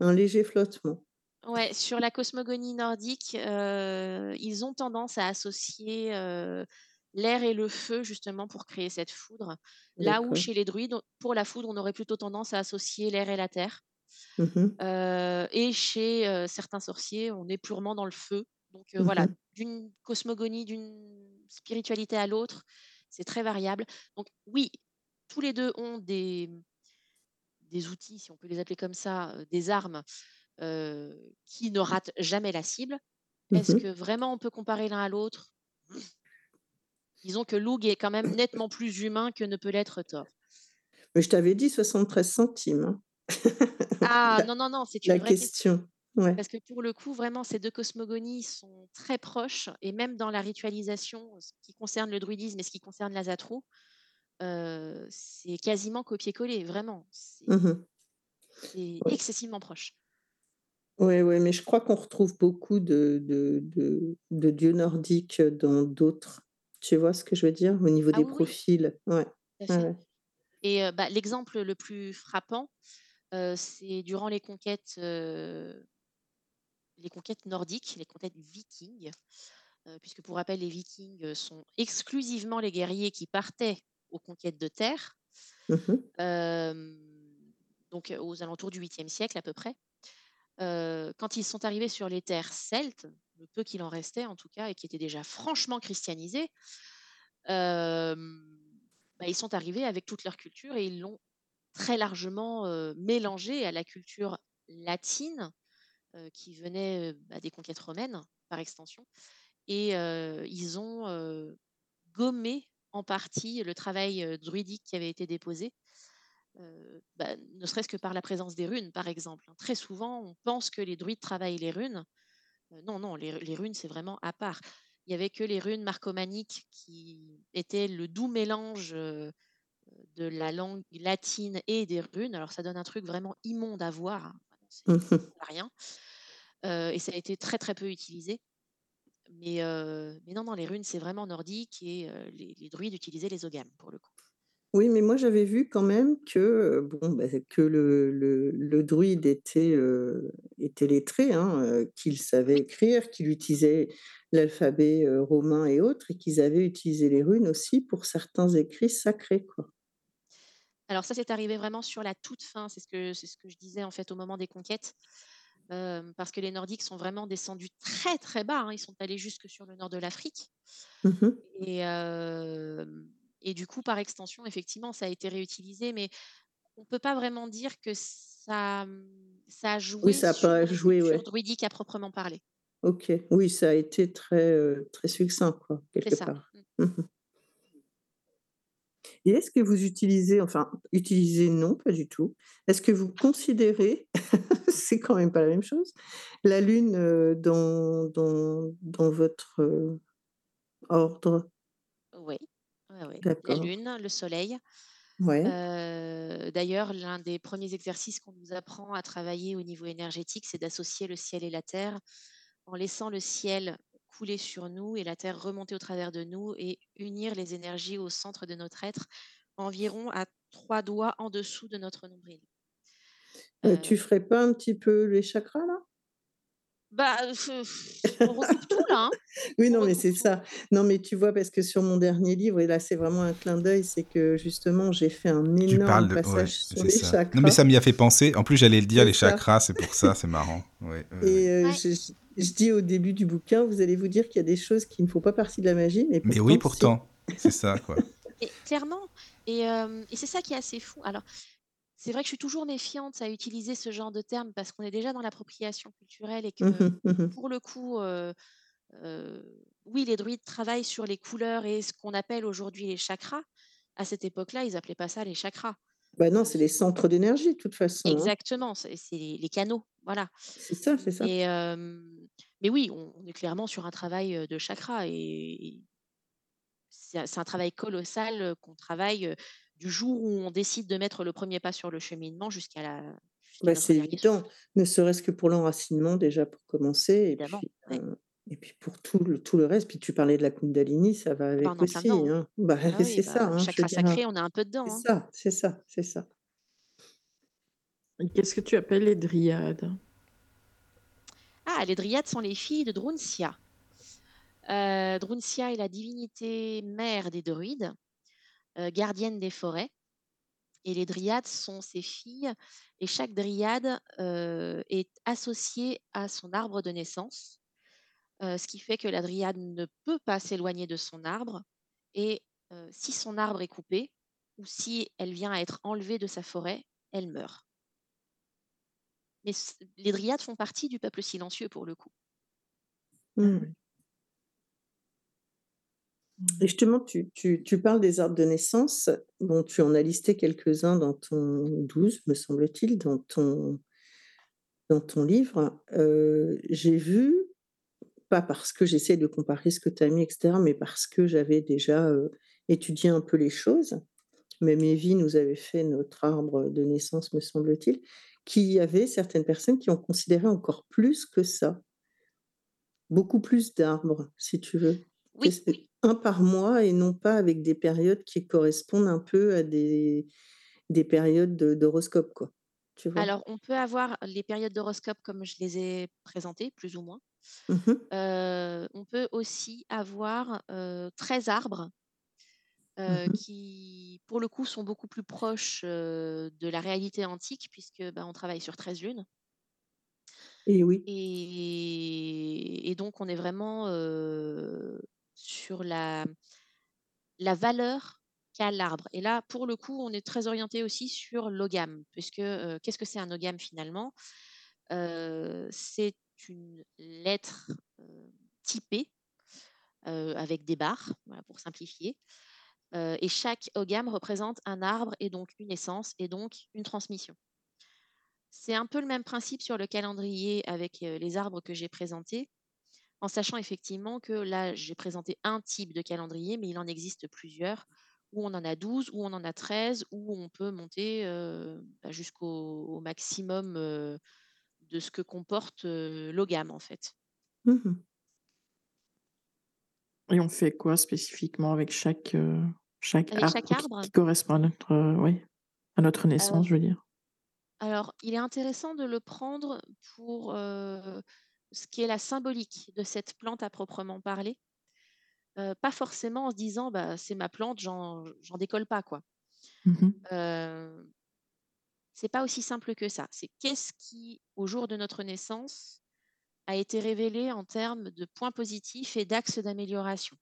[SPEAKER 4] un léger flottement.
[SPEAKER 5] Ouais, sur la cosmogonie nordique, heu, ils ont tendance à associer, heu, l'air et le feu justement pour créer cette foudre. Là où chez les druides, pour la foudre, on aurait plutôt tendance à associer l'air et la terre.
[SPEAKER 4] Mmh mh.
[SPEAKER 5] Heu et chez, certains sorciers, on est purement dans le feu. Donc
[SPEAKER 4] Mmh
[SPEAKER 5] voilà,
[SPEAKER 4] mh.
[SPEAKER 5] d'une cosmogonie, d'une spiritualité à l'autre, c'est très variable. Donc oui, tous les 2 ont des des outils, si on peut les appeler comme ça, des armes, qui ne ratent jamais la cible.
[SPEAKER 4] Mmh
[SPEAKER 5] Est-ce que
[SPEAKER 4] mh.
[SPEAKER 5] vraiment on peut comparer l'un à l'autre? Disons que Loug est quand même nettement plus humain que ne peut l'être Thor.
[SPEAKER 4] Mais je t'avais dit 73 centimes, hein.
[SPEAKER 5] Ah
[SPEAKER 4] La
[SPEAKER 5] non, non, non, c'est
[SPEAKER 4] la
[SPEAKER 5] une vraie question.
[SPEAKER 4] question, ouais.
[SPEAKER 5] Parce que pour le coup, vraiment, ces 2 cosmogonies sont très proches et même dans la ritualisation, ce qui concerne le druidisme et ce qui concerne l'Azathrou, heu, c'est quasiment copié-collé, vraiment.
[SPEAKER 4] Mmh
[SPEAKER 5] C'est
[SPEAKER 4] mh.
[SPEAKER 5] c'est
[SPEAKER 4] Ouais.
[SPEAKER 5] excessivement proche.
[SPEAKER 4] Ouais, ouais, mais je crois qu'on retrouve beaucoup de de de de dieux nordiques dans d'autres. Tu vois ce que je veux dire? Au niveau
[SPEAKER 5] Ah
[SPEAKER 4] des
[SPEAKER 5] oui, oui,
[SPEAKER 4] profils, Ouais, ouais.
[SPEAKER 5] et bah, l'exemple le plus frappant, c'est durant les conquêtes, les conquêtes nordiques, les conquêtes vikings, puisque pour rappel, les vikings, sont exclusivement les guerriers qui partaient aux conquêtes de terre.
[SPEAKER 4] Mmh
[SPEAKER 5] donc aux alentours du 8e siècle à peu près. Quand ils sont arrivés sur les terres celtes, le peu qu'il en restait en tout cas et qui étaient déjà franchement christianisées, hem, bah, ils sont arrivés avec toute leur culture et ils l'ont très largement, mélangée à la culture latine, qui venait, bah, des conquêtes romaines, par extension. Et ils ont, gommé en partie le travail, druidique qui avait été déposé, heu, bah, ne serait-ce que par la présence des runes, par exemple, hein. Très souvent, on pense que les druides travaillent les runes. Heu, non, non, les les runes, c'est vraiment à part. Il y avait que les runes marcomaniques qui étaient le doux mélange, heu, de la langue latine et des runes. Alors ça donne un truc vraiment immonde à voir, hein, c'est rien, et ça a été très, très peu utilisé. Mais non, non, les runes, c'est vraiment nordique et les les druides utilisaient les oghams, pour le coup.
[SPEAKER 4] Oui, mais moi j'avais vu quand même que, bon, bah, que le le le druide était, était lettré, hein, qu'il savait écrire, qu'il utilisait l'alphabet, romain et autres et qu'ils avaient utilisé les runes aussi pour certains écrits sacrés, quoi.
[SPEAKER 5] Alors ça, c'est arrivé vraiment sur la toute fin, c'est ce que c'est ce que je disais, en fait, au moment des conquêtes. Parce que les Nordiques sont vraiment descendus très, très bas, hein, ils sont allés jusque sur le nord de l'Afrique
[SPEAKER 4] Mmh mh.
[SPEAKER 5] et et du coup, par extension, effectivement, ça a été réutilisé, mais on peut pas vraiment dire que ça, mmh, ça a
[SPEAKER 4] Oui,
[SPEAKER 5] joué
[SPEAKER 4] ça a
[SPEAKER 5] sur
[SPEAKER 4] pas
[SPEAKER 5] la
[SPEAKER 4] joué,
[SPEAKER 5] culture
[SPEAKER 4] ouais.
[SPEAKER 5] druidique à proprement parler.
[SPEAKER 4] OK. Oui, ça a été très, très succinct, quoi, quelque
[SPEAKER 5] ça.
[SPEAKER 4] part.
[SPEAKER 5] Mmh.
[SPEAKER 4] Mmh mh. Et est-ce que vous utilisez enfin, utilisez, non, pas du tout. Est-ce que vous considérez, c'est quand même pas la même chose, la lune, dans dans dans votre, ordre?
[SPEAKER 5] Ouais, la lune, le soleil.
[SPEAKER 4] Ouais.
[SPEAKER 5] D'ailleurs, l'un des premiers exercices qu'on nous apprend à travailler au niveau énergétique, c'est d'associer le ciel et la terre, en laissant le ciel couler sur nous et la terre remonter au travers de nous et unir les énergies au centre de notre être, environ à 3 doigts en dessous de notre nombril.
[SPEAKER 4] Tu ferais pas un petit peu les chakras, là?
[SPEAKER 5] Bah, euh, on recoupe tout là, hein.
[SPEAKER 4] Oui,
[SPEAKER 5] On
[SPEAKER 4] non, mais c'est ça. Non, mais tu vois, parce que sur mon dernier livre, et là, c'est vraiment un clin d'œil, c'est que justement, j'ai fait un
[SPEAKER 1] Tu parles
[SPEAKER 4] énorme
[SPEAKER 1] de... Ouais,
[SPEAKER 4] passage sur les
[SPEAKER 1] ça. Non, mais
[SPEAKER 4] chakras.
[SPEAKER 1] ça m'y a fait penser. En plus, j'allais le dire, les
[SPEAKER 4] ça.
[SPEAKER 1] chakras, c'est pour ça, c'est marrant. Ouais, ouais, ouais.
[SPEAKER 4] Et euh,
[SPEAKER 5] Ouais.
[SPEAKER 4] je, dis au début du bouquin, vous allez vous dire qu'il y a des choses qui ne font pas partie de la magie, mais
[SPEAKER 1] Mais oui,
[SPEAKER 4] pourtant, si.
[SPEAKER 1] pourtant, c'est ça, quoi.
[SPEAKER 5] Et clairement. Et, euh, et c'est ça qui est assez fou. Alors, c'est vrai que je suis toujours méfiante à utiliser ce genre de terme parce qu'on est déjà dans l'appropriation culturelle et que
[SPEAKER 4] Mhm, mhm.
[SPEAKER 5] pour le coup, euh, euh, oui, les druides travaillent sur les couleurs et ce qu'on appelle aujourd'hui les chakras. À cette époque-là, ils appelaient pas ça les chakras.
[SPEAKER 4] Bah non, c'est les centres d'énergie, de toute façon. hein.
[SPEAKER 5] exactement, c'est c'est les, les canaux, voilà.
[SPEAKER 4] C'est ça, c'est ça.
[SPEAKER 5] Mais, euh, mais oui, on, on est clairement sur un travail de chakras et, et c'est un travail colossal qu'on travaille du jour où on décide de mettre le premier pas sur le cheminement jusqu'à la
[SPEAKER 4] Bah, c'est évident, ne serait-ce que pour l'enracinement déjà pour commencer, et
[SPEAKER 5] évidemment.
[SPEAKER 4] puis,
[SPEAKER 5] Ouais.
[SPEAKER 4] euh, et puis pour tout le, tout le reste. Puis tu parlais de la Kundalini, ça va
[SPEAKER 5] Ah bah,
[SPEAKER 4] avec aussi. hein. Bah,
[SPEAKER 5] Ah oui,
[SPEAKER 4] c'est
[SPEAKER 5] bah,
[SPEAKER 4] ça, hein, je veux
[SPEAKER 5] chakra
[SPEAKER 4] dire.
[SPEAKER 5] sacré, on est un peu dedans.
[SPEAKER 4] C'est
[SPEAKER 5] hein.
[SPEAKER 4] ça, c'est ça, c'est ça.
[SPEAKER 3] Qu'est-ce que tu appelles les dryades?
[SPEAKER 5] Ah, les dryades sont les filles de Druncia. Euh, Druncia est la divinité mère des druides, euh, gardienne des forêts. Et les dryades sont ses filles. Et chaque dryade euh, est associée à son arbre de naissance, euh, ce qui fait que la dryade ne peut pas s'éloigner de son arbre. Et si son arbre est coupé, ou si elle vient à être enlevée de sa forêt, elle meurt. Mais les dryades font partie du peuple silencieux pour le coup.
[SPEAKER 3] Oui.
[SPEAKER 4] Justement, tu parles des arbres de naissance. Bon, tu en as listé quelques-uns dans ton 12, me semble-t-il, dans ton, dans ton livre. Euh, j'ai vu, pas parce que j'essaie de comparer ce que tu as mis, etc., mais parce que j'avais déjà euh, étudié un peu les choses. Même Evie nous avait fait notre arbre de naissance, me semble-t-il, qu'il y avait certaines personnes qui ont considéré encore plus que ça, beaucoup plus d'arbres, si tu veux.
[SPEAKER 5] Oui,
[SPEAKER 4] Qu'est-ce- Un par mois et non pas avec des périodes qui correspondent un peu à des, des périodes de- d'horoscope, quoi. Tu vois?
[SPEAKER 5] alors on peut avoir les périodes d'horoscope comme je les ai présentées, plus ou moins.
[SPEAKER 4] Mhm,
[SPEAKER 5] Euh, on peut aussi avoir euh, 13 arbres euh,
[SPEAKER 4] mhm.
[SPEAKER 5] qui, pour le coup, sont beaucoup plus proches euh, de la réalité antique, puisque ben, on travaille sur 13 lunes.
[SPEAKER 4] Et oui.
[SPEAKER 5] Et, et donc, on est vraiment euh, sur la, valeur qu'a l'arbre. Et là, pour le coup, on est très orienté aussi sur l'ogame, puisque euh, qu'est-ce que c'est un ogame finalement? Euh, C'est une lettre euh, typée avec des barres, pour simplifier. Et chaque ogame représente un arbre et donc une essence et donc une transmission. C'est un peu le même principe sur le calendrier avec les arbres que j'ai présentés, en sachant effectivement que là, j'ai présenté un type de calendrier, mais il en existe plusieurs, où on en a 12, où on en a 13, où on peut monter euh, bah, jusqu'au au maximum euh, de ce que comporte euh, l'ogame, en fait.
[SPEAKER 4] Mhm.
[SPEAKER 3] Et on fait quoi spécifiquement avec chaque, chaque
[SPEAKER 5] Avec
[SPEAKER 3] arbre
[SPEAKER 5] chaque
[SPEAKER 3] qui,
[SPEAKER 5] arbre,
[SPEAKER 3] qui correspond à notre, oui, à notre naissance, je veux dire?
[SPEAKER 5] alors, il est intéressant de le prendre pour euh, ce qui est la symbolique de cette plante à proprement parler. Euh, pas forcément en se disant bah, c'est ma plante, j'en décolle pas quoi.
[SPEAKER 3] Mhm.
[SPEAKER 5] Euh, c'est pas aussi simple que ça. C'est qu'est-ce qui, au jour de notre naissance, a été révélé en termes de points positifs et d'axes d'amélioration.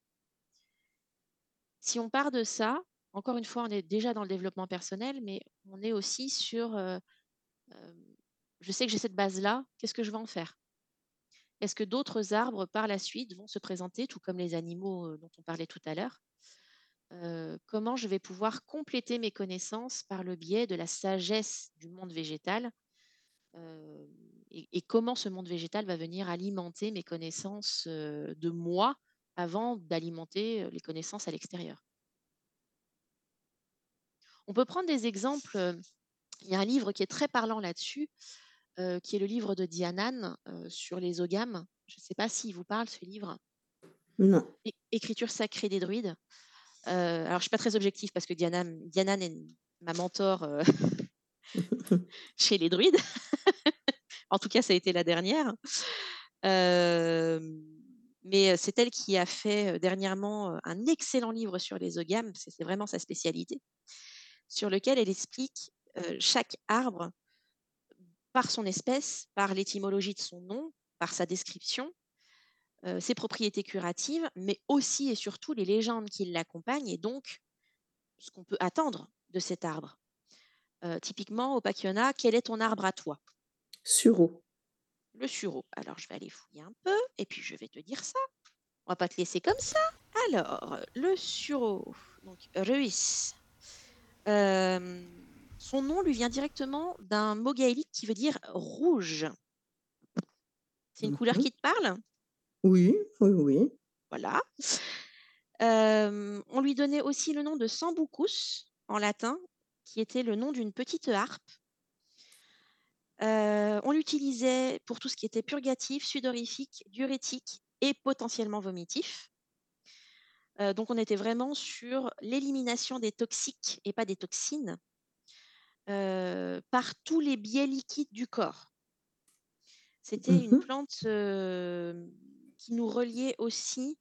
[SPEAKER 5] Si on part de ça, encore une fois, on est déjà dans le développement personnel, mais on est aussi sur euh, euh, je sais que j'ai cette base-là, qu'est-ce que je vais en faire? Est-ce que d'autres arbres par la suite vont se présenter, tout comme les animaux euh, dont on parlait tout à l'heure? Euh, Comment je vais pouvoir compléter mes connaissances par le biais de la sagesse du monde végétal? Euh, et, comment ce monde végétal va venir alimenter mes connaissances de moi avant d'alimenter les connaissances à l'extérieur? On peut prendre des exemples. Il y a un livre qui est très parlant là-dessus, euh, qui est le livre de Dianan euh, sur les ogames. Je ne sais pas s'il vous parle, ce livre.
[SPEAKER 4] Non.
[SPEAKER 5] É- Écriture sacrée des druides. Euh, alors, je ne suis pas très objective parce que Diana, Dianan est ma mentor euh, chez les druides. en tout cas, ça a été la dernière. mais c'est elle qui a fait dernièrement un excellent livre sur les ogames, c'est vraiment sa spécialité, sur lequel elle explique chaque arbre par son espèce, par l'étymologie de son nom, par sa description, ses propriétés curatives, mais aussi et surtout les légendes qui l'accompagnent et donc ce qu'on peut attendre de cet arbre. typiquement, au Pakiona, quel est ton arbre à toi?
[SPEAKER 4] Sureau.
[SPEAKER 5] Le sureau. Alors, je vais aller fouiller un peu et puis je vais te dire ça. On va pas te laisser comme ça. Alors, le sureau. Donc, Ruiz. Son nom lui vient directement d'un mot gaélique qui veut dire rouge. C'est une couleur
[SPEAKER 4] Mhm.
[SPEAKER 5] qui te parle?
[SPEAKER 4] Oui, oui, oui.
[SPEAKER 5] Voilà. on lui donnait aussi le nom de Sambucus en latin, qui était le nom d'une petite harpe. Euh, on l'utilisait pour tout ce qui était purgatif, sudorifique, diurétique et potentiellement vomitif. Euh, donc on était vraiment sur l'élimination des toxiques et pas des toxines euh, par tous les biais liquides du corps. C'était une
[SPEAKER 4] Mhm.
[SPEAKER 5] plante euh, qui nous reliait aussi,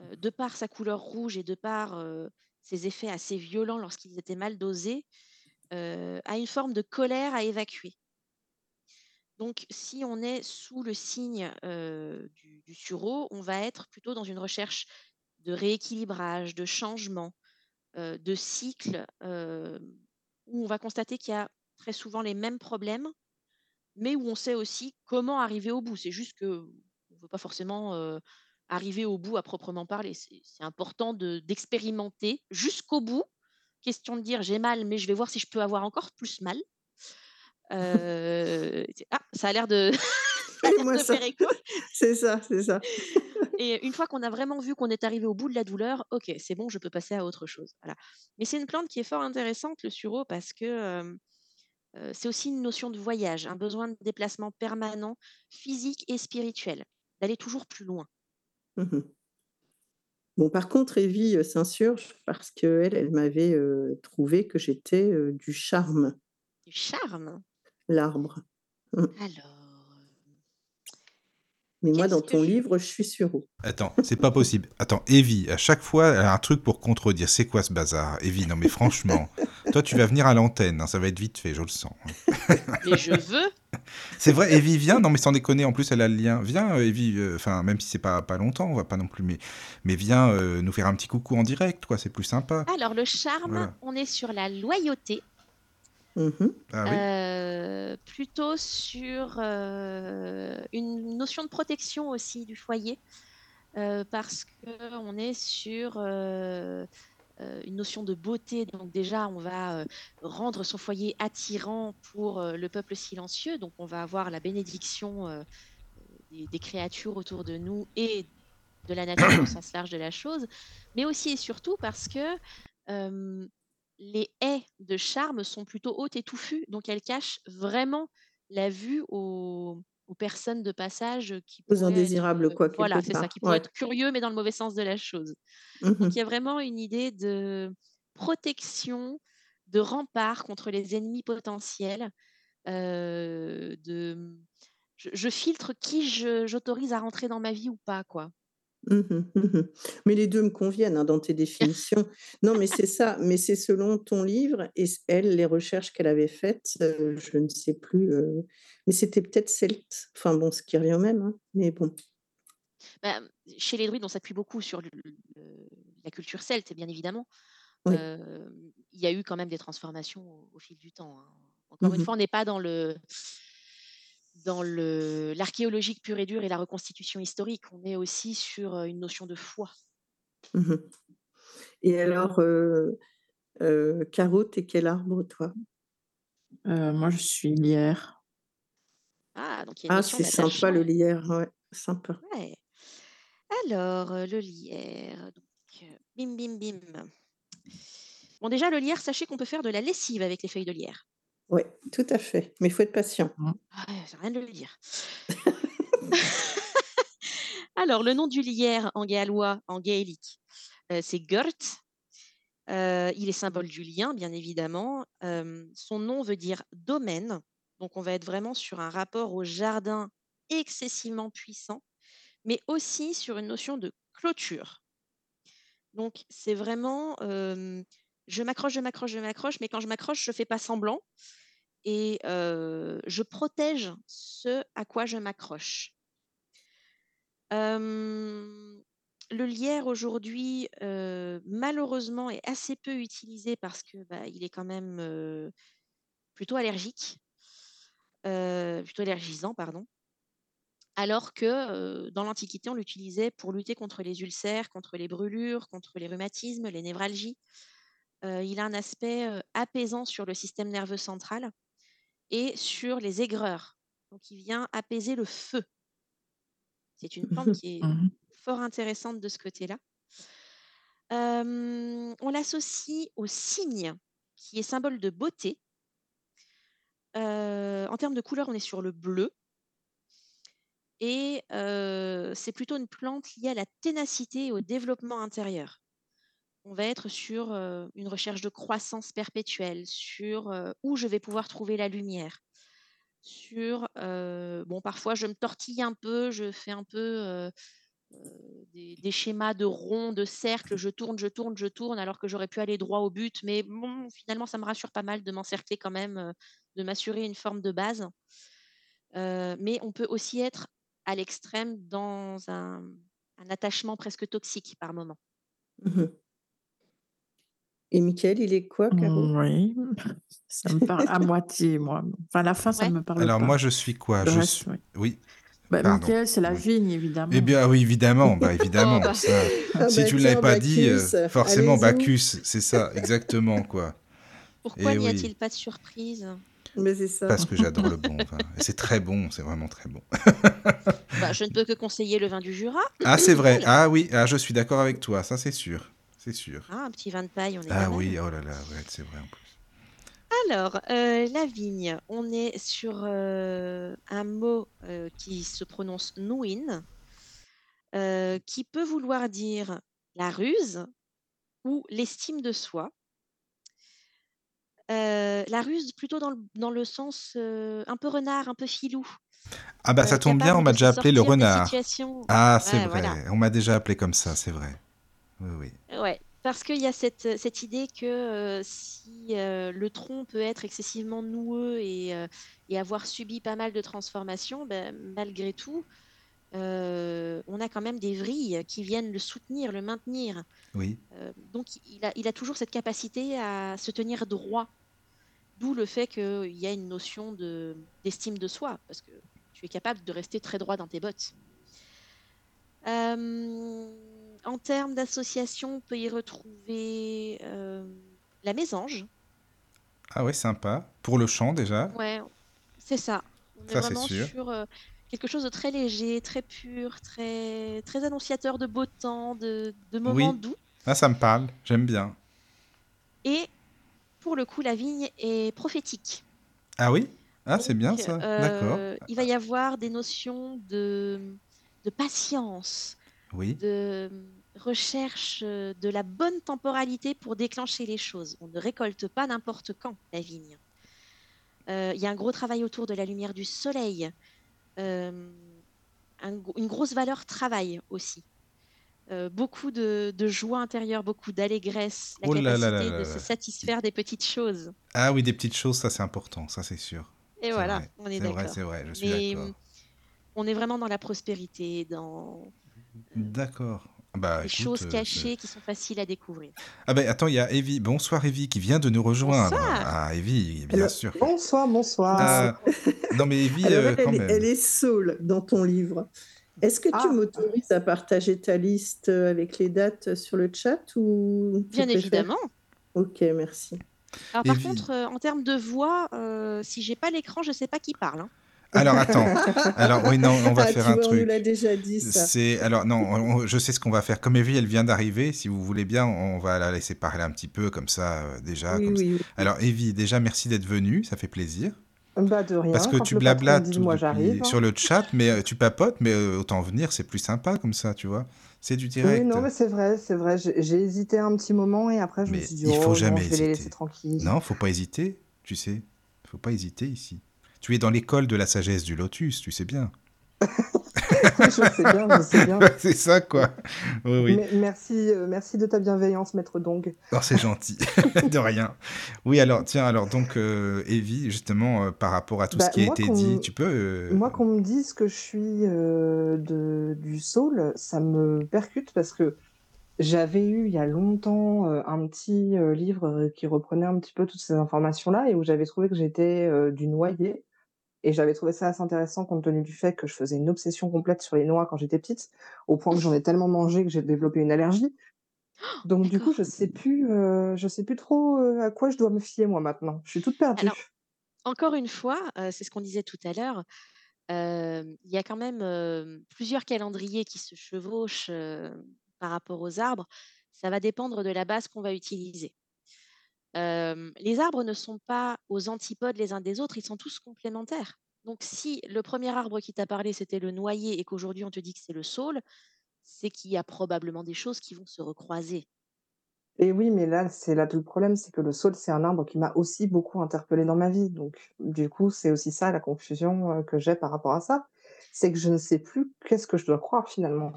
[SPEAKER 5] euh, de par sa couleur rouge et de par ses effets assez violents lorsqu'ils étaient mal dosés, à une forme de colère à évacuer. Donc, si on est sous le signe du, du sureau, on va être plutôt dans une recherche de rééquilibrage, de changement, de cycle, où on va constater qu'il y a très souvent les mêmes problèmes, mais où on sait aussi comment arriver au bout. C'est juste que on ne veut pas forcément euh, arriver au bout à proprement parler. C'est important de- d'expérimenter jusqu'au bout. Question de dire j'ai mal, mais je vais voir si je peux avoir encore plus mal. Euh, ah, ça a l'air de, de
[SPEAKER 4] ça,
[SPEAKER 5] faire écho.
[SPEAKER 4] c'est ça, c'est ça.
[SPEAKER 5] Et une fois qu'on a vraiment vu qu'on est arrivé au bout de la douleur, ok, c'est bon, je peux passer à autre chose. Voilà. Mais c'est une plante qui est fort intéressante, le sureau, parce que euh, c'est aussi une notion de voyage, un besoin de déplacement permanent, physique et spirituel, d'aller toujours plus loin.
[SPEAKER 4] Mhm. Bon, par contre, Evie euh, s'insurge parce qu'elle, elle m'avait euh, trouvé que j'étais euh, du charme,
[SPEAKER 5] Du charme?
[SPEAKER 4] l'arbre. Mm.
[SPEAKER 5] Alors,
[SPEAKER 4] Mais moi, dans ton livre, je suis sureau.
[SPEAKER 1] Attends, c'est pas possible. Attends, Evie, à chaque fois, elle a un truc pour contredire. C'est quoi ce bazar Evie, non mais franchement, toi tu vas venir à l'antenne, hein, ça va être vite fait, je le sens.
[SPEAKER 5] Mais je veux.
[SPEAKER 1] C'est vrai, Evie, viens, non mais sans déconner, en plus elle a le lien. Viens, euh, Evie, euh, enfin, même si c'est pas, pas longtemps, on va pas non plus, mais, mais viens euh, nous faire un petit coucou en direct, quoi, c'est plus sympa.
[SPEAKER 5] Alors, le charme,
[SPEAKER 1] Voilà.
[SPEAKER 5] on est sur la loyauté,
[SPEAKER 4] Mhm.
[SPEAKER 1] Ah oui
[SPEAKER 5] euh, plutôt sur euh, une notion de protection aussi du foyer, euh, parce qu'on est sur euh, euh, une notion de beauté. Donc déjà, on va euh, rendre son foyer attirant pour euh, le peuple silencieux. Donc on va avoir la bénédiction euh, des, des créatures autour de nous et de la nature au sens large de la chose, mais aussi et surtout parce que euh, les haies de charme sont plutôt hautes et touffues, donc elles cachent vraiment la vue aux, aux personnes de passage qui
[SPEAKER 4] Aux
[SPEAKER 5] pourraient être,
[SPEAKER 4] indésirables,
[SPEAKER 5] euh,
[SPEAKER 4] quoi,
[SPEAKER 5] voilà, c'est ça, qui pourraient
[SPEAKER 4] Ouais.
[SPEAKER 5] être curieux, mais dans le mauvais sens de la chose. Donc il y a vraiment une idée de protection, de rempart contre les ennemis potentiels, euh, de je, je filtre qui j'autorise à rentrer dans ma vie ou pas, quoi.
[SPEAKER 4] Mhm, mhm. Mais les deux me conviennent hein, dans tes définitions. Non, mais c'est ça. Mais c'est selon ton livre et elle, les recherches qu'elle avait faites, euh, je ne sais plus. euh, mais c'était peut-être celte. Enfin bon, ce qui revient au même. hein, Mais bon.
[SPEAKER 5] Bah, chez les druides, on s'appuie beaucoup sur le- le- la culture celte, bien évidemment.
[SPEAKER 4] Oui.
[SPEAKER 5] Euh, il y a eu quand même des transformations au, au fil du temps. hein. Encore une
[SPEAKER 4] Mhm.
[SPEAKER 5] fois, on n'est pas dans le dans l'archéologique pur et dur et la reconstitution historique. On est aussi sur euh, une notion de foi.
[SPEAKER 4] Mhm. Et alors, euh, euh, Caro, t'es quel arbre, toi?
[SPEAKER 3] Euh, moi, je suis lierre.
[SPEAKER 5] Ah, donc il y a une
[SPEAKER 4] Ah, c'est sympa le lierre. Ouais, sympa.
[SPEAKER 5] Ouais. Alors, euh, le lierre. Donc, bim, bim, bim. Bon, déjà, le lierre, sachez qu'on peut faire de la lessive avec les feuilles de lierre.
[SPEAKER 4] Oui, tout à fait. Mais il faut être patient.
[SPEAKER 5] Ah, ouais, ça rien de le dire. Alors, le nom du lierre en gallois, en gaélique, euh, c'est Gert. Euh, il est symbole du lien, bien évidemment. Euh, son nom veut dire domaine. Donc, on va être vraiment sur un rapport au jardin excessivement puissant, mais aussi sur une notion de clôture. Donc, c'est vraiment, je m'accroche, je m'accroche, je m'accroche, mais quand je m'accroche, je ne fais pas semblant et je protège ce à quoi je m'accroche. le lierre aujourd'hui, malheureusement, est assez peu utilisé parce que bah, il est quand même plutôt allergique, plutôt allergisant, pardon. Alors que dans l'Antiquité, on l'utilisait pour lutter contre les ulcères, contre les brûlures, contre les rhumatismes, les névralgies. Il a un aspect apaisant sur le système nerveux central et sur les aigreurs. Donc, il vient apaiser le feu. C'est une plante qui est
[SPEAKER 3] Mmh
[SPEAKER 5] fort intéressante de ce côté-là. on l'associe au cygne, qui est symbole de beauté. en termes de couleur, on est sur le bleu. Et c'est plutôt une plante liée à la ténacité et au développement intérieur. On va être sur une recherche de croissance perpétuelle, sur où je vais pouvoir trouver la lumière, sur bon parfois je me tortille un peu, je fais un peu des, schémas de ronds, de cercles, je tourne, je tourne, je tourne, alors que j'aurais pu aller droit au but, mais bon finalement ça me rassure pas mal de m'encercler quand même, de m'assurer une forme de base. mais on peut aussi être à l'extrême dans un, un attachement presque toxique par moment.
[SPEAKER 4] Mmh Et Michael, il est quoi, Caro?
[SPEAKER 3] Oui, ça me parle à moitié, moi. Enfin, la fin, ça
[SPEAKER 5] Ouais.
[SPEAKER 3] me parle
[SPEAKER 1] Alors
[SPEAKER 3] pas.
[SPEAKER 1] moi, je suis quoi?
[SPEAKER 3] Le
[SPEAKER 1] Je
[SPEAKER 3] reste,
[SPEAKER 1] suis...
[SPEAKER 3] oui.
[SPEAKER 1] Oui,
[SPEAKER 3] Bah. Michael, c'est la
[SPEAKER 1] Oui.
[SPEAKER 3] vigne, évidemment.
[SPEAKER 1] Eh bien, oui, évidemment, bah, évidemment.
[SPEAKER 5] Oh, bah.
[SPEAKER 1] ça.
[SPEAKER 4] Ah
[SPEAKER 1] Si
[SPEAKER 4] bah
[SPEAKER 1] tu ne l'avais pas dit, euh, forcément. Bacchus, c'est ça, exactement, quoi.
[SPEAKER 5] Pourquoi
[SPEAKER 1] Eh
[SPEAKER 5] n'y
[SPEAKER 1] oui.
[SPEAKER 5] a-t-il pas de surprise?
[SPEAKER 4] Mais c'est ça.
[SPEAKER 1] Parce que j'adore le bon vin. Et c'est très bon, c'est vraiment très bon.
[SPEAKER 5] Bah, Je ne peux que conseiller le vin du Jura.
[SPEAKER 1] Ah, c'est vrai. Ah oui, ah, je suis d'accord avec toi, ça c'est sûr. C'est sûr.
[SPEAKER 5] Ah, un petit vin de paille, on est
[SPEAKER 1] Ah
[SPEAKER 5] pas mal.
[SPEAKER 1] oui, oh là là, ouais, c'est vrai en plus.
[SPEAKER 5] Alors, euh, la vigne, on est sur euh, un mot euh, qui se prononce nouin, qui peut vouloir dire la ruse ou l'estime de soi. La ruse plutôt dans le, dans le sens un peu renard, un peu filou.
[SPEAKER 1] Ah bah ça tombe bien, on m'a déjà appelé le renard. Ah, c'est
[SPEAKER 5] Ouais,
[SPEAKER 1] vrai,
[SPEAKER 5] voilà.
[SPEAKER 1] on m'a déjà appelé comme ça, c'est vrai. Oui, oui.
[SPEAKER 5] Ouais, parce qu'il y a cette, cette idée que euh, si euh, le tronc peut être excessivement noueux et, euh, et avoir subi pas mal de transformations, ben, malgré tout, euh, on a quand même des vrilles qui viennent le soutenir, le maintenir.
[SPEAKER 1] Oui,
[SPEAKER 5] Euh, donc il a, il a toujours cette capacité à se tenir droit. D'où le fait qu'il y a une notion de, d'estime de soi, parce que tu es capable de rester très droit dans tes bottes. Euh, en termes d'association, on peut y retrouver euh, la mésange.
[SPEAKER 1] Ah ouais, sympa. Pour le chant déjà.
[SPEAKER 5] Ouais, c'est ça. On est
[SPEAKER 1] Ça, c'est
[SPEAKER 5] vraiment
[SPEAKER 1] sûr.
[SPEAKER 5] sur euh, quelque chose de très léger, très pur, très, très annonciateur de beau temps, de, de moments
[SPEAKER 1] Oui.
[SPEAKER 5] doux.
[SPEAKER 1] Ah, ça me parle, j'aime bien.
[SPEAKER 5] Et pour le coup, la vigne est prophétique.
[SPEAKER 1] Ah oui? Ah, c'est bien ça.
[SPEAKER 5] euh,
[SPEAKER 1] D'accord.
[SPEAKER 5] Il va y avoir des notions de, de patience,
[SPEAKER 1] Oui.
[SPEAKER 5] de recherche euh, de la bonne temporalité pour déclencher les choses. On ne récolte pas n'importe quand la vigne. Euh, Il y a un gros travail autour de la lumière du soleil, euh, un une grosse valeur travail aussi. Euh, beaucoup de, de joie intérieure, beaucoup d'allégresse, la
[SPEAKER 1] Oh là
[SPEAKER 5] capacité
[SPEAKER 1] là là là
[SPEAKER 5] de se satisfaire des petites choses.
[SPEAKER 1] Ah oui, des petites choses, ça c'est important, ça c'est sûr.
[SPEAKER 5] Et voilà,
[SPEAKER 1] vrai,
[SPEAKER 5] on est
[SPEAKER 1] vrai,
[SPEAKER 5] d'accord.
[SPEAKER 1] c'est vrai, je suis d'accord.
[SPEAKER 5] on est vraiment dans la prospérité, dans
[SPEAKER 1] D'accord. Bah,
[SPEAKER 5] des
[SPEAKER 1] écoute,
[SPEAKER 5] choses
[SPEAKER 1] euh,
[SPEAKER 5] cachées qui sont faciles à découvrir.
[SPEAKER 1] Ah ben attends, il y a Evie. Bonsoir Evie qui vient de nous rejoindre.
[SPEAKER 5] Bonsoir.
[SPEAKER 1] Ah Evie, bien
[SPEAKER 4] Alors,
[SPEAKER 1] sûr.
[SPEAKER 6] Bonsoir, bonsoir.
[SPEAKER 1] Ah, non mais Evie,
[SPEAKER 4] Alors,
[SPEAKER 1] euh,
[SPEAKER 4] elle,
[SPEAKER 1] quand
[SPEAKER 4] elle-
[SPEAKER 1] même.
[SPEAKER 4] elle est saoule dans ton livre. Est-ce que tu
[SPEAKER 6] Ah.
[SPEAKER 4] m'autorises à partager ta liste avec les dates sur le chat ou
[SPEAKER 5] Bien évidemment.
[SPEAKER 4] Ok, merci.
[SPEAKER 5] Alors par
[SPEAKER 1] Evie.
[SPEAKER 5] contre, euh, en termes de voix, euh, si j'ai pas l'écran, je sais pas qui parle. hein.
[SPEAKER 1] Alors attends. Alors oui, non, on va
[SPEAKER 4] Ah,
[SPEAKER 1] faire
[SPEAKER 4] tu
[SPEAKER 1] un
[SPEAKER 4] vois, On nous
[SPEAKER 1] truc.
[SPEAKER 4] l'a déjà dit, ça.
[SPEAKER 1] C'est alors non, on- on- je sais ce qu'on va faire. Comme Evie, elle vient d'arriver. Si vous voulez bien, on va la laisser parler un petit peu comme ça euh, déjà.
[SPEAKER 4] Oui,
[SPEAKER 1] comme ça.
[SPEAKER 4] oui.
[SPEAKER 1] Alors Evie, déjà merci d'être venue, ça fait plaisir.
[SPEAKER 6] Bah de rien.
[SPEAKER 1] Parce que tu blablates
[SPEAKER 6] dit,
[SPEAKER 1] tout
[SPEAKER 6] moi
[SPEAKER 1] depuis-
[SPEAKER 6] j'arrive. hein.
[SPEAKER 1] sur le chat, mais euh, tu papotes, mais euh, autant venir, c'est plus sympa comme ça, tu vois. C'est du direct.
[SPEAKER 6] Oui, non, mais c'est vrai, c'est vrai. J'ai hésité un petit moment et après je
[SPEAKER 1] Mais
[SPEAKER 6] me suis dit,
[SPEAKER 1] il faut
[SPEAKER 6] oh, non,
[SPEAKER 1] jamais
[SPEAKER 6] je vais les laisser tranquilles.
[SPEAKER 1] Non, faut pas hésiter, tu sais. Faut pas hésiter ici. Tu es dans l'école de la sagesse du lotus, tu sais bien.
[SPEAKER 6] je sais bien, je sais bien.
[SPEAKER 1] c'est ça, quoi. Oui, oui.
[SPEAKER 6] merci, euh, merci de ta bienveillance, maître Dong.
[SPEAKER 1] Oh, c'est gentil. de rien. Oui, alors, tiens, alors, donc, euh, Evie, justement, euh, par rapport à tout ce
[SPEAKER 6] Bah,
[SPEAKER 1] qui a été dit, tu peux.
[SPEAKER 6] moi, qu'on me dise que je suis de, du soul, ça me percute parce que j'avais eu il y a longtemps un petit livre qui reprenait un petit peu toutes ces informations-là et où j'avais trouvé que j'étais du noyer. Et j'avais trouvé ça assez intéressant compte tenu du fait que je faisais une obsession complète sur les noix quand j'étais petite, au point que j'en ai tellement mangé que j'ai développé une allergie. Donc du coup, je sais plus, euh, je sais plus trop euh, à quoi je dois me fier moi maintenant. Je suis toute perdue.
[SPEAKER 5] Alors, encore une fois, euh, c'est ce qu'on disait tout à l'heure, euh, il y a quand même plusieurs calendriers qui se chevauchent par rapport aux arbres. Ça va dépendre de la base qu'on va utiliser. Euh, les arbres ne sont pas aux antipodes les uns des autres, ils sont tous complémentaires. Donc, si le premier arbre qui t'a parlé, c'était le noyer et qu'aujourd'hui on te dit que c'est le saule, c'est qu'il y a probablement des choses qui vont se recroiser.
[SPEAKER 6] Et oui, mais là, c'est là tout le problème, c'est que le saule, c'est un arbre qui m'a aussi beaucoup interpellée dans ma vie. Donc, du coup, c'est aussi ça la confusion que j'ai par rapport à ça. C'est que je ne sais plus qu'est-ce que je dois croire finalement.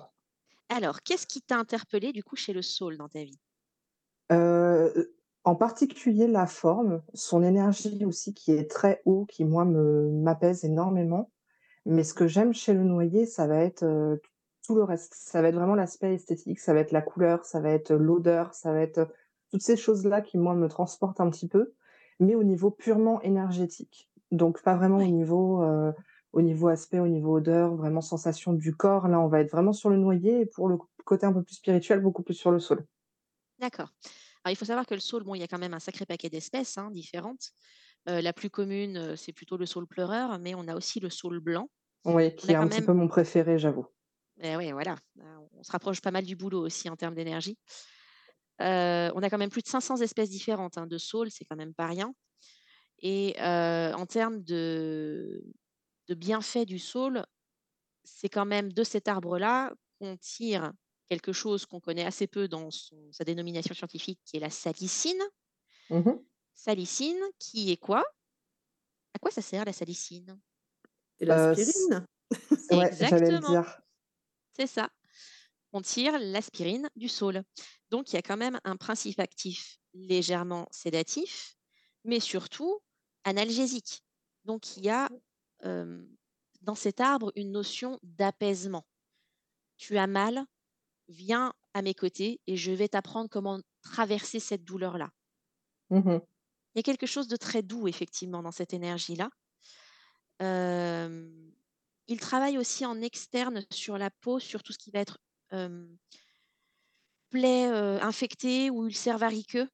[SPEAKER 5] Alors, qu'est-ce qui t'a interpellé du coup chez le saule dans ta vie?
[SPEAKER 6] Euh, en particulier la forme, son énergie aussi qui est très haut, qui moi me m'apaise énormément. Mais ce que j'aime chez le noyer, ça va être euh, tout le reste. Ça va être vraiment l'aspect esthétique, ça va être la couleur, ça va être l'odeur, ça va être toutes ces choses-là qui moi me transportent un petit peu, mais au niveau purement énergétique. Donc pas vraiment au niveau euh, au niveau aspect, au niveau odeur, vraiment sensation du corps. Là, on va être vraiment sur le noyer et pour le côté un peu plus spirituel, beaucoup plus sur le sol.
[SPEAKER 5] d'accord. Alors, il faut savoir que le saule, bon, il y a quand même un sacré paquet d'espèces hein, différentes. Euh, la plus commune, euh, c'est plutôt le saule pleureur, mais on a aussi le saule blanc.
[SPEAKER 6] Oui, qui est un petit peu mon préféré, j'avoue.
[SPEAKER 5] eh ouais, voilà, euh, on se rapproche pas mal du boulot aussi en termes d'énergie. Euh, on a quand même plus de 500 espèces différentes hein, de saules, c'est quand même pas rien. Et euh, en termes de, de bienfaits du saule, c'est quand même de cet arbre-là qu'on tire quelque chose qu'on connaît assez peu dans son- sa dénomination scientifique, qui est la salicine.
[SPEAKER 6] Mhm.
[SPEAKER 5] Salicine, qui est quoi? À quoi ça sert la salicine?
[SPEAKER 4] Et
[SPEAKER 6] Euh, c-
[SPEAKER 4] l'aspirine
[SPEAKER 6] ouais, le
[SPEAKER 5] Exactement, c'est ça. On tire l'aspirine du saule. Donc il y a quand même un principe actif légèrement sédatif, mais surtout analgésique. Donc il y a euh, dans cet arbre une notion d'apaisement. Tu as mal, viens à mes côtés et je vais t'apprendre comment traverser cette douleur-là.
[SPEAKER 6] Mhm.
[SPEAKER 5] Il y a quelque chose de très doux, effectivement, dans cette énergie-là. Euh, il travaille aussi en externe sur la peau, sur tout ce qui va être euh, plaies euh, infectées ou ulcères variqueux.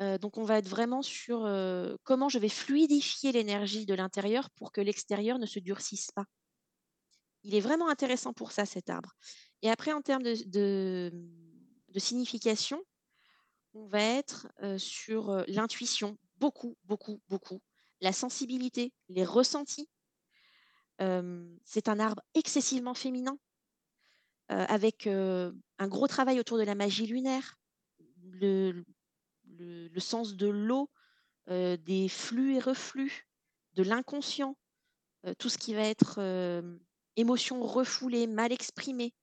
[SPEAKER 5] Euh, donc, on va être vraiment sur euh, comment je vais fluidifier l'énergie de l'intérieur pour que l'extérieur ne se durcisse pas. Il est vraiment intéressant pour ça, cet arbre. Et après, en termes de, signification, on va être euh, sur euh, l'intuition, beaucoup, beaucoup, beaucoup, la sensibilité, les ressentis. Euh, c'est un arbre excessivement féminin, avec un gros travail autour de la magie lunaire, le, sens de l'eau, des flux et reflux, de l'inconscient, tout ce qui va être émotions refoulées, mal exprimées,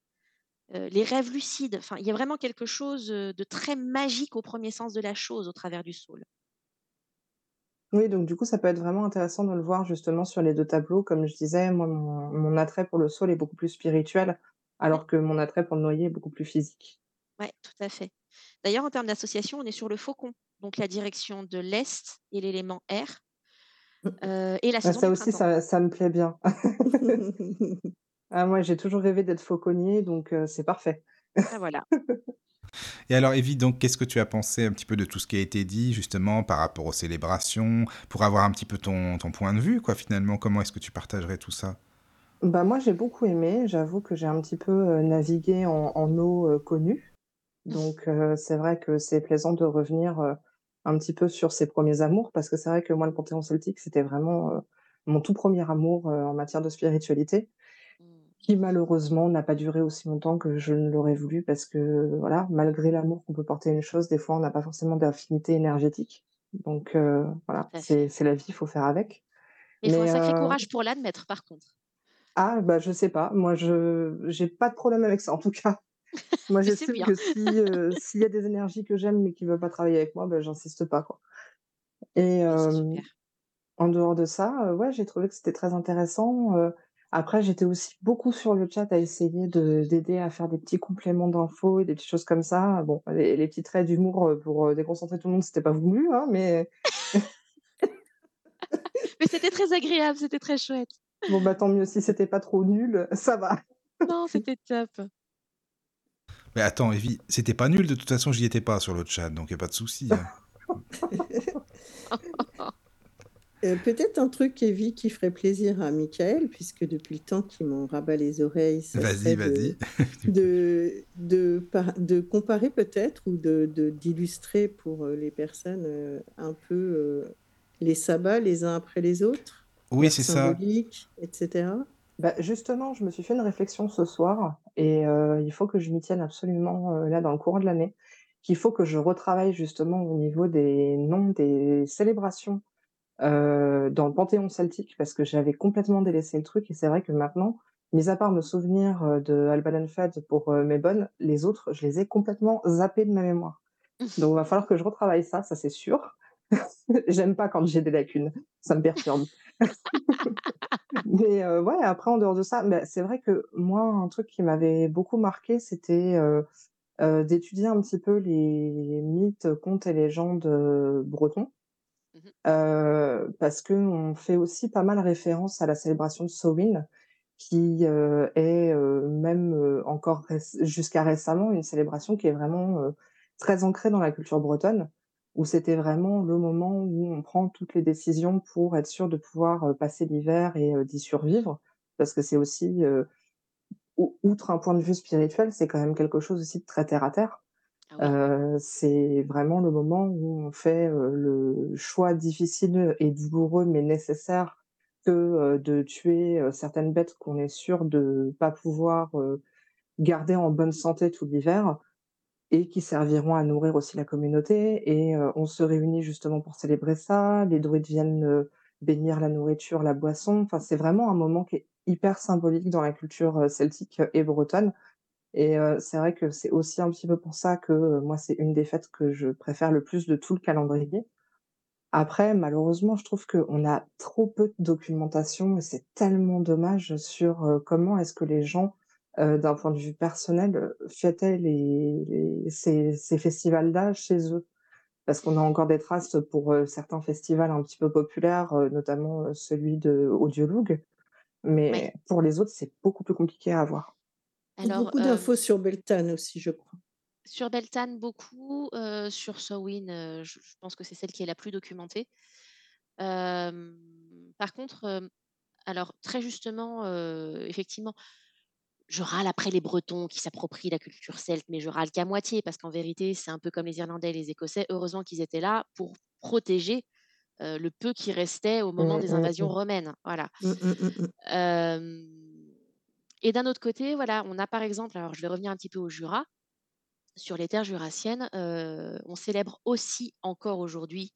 [SPEAKER 5] euh, les rêves lucides. Enfin, il y a vraiment quelque chose euh, de très magique au premier sens de la chose au travers du saule.
[SPEAKER 6] Oui, donc du coup, ça peut être vraiment intéressant de le voir justement sur les deux tableaux. Comme je disais, moi, mon, mon attrait pour le sol est beaucoup plus spirituel, alors que mon attrait pour le noyer est beaucoup plus physique.
[SPEAKER 5] Ouais, tout à fait. D'ailleurs, en termes d'association, on est sur le faucon, donc la direction de l'Est et l'élément air, euh, et la
[SPEAKER 6] Ah,
[SPEAKER 5] saison
[SPEAKER 6] ça
[SPEAKER 5] du
[SPEAKER 6] aussi, ça, ça me plaît bien. Ah, moi, j'ai toujours rêvé d'être fauconnier, donc euh, c'est parfait.
[SPEAKER 5] Ah, voilà.
[SPEAKER 1] Et alors, Evie, donc, qu'est-ce que tu as pensé un petit peu de tout ce qui a été dit, justement, par rapport aux célébrations, pour avoir un petit peu ton, ton point de vue, quoi, finalement? Comment est-ce que tu partagerais tout ça?
[SPEAKER 6] Bah, moi, j'ai beaucoup aimé. J'avoue que j'ai un petit peu euh, navigué en, en eau euh, connue. Donc, euh, c'est vrai que c'est plaisant de revenir euh, un petit peu sur ses premiers amours, parce que c'est vrai que moi, le Panthéon celtique, c'était vraiment euh, mon tout premier amour euh, en matière de spiritualité,
[SPEAKER 5] Mm.
[SPEAKER 6] qui malheureusement n'a pas duré aussi longtemps que je ne l'aurais voulu, parce que voilà, malgré l'amour qu'on peut porter à une chose, des fois, on n'a pas forcément d'affinité énergétique. Donc, euh, voilà, c'est la vie, il faut faire avec.
[SPEAKER 5] Mais il faut un sacré courage pour l'admettre, par contre.
[SPEAKER 6] Ah, bah, je sais pas. Moi, je j'ai pas de problème avec ça, en tout cas. Moi, j'estime que si, heu, s'il y a des énergies que j'aime, mais qui veulent pas travailler avec moi, bah, j'insiste pas, quoi. Et
[SPEAKER 5] super.
[SPEAKER 6] en dehors de ça, heu, ouais, j'ai trouvé que c'était très intéressant, heu, après j'étais aussi beaucoup sur le chat à essayer de d'aider à faire des petits compléments d'infos et des petites choses comme ça. Bon, les les petits traits d'humour, pour, déconcentrer tout le monde, c'était pas voulu, hein, mais
[SPEAKER 5] Mais c'était très agréable, c'était très chouette.
[SPEAKER 6] bon, bah, tant mieux. Si c'était pas trop nul, ça va.
[SPEAKER 5] Non, c'était top.
[SPEAKER 1] Mais attends, Evie, c'était pas nul, de toute façon, j'y étais pas sur le chat, donc y a pas de souci. hein.
[SPEAKER 4] Euh, peut-être un truc, Evie, qui ferait plaisir à Michael, puisque depuis le temps qu'il m'en rabat les oreilles, ça
[SPEAKER 1] Vas-y, vas-y.
[SPEAKER 4] de, de, de, par- de comparer peut-être ou de, de- d'illustrer pour euh, les personnes euh, un peu euh, les sabbats les uns après les autres,
[SPEAKER 1] Oui, c'est ça.
[SPEAKER 4] etc.
[SPEAKER 6] Bah, justement, je me suis fait une réflexion ce soir et heu, il faut que je m'y tienne absolument, heu, là, dans le courant de l'année, qu'il faut que je retravaille justement au niveau des noms des célébrations, heu, dans le panthéon celtique parce que j'avais complètement délaissé le truc et c'est vrai que maintenant, mis à part me souvenir, heu, de Albalenfed pour, heu, mes bonnes, les autres, je les ai complètement zappés de ma mémoire. Donc il va falloir que je retravaille ça, ça c'est sûr. J'aime pas quand j'ai des lacunes, ça me perturbe. Mais heu, ouais, après en dehors de ça, bah, c'est vrai que moi, un truc qui m'avait beaucoup marqué, c'était, heu heu, d'étudier un petit peu les mythes, contes et légendes, heu, bretons.
[SPEAKER 5] Mmh mh.
[SPEAKER 6] Heu, parce qu'on fait aussi pas mal référence à la célébration de Samhain qui, heu, est, même, encore jusqu'à récemment, une célébration qui est vraiment, très ancrée dans la culture bretonne, où c'était vraiment le moment où on prend toutes les décisions pour être sûr de pouvoir, passer l'hiver et d'y survivre. Parce que c'est aussi, outre un point de vue spirituel, c'est quand même quelque chose aussi de très terre à terre.
[SPEAKER 5] Ah oui.
[SPEAKER 6] C'est vraiment le moment où on fait, le choix difficile et douloureux, mais nécessaire que, de tuer, certaines bêtes qu'on est sûr de pas pouvoir, garder en bonne santé tout l'hiver et qui serviront à nourrir aussi la communauté et heu, on se réunit justement pour célébrer ça. Les druides viennent, heu, bénir la nourriture, la boisson. Enfin, c'est vraiment un moment qui est hyper symbolique dans la culture, heu, celtique et bretonne et c'est vrai que c'est aussi un petit peu pour ça que, moi, c'est une des fêtes que je préfère le plus de tout le calendrier. Après, malheureusement, je trouve qu'on a trop peu de documentation et c'est tellement dommage sur, comment est-ce que les gens, heu, d'un point de vue personnel, fêtaient les les ces ces festivals-là chez eux. Parce qu'on a encore des traces pour, heu, certains festivals un petit peu populaires, heu, notamment, celui de Audioloug,
[SPEAKER 5] Oui.
[SPEAKER 6] mais pour les autres, c'est beaucoup plus compliqué à avoir.
[SPEAKER 5] Alors,
[SPEAKER 4] Beaucoup d'infos sur Beltane aussi, je crois.
[SPEAKER 5] sur Beltane, beaucoup, sur heu, je je pense que c'est celle qui est la plus documentée. Par contre, alors très justement, effectivement, je râle après les Bretons qui s'approprient la culture celte, mais je râle qu'à moitié parce qu'en vérité, c'est un peu comme les Irlandais et les Écossais. Heureusement qu'ils étaient là pour protéger, heu, le peu qui restait au moment
[SPEAKER 6] Mmh,
[SPEAKER 5] des
[SPEAKER 6] mmh,
[SPEAKER 5] invasions
[SPEAKER 6] mmh.
[SPEAKER 5] romaines, voilà.
[SPEAKER 4] Mmh,
[SPEAKER 5] et d'un autre côté, voilà, on a par exemple alors je vais revenir un petit peu au Jura. Sur les terres jurassiennes, heu, on célèbre aussi encore aujourd'hui,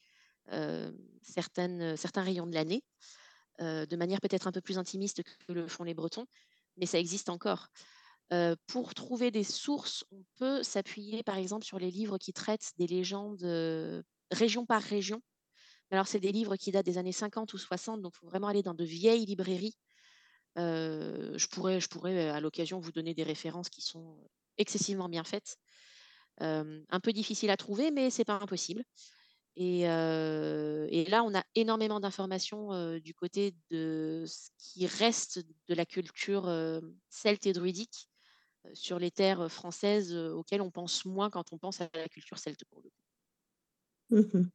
[SPEAKER 5] certaines, certains rayons de l'année, de manière peut-être un peu plus intimiste que le font les Bretons, mais ça existe encore. Pour trouver des sources, on peut s'appuyer par exemple sur les livres qui traitent des légendes, région par région. Alors c'est des livres qui datent des années 50 ou 60, donc il faut vraiment aller dans de vieilles librairies. Je pourrais je pourrais, à l'occasion, vous donner des références qui sont excessivement bien faites. Un peu difficile à trouver, mais c'est pas impossible et là, on a énormément d'informations, du côté de ce qui reste de la culture, celte et druidique, sur les terres, françaises, auxquelles on pense moins quand on pense à la culture celte, pour le coup.
[SPEAKER 4] Mmh mh.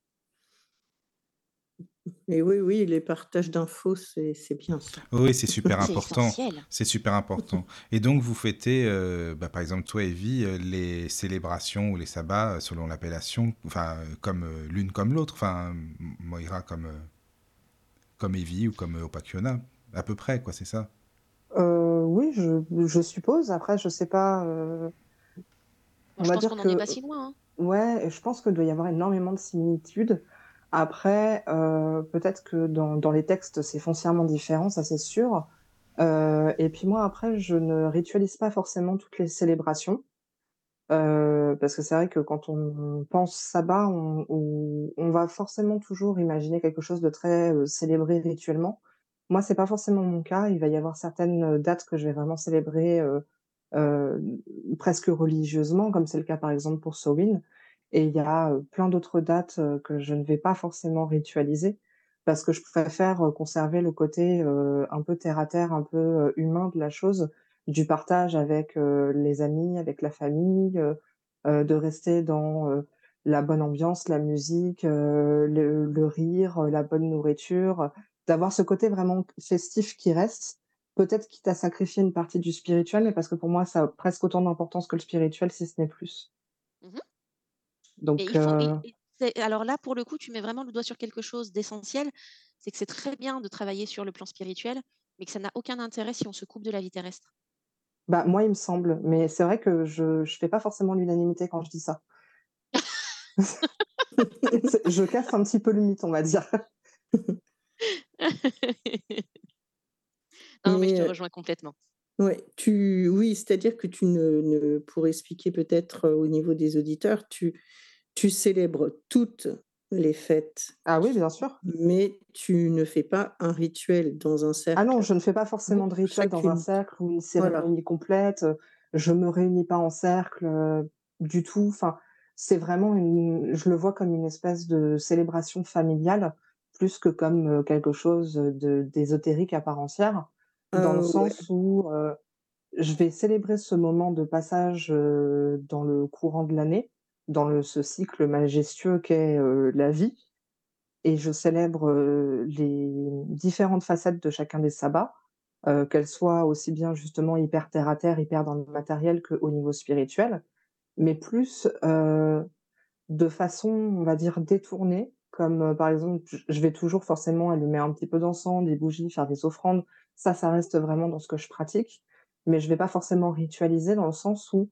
[SPEAKER 4] Et oui, oui, les partages d'infos, c'est c'est bien ça.
[SPEAKER 1] Oui, c'est super important. C'est super important. Et donc, vous fêtez, euh, bah, par exemple, toi, Evie, euh, les célébrations ou les sabbats euh, selon l'appellation, enfin, comme euh, l'une comme l'autre, enfin, Moira comme, euh, comme Evie ou comme Opakiona, à peu près, quoi, c'est ça?
[SPEAKER 6] Oui, je je suppose. Après, je sais pas,
[SPEAKER 5] Bon,
[SPEAKER 6] on
[SPEAKER 5] je
[SPEAKER 6] va
[SPEAKER 5] pense
[SPEAKER 6] dire
[SPEAKER 5] qu'on n'en est
[SPEAKER 6] que,
[SPEAKER 5] pas si loin, hein.
[SPEAKER 6] ouais, je pense qu'il doit y avoir énormément de similitudes. Après, heu, peut-être que dans les textes, c'est foncièrement différent, ça, c'est sûr. Heu et puis moi, après, je ne ritualise pas forcément toutes les célébrations. Heu, parce que c'est vrai que quand on pense sabbat, on on va forcément toujours imaginer quelque chose de très, célébré rituellement. Moi, c'est pas forcément mon cas. Il va y avoir certaines, dates que je vais vraiment célébrer, presque religieusement, comme c'est le cas, par exemple, pour Samhain et il y a, plein d'autres dates, que je ne vais pas forcément ritualiser parce que je préfère, conserver le côté, un peu terre à terre, un peu, humain de la chose, du partage avec, les amis, avec la famille, de rester dans, la bonne ambiance, la musique, le rire, la bonne nourriture, d'avoir ce côté vraiment festif qui reste. Peut-être quitte à sacrifier une partie du spirituel, mais parce que pour moi, ça a presque autant d'importance que le spirituel, si ce n'est plus.
[SPEAKER 5] Mmh
[SPEAKER 6] Donc
[SPEAKER 5] il faut et
[SPEAKER 6] heu,
[SPEAKER 5] et c'est alors là, pour le coup, tu mets vraiment le doigt sur quelque chose d'essentiel, c'est que c'est très bien de travailler sur le plan spirituel, mais que ça n'a aucun intérêt si on se coupe de la vie terrestre.
[SPEAKER 6] bah, moi, il me semble, mais c'est vrai que je je fais pas forcément l'unanimité quand je dis ça. Je casse un petit peu le mythe, on va dire.
[SPEAKER 5] Non, mais je te
[SPEAKER 4] Mais,
[SPEAKER 5] rejoins complètement.
[SPEAKER 4] Ouais, tu oui, c'est-à-dire que tu ne ne pour expliquer peut-être, heu, au niveau des auditeurs, tu tu célèbres toutes les fêtes
[SPEAKER 6] Ah oui, bien sûr.
[SPEAKER 4] mais tu ne fais pas un rituel dans un
[SPEAKER 6] Ah non,
[SPEAKER 4] cercle
[SPEAKER 6] je ne fais pas forcément de rituel dans un cercle ou une
[SPEAKER 4] Voilà.
[SPEAKER 6] cérémonie complète, heu, je me réunis pas en cercle, heu, du tout. Enfin, c'est vraiment une je le vois comme une espèce de célébration familiale, plus que comme, heu, quelque chose, d'ésotérique à part entière. Dans le
[SPEAKER 4] ouais.
[SPEAKER 6] sens où, je vais célébrer ce moment de passage, dans le courant de l'année, dans le ce cycle majestueux qu'est, heu, la vie et je célèbre, heu, les différentes facettes de chacun des sabbats, heu, qu'elles soient aussi bien justement hyper terre à terre, hyper dans le matériel qu'au niveau spirituel, mais plus, heu, de façon, on va dire, détournée, comme, heu, par exemple, je vais toujours forcément allumer un petit peu d'encens, des bougies, faire des offrandes. Ça, ça reste vraiment dans ce que je pratique, mais je vais pas forcément ritualiser dans le sens où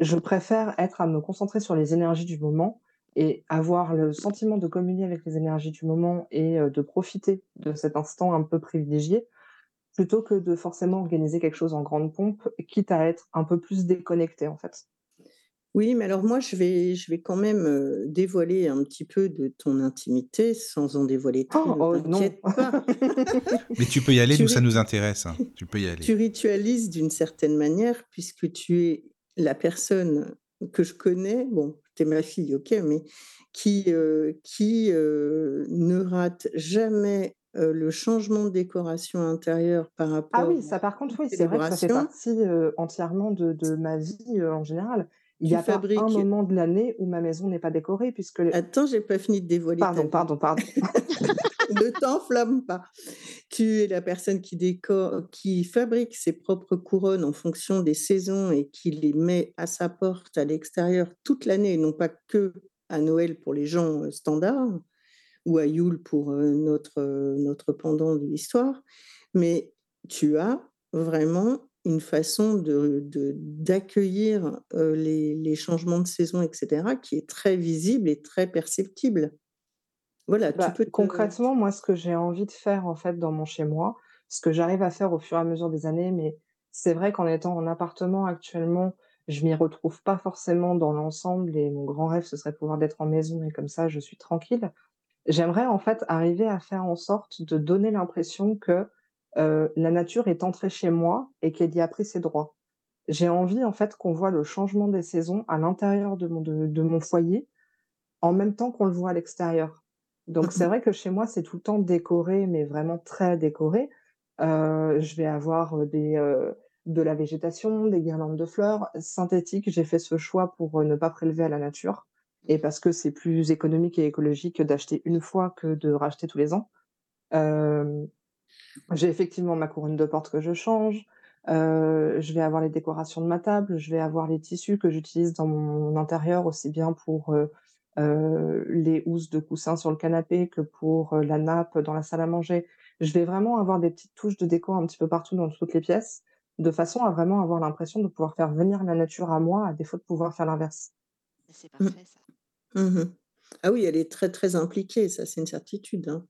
[SPEAKER 6] je préfère être à me concentrer sur les énergies du moment et avoir le sentiment de communier avec les énergies du moment et heu, de profiter de cet instant un peu privilégié, plutôt que de forcément organiser quelque chose en grande pompe, quitte à être un peu plus déconnecté en fait.
[SPEAKER 4] Oui, mais alors moi, je vais je vais quand même, heu, dévoiler un petit peu de ton intimité sans en dévoiler trop,
[SPEAKER 6] Oh oh non!
[SPEAKER 4] pas.
[SPEAKER 1] Mais tu peux y aller,
[SPEAKER 4] Tu
[SPEAKER 1] nous, ça nous intéresse, hein. Tu peux y aller.
[SPEAKER 4] tu ritualises d'une certaine manière puisque tu es la personne que je connais, bon, tu es ma fille, OK, mais qui, heu qui, heu, ne rate jamais, heu, le changement de décoration intérieure par
[SPEAKER 6] Ah
[SPEAKER 4] rapport
[SPEAKER 6] oui, ça par contre, oui, c'est vrai que ça fait partie, entièrement de de ma vie, en général. Il y
[SPEAKER 4] Tu
[SPEAKER 6] a pas un
[SPEAKER 4] fabriques
[SPEAKER 6] moment de l'année où ma maison n'est pas décorée puisque
[SPEAKER 4] attends, j'ai pas fini de dévoiler
[SPEAKER 6] pardon, pardon, pardon.
[SPEAKER 4] Ne t'enflamme pas. Tu es la personne qui fabrique ses propres couronnes en fonction des saisons et qui les met à sa porte à l'extérieur toute l'année, non pas que à Noël pour les gens, heu, standards ou à Yule pour, heu, notre, heu, notre pendant de l'histoire. Mais tu as vraiment une façon de de d'accueillir, heu, les changements de saison et cetera qui est très visible et très perceptible. Voilà, tu
[SPEAKER 6] Bah,
[SPEAKER 4] peux te
[SPEAKER 6] concrètement, moi, ce que j'ai envie de faire, en fait, dans mon chez-moi, ce que j'arrive à faire au fur et à mesure des années, mais c'est vrai qu'en étant en appartement actuellement, je m'y retrouve pas forcément dans l'ensemble et mon grand rêve, ce serait pouvoir d'être en maison et comme ça, je suis tranquille. J'aimerais, en fait, arriver à faire en sorte de donner l'impression que, heu, la nature est entrée chez moi et qu'elle y a pris ses droits. J'ai envie, en fait, qu'on voit le changement des saisons à l'intérieur de mon de de mon foyer, en même temps qu'on le voit à l'extérieur. Donc c'est
[SPEAKER 4] Mmh
[SPEAKER 6] vrai que chez moi, c'est tout le temps décoré, mais vraiment très décoré. Heu, je vais avoir, des, heu, de la végétation, des guirlandes de fleurs synthétiques. J'ai fait ce choix pour, ne pas prélever à la nature et parce que c'est plus économique et écologique d'acheter une fois que de racheter tous les ans. Hem, j'ai effectivement ma couronne de porte que je change. Heu, je vais avoir les décorations de ma table, je vais avoir les tissus que j'utilise dans mon intérieur, aussi bien pour, heu heu, les housses de coussin sur le canapé que pour, heu, la nappe dans la salle à manger. Je vais vraiment avoir des petites touches de déco un petit peu partout dans toutes les pièces, de façon à vraiment avoir l'impression de pouvoir faire venir la nature à moi, à défaut de pouvoir faire l'inverse.
[SPEAKER 5] C'est
[SPEAKER 4] Mmh.
[SPEAKER 5] parfait ça.
[SPEAKER 4] Mmh Ah oui, elle est très, très impliquée, ça, c'est une certitude, hein.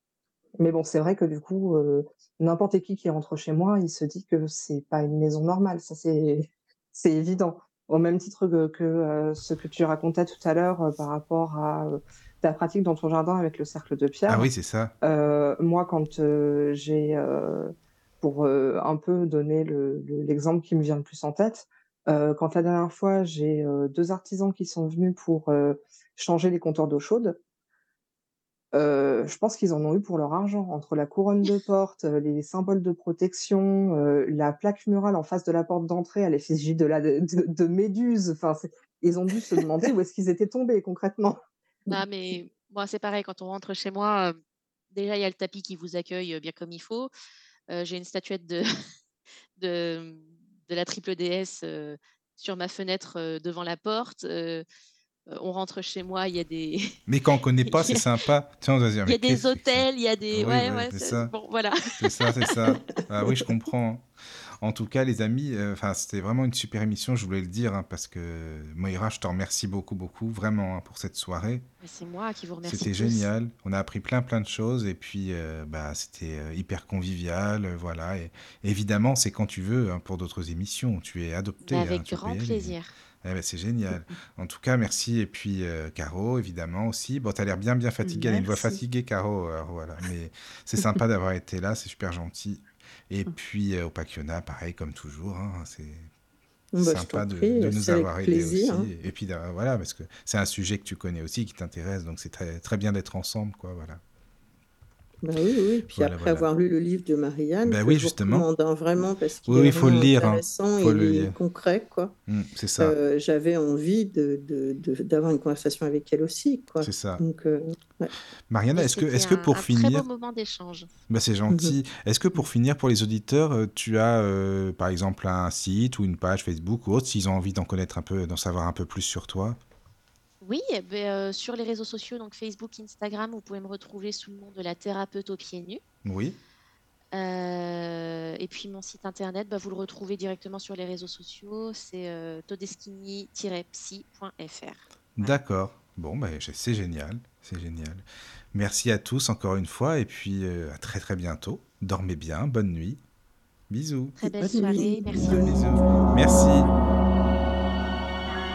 [SPEAKER 6] Mais bon, c'est vrai que du coup, heu, n'importe qui qui rentre chez moi, il se dit que c'est pas une maison normale, ça c'est c'est évident. Au même titre que que, heu, ce que tu racontais tout à l'heure, heu, par rapport à, heu, ta pratique dans ton jardin avec le cercle de
[SPEAKER 1] Ah
[SPEAKER 6] pierre.
[SPEAKER 1] oui, c'est ça.
[SPEAKER 6] Moi quand, j'ai, pour, un peu donner le le l'exemple qui me vient le plus en tête, quand la dernière fois j'ai, heu, 2 artisans qui sont venus pour, changer les compteurs d'eau chaude Heu, je pense qu'ils en ont eu pour leur argent. Entre la couronne de porte, heu, les symboles de protection, heu, la plaque murale en face de la porte d'entrée à l'effigie de de Méduse, enfin ils ont dû se demander où est-ce qu'ils étaient tombés concrètement.
[SPEAKER 5] Ah mais moi, c'est pareil quand on rentre chez moi, déjà il y a le tapis qui vous accueille, bien comme il faut. J'ai une statuette de de, la triple déesse, sur ma fenêtre, devant la porte. On rentre chez moi, il y a des
[SPEAKER 1] Mais quand on connaît pas, c'est sympa. Tiens, on va se dire:
[SPEAKER 5] il y
[SPEAKER 1] «Mais
[SPEAKER 5] a des
[SPEAKER 1] qu'est-ce que c'est que ça?»
[SPEAKER 5] autels, il y a des
[SPEAKER 1] Oui,
[SPEAKER 5] ouais,
[SPEAKER 1] ouais,
[SPEAKER 5] ouais,
[SPEAKER 1] c'est ça.
[SPEAKER 5] bon, voilà.
[SPEAKER 1] C'est ça, c'est ça. Ah oui, je comprends. En tout cas, les amis, enfin, c'était vraiment une super émission, je voulais le dire, hein, parce que Moïra, je te remercie beaucoup, beaucoup, vraiment, hein, pour cette soirée.
[SPEAKER 5] C'est moi qui vous remercie
[SPEAKER 1] C'était génial. On a appris plein, plein de choses et puis, heu, bah, c'était, heu, hyper convivial, voilà et évidemment, c'est quand tu veux, hein, pour d'autres émissions. Tu es hein,
[SPEAKER 5] avec grand
[SPEAKER 1] aller. Eh ben, c'est génial. En tout cas, merci et puis, heu, Caro, évidemment aussi. Bon, tu as l'air bien, bien fatiguée. Elle a une voix fatiguée, Caro, alors voilà, mais c'est sympa d'avoir été là, c'est super gentil et puis, heu, Opakiona, pareil comme toujours, hein, c'est
[SPEAKER 4] Bah,
[SPEAKER 1] sympa de
[SPEAKER 4] prie,
[SPEAKER 1] de
[SPEAKER 4] heu,
[SPEAKER 1] nous avoir aidés
[SPEAKER 4] plaisir, hein.
[SPEAKER 1] aussi et puis d'a voilà, parce que c'est un sujet que tu connais aussi, qui t'intéresse, donc c'est très très bien d'être ensemble, quoi, voilà.
[SPEAKER 4] Bah, oui, oui, puis
[SPEAKER 1] Voilà,
[SPEAKER 4] après
[SPEAKER 1] voilà.
[SPEAKER 4] avoir lu le livre de Marianne,
[SPEAKER 1] Ben
[SPEAKER 4] que
[SPEAKER 1] oui,
[SPEAKER 4] je vous
[SPEAKER 1] justement.
[SPEAKER 4] recommande, hein, vraiment parce qu'il
[SPEAKER 1] Oui,
[SPEAKER 4] est
[SPEAKER 1] oui, faut le lire, hein.
[SPEAKER 4] intéressant et
[SPEAKER 1] Faut
[SPEAKER 4] il
[SPEAKER 1] le lire.
[SPEAKER 4] concret, quoi.
[SPEAKER 1] Mmh, c'est ça,
[SPEAKER 4] Heu, j'avais envie de de de d'avoir une conversation avec elle aussi, quoi.
[SPEAKER 1] c'est ça.
[SPEAKER 4] Donc heu, ouais.
[SPEAKER 1] Mariana,
[SPEAKER 5] Mais
[SPEAKER 1] est-ce que est-ce que
[SPEAKER 5] un
[SPEAKER 1] pour
[SPEAKER 5] un très beau
[SPEAKER 1] finir
[SPEAKER 5] moment d'échange.
[SPEAKER 1] Bah, c'est
[SPEAKER 4] Mmh
[SPEAKER 1] gentil. Est-ce que pour finir, pour les auditeurs, heu, tu as, heu, par exemple, un site ou une page Facebook ou autre, s'ils ont envie d'en connaître un peu, d'en savoir un peu plus sur toi?
[SPEAKER 5] Oui, et beh, heu, sur les réseaux sociaux, donc Facebook, Instagram, vous pouvez me retrouver sous le nom de la thérapeute aux pieds nus.
[SPEAKER 1] Oui?
[SPEAKER 5] Heu et puis mon site internet, bah, vous le retrouvez directement sur les réseaux sociaux, c'est, heu, todeschini-psy.fr. Voilà.
[SPEAKER 1] D'accord. Bon, bah, gé c'est génial, c'est génial. Merci à tous encore une fois et puis, heu, à très, très bientôt. Dormez bien, bonne nuit. Bisous.
[SPEAKER 5] Très belle
[SPEAKER 4] Bonne nuit.
[SPEAKER 5] soirée, merci.
[SPEAKER 1] Bisous. Merci.